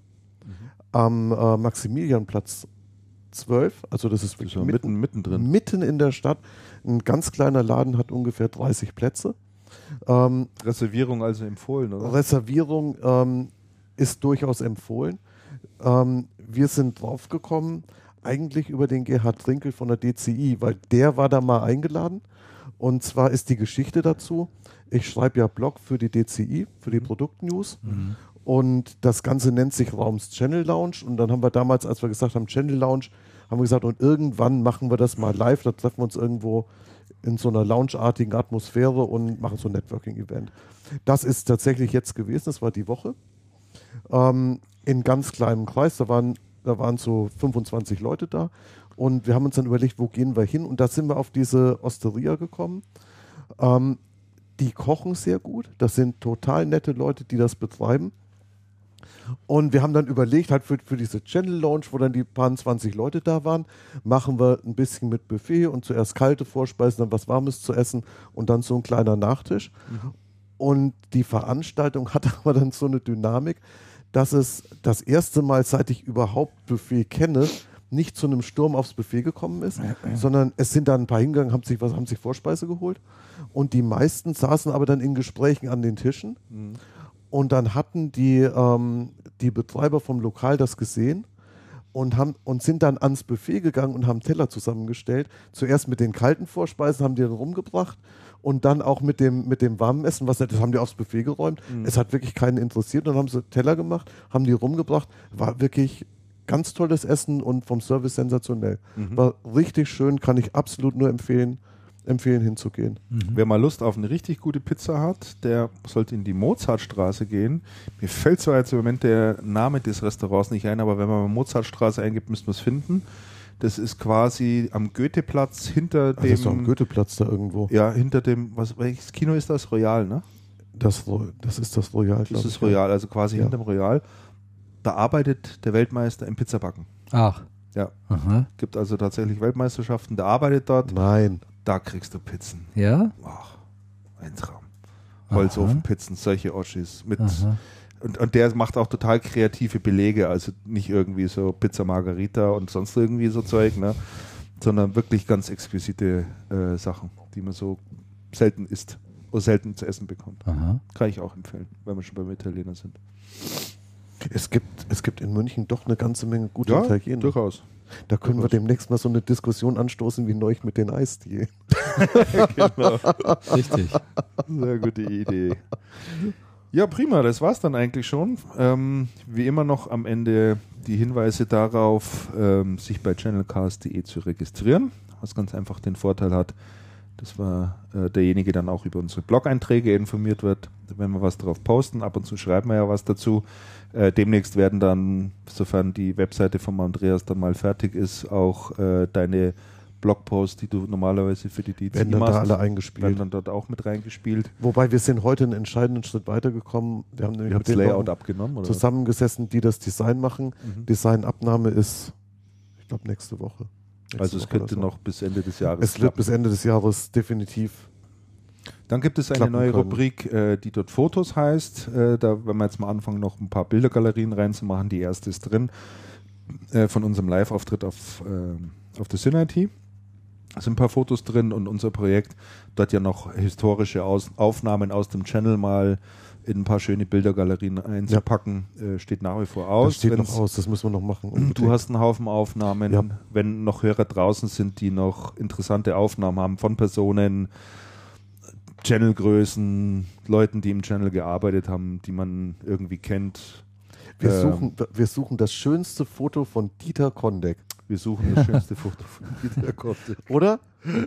am äh, Maximilianplatz 12, also das ist wirklich so mitten, mittendrin. Mitten in der Stadt. Ein ganz kleiner Laden hat ungefähr 30 Plätze. Ähm, Reservierung also empfohlen, oder? Reservierung ähm, ist durchaus empfohlen. Ähm, wir sind draufgekommen, eigentlich über den Gerhard Trinkel von der DCI, weil der war da mal eingeladen. Und zwar ist die Geschichte dazu, ich schreibe ja Blog für die DCI, für die mhm. Produktnews. Mhm. Und das Ganze nennt sich Raums Channel Lounge. Und dann haben wir damals, als wir gesagt haben, Channel Lounge, haben wir gesagt, und irgendwann machen wir das mal live. Da treffen wir uns irgendwo in so einer loungeartigen Atmosphäre und machen so ein Networking-Event. Das ist tatsächlich jetzt gewesen, das war die Woche. Ähm, in ganz kleinem Kreis, da waren, da waren so 25 Leute da. Und wir haben uns dann überlegt, wo gehen wir hin? Und da sind wir auf diese Osteria gekommen. Ähm, die kochen sehr gut. Das sind total nette Leute, die das betreiben. Und wir haben dann überlegt, halt für, für diese Channel Launch, wo dann die paar 20 Leute da waren, machen wir ein bisschen mit Buffet und zuerst kalte Vorspeisen, dann was Warmes zu essen und dann so ein kleiner Nachtisch. Mhm. Und die Veranstaltung hatte aber dann so eine Dynamik, dass es das erste Mal, seit ich überhaupt Buffet kenne, nicht zu einem Sturm aufs Buffet gekommen ist, ja. sondern es sind dann ein paar hingegangen, haben sich was, haben sich Vorspeise geholt und die meisten saßen aber dann in Gesprächen an den Tischen. Mhm. Und dann hatten die, ähm, die Betreiber vom Lokal das gesehen und, haben, und sind dann ans Buffet gegangen und haben Teller zusammengestellt. Zuerst mit den kalten Vorspeisen haben die dann rumgebracht und dann auch mit dem, mit dem warmen Essen, was das haben die aufs Buffet geräumt. Mhm. Es hat wirklich keinen interessiert. Dann haben sie Teller gemacht, haben die rumgebracht. War wirklich ganz tolles Essen und vom Service sensationell. Mhm. War richtig schön, kann ich absolut nur empfehlen empfehlen hinzugehen. Mhm. Wer mal Lust auf eine richtig gute Pizza hat, der sollte in die Mozartstraße gehen. Mir fällt zwar jetzt im Moment der Name des Restaurants nicht ein, aber wenn man Mozartstraße eingibt, müsste man es finden. Das ist quasi am Goetheplatz hinter dem. Das ist doch am Goetheplatz da irgendwo. Ja, hinter dem, was, welches Kino ist das? Royal, ne? Das, das ist das Royal, Das ist Royal, also quasi ja. hinterm Royal. Da arbeitet der Weltmeister im Pizzabacken. Ach. Ja. Aha. Gibt also tatsächlich Weltmeisterschaften, der arbeitet dort. Nein da kriegst du Pizzen. Ja? Ach, ein Traum. Holzofenpizzen, solche Oschis. Mit, und, und der macht auch total kreative Belege, also nicht irgendwie so Pizza Margarita und sonst irgendwie so Zeug, ne? sondern wirklich ganz exquisite äh, Sachen, die man so selten isst oder selten zu essen bekommt. Aha. Kann ich auch empfehlen, wenn wir schon beim Italiener sind. Es gibt, es gibt in München doch eine ganze Menge gute ja, Italiener. Durchaus. Da können wir demnächst mal so eine Diskussion anstoßen wie neulich mit den Eisdielen. genau. Richtig. Sehr gute Idee. Ja, prima, das war's dann eigentlich schon. Ähm, wie immer noch am Ende die Hinweise darauf, ähm, sich bei channelcast.de zu registrieren, was ganz einfach den Vorteil hat, dass wir, äh, derjenige dann auch über unsere Blog-Einträge informiert wird, wenn wir was drauf posten. Ab und zu schreiben wir ja was dazu. Äh, demnächst werden dann, sofern die Webseite von Andreas dann mal fertig ist, auch äh, deine Blogposts, die du normalerweise für die DZ werden dann machst, da alle eingespielt. werden dann dort auch mit reingespielt. Wobei wir sind heute einen entscheidenden Schritt weitergekommen. Wir haben nämlich mit das Layout abgenommen oder zusammengesessen, die das Design machen. Mhm. Designabnahme ist, ich glaube, nächste Woche. Nächste also es Woche könnte so. noch bis Ende des Jahres. Es wird bis Ende des Jahres definitiv dann gibt es eine neue können. Rubrik, äh, die dort Fotos heißt. Äh, da werden wir jetzt mal anfangen, noch ein paar Bildergalerien reinzumachen. Die erste ist drin äh, von unserem Live-Auftritt auf, äh, auf der Synity. Sind ein paar Fotos drin und unser Projekt, dort ja noch historische aus Aufnahmen aus dem Channel mal in ein paar schöne Bildergalerien einzupacken, ja. äh, steht nach wie vor aus. Das steht Wenn's, noch aus, das müssen wir noch machen. Unbedingt. Du hast einen Haufen Aufnahmen. Ja. Wenn noch Hörer draußen sind, die noch interessante Aufnahmen haben von Personen, Channelgrößen, Leuten, die im Channel gearbeitet haben, die man irgendwie kennt. Wir, ähm, suchen, wir suchen das schönste Foto von Dieter Kondek. Wir suchen das schönste Foto von Dieter Kondek. Oder?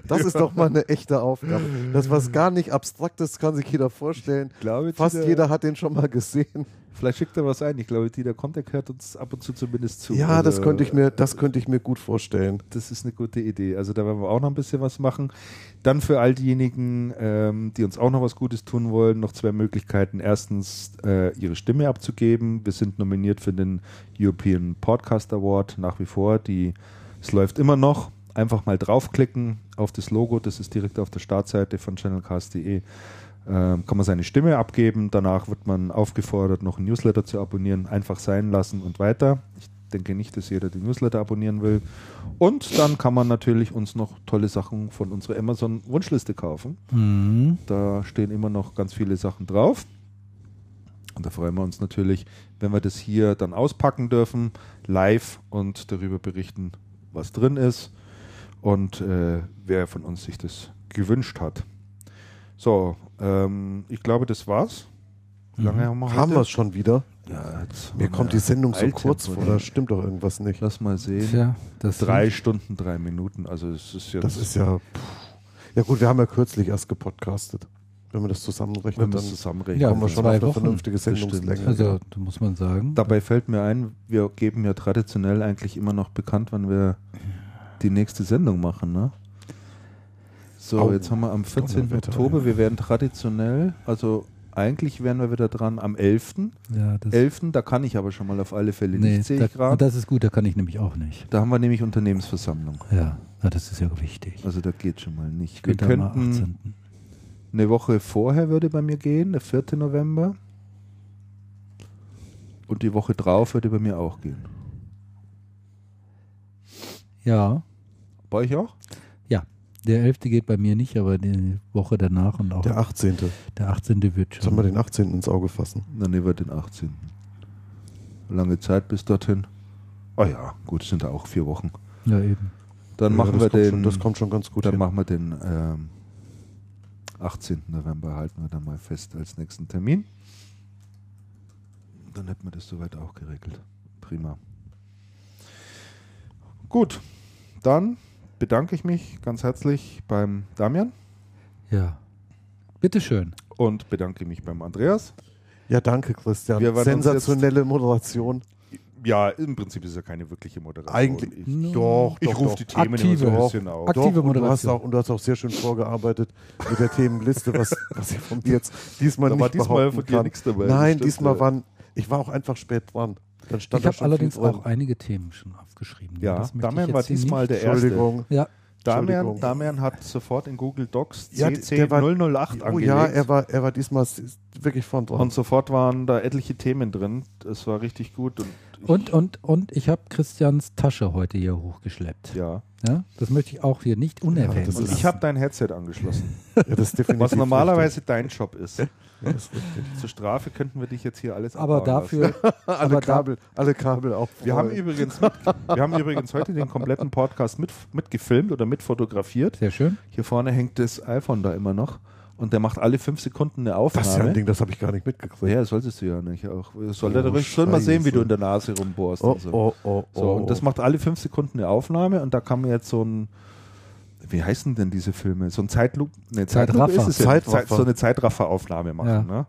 Das ist doch mal eine echte Aufgabe. Das was gar nicht abstraktes kann sich jeder vorstellen. Glaube, Fast jeder hat den schon mal gesehen. Vielleicht schickt er was ein. Ich glaube, Dieter Kontek hört uns ab und zu zumindest zu. Ja, also, das könnte ich mir, das könnte ich mir gut vorstellen. Das ist eine gute Idee. Also da werden wir auch noch ein bisschen was machen. Dann für all diejenigen, ähm, die uns auch noch was Gutes tun wollen, noch zwei Möglichkeiten. Erstens, äh, ihre Stimme abzugeben. Wir sind nominiert für den European Podcast Award nach wie vor. Die, es läuft immer noch. Einfach mal draufklicken auf das Logo. Das ist direkt auf der Startseite von channelcast.de kann man seine Stimme abgeben. Danach wird man aufgefordert, noch ein Newsletter zu abonnieren. Einfach sein lassen und weiter. Ich denke nicht, dass jeder den Newsletter abonnieren will. Und dann kann man natürlich uns noch tolle Sachen von unserer Amazon-Wunschliste kaufen. Mhm. Da stehen immer noch ganz viele Sachen drauf. Und da freuen wir uns natürlich, wenn wir das hier dann auspacken dürfen, live und darüber berichten, was drin ist und äh, wer von uns sich das gewünscht hat. So, ähm, ich glaube, das war's. Wie lange haben wir heute? Haben wir es schon wieder? Ja, jetzt Mir kommt die Sendung so kurz vor, da stimmt doch irgendwas nicht. Lass mal sehen. Tja, das Drei Stunden, drei Minuten. Also es ist jetzt, Das ist ja. Pff. Ja gut, wir haben ja kürzlich erst gepodcastet. Wenn man das wenn zusammenrechnet, wir dann es zusammenrechnen. Ja, kommen wir schon auf eine Wochen. vernünftige. Sendungslänge. Also, da muss man sagen. Dabei fällt mir ein, wir geben ja traditionell eigentlich immer noch bekannt, wann wir die nächste Sendung machen, ne? So, Au. jetzt haben wir am 14. Donnerwetter, Oktober, ja. wir werden traditionell, also eigentlich wären wir wieder dran am 11. Ja, das, 11. Da kann ich aber schon mal auf alle Fälle nee, nicht, sehe da, ich gerade. das ist gut, da kann ich nämlich auch nicht. Da haben wir nämlich Unternehmensversammlung. Ja, na, das ist ja wichtig. Also da geht schon mal nicht. Wir Später mal könnten 18. eine Woche vorher würde bei mir gehen, der 4. November. Und die Woche drauf würde bei mir auch gehen. Ja, Bei euch auch? Der 11. geht bei mir nicht, aber die Woche danach und auch Der 18. der 18. wird Sollen schon. wir den 18. ins Auge fassen? Dann nehmen wir den 18. Lange Zeit bis dorthin. Ah ja, gut, sind da auch vier Wochen. Ja, eben. Dann Ja, machen das wir kommt den. Schon, das kommt schon ganz gut dann hin. machen wir den ähm, 18. November halten wir dann mal fest als nächsten Termin. Dann hätten wir das soweit auch geregelt. Prima. Gut, dann bedanke ich mich ganz herzlich beim Damian Ja. Bitteschön. und bedanke mich beim Andreas. Ja, danke, Christian. Sensationelle Moderation. Ja, im Prinzip ist es ja keine wirkliche Moderation. Eigentlich. Ich, Doch, ich rufe die Themen Aktive. immer so ein bisschen auf. Aktive Doch, und du, hast Moderation. auch, und du hast auch sehr schön vorgearbeitet mit der Themenliste, was, was ich von dir jetzt diesmal Da nicht war diesmal behaupten von dir kann. nichts dabei. Nein, diesmal waren, ich war auch einfach spät dran. Dann stand Ich habe allerdings auch einige Themen schon aufgeschrieben. Ja, Damian war diesmal der Erste. Entschuldigung. Ja, Damian. Damian hat sofort in Google Docs Ja, CC der war- 008 Oh angelegt. ja, er war, er war diesmal wirklich vorn dran. und sofort waren da etliche Themen drin. Das war richtig gut. Und, ich, und, und, und ich habe Christians Tasche heute hier hochgeschleppt. ja. Ja, das möchte ich auch hier nicht unerwähnt Und ist- ich habe dein Headset angeschlossen. ja, das ist definitiv was normalerweise dein Job ist. Ist richtig. Zur Strafe könnten wir dich jetzt hier alles Aber dafür, alle, aber da, Kabel, alle Kabel auch. Wir haben, übrigens mit, wir haben übrigens heute den kompletten Podcast mit, mitgefilmt oder mitfotografiert. sehr schön. Hier vorne hängt das iPhone da immer noch und der macht alle fünf Sekunden eine Aufnahme. das ist ja ein Ding, das habe ich gar nicht mitgekriegt. Ja, das solltest du ja nicht. Auch. Soll Oh, soll mal sehen, wie du in der Nase rumbohrst. Oh, und so. oh, oh, so, oh. und das macht alle fünf Sekunden eine Aufnahme und da kann man jetzt so ein, wie heißen denn diese Filme? So ein Zeitlupe, ne, Zeitraffer. ist es ja. Zeit, so eine Zeitrafferaufnahme machen. Ja. Ne?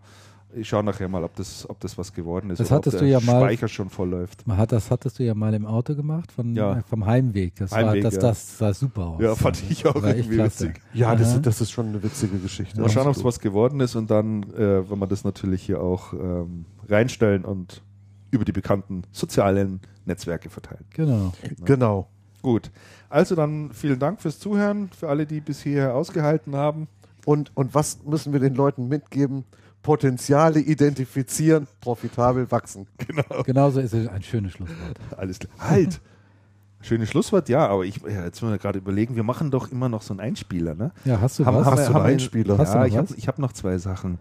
Ich schaue nachher mal, ob das, ob das was geworden ist Das oder hattest ob du der ja mal- Speicher schon voll läuft. Man hat, das hattest du ja mal im Auto gemacht, von, Ja. äh, vom Heimweg. Das, war, Heimweg, das, ja. das sah super aus. Ja, fand ich auch War irgendwie witzig. ja, das, das ist schon eine witzige Geschichte. Mal schauen, ob es was geworden ist und dann, äh, wenn wir das natürlich hier auch ähm, reinstellen und über die bekannten sozialen Netzwerke verteilen. Genau. Genau. Gut. Also dann vielen Dank fürs Zuhören, für alle, die bis hierher ausgehalten haben. Und, und was müssen wir den Leuten mitgeben? Potenziale identifizieren, profitabel wachsen. Genauso ist es ein schönes Schlusswort. Alles klar. Halt! Schönes Schlusswort, ja, aber ich, ja, jetzt müssen wir gerade überlegen, wir machen doch immer noch so einen Einspieler, ne? Ja, hast du Haben- was? haben Hast du einen Einspieler? Hast du ja, noch ich habe ich hab noch zwei Sachen.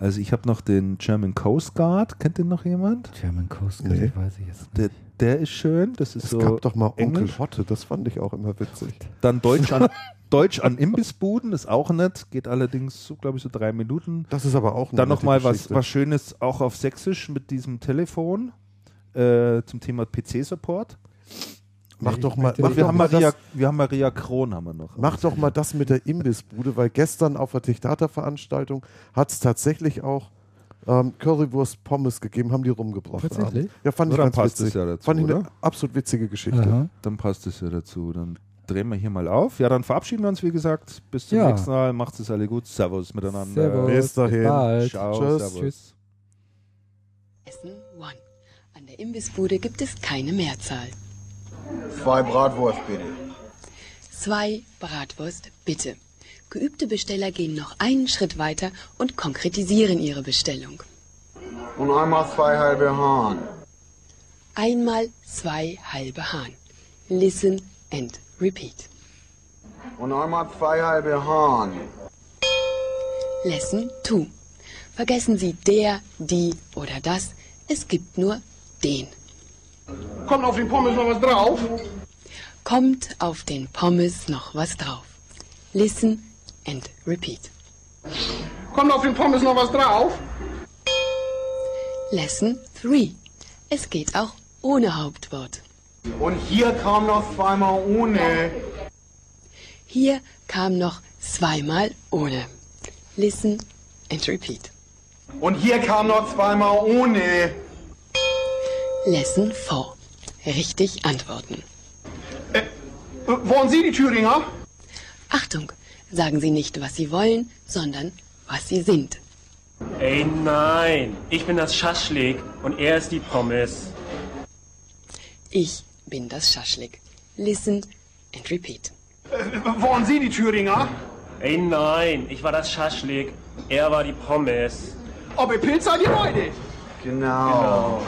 Also ich habe noch den German Coast Guard, kennt den noch jemand? German Coast Guard, Nee. weiß ich jetzt nicht. Der, der ist schön, das ist Es so gab doch mal Onkel. Hotte, das fand ich auch immer witzig. Dann Deutsch an, Deutsch an Imbissbuden, ist auch nett, geht allerdings, so, glaube ich, so drei Minuten. Das ist aber auch eine Dann nochmal was, was Schönes, auch auf Sächsisch mit diesem Telefon äh, zum Thema PC-Support. Mach doch mal, mach Wir haben, mal Maria, das, wir haben Maria Kron haben wir noch. mach doch mal das mit der Imbissbude, weil gestern auf der Tichtata-Veranstaltung hat es tatsächlich auch ähm, Currywurst Pommes gegeben, haben die rumgebracht. Tatsächlich? Ja, fand ich ganz passt witzig. es ja dazu, fand ich eine oder? absolut witzige Geschichte. Aha. Dann passt es ja dazu. Dann drehen wir hier mal auf. Ja, dann verabschieden wir uns, wie gesagt. Bis zum Ja. nächsten Mal. Macht es alle gut. Servus miteinander. Servus. Bis dahin. bald. Ciao. Tschüss. Servus. Tschüss. Essen One. An der Imbissbude gibt es keine Mehrzahl. Zwei Bratwurst bitte. Zwei Bratwurst, bitte. Geübte Besteller gehen noch einen Schritt weiter und konkretisieren ihre Bestellung. Und einmal zwei halbe Hahn. Einmal zwei halbe Hahn. Listen and repeat. Und einmal zwei halbe Hahn. Lesson 2. Vergessen Sie der, die oder das. Es gibt nur den. Kommt auf den Pommes noch was drauf? Kommt auf den Pommes noch was drauf. Listen and repeat. Kommt auf den Pommes noch was drauf? Lesson 3. Es geht auch ohne Hauptwort. Und hier kam noch zweimal ohne. Hier kam noch zweimal ohne. Listen and repeat. Und hier kam noch zweimal ohne. Lesson 4. Richtig antworten. Äh, wollen Sie die Thüringer? Achtung, sagen Sie nicht, was Sie wollen, sondern was Sie sind. Ey, nein. Ich bin das Schaschlik und er ist die Pommes. Ich bin das Schaschlik. Listen and repeat. Äh, wollen Sie die Thüringer? Ey, nein. Ich war das Schaschlik. Er war die Pommes. Ob ihr Pilz seid ihr beide? Genau.